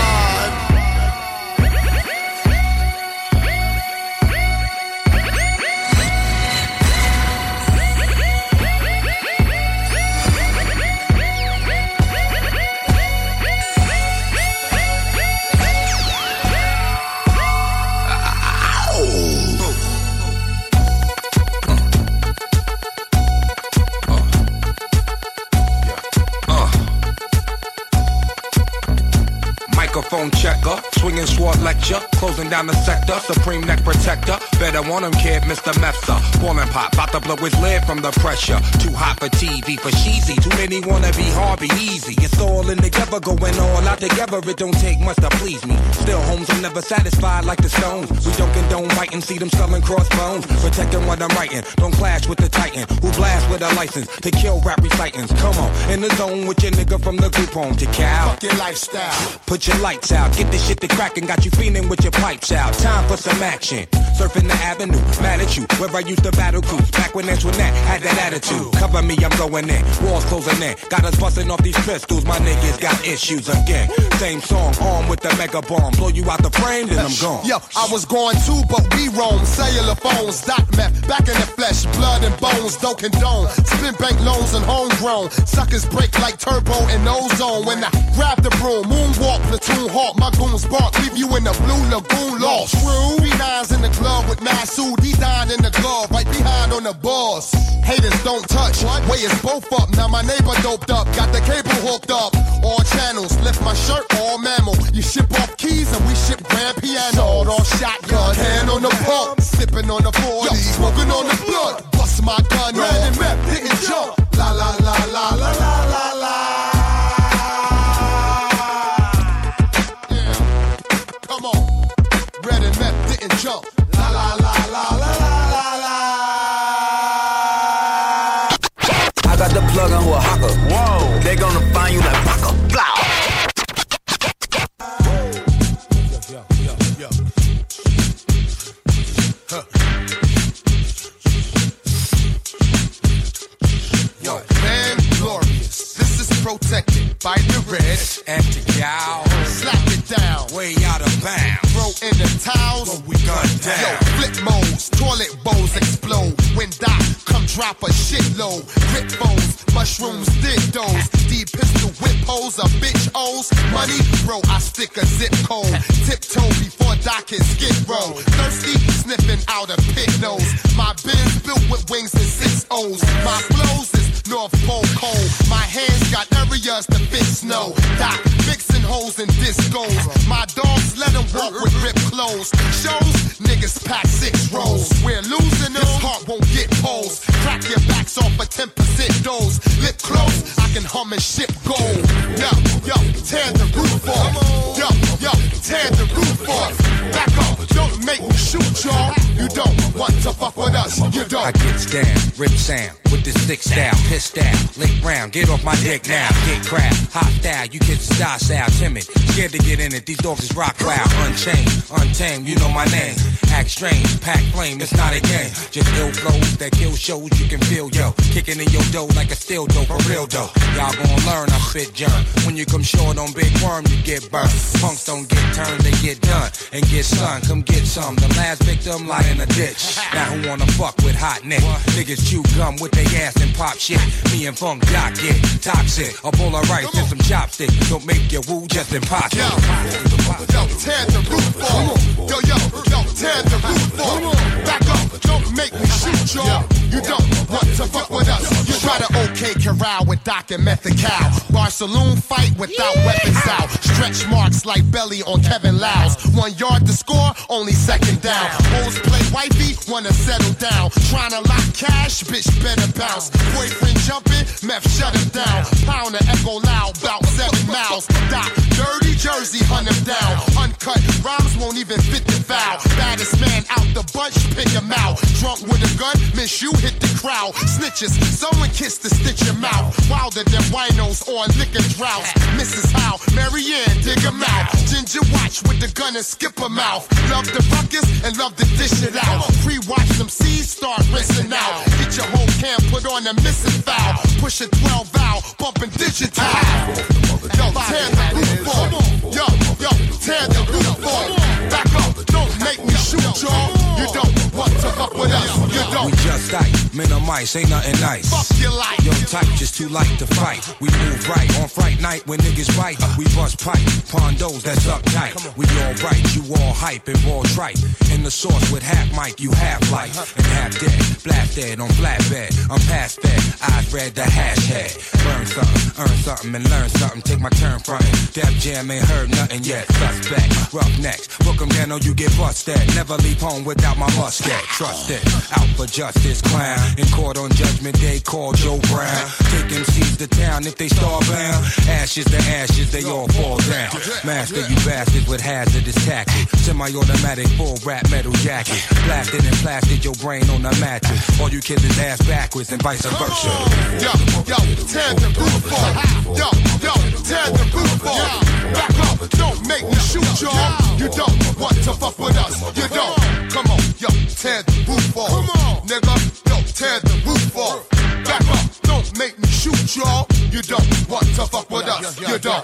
Speaker 64: Swinging sword lecture, closing down the sector, supreme neck protector. Better want him, kid, Mr. Mepsa. Ballin' pop, bout to blow his lid from the pressure. Too hot for TV, for cheesy. Too many wanna be hard, be easy. It's all in together, going all out together. It don't take much to please me. Still, homes, I'm never satisfied like the Stones. We don't condone fighting, see them selling crossbones. Protecting what I'm writing, don't clash with the Titan. Who blast with a license to kill rap recitants. Come on, in the zone with your nigga from the group home to Cal.
Speaker 3: Fuck your lifestyle.
Speaker 64: Put your lights out. Get this shit to crackin', got you feeling with your pipes out. Time for some action. Surfing the avenue, mad at you, where I used to battle cruise. Back when Antoinette had that attitude. Cover me, I'm going in. Walls closing in. Got us busting off these pistols. My niggas got issues again. Same song, armed with the mega bomb. Blow you out the frame, then I'm gone.
Speaker 3: Yo, I was going too, but we roam. Cellular phones, dot map, back in the flesh, blood and bones, don't condone. Spin bank loans and homegrown. Suckers break like turbo and ozone. When I grab the broom, moonwalk, platoon hawk, my goons bark, leave you in the blue lagoon lost. True. Three nines in the club with Masu, D dine in the glove, right behind on the boss. Haters don't touch, way is both up. Now my neighbor doped up, got the cable hooked up. All channels, lift my shirt, all mammal. You ship off keys and we ship grand piano. Sawed off shotgun, hand on the pump, sipping on the 40, smoking on the blood. Bust my gun, red and map, hit and jump. La la la la la la.
Speaker 56: I got the plug on who a hawker. Whoa. They gonna find you like
Speaker 3: protected by the red.
Speaker 64: Anti gal.
Speaker 3: Slap it down.
Speaker 64: Way out of bounds.
Speaker 3: Throw in the towels.
Speaker 64: we gun down.
Speaker 3: Yo, flip modes, toilet bowls explode. When Doc come drop a shitload. Grip bows, mushrooms, dildos. Deep pistol whip holes, a bitch O's. Money, bro, I stick a zip code. Tiptoe before Doc can skid row. Thirsty, sniffing out a pit nose. My Benz built with wings and six O's. My flows is North Pole cold. My hands got areas to fit snow. Doc mixing holes and discos. My dogs let them walk with ripped clothes. Shows niggas pack six rolls. We're losing this heart won't get poles. Crack your backs off a 10% dose. Lip close, I can hum and ship gold. Yo, yo, tear the roof off. Yo, yo, tear the roof off. Back up, don't make me shoot y'all. You don't. Want to fuck with us. You don't.
Speaker 64: I gets down, rip sound with this thick style, pissed out, lick round, get off my dick now, get crap, hot style, you kids style style, timid, scared to get in it, these dogs is rock wild, unchained, untamed, you know my name, act strange, pack flame, it's not a game, just ill flows that kill shows you can feel, yo, kicking in your dough like a steel dough, for real though, y'all gon' learn I spit germ, when you come short on big worm, you get burned, punks don't get turned, they get done, and get sun, come get some, the last victim lie in a ditch, now who wanna fuck with hot neck, niggas chew gum with their ass and pop shit. Me and Funk Doc get toxic. A bowl of rice and some chopsticks. Don't make your woo just impossible.
Speaker 3: Yo, tear the roof off. Yo, yo, yo, tear the roof off. Back up, don't make me shoot y'all. You don't want to fuck with us. You try to okay corral with Doc and Method Cow. Bar saloon fight without weapons out. Stretch marks like belly on Kevin Lyles. One yard to score, only second down. Bulls play wifey, wanna settle down. Trying to lock cash, bitch better bounce. Boyfriend jumping, meth shut him down. Pound the echo loud, bout seven miles. Doc, dirty jersey, hunt him down. Uncut rhymes won't even fit the foul. Baddest man out the bunch, pick him out. Drunk with a gun, miss you, hit the crowd. Snitches, someone kiss the stitch your mouth. Wilder than winos or liquor droughts. Mrs. Howe, Marianne, dig him out. Ginger watch with the gun and skip a mouth. Love the ruckus and love to dish it out. Pre-watch them seeds start rinsing out. Get your whole camp put on a missing foul. Push a 12 valve, bumping digital. Yo, tear the roof off. Yo, yo, tear the roof off. Shoot y'all. You don't want to fuck with us. You
Speaker 64: We
Speaker 3: don't.
Speaker 64: We just ice, minimize, ain't nothing nice.
Speaker 3: Fuck your life.
Speaker 64: Yo, type just too light to fight. We move right on fright night when niggas bite. We bust pipe, pondos that's uptight. We all right, you all hype and all tripe. In the sauce with half mic, you half life and half dead. Blast dead on flatbed. I'm past that. Eyes read the hashtag. Burn something, earn something, and learn something. Take my turn frontin'. Def Jam ain't heard nothing yet. Suspect, rough necks. Book 'em down or you get busted. Never leave home without my musket. Trust it. Out for justice, clown. In court on judgment day, call Joe Brown. Take MCs to town if they starbound. Ashes to ashes, they all fall down. Master you bastards with hazardous tactics. Semi-automatic full rap metal jacket. Blasted and plastered your brain on the mattress. All you kids is ass backwards and vice versa.
Speaker 3: Yo, yo, tear the roof off. Yo, yo, tear the roof off. Back up, don't make me shoot y'all. You don't want to fuck with us. You don't. Come on, yo, tear the roof off. Come on, nigga, yo, tear the roof off. Back up, don't make me shoot y'all. You don't want to fuck with us. You don't.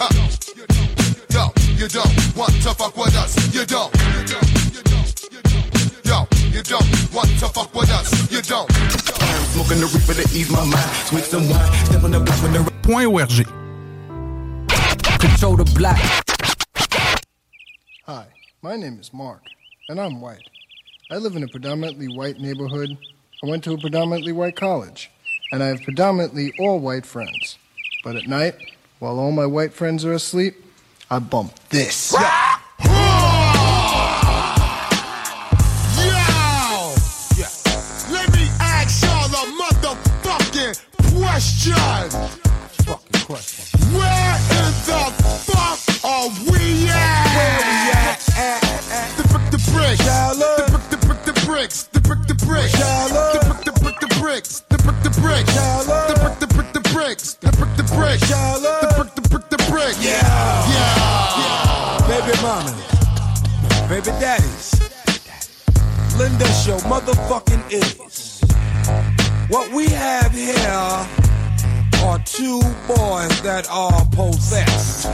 Speaker 3: Uh, yo, you don't want to fuck with us. You don't. Yo, you don't want to fuck with us. You don't.
Speaker 67: Smoking the reaper to ease my mind. Switch some wine. Step on the block when the
Speaker 9: Point ORG.
Speaker 68: Control the black.
Speaker 69: Hi, my name is Mark, and I'm white. I live in a predominantly white neighborhood. I went to a predominantly white college, and I have predominantly all white friends. But at night, while all my white friends are asleep, I bump this.
Speaker 3: Question.
Speaker 69: Fucking question.
Speaker 3: Where in the fuck are we at? Where we at? The brick, the bricks. The brick, the brick, the bricks. The brick, the bricks. The brick, the brick, the bricks. The brick, the bricks. The brick, the brick, the bricks. The brick, the bricks. The brick, the brick, the bricks.
Speaker 64: Yeah.
Speaker 3: Yeah.
Speaker 64: Baby mama, baby daddies, lend us your motherfucking ears. What we have here are two boys that are possessed.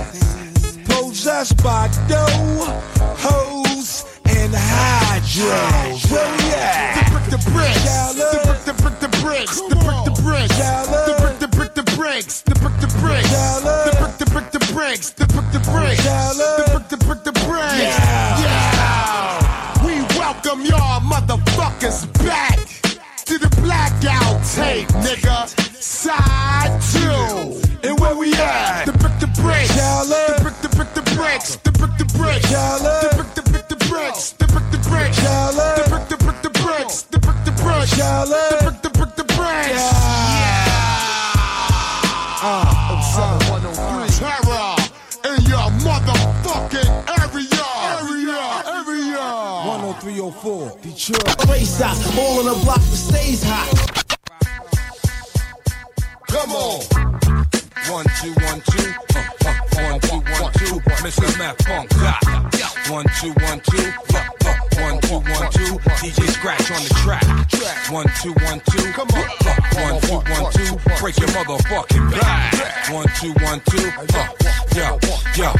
Speaker 64: Possessed by dough, hoes, and hydros. Where we at?
Speaker 3: The brick, the bricks. The brick, the brick, the bricks. The brick, the bricks. The brick, the brick, the bricks. The brick, the bricks. The brick, the brick, the bricks. The brick, the bricks. The brick, the brick, the bricks. Yeah. We welcome y'all motherfuckers back to the blackout tape, nigga. Side two.
Speaker 64: And where we at?
Speaker 3: The brick, the bricks. The brick, the brick, the bricks. The brick, the bricks. The brick, the brick, the bricks. The brick, the bricks. The brick, the brick, the bricks. The brick, the bricks. The brick, the brick, the bricks. Yeah. Terror in your motherfucking area. Area. Area.
Speaker 64: 10304, Detroit.
Speaker 68: Race out, all on the block that stays hot.
Speaker 3: Come on.
Speaker 64: One, two, one, two. Uh, uh, one, two, one, two. Mr. Matt Funk. One, two, one, two. One, two, one, two. DJ Scratch on the track. One, two, one, two. Come on. Uh, one, two, one, two. Break your motherfucking back. One, two, one, two. Uh, yo, yo.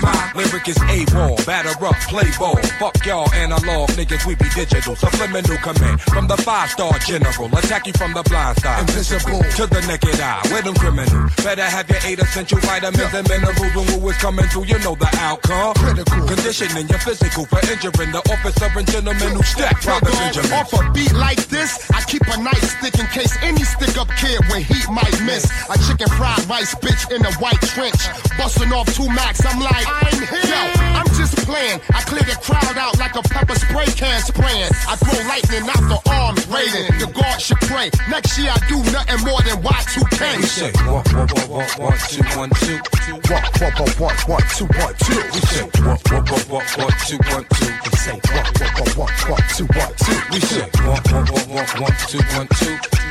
Speaker 64: My lyric is A-Wall. Batter up, play ball. Fuck y'all analog niggas, we be digital. Subliminal command from the five-star general. Attack you from the blind side. Invisible to the naked eye. Where them criminal? Better have your eight essential vitamins and minerals. When who is coming through, you know the outcome. Critical conditioning your physical for injuring the officer and gentleman who Benjamin.
Speaker 3: Off a beat like this, I keep a nice stick in case any stick up kid with heat might miss. A chicken fried rice bitch in a white trench. Busting off two max, I'm like, I'm here. Yo, I'm just playing. I clear the crowd out like a pepper spray can spraying. I throw lightning out the arms, raiding. The guard should pray. Next year I do nothing more than Y2K.
Speaker 64: We say one, one, one, one, one, two, one, two, two.
Speaker 3: One, one, one, one, one, two, one, two.
Speaker 64: We say one, one, one, one, one, two, one, two. We say one, one, one, one, one, two, one, two. We say one, one, one, one, one, two, one, two.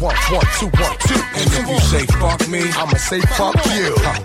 Speaker 3: One, one, two, one, two.
Speaker 64: And if you say fuck me,
Speaker 3: I'ma say fuck you.
Speaker 64: Uh,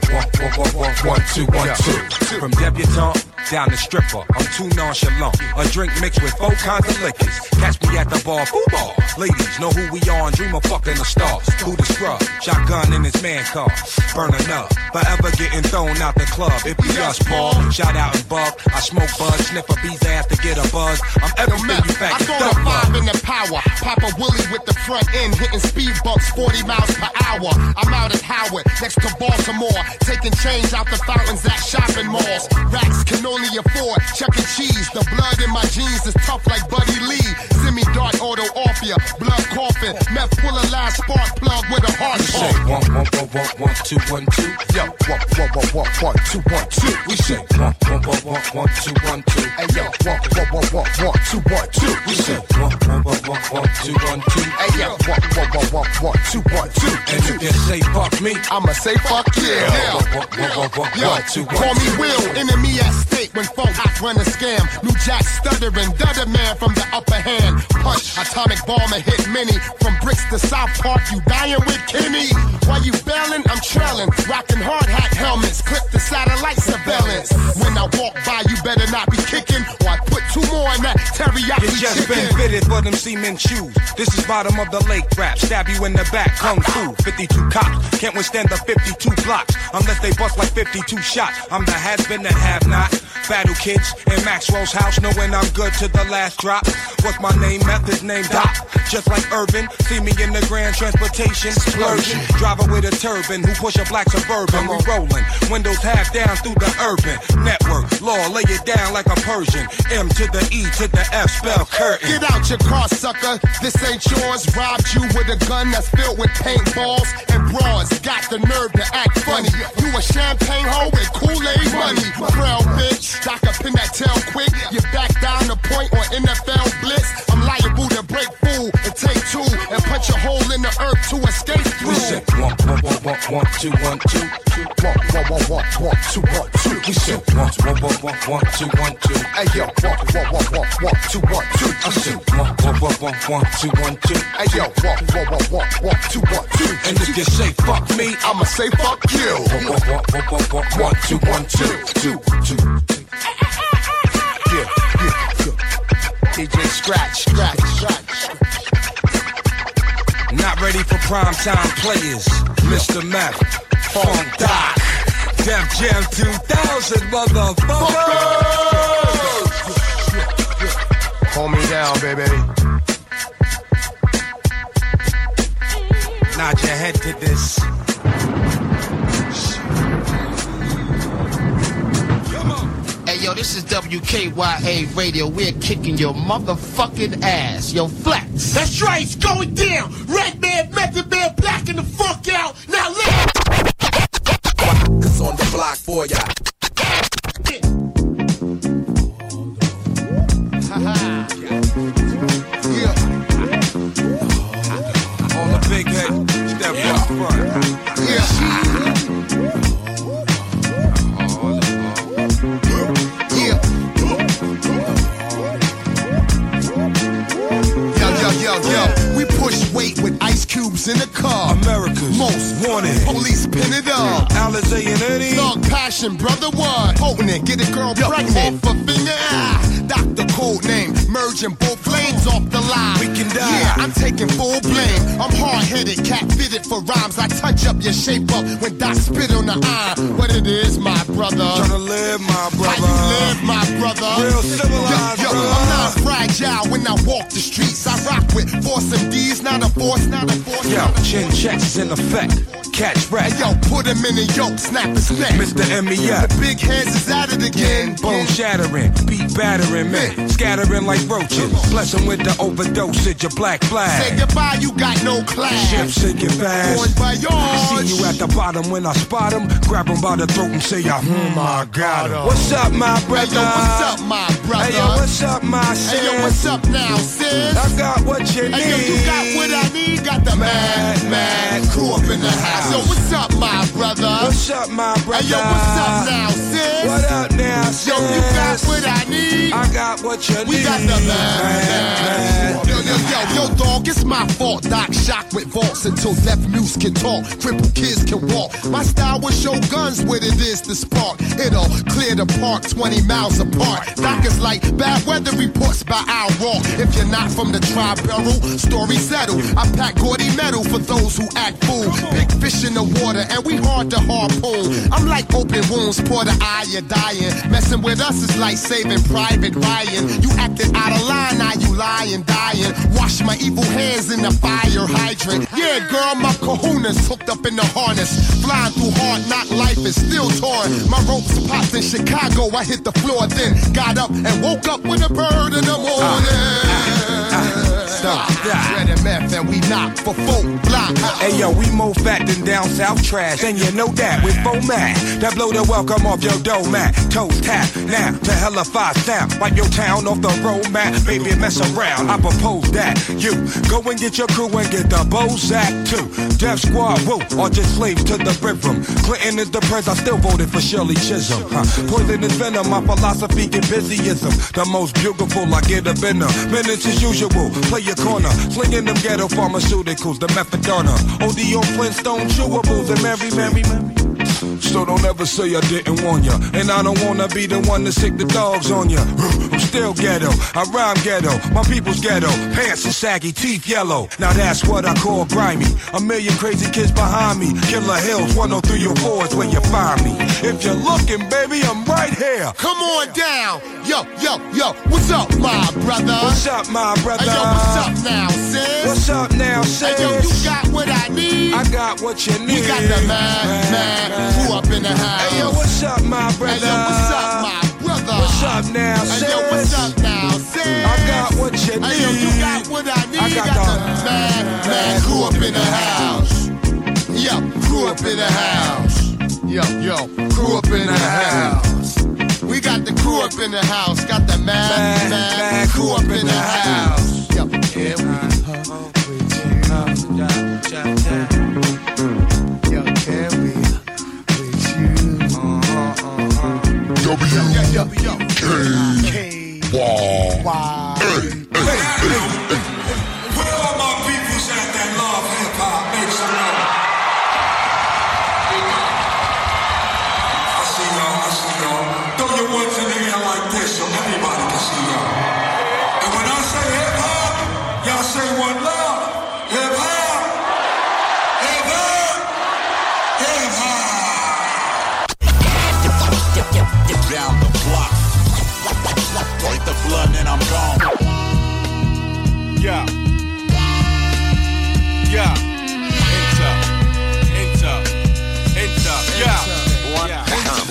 Speaker 64: one, two, one, two. From debutante down to stripper, I'm too nonchalant. A drink mixed with four kinds of liquors. Catch me at the bar, foo bar. Ladies know who we are and dream of fucking the stars. Who the scrub? Shotgun in his man car. Burning up. Forever getting thrown out the club. It be us, Paul. Shout out and bug. I smoke bud, sniff a bee's ass to get a buzz. I'm everything you
Speaker 3: I
Speaker 64: faggot
Speaker 3: throw
Speaker 64: don't
Speaker 3: the five in the power. Papa Willie with the front end, hitting speed bumps 40 miles per hour. I'm out at Howard, next to Baltimore, taking change out the fountains at shopping malls. Racks can only afford Chuck E. Cheese. The blood in my jeans is tough like Buddy Lee. Semi dart auto orphia, blood coughing. Meth pull a last spark plug with a heart
Speaker 64: We say one, one, one, one, one, two, one, two.
Speaker 3: Yo, one, one, one, one, one, two, one, two.
Speaker 64: We say one, one, one, one, one, two, one, two.
Speaker 3: Hey yo, one, one, one, one, one, two, one, two.
Speaker 64: We say one, one, one, one, one, two, one, two.
Speaker 3: Hey yo, one, one, one, one, one, two, one, two.
Speaker 64: And if you say fuck me,
Speaker 3: I'ma say fuck yeah.
Speaker 64: Yeah. One,
Speaker 3: call me. Will, enemy at stake when folk run a scam. New Jack stuttering, dutter man from the upper hand. Punch. Atomic bomb and hit many. From bricks to South Park, you dying with Kimmy. While you bailing, I'm trailing. Rocking hard hat helmets, clip the satellite surveillance. When I walk by, you better not be kicking, or I put two more in that teriyaki
Speaker 64: You just
Speaker 3: chicken.
Speaker 64: been fitted for them cement shoes. This is bottom of the lake rap. Stab you in the back, kung fu. 52 cops can't withstand the 52 blocks unless they bust like 52 shots. I'm the has been and have not. Battle kids in Maxwell's house, knowing I'm good to the last drop. What's my name? Methods name Doc. Just like Urban, see me in the grand transportation. Splurging, driver with a turban who push a black suburban. We rolling, windows half down through the urban network. Law, lay it down like a Persian. M to the E to the F, spell curtain.
Speaker 3: Get out your car, sucker. This ain't yours. Robbed you with a gun that's filled with paintballs and broads. Got the nerve to act funny. You a champagne hoe with Kool-Aid money. Frail bitch. Doc up in that tail quick. You back down the point on NFL blitz. I'm liable to break fool and take two and punch a hole in the earth to escape through.
Speaker 64: We said one, one, one, one, one, two, one, two, two, one, one, one, one, one, two, one, two. We said one, one, one, one, one, two, one, two. Hey yo, one, one, one, one, one, two, one, two. I said one, one, one, one, one, two, one, two. Hey yo, one, one, one, one, one, two, one, two. And if you say fuck me,
Speaker 3: I'ma say fuck you.
Speaker 64: one, one, one, one, one, one, one, two, one, two, two, two.
Speaker 3: Yeah, yeah, yeah. Scratch, Scratch, Scratch.
Speaker 64: Not ready for prime time players. Mr. Meth, Funk Doc, Def Jam 2000, motherfucker.
Speaker 3: Hold me down, baby.
Speaker 64: Nod your head to this.
Speaker 70: Yo, this is WKYA Radio. We're kicking your motherfucking ass. Yo, flex.
Speaker 44: That's right, it's going down. Red man, method man, blacking the fuck out. Now let
Speaker 71: Cause on the block for ya.
Speaker 64: On the big head, step up front.
Speaker 3: Passion, brother what? Potent, get a girl pregnant. Off a finger, ah. Doctor code name, merging both lanes off the line.
Speaker 64: We can die.
Speaker 3: Yeah, I'm taking full blame. I'm hard headed, cat fitted for rhymes. I touch up your shape up when Doc spit on the iron. What it is, my brother.
Speaker 64: Tryna live, my
Speaker 3: How
Speaker 64: brother.
Speaker 3: you live, my brother?
Speaker 64: Real civilized,
Speaker 3: yo, yo,
Speaker 64: brother.
Speaker 3: I'm not fragile when I walk the streets. I rock with force and D's, not a force, not a force.
Speaker 64: Yo, chin checks is in effect. Catch rat.
Speaker 3: Hey, yo, put him in a yoke, snap his neck.
Speaker 64: Mr. MEF.
Speaker 3: The big hands is at it again.
Speaker 64: Bone shattering, beat battering man. scattering like roaches. Bless 'em with the overdosage of black flag.
Speaker 3: Say goodbye, you got no class.
Speaker 64: Ship sinking fast.
Speaker 3: Going by yours.
Speaker 64: See you at the bottom when I spot 'em. Grab 'em by the throat and say, hmm, I got 'em. What's up, my brother?
Speaker 3: Hey, yo, what's up, my brother?
Speaker 64: Hey, yo, what's up, my sis?
Speaker 3: Hey, yo, what's up now, sis?
Speaker 64: I got what you need.
Speaker 3: Hey, yo, you got what I need. Got the mad, mad crew up in the house. Yo, what's up, my brother?
Speaker 64: What's up, my brother?
Speaker 3: Hey, yo, what's up now, sis?
Speaker 64: What up now, sis?
Speaker 3: Yo, you got what I need.
Speaker 64: I got what you
Speaker 3: We
Speaker 64: need.
Speaker 3: We got the man. Yo, yo, yo, yo, dog, it's my fault. Doc shock with vaults until deaf mutes can talk. Crippled kids can walk. My style will show guns what it is to spark. It'll clear the park 20 miles apart. Doc is like bad weather reports by Al Raw. If you're not from the tri barrel, story settled. I pack gaudy metal for those who act fool. Big fish in the water, and we hard to harpoon. I'm like open wounds, pour the eye, you're dying. Messing with us is like saving Private Ryan. You acted out of line, now you lying, dying. Wash my evil hands in the fire hydrant. Yeah, girl, my kahunas hooked up in the harness. Flying through hard knock life is still torn. My ropes popped in Chicago, I hit the floor, then got up and woke up with a bird in the morning.
Speaker 64: Stop that.
Speaker 3: Dread meth and we knock for folk block.
Speaker 64: Hey yo, we more fat than down south trash, and you know that with four mad that blow the welcome off your dough mat. Toes tap now to hella five sound. Wipe your town off the road mat, baby mess around. I propose that you go and get your crew and get the Bozak too. Death Squad, woo, or just slaves to the rhythm. Clinton is the prince, I still voted for Shirley Chisholm. Huh. Poison is venom, my philosophy get busyism. The most beautiful, I get a venom. Minutes as usual, play your corner. Slinging them ghetto pharmaceuticals, the methadona. OD on Flintstone chewables and Mary, Mary, Mary. So don't ever say I didn't warn ya. And I don't wanna be the one to sick the dogs on ya. I'm still ghetto, I rhyme ghetto, my people's ghetto. Pants are saggy, teeth yellow. Now that's what I call grimy. A million crazy kids behind me. Killer Hills, 10304 is where you find me. If you're looking, baby, I'm right here.
Speaker 3: Come on down. Yo, yo, yo, what's up, my brother?
Speaker 64: What's up, my brother?
Speaker 3: Hey, yo, what's up now, sis?
Speaker 64: What's up now, sis?
Speaker 3: Hey, yo, you got what I need?
Speaker 64: I got what you need.
Speaker 3: We got the man, man, who up in the house.
Speaker 64: Hey, yo, what's up, my brother?
Speaker 3: Hey, yo, what's up, my brother?
Speaker 64: What's up now, sis?
Speaker 3: Hey, yo, what's up now, sis?
Speaker 64: I got what you need.
Speaker 3: Hey, yo, you got what I need?
Speaker 64: I got,
Speaker 3: got
Speaker 64: the,
Speaker 3: the man, man, who up in the house. Yo, crew up in the house. Yo, yo, crew up in the house. We got the crew up in the house. Got the man, man, crew up in the house. Yo, yeah, we.
Speaker 72: W. K. K. K. K. K. K. K. K.
Speaker 65: Yeah. Yeah.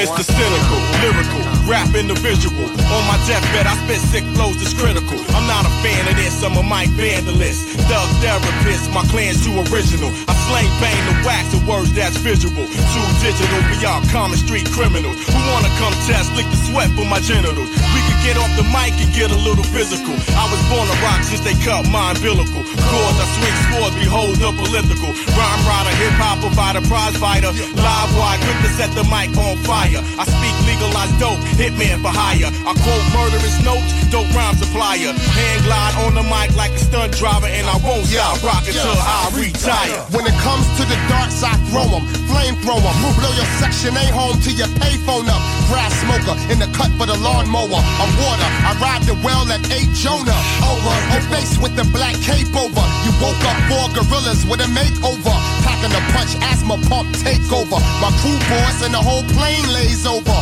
Speaker 65: It's the cynical, lyrical, rap individual. On my deathbed, I spit sick flows that's critical. I'm not a fan of this, I'm a mic vandalist. Thug therapist, my clan's too original. I slang bang the wax the words that's visual. Too digital, we all common street criminals. Who wanna come test, lick the sweat from my genitals. We could get off the mic and get a little physical. I was born to rock since they cut my umbilical. Cause I swing swords, behold the political. Rhyme rider, hip hop provider, prize fighter. Live wire, quick to set the mic on fire. I speak legalized dope, hitman for hire. I quote murderous notes, dope rhyme supplier. Hand glide on the mic like a stunt driver, and I won't stop rocking till I retire.
Speaker 3: When it comes to the darts, I throw them. Flamethrower, blow your section ain't home to your payphone up. Grass smoker in the cut for the lawnmower. I'm water, I ride the well at 8 Jonah. Over, on face with the black cape over. You woke up four gorillas with a makeover. Packing the punch, asthma pump takeover. My crew boys and the whole plane lays over.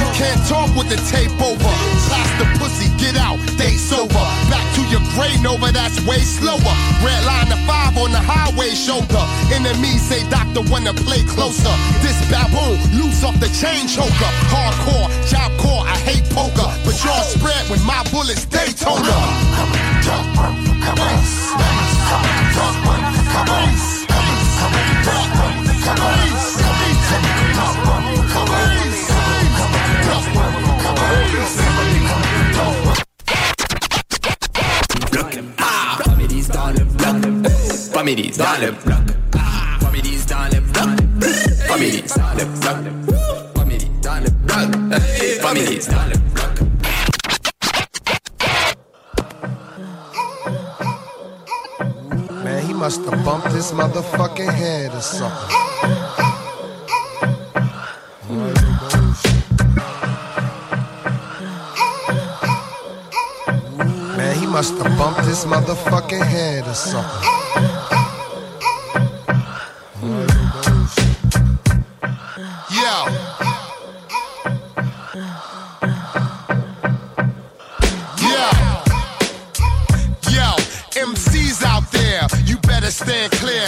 Speaker 3: You can't talk with the tape over. Plaster pussy, get out, they sober. Back to your gray Nova, that's way slower. Red line to five on the highway shoulder. Enemies say doctor wanna play closer. This baboon, loose off the chain choker. Hardcore, job core, I hate poker. But y'all spread when my bullets Daytona.
Speaker 56: Families Families dans le bloc. Families dans le bloc. Families dans le bloc. Families dans le bloc. Families dans le bloc.
Speaker 3: Man, he must have bumped his motherfucking head or something. Man, he must have bumped his motherfucking head or something.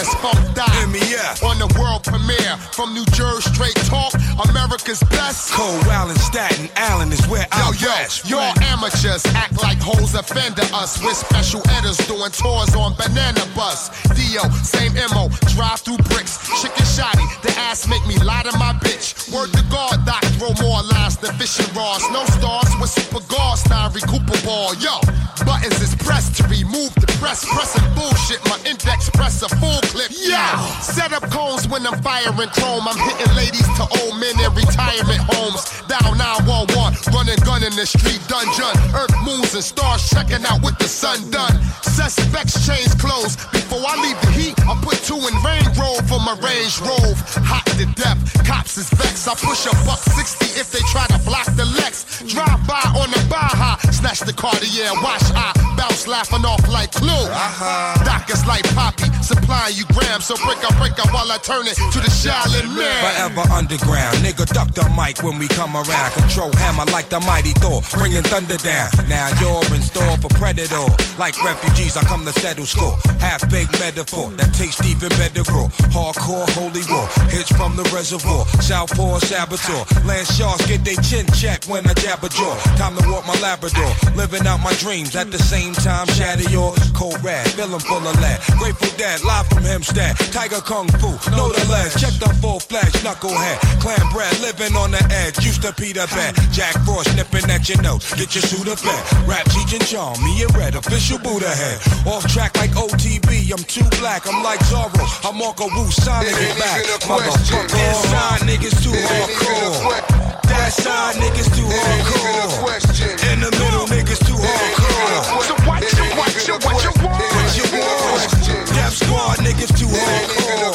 Speaker 3: Stand clear as fuck die. On the world premiere, from New Jersey straight talk, America's best.
Speaker 64: Cold Allen, Staten Island is where
Speaker 3: Yo,
Speaker 64: I
Speaker 3: yo,
Speaker 64: rest.
Speaker 3: y'all amateurs act like hoes offender us. We're special editors doing tours on Banana Bus. Dio, same MO, drive through bricks. Chicken shoddy, the ass make me lie to my bitch. Word to God, Doc, throw more lines than fishing rods. No stars with super guards, style Cooper ball. Yo, buttons is pressed to remove the press. Pressing bullshit, my index press a full clip. Yeah, set up cones when I'm firing chrome. I'm hitting ladies to old men in retirement homes. Down 911, running gun in the street dungeon. Earth moons and stars checking out with the sun done. Suspects change clothes. Before I leave the heat, I put two in Range Road for my Range Rove. Hot to death, cops is vexed. I push a buck 60 if they try to block the Lex. Drive by on the Baja, snatch the Cartier, watch I bounce laughing off like Clue. Uh-huh. Doc is like Poppy, supplying you grams. So break up, break up while I turn it to the Shaolin man.
Speaker 64: Forever underground, nigga duck the mic when we come around. Control hammer like the mighty Thor, bringing thunder down. Now you're in store for predator. Like refugees, I come to settle score. Half baked metaphor that tastes even better raw. Hardcore, holy war, hits from the reservoir. Southpaw saboteur, land sharks get they chin checked when I jab a jaw. Time to walk my Labrador, living out my dreams at the same time. Shatter your cold rad, feeling full of lead. Grateful dad, live from Hempstead. Tiger Kung Fu, know the less. Check the full flash, knucklehead. Clan bread, living on the edge. Used to Peter Pan. Jack Frost nipping at your nose. Get your suit of fed. Rap teaching charm, me and Red, official Buddha head. Off track like OTB, I'm too black. I'm like Zorro. I'm Marco Wu, signing it back. Motherfucker, inside niggas too hardcore. That side niggas too hardcore. In the middle niggas too hardcore.
Speaker 3: So what you, what you, what you want?
Speaker 64: What you want? Death Squad niggas too hardcore.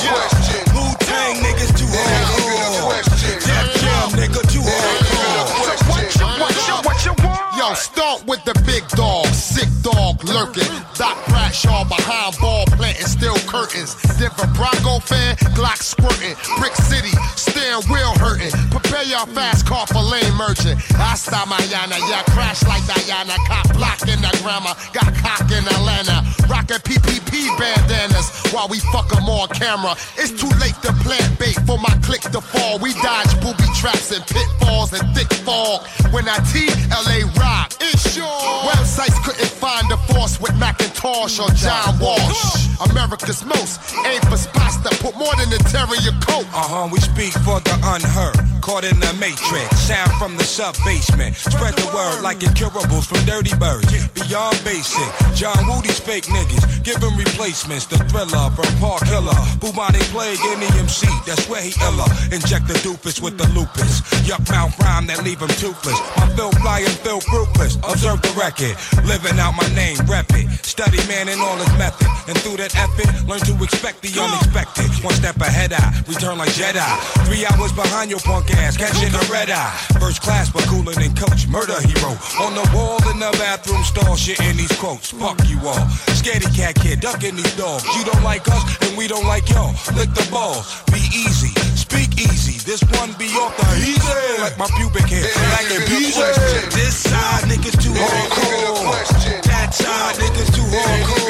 Speaker 64: Wu Tang niggas too hardcore. Def Jam nigga too hardcore.
Speaker 3: What you, what you, what you want? Yo, start with the big dog, sick dog lurking. Doc Bradshaw behind ball planting, still curtains. Denver Bronco fan, Glock squirting. Brick City, steering wheel hurting. Prepare y'all fast car for lane merchant. Hasta mañana, yeah, crash like Diana. Cop block in the grammar, got cock in Atlanta. Rockin' PPP bandanas while we fuck fuck 'em on camera. It's too late to plant bait for my click to fall. We dodge booby traps and pitfalls and thick fog. When I T LA rock, it's sure. Websites couldn't find the force with Macintosh or John Walsh. America's most aim for spots that put more than a your coat.
Speaker 64: Uh huh, we speak for the unheard. Caught in the matrix, sound from the sub basement. Spread the word like incurables from Dirty Birds. Beyond basic, John Woody's fake niggas. Give him replacements. The thriller from Park Killer. Bubonic plague in the MC, that's where he illa. Inject the doofus with the lupus. Yuck mouth rhyme that leave him toothless. My Phil fly and Phil ruthless. Observe the record. Living out my name, rep it. Study man in all his method. And through that effort, learn to expect the unexpected. One step ahead, I return like Jedi. Three hours behind your punk ass, catching the red eye. First class, but cooler than coach. Murder hero. On the wall in the bathroom stall, shitting these quotes. Fuck you all. Scaredy cat kid, ducking these dogs. You don't like us, and we don't like y'all. Lick the balls. Be easy. Speak easy. This one be off the easy. Like my pubic hair. Like a easy. This side niggas too hardcore. That side niggas too hardcore.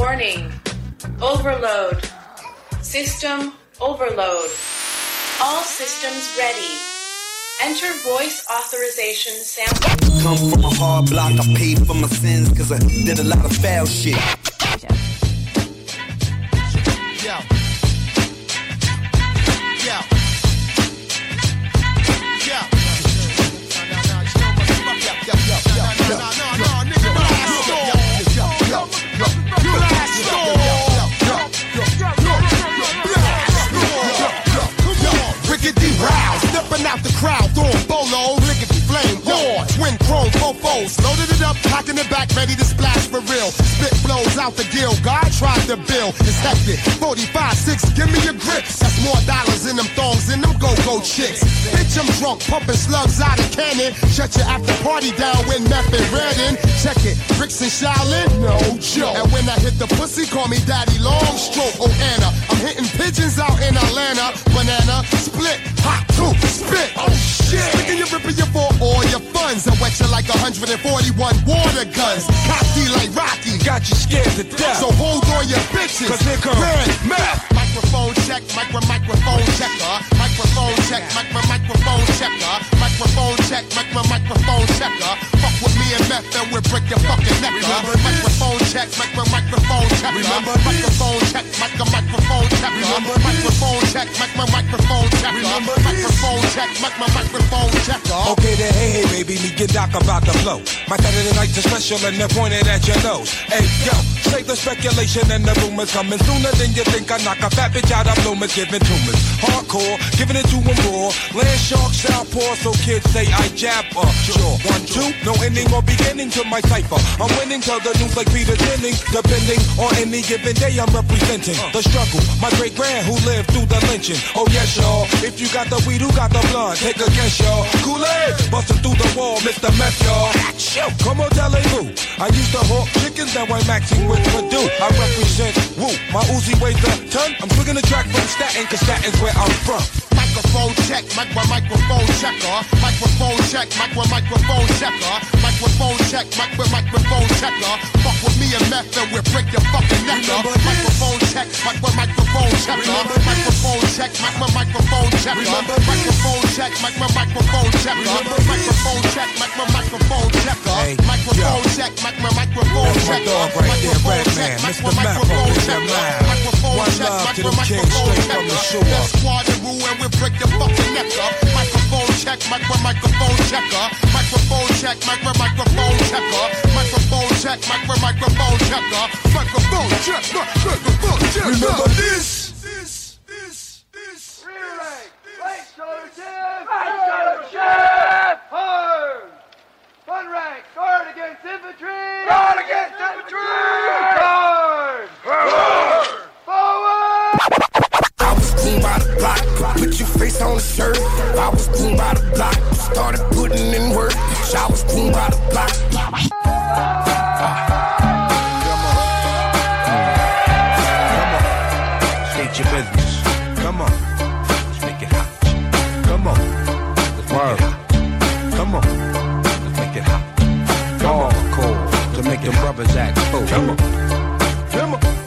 Speaker 73: Warning. Overload. System overload. All systems ready. Enter voice authorization sample.
Speaker 74: Come from a hard block, I paid for my sins, cause I did a lot of foul shit.
Speaker 3: Yo. Yo. I'm the crowd throwing bolo, lick if flame. Raw, twin chrome up, cocking it back, ready to splash for real. Spit blows out the gill, God tried to bill, it's hectic. 45, 6, give me your grip. That's more dollars in them thongs in them go-go chicks. Bitch, I'm drunk, pumping slugs out of cannon. Shut your after party down when meth and red in. Check it, bricks and Shaolin, no joke. And when I hit the pussy, call me Daddy Long Stroke. Oh Anna, I'm hitting pigeons out in Atlanta. Banana, split, hot two, spit. Oh shit. Sticking your ripping your for all your funds. I wet you like 141 water guns. Cocky like Rocky.
Speaker 64: Got you scared to death.
Speaker 3: So hold on your bitches.
Speaker 64: Cause here comes
Speaker 3: Red meth. Microphone check, micro microphone checker. Uh. Microphone check, micro microphone checker. Uh. Microphone check, micro microphone checker. Uh. Fuck with me and meth and we'll break your fucking neck.
Speaker 64: Remember.
Speaker 3: Microphone check, micro microphone checker.
Speaker 64: Remember
Speaker 3: microphone check, micro microphone checker.
Speaker 64: Remember
Speaker 3: microphone check, micro microphone checker.
Speaker 64: Remember
Speaker 3: microphone check, micro microphone checker.
Speaker 64: Okay then, hey, hey, baby, me get doc about the flow. My Saturday nights are special and they're pointed at your nose. Hey, yo, save the speculation and the rumors coming sooner than you think. I knock a fat bitch out of bloomers, giving tumors. Hardcore, giving it to them raw. Land shark, southpaw, so kids say I jab up. Sure, one, two, no ending or beginning to my cipher. I'm winning till the news like Peter Jennings. Depending on any given day, I'm representing uh. the struggle. My great grand who lived through the lynching. Oh yes, y'all. If you got the weed, who got the blood? Take a guess, y'all. Kool-Aid, busting through the wall, Mr. Meth, y'all. Come who. I used to hawk chickens, now I'm maxing with Purdue. I represent Woo. My Uzi weighs a ton. I'm swinging the track from Staten, cause Staten's where I'm from.
Speaker 3: Microphone check, micro microphone checker. Microphone check, micro microphone checker. Microphone check, micro microphone checker. Fuck with me and meth and we'll break your fucking neck up. Microphone check, micro microphone checker. Microphone check, micro microphone checker. Microphone check, micro microphone checker. Microphone check, micro microphone checker. Microphone check, micro microphone checker. Microphone check, micro microphone checker. Microphone check, micro microphone checker. That's squad and rule and we'll break your fucking neck up. Microphone check, micro microphone checker. Microphone check, micro microphone checker. Microphone check, micro microphone checker. Microphone check, microphone checker.
Speaker 64: Remember this?
Speaker 3: This, this, this.
Speaker 75: Relay, late shoulder chef, right shoulder chef, hard. Fun rank, guard against infantry. Guard against infantry. Guard.
Speaker 76: Green by the block, put your face on the shirt. I was green by the block, started putting in work. I was green by the block. Come on. Come on.
Speaker 64: State your business. Come on. Let's make it hot. Come on. Let's make it hot. Come on. Let's make it hot. Come on. Cold to make the brothers act cold. Come on. Come on.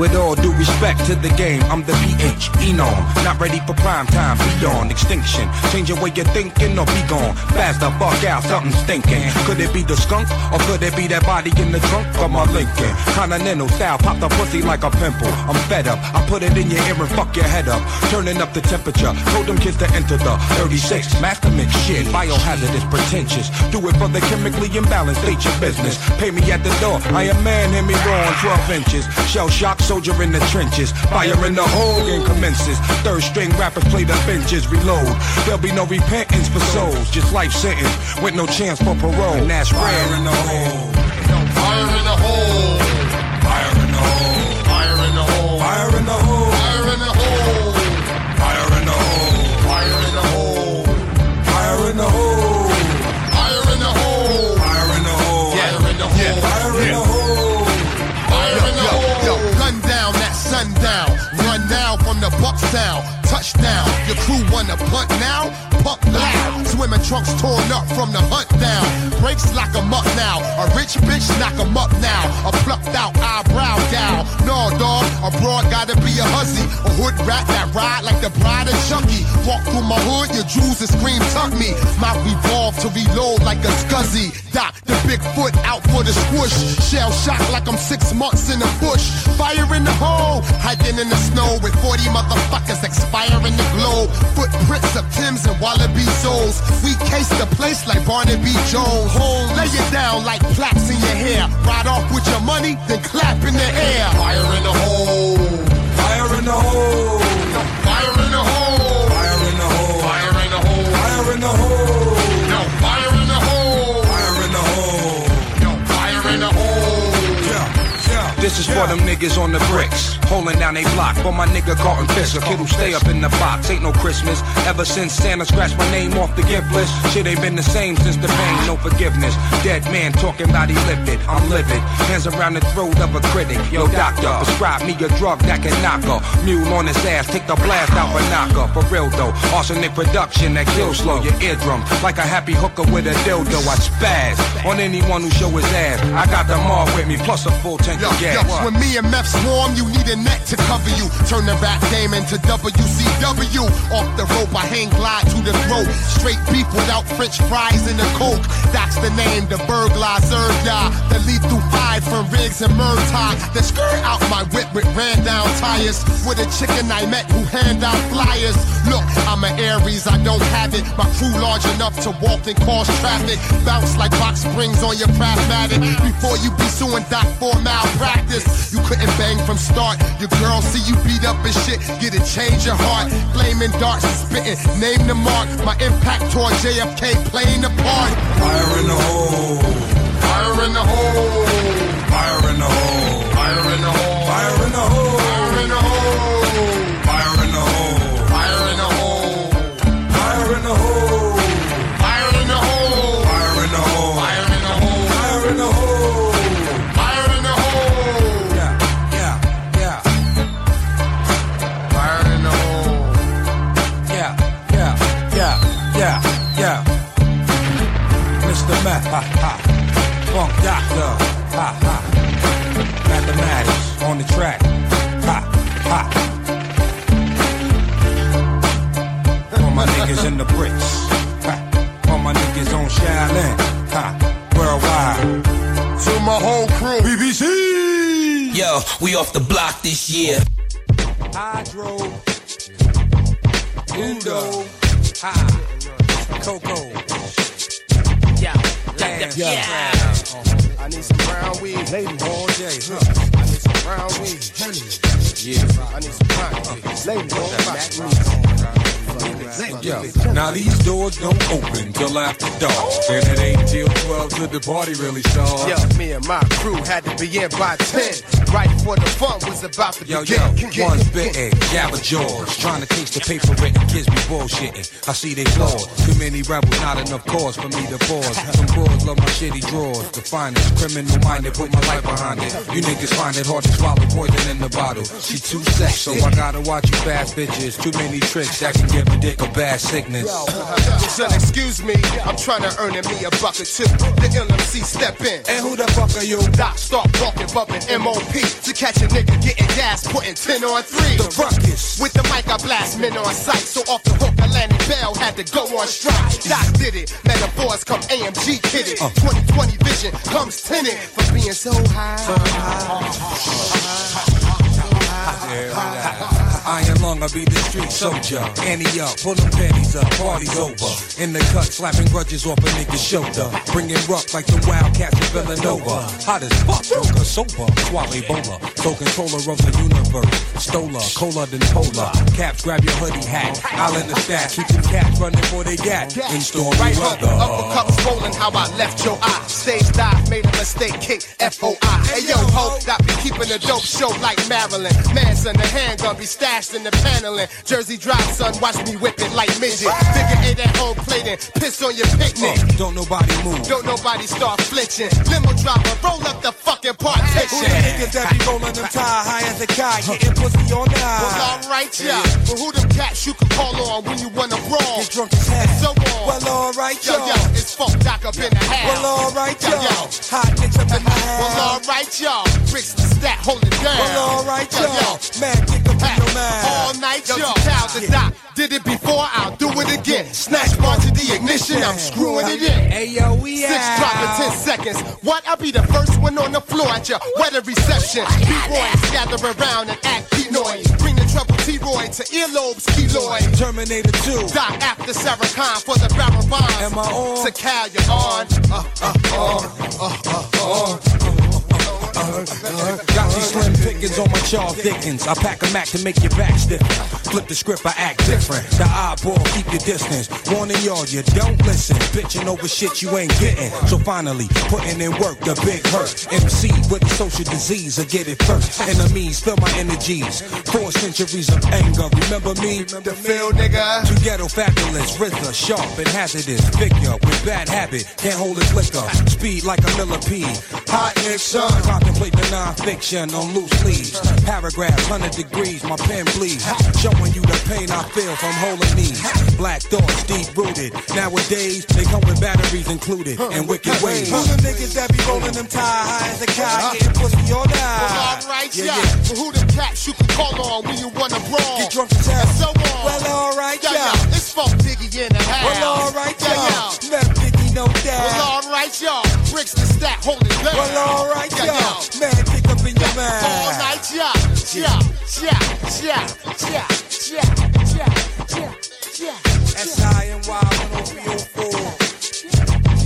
Speaker 64: With all due respect to the game, I'm the PH Enon. Not ready for prime time, beyond extinction. Change your way you're thinking or be gone. Fast the fuck out, something stinking. Could it be the skunk or could it be that body in the trunk of my Lincoln? Continental style, pop the pussy like a pimple. I'm fed up. I put it in your ear and fuck your head up. Turning up the temperature. Told them kids to enter the 36. Master mix shit. Biohazardous, pretentious. Do it for the chemically imbalanced. State your business. Pay me at the door. I am man, hear me wrong. 12 inches. Shell shock soldier in the trenches. Fire in the hole and commences. Third string rappers play the benches. Reload. There'll be no repentance for souls. Just life sentence with no chance for parole. And that's rare in the hole.
Speaker 3: Fire in the hole. Trunks torn up from the hunt down. Brakes lock 'em up now. A rich bitch knock 'em up now. A plucked out eyebrow gal. No, dog. A broad gotta be a hussy. A hood rat that ride like the bride of Chucky. Walk through my hood, your jewels and scream tuck me. Mouth revolve to reload like a scuzzy. Doc, the big foot out for the squish. Shell shock like I'm six months in the bush. Fire in the hole. Hiking in the snow with 40 motherfuckers expiring the globe. Footprints of Tim's and Wallaby souls. We case the place like Barnaby Jones. Hold, lay it down like plaques in your hair. Ride off with your money, then clap in the air. Fire in the hole.
Speaker 64: Fire in the hole. This is for them niggas on the bricks, holding down they block. For my nigga Carlton a kid who stay up in the box. Ain't no Christmas. Ever since Santa scratched my name off the gift list, shit ain't been the same since the pain. No forgiveness. Dead man talking about he lifted. I'm livid. Hands around the throat of a critic. Yo, doctor, prescribe me a drug that can knock. Mule on his ass, take the blast out for knocker. For real though, arsenic production that kills slow your eardrum. Like a happy hooker with a dildo, I spaz on anyone who show his ass. I got them all with me, plus a full tank of gas.
Speaker 3: When me and Meth swarm, you need a net to cover you. Turn the rap game into WCW. Off the rope, I hang glide to the throat. Straight beef without French fries in the coke. That's the name, the burglar serve ya. The lethal five from Riggs and Murtaugh. The skirt out my whip with ran down tires. With a chicken I met who hand out flyers. Look, I'm an Aries, I don't have it. My crew large enough to walk and cause traffic. Bounce like box springs on your Craftmatic. Before you be suing Doc for malpractice. You couldn't bang from start. Your girl see you beat up and shit. Get a change your heart. Flaming darts and spitting. Name the mark. My impact toward JFK playing the part.
Speaker 64: Fire in the hole.
Speaker 3: Fire in the hole.
Speaker 64: Fire in the hole.
Speaker 3: Fire in the hole.
Speaker 64: The track, ha ha. All my niggas in the bricks, ha. All my niggas on Shaolin, ha. Worldwide.
Speaker 3: To my whole crew.
Speaker 64: BBC.
Speaker 56: Yo, we off the block this year.
Speaker 64: Hydro. Undo. Ha. Coco.
Speaker 56: Yeah,
Speaker 64: Damn.
Speaker 56: yeah.
Speaker 3: I need some brown weed.
Speaker 64: Lady all day, huh?
Speaker 3: I need some brown weed.
Speaker 64: Yeah.
Speaker 3: I need some brown weed. Lady all
Speaker 64: Yo, now these doors don't open till after dark. And it ain't till 12 till the party really starts.
Speaker 3: Yo, me and my crew had to be in by 10. Right before the fun was about to
Speaker 64: Yo,
Speaker 3: begin.
Speaker 64: yo, one bitten, Jabba George, trying to taste the paper written kids be bullshitting. I see they flaws, too many rebels, not enough cause for me to pause. Some boys love my shitty drawers, the finest criminal minded, put my life behind it. You niggas find it hard to swallow poison in the bottle. She too sex, so I gotta watch you fast bitches. Too many tricks that can a dick bad sickness.
Speaker 3: Son, excuse me, I'm trying to earn me a bucket too. The LMC step in.
Speaker 64: And who the fuck are you?
Speaker 3: Doc start walking, bumping MOP to catch a nigga getting gas, putting 10 on 3.
Speaker 64: The ruckus.
Speaker 3: With the mic, I blast men on sight. So off the hook, Atlantic Bell had to go on strike. Doc did it. Metaphors come AMG kidded. 2020 uh. vision comes tinted for being so high.
Speaker 64: Iron lung, I be the street soldier. Annie up, pull them panties up, party's over. In the cut, slapping grudges off a nigga's shoulder. Bringing rough like the wildcats in Villanova. Hot as fuck, Joker, sober, swallow Ebola. So controller of the universe. Stola, cola than polar. Caps, grab your hoodie hat. I'll in the stash, keep them cats running for they gat. In stormy
Speaker 3: Right
Speaker 64: weather.
Speaker 3: uppercuts rolling, how I left your eye. Stage dive, made a mistake, kick, F-O-I. Hey yo, ho, got me keeping a dope show like Maryland. Manson, the handgun be stashed in the paneling. Jersey Drive, son, watch me whip it like midget. Figure eight at home plating, piss on your picnic.
Speaker 64: Uh, don't nobody move.
Speaker 3: Don't nobody start flinching. Limo driver, roll up the fucking partition.
Speaker 64: Who the niggas that be rolling them tie high as a kite, getting pussy on
Speaker 3: Well,
Speaker 64: nine?
Speaker 3: alright, yeah. But who them cats you can call on when you wanna brawl?
Speaker 64: Get drunk as hell.
Speaker 3: And so on.
Speaker 64: Well, alright,
Speaker 3: Yo,
Speaker 64: y'all.
Speaker 3: yo, it's funk doc up in the house.
Speaker 64: Well, alright,
Speaker 3: Yo,
Speaker 64: y'all.
Speaker 3: yo.
Speaker 64: Hot chicks up in
Speaker 3: Well,
Speaker 64: house.
Speaker 3: alright, y'all. Bricks the stat, hold it down.
Speaker 64: Well, alright,
Speaker 3: Yo, yo.
Speaker 64: y'all. Man, kick up in your mind.
Speaker 3: All night, yo. Child the doc. Did it before, I'll do it again. Snatch bar to the ignition, I'm screwing it in.
Speaker 64: Hey, yo, we
Speaker 3: Six
Speaker 64: out.
Speaker 3: drop in ten seconds. What? I'll be the first one on the floor at your wedding reception. B-boys gather around and act noise. Bring the trouble T-Roy to earlobes, keloid.
Speaker 64: Terminator 2.
Speaker 3: Doc after Sarah Khan for the barrel bonds.
Speaker 64: Am I on?
Speaker 3: To Cal, you're on. Uh, uh, on. Uh, uh, on.
Speaker 64: Got See slim pickings on my jaw thickens. I pack a Mac to make your back stiff. Flip the script, I act different. The eyeball, keep your distance. Warning y'all, you don't listen. Bitching over shit you ain't getting. So finally, putting in work, the big hurt. MC with the social disease, I get it first. Enemies, feel my energies. Four centuries of anger. Remember me?
Speaker 3: The feel, nigga.
Speaker 64: Too ghetto, fabulous, Rizla, sharp and hazardous. Figure with bad habit, can't hold his liquor. Speed like a millipede. Hot Nixon, contemplate the non-fiction on loose leaves. Paragraphs, 100 degrees, my pen bleeds. Showing you the pain I feel from holding these. Black thoughts, deep rooted. Nowadays, they come with batteries included and wicked ways.
Speaker 3: Who the niggas that be rolling them tie high as a cow, getting pussy all night? Well, alright, yeah. yeah. But who the cats you can call on when you wanna brawl?
Speaker 64: Get drunk.
Speaker 3: And so on.
Speaker 64: Well, alright,
Speaker 3: yeah.
Speaker 64: yeah.
Speaker 3: yeah. It's Funk Diggy in the house.
Speaker 64: Well, alright,
Speaker 3: yeah.
Speaker 64: yeah. Left Biggie, no doubt.
Speaker 3: Well, alright, y'all. Bricks the stack, hold it down.
Speaker 64: Well, alright,
Speaker 3: yeah.
Speaker 64: yeah. Man, pick up in your mind.
Speaker 3: All night, y'all. yeah. Yeah, yeah, yeah, yeah, yeah, yeah, yeah, yeah.
Speaker 64: S-I-N-Y 10304.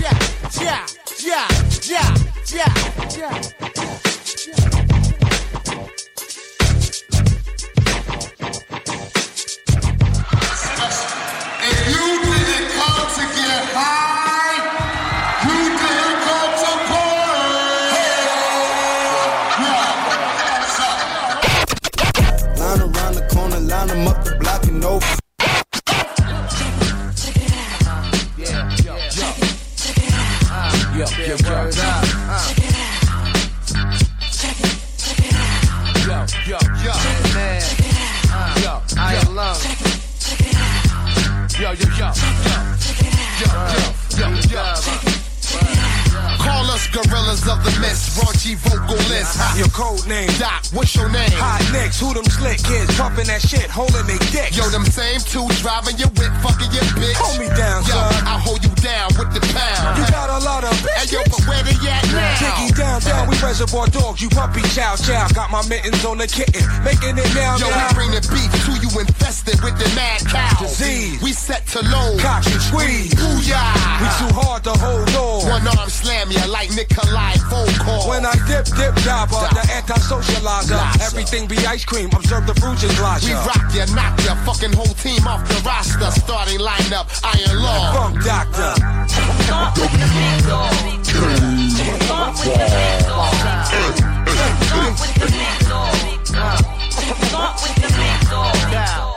Speaker 3: Yeah, yeah, yeah, yeah, yeah, yeah. If you didn't come to get high, up,
Speaker 77: get words up. Check it out. Check it, check it out.
Speaker 65: Yo, yo, yo, man. Yo, I love. Check it, check it out. Yo, yo, yo, yo, yo, yo, yo,
Speaker 3: yo gorillas of the mist, raunchy vocalists. Ha.
Speaker 64: Your code name.
Speaker 3: Doc, what's your name?
Speaker 64: Hot nicks, who them slick kids pumping that shit, holding they dick.
Speaker 3: Yo, them same two driving your whip, fucking your bitch.
Speaker 64: Hold me down,
Speaker 3: Yo,
Speaker 64: son.
Speaker 3: I hold you down with the pound.
Speaker 64: You got a lot of
Speaker 3: Hey,
Speaker 64: bitches.
Speaker 3: yo, but where they at now?
Speaker 64: Jiggy down, down, we reservoir dogs, you puppy chow chow. Got my mittens on the kitten, making it now,
Speaker 3: Yo,
Speaker 64: now.
Speaker 3: we bring the beef to you infested with the mad cow.
Speaker 64: Disease.
Speaker 3: We set to low.
Speaker 64: Cock and squeeze.
Speaker 3: Booyah.
Speaker 64: We too hard to hold on.
Speaker 3: One arm slam ya like Nikolai Volkov.
Speaker 64: When I dip, dip, jabber, the anti-socializer.
Speaker 3: Laza.
Speaker 64: Everything be ice cream, observe the fruits and
Speaker 3: we rock ya, knock ya, fucking whole team off the roster. Starting lineup, Iron Law.
Speaker 64: Funk doctor.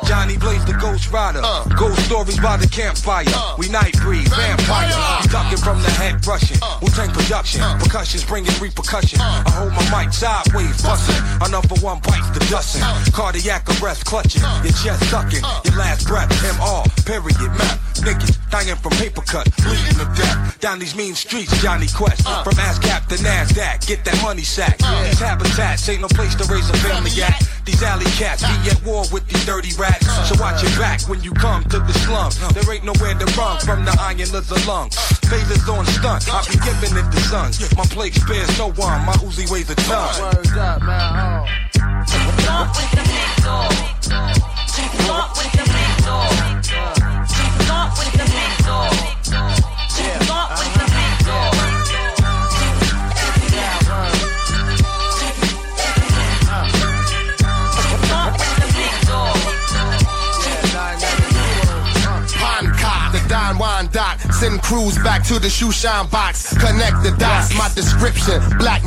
Speaker 64: Johnny Blaze the Ghost Rider.
Speaker 3: Uh.
Speaker 64: Ghost stories by the campfire. Uh. we night breed, vampire.
Speaker 3: Vampire.
Speaker 64: We ducking from the head rushing.
Speaker 3: Uh.
Speaker 64: Wu Tang production. Uh. Percussions bringing repercussion. Uh. I hold my mic sideways, busting. Another one bites the dusting. Cardiac arrest clutching. Your chest sucking. Your last breath. MR. Period. Map. Niggas dying from paper cut. Bleeding to death. Down these mean streets, Johnny Quest. From ASCAP to NASDAQ. Get that money sack. These habitats ain't no place to raise a family at. These alley cats be at war with these dirty rats. So watch your back when you come to the slums. There ain't nowhere to run from the iron of the lung. Phasers on stunt. I be giving it the sons. My plate spares no one. My Uzi weighs a ton.
Speaker 65: Word up, man.
Speaker 3: Hancock, Send crews back to the shoe shine box. Connect the dots. My description: black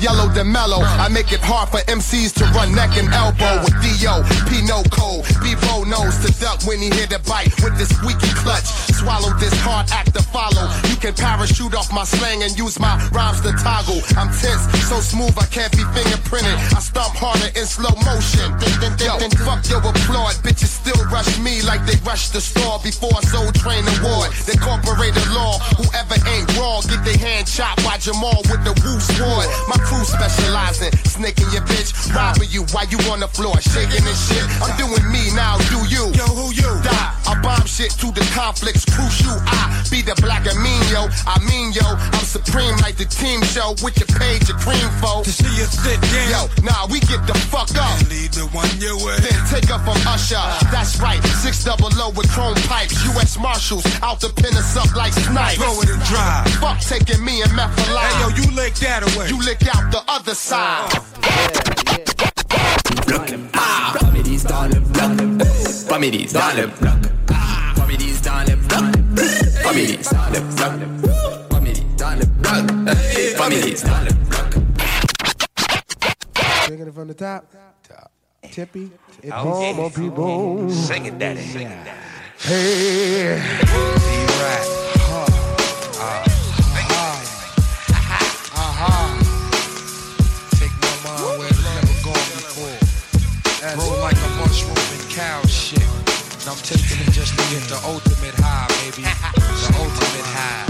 Speaker 3: yellow the mellow. I make it hard for MCs to run neck and elbow with Dio, Pino Code. Bevo knows to duck when he hit a bite with the squeaky clutch. Swallow this hard act to follow. You can parachute off my slang and use my rhymes to toggle. I'm tense, so smooth I can't be fingerprinted. I stomp harder in slow motion. Yo, fuck your applaud, bitches still rush me like they rush the store before Soul Train Award. They corporate the law. Whoever ain't raw, get their hand chopped by Jamal with the Woo sword. My crew specializing, snaking your bitch, robbing you while you on the floor, shaking and shit. I'm doing me now, do you?
Speaker 64: Yo, who you?
Speaker 3: Die. I bomb shit to the conflicts, who you I be the black and mean yo, I mean yo, I'm supreme like the team show with your page of cream foe.
Speaker 64: To see you sit down.
Speaker 3: Yo, nah, we get the fuck up.
Speaker 64: And lead the one your way.
Speaker 3: Then take up from Usher. That's right, six double O with chrome pipes. U.S. Marshals out to pin us up like snipes.
Speaker 64: Throw it and drive.
Speaker 3: Fuck taking me and meth alive.
Speaker 64: Hey yo, you lick that away.
Speaker 3: You lick out the other side.
Speaker 51: Pas mes dans le bloc, pas mes dans le bloc, pas mes dans le bloc. Families dans le bloc. Families dans le bloc.
Speaker 78: Taking it from the top. Top. Tippy. If
Speaker 64: Oh,
Speaker 78: all more people.
Speaker 64: Sing it, daddy. Sing it, daddy.
Speaker 78: Hey.
Speaker 64: Right. Take my mind where it's never gone before. Grow like a mushroom and cow shit. And I'm taking it just to get the ultimate high, baby. The ultimate high.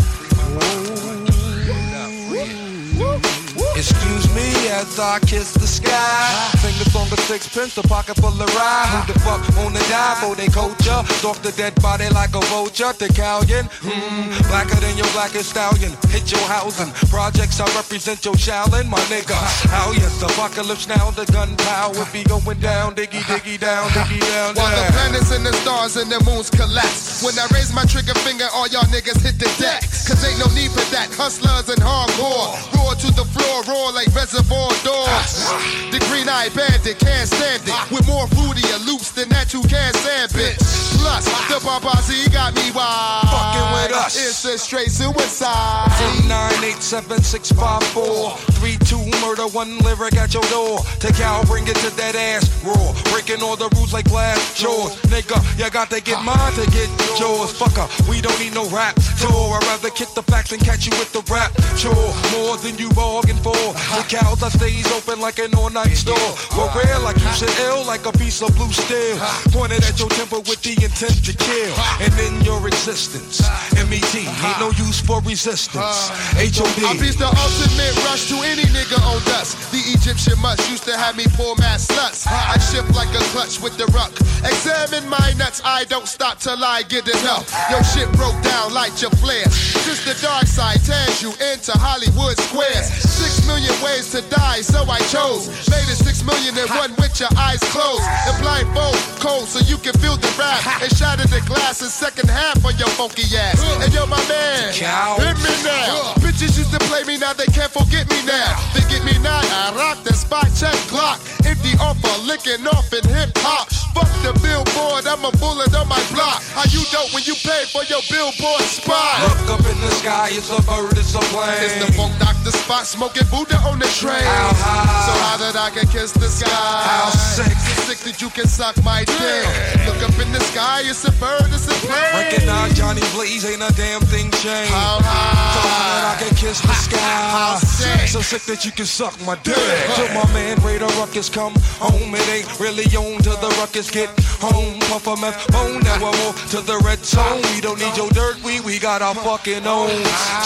Speaker 64: Excuse me as I kiss the sky. Sing the song of sixpence, a pocket full of rye. Who the fuck wanna die for they culture? Stalk the dead body like a vulture. The Callion, hmm, blacker than your blackest stallion. Hit your housing. Projects I represent your Shaolin, my nigga. How yes, The apocalypse now, the gunpowder be going down, diggy diggy down, diggy down,
Speaker 3: While the planets and the stars and the moons collapse. When I raise my trigger finger, all y'all niggas hit the deck. Cause ain't no need for that. Hustlers and hardcore. Roar to the floor, roar like reservoir doors. The green eyed bandit can't stand it. With more fruitier loops than that you can stand, bitch. Plus, the paparazzi got me wild.
Speaker 64: Fucking with us.
Speaker 3: It's a straight suicide.
Speaker 64: 3987654 32 murder, one lyric at your door. Take out, bring it to that ass raw. Breaking all the rules like glass jaws. Nigga, you got to get mine to get yours. Fucker, we don't need no rap tour. I'd rather kick the facts and catch you with the rap chore. More than you bargained for. The cows, I stays open like an all night store. We're rare like you should ill, like a piece of blue steel. Pointed at your temper with the intent to kill. And in your existence, MET, ain't no use for resistance. HOD.
Speaker 3: I beat the ultimate rush to any nigga on dust. The Egyptian must used to have me pull mad sluts. I shift like a clutch with the ruck. Examine my nuts, I don't stop till I get enough. Your shit broke down, light your flare. Since the dark side tears you into Hollywood squares. Six million ways to die, so I chose. Made it six million and one with your eyes closed. And blindfold, cold, so you can feel the rap. And shatter the glass in second half on your funky ass. And yo, my man, hit me now. Bitches used to play me, now they can't forget me now. They get me now, I rock the spot, check Glock. Empty offer, licking off in hip hop. Fuck the billboard, I'm a bullet on my block. How you dope when you pay for your billboard spot?
Speaker 64: Look up in the sky, it's a bird, it's a plane.
Speaker 3: It's the funk doctor spot, smoking Buddha on the train.
Speaker 64: How high?
Speaker 3: So how that I can kiss the sky?
Speaker 64: How sick?
Speaker 3: So sick that you can suck my dick. Look up in the sky, it's a bird, it's a plane.
Speaker 64: Recognize Johnny Blaze, ain't a damn thing changed.
Speaker 3: How high?
Speaker 64: So high that I can kiss the sky.
Speaker 3: How sick?
Speaker 64: So sick that you can suck my dick. Till my man Raider Ruckus come home, it ain't really on till the ruckus get home. Puff a meth bone, now more to the red zone. We don't need your dirt, we we got our fucking own.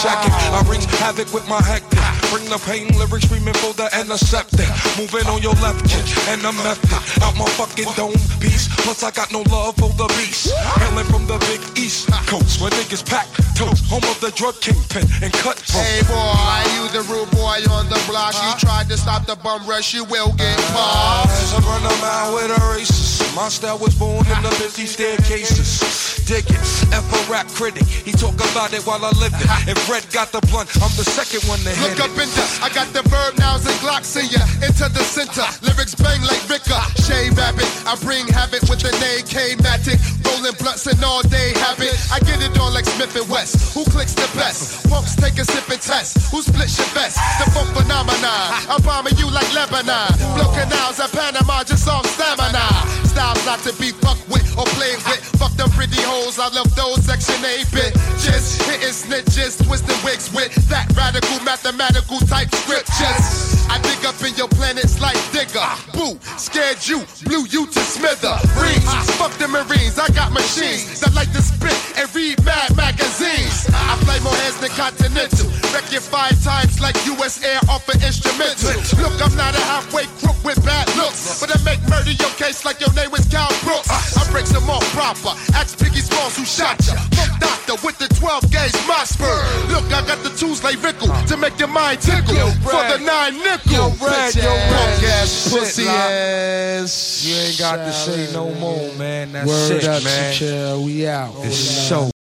Speaker 64: Check it, I wreak havoc with my hectic. Bring the pain lyrics screaming for the antiseptic. Moving on your left kick and the method out my fucking dome piece. Plus I got no love for the beast. Hailing from the big east coast where niggas pack toast. Home of the drug kingpin and cut
Speaker 3: Hey boy, you the rude boy on the block. You tried to stop the bum rush, you will get uh, popped.
Speaker 64: I run a mile with a racist. My style was born in the busy staircases. Dig it, F a rap critic. He talk about it while I live it. If Red got the blunt, I'm the second one to hit
Speaker 3: Look up in the, I got the verb nows and glocks in ya. Into the center, lyrics bang like Vicar. Shay Rabbit, I bring habit with an AK Matic. Rolling blunts and all day habit. I get it on like Smith and West. Who clicks the best? Punks take a sip and test. Who splits your best? The funk phenomenon. I'm bombing you like Lebanon. Blow canals at Panama just off stamina. Styles not to be fucked with or played with. Fuck them pretty hoes, I love those section 8 Just Hitting snitches, twisting wigs with that radical mathematical type scriptures. I dig up in your planets like Digger. Scared you, blew you to smither. Rings, fuck the Marines, I got machines that like to spit and read mad magazines. I play more heads than Continental. Wreck you five times like US Air off an instrumental. Look, I'm not a halfway crook with bad looks, but I make murder your case like your name was Cal Brooks. I break them off proper. Ask Biggie Smalls who shot ya. Fuck doctor with the 12 gauge my spur. Look, I got the tools like Rickle to make your mind tickle. For the nine nickel.
Speaker 64: Yo, Red, yo, Red.
Speaker 3: Punk ass,
Speaker 64: Shit,
Speaker 3: pussy
Speaker 64: Lock.
Speaker 3: ass.
Speaker 64: You ain't got to say no more, man. That's
Speaker 78: Word
Speaker 64: it,
Speaker 78: up,
Speaker 64: man.
Speaker 78: chill. We out.
Speaker 64: It's so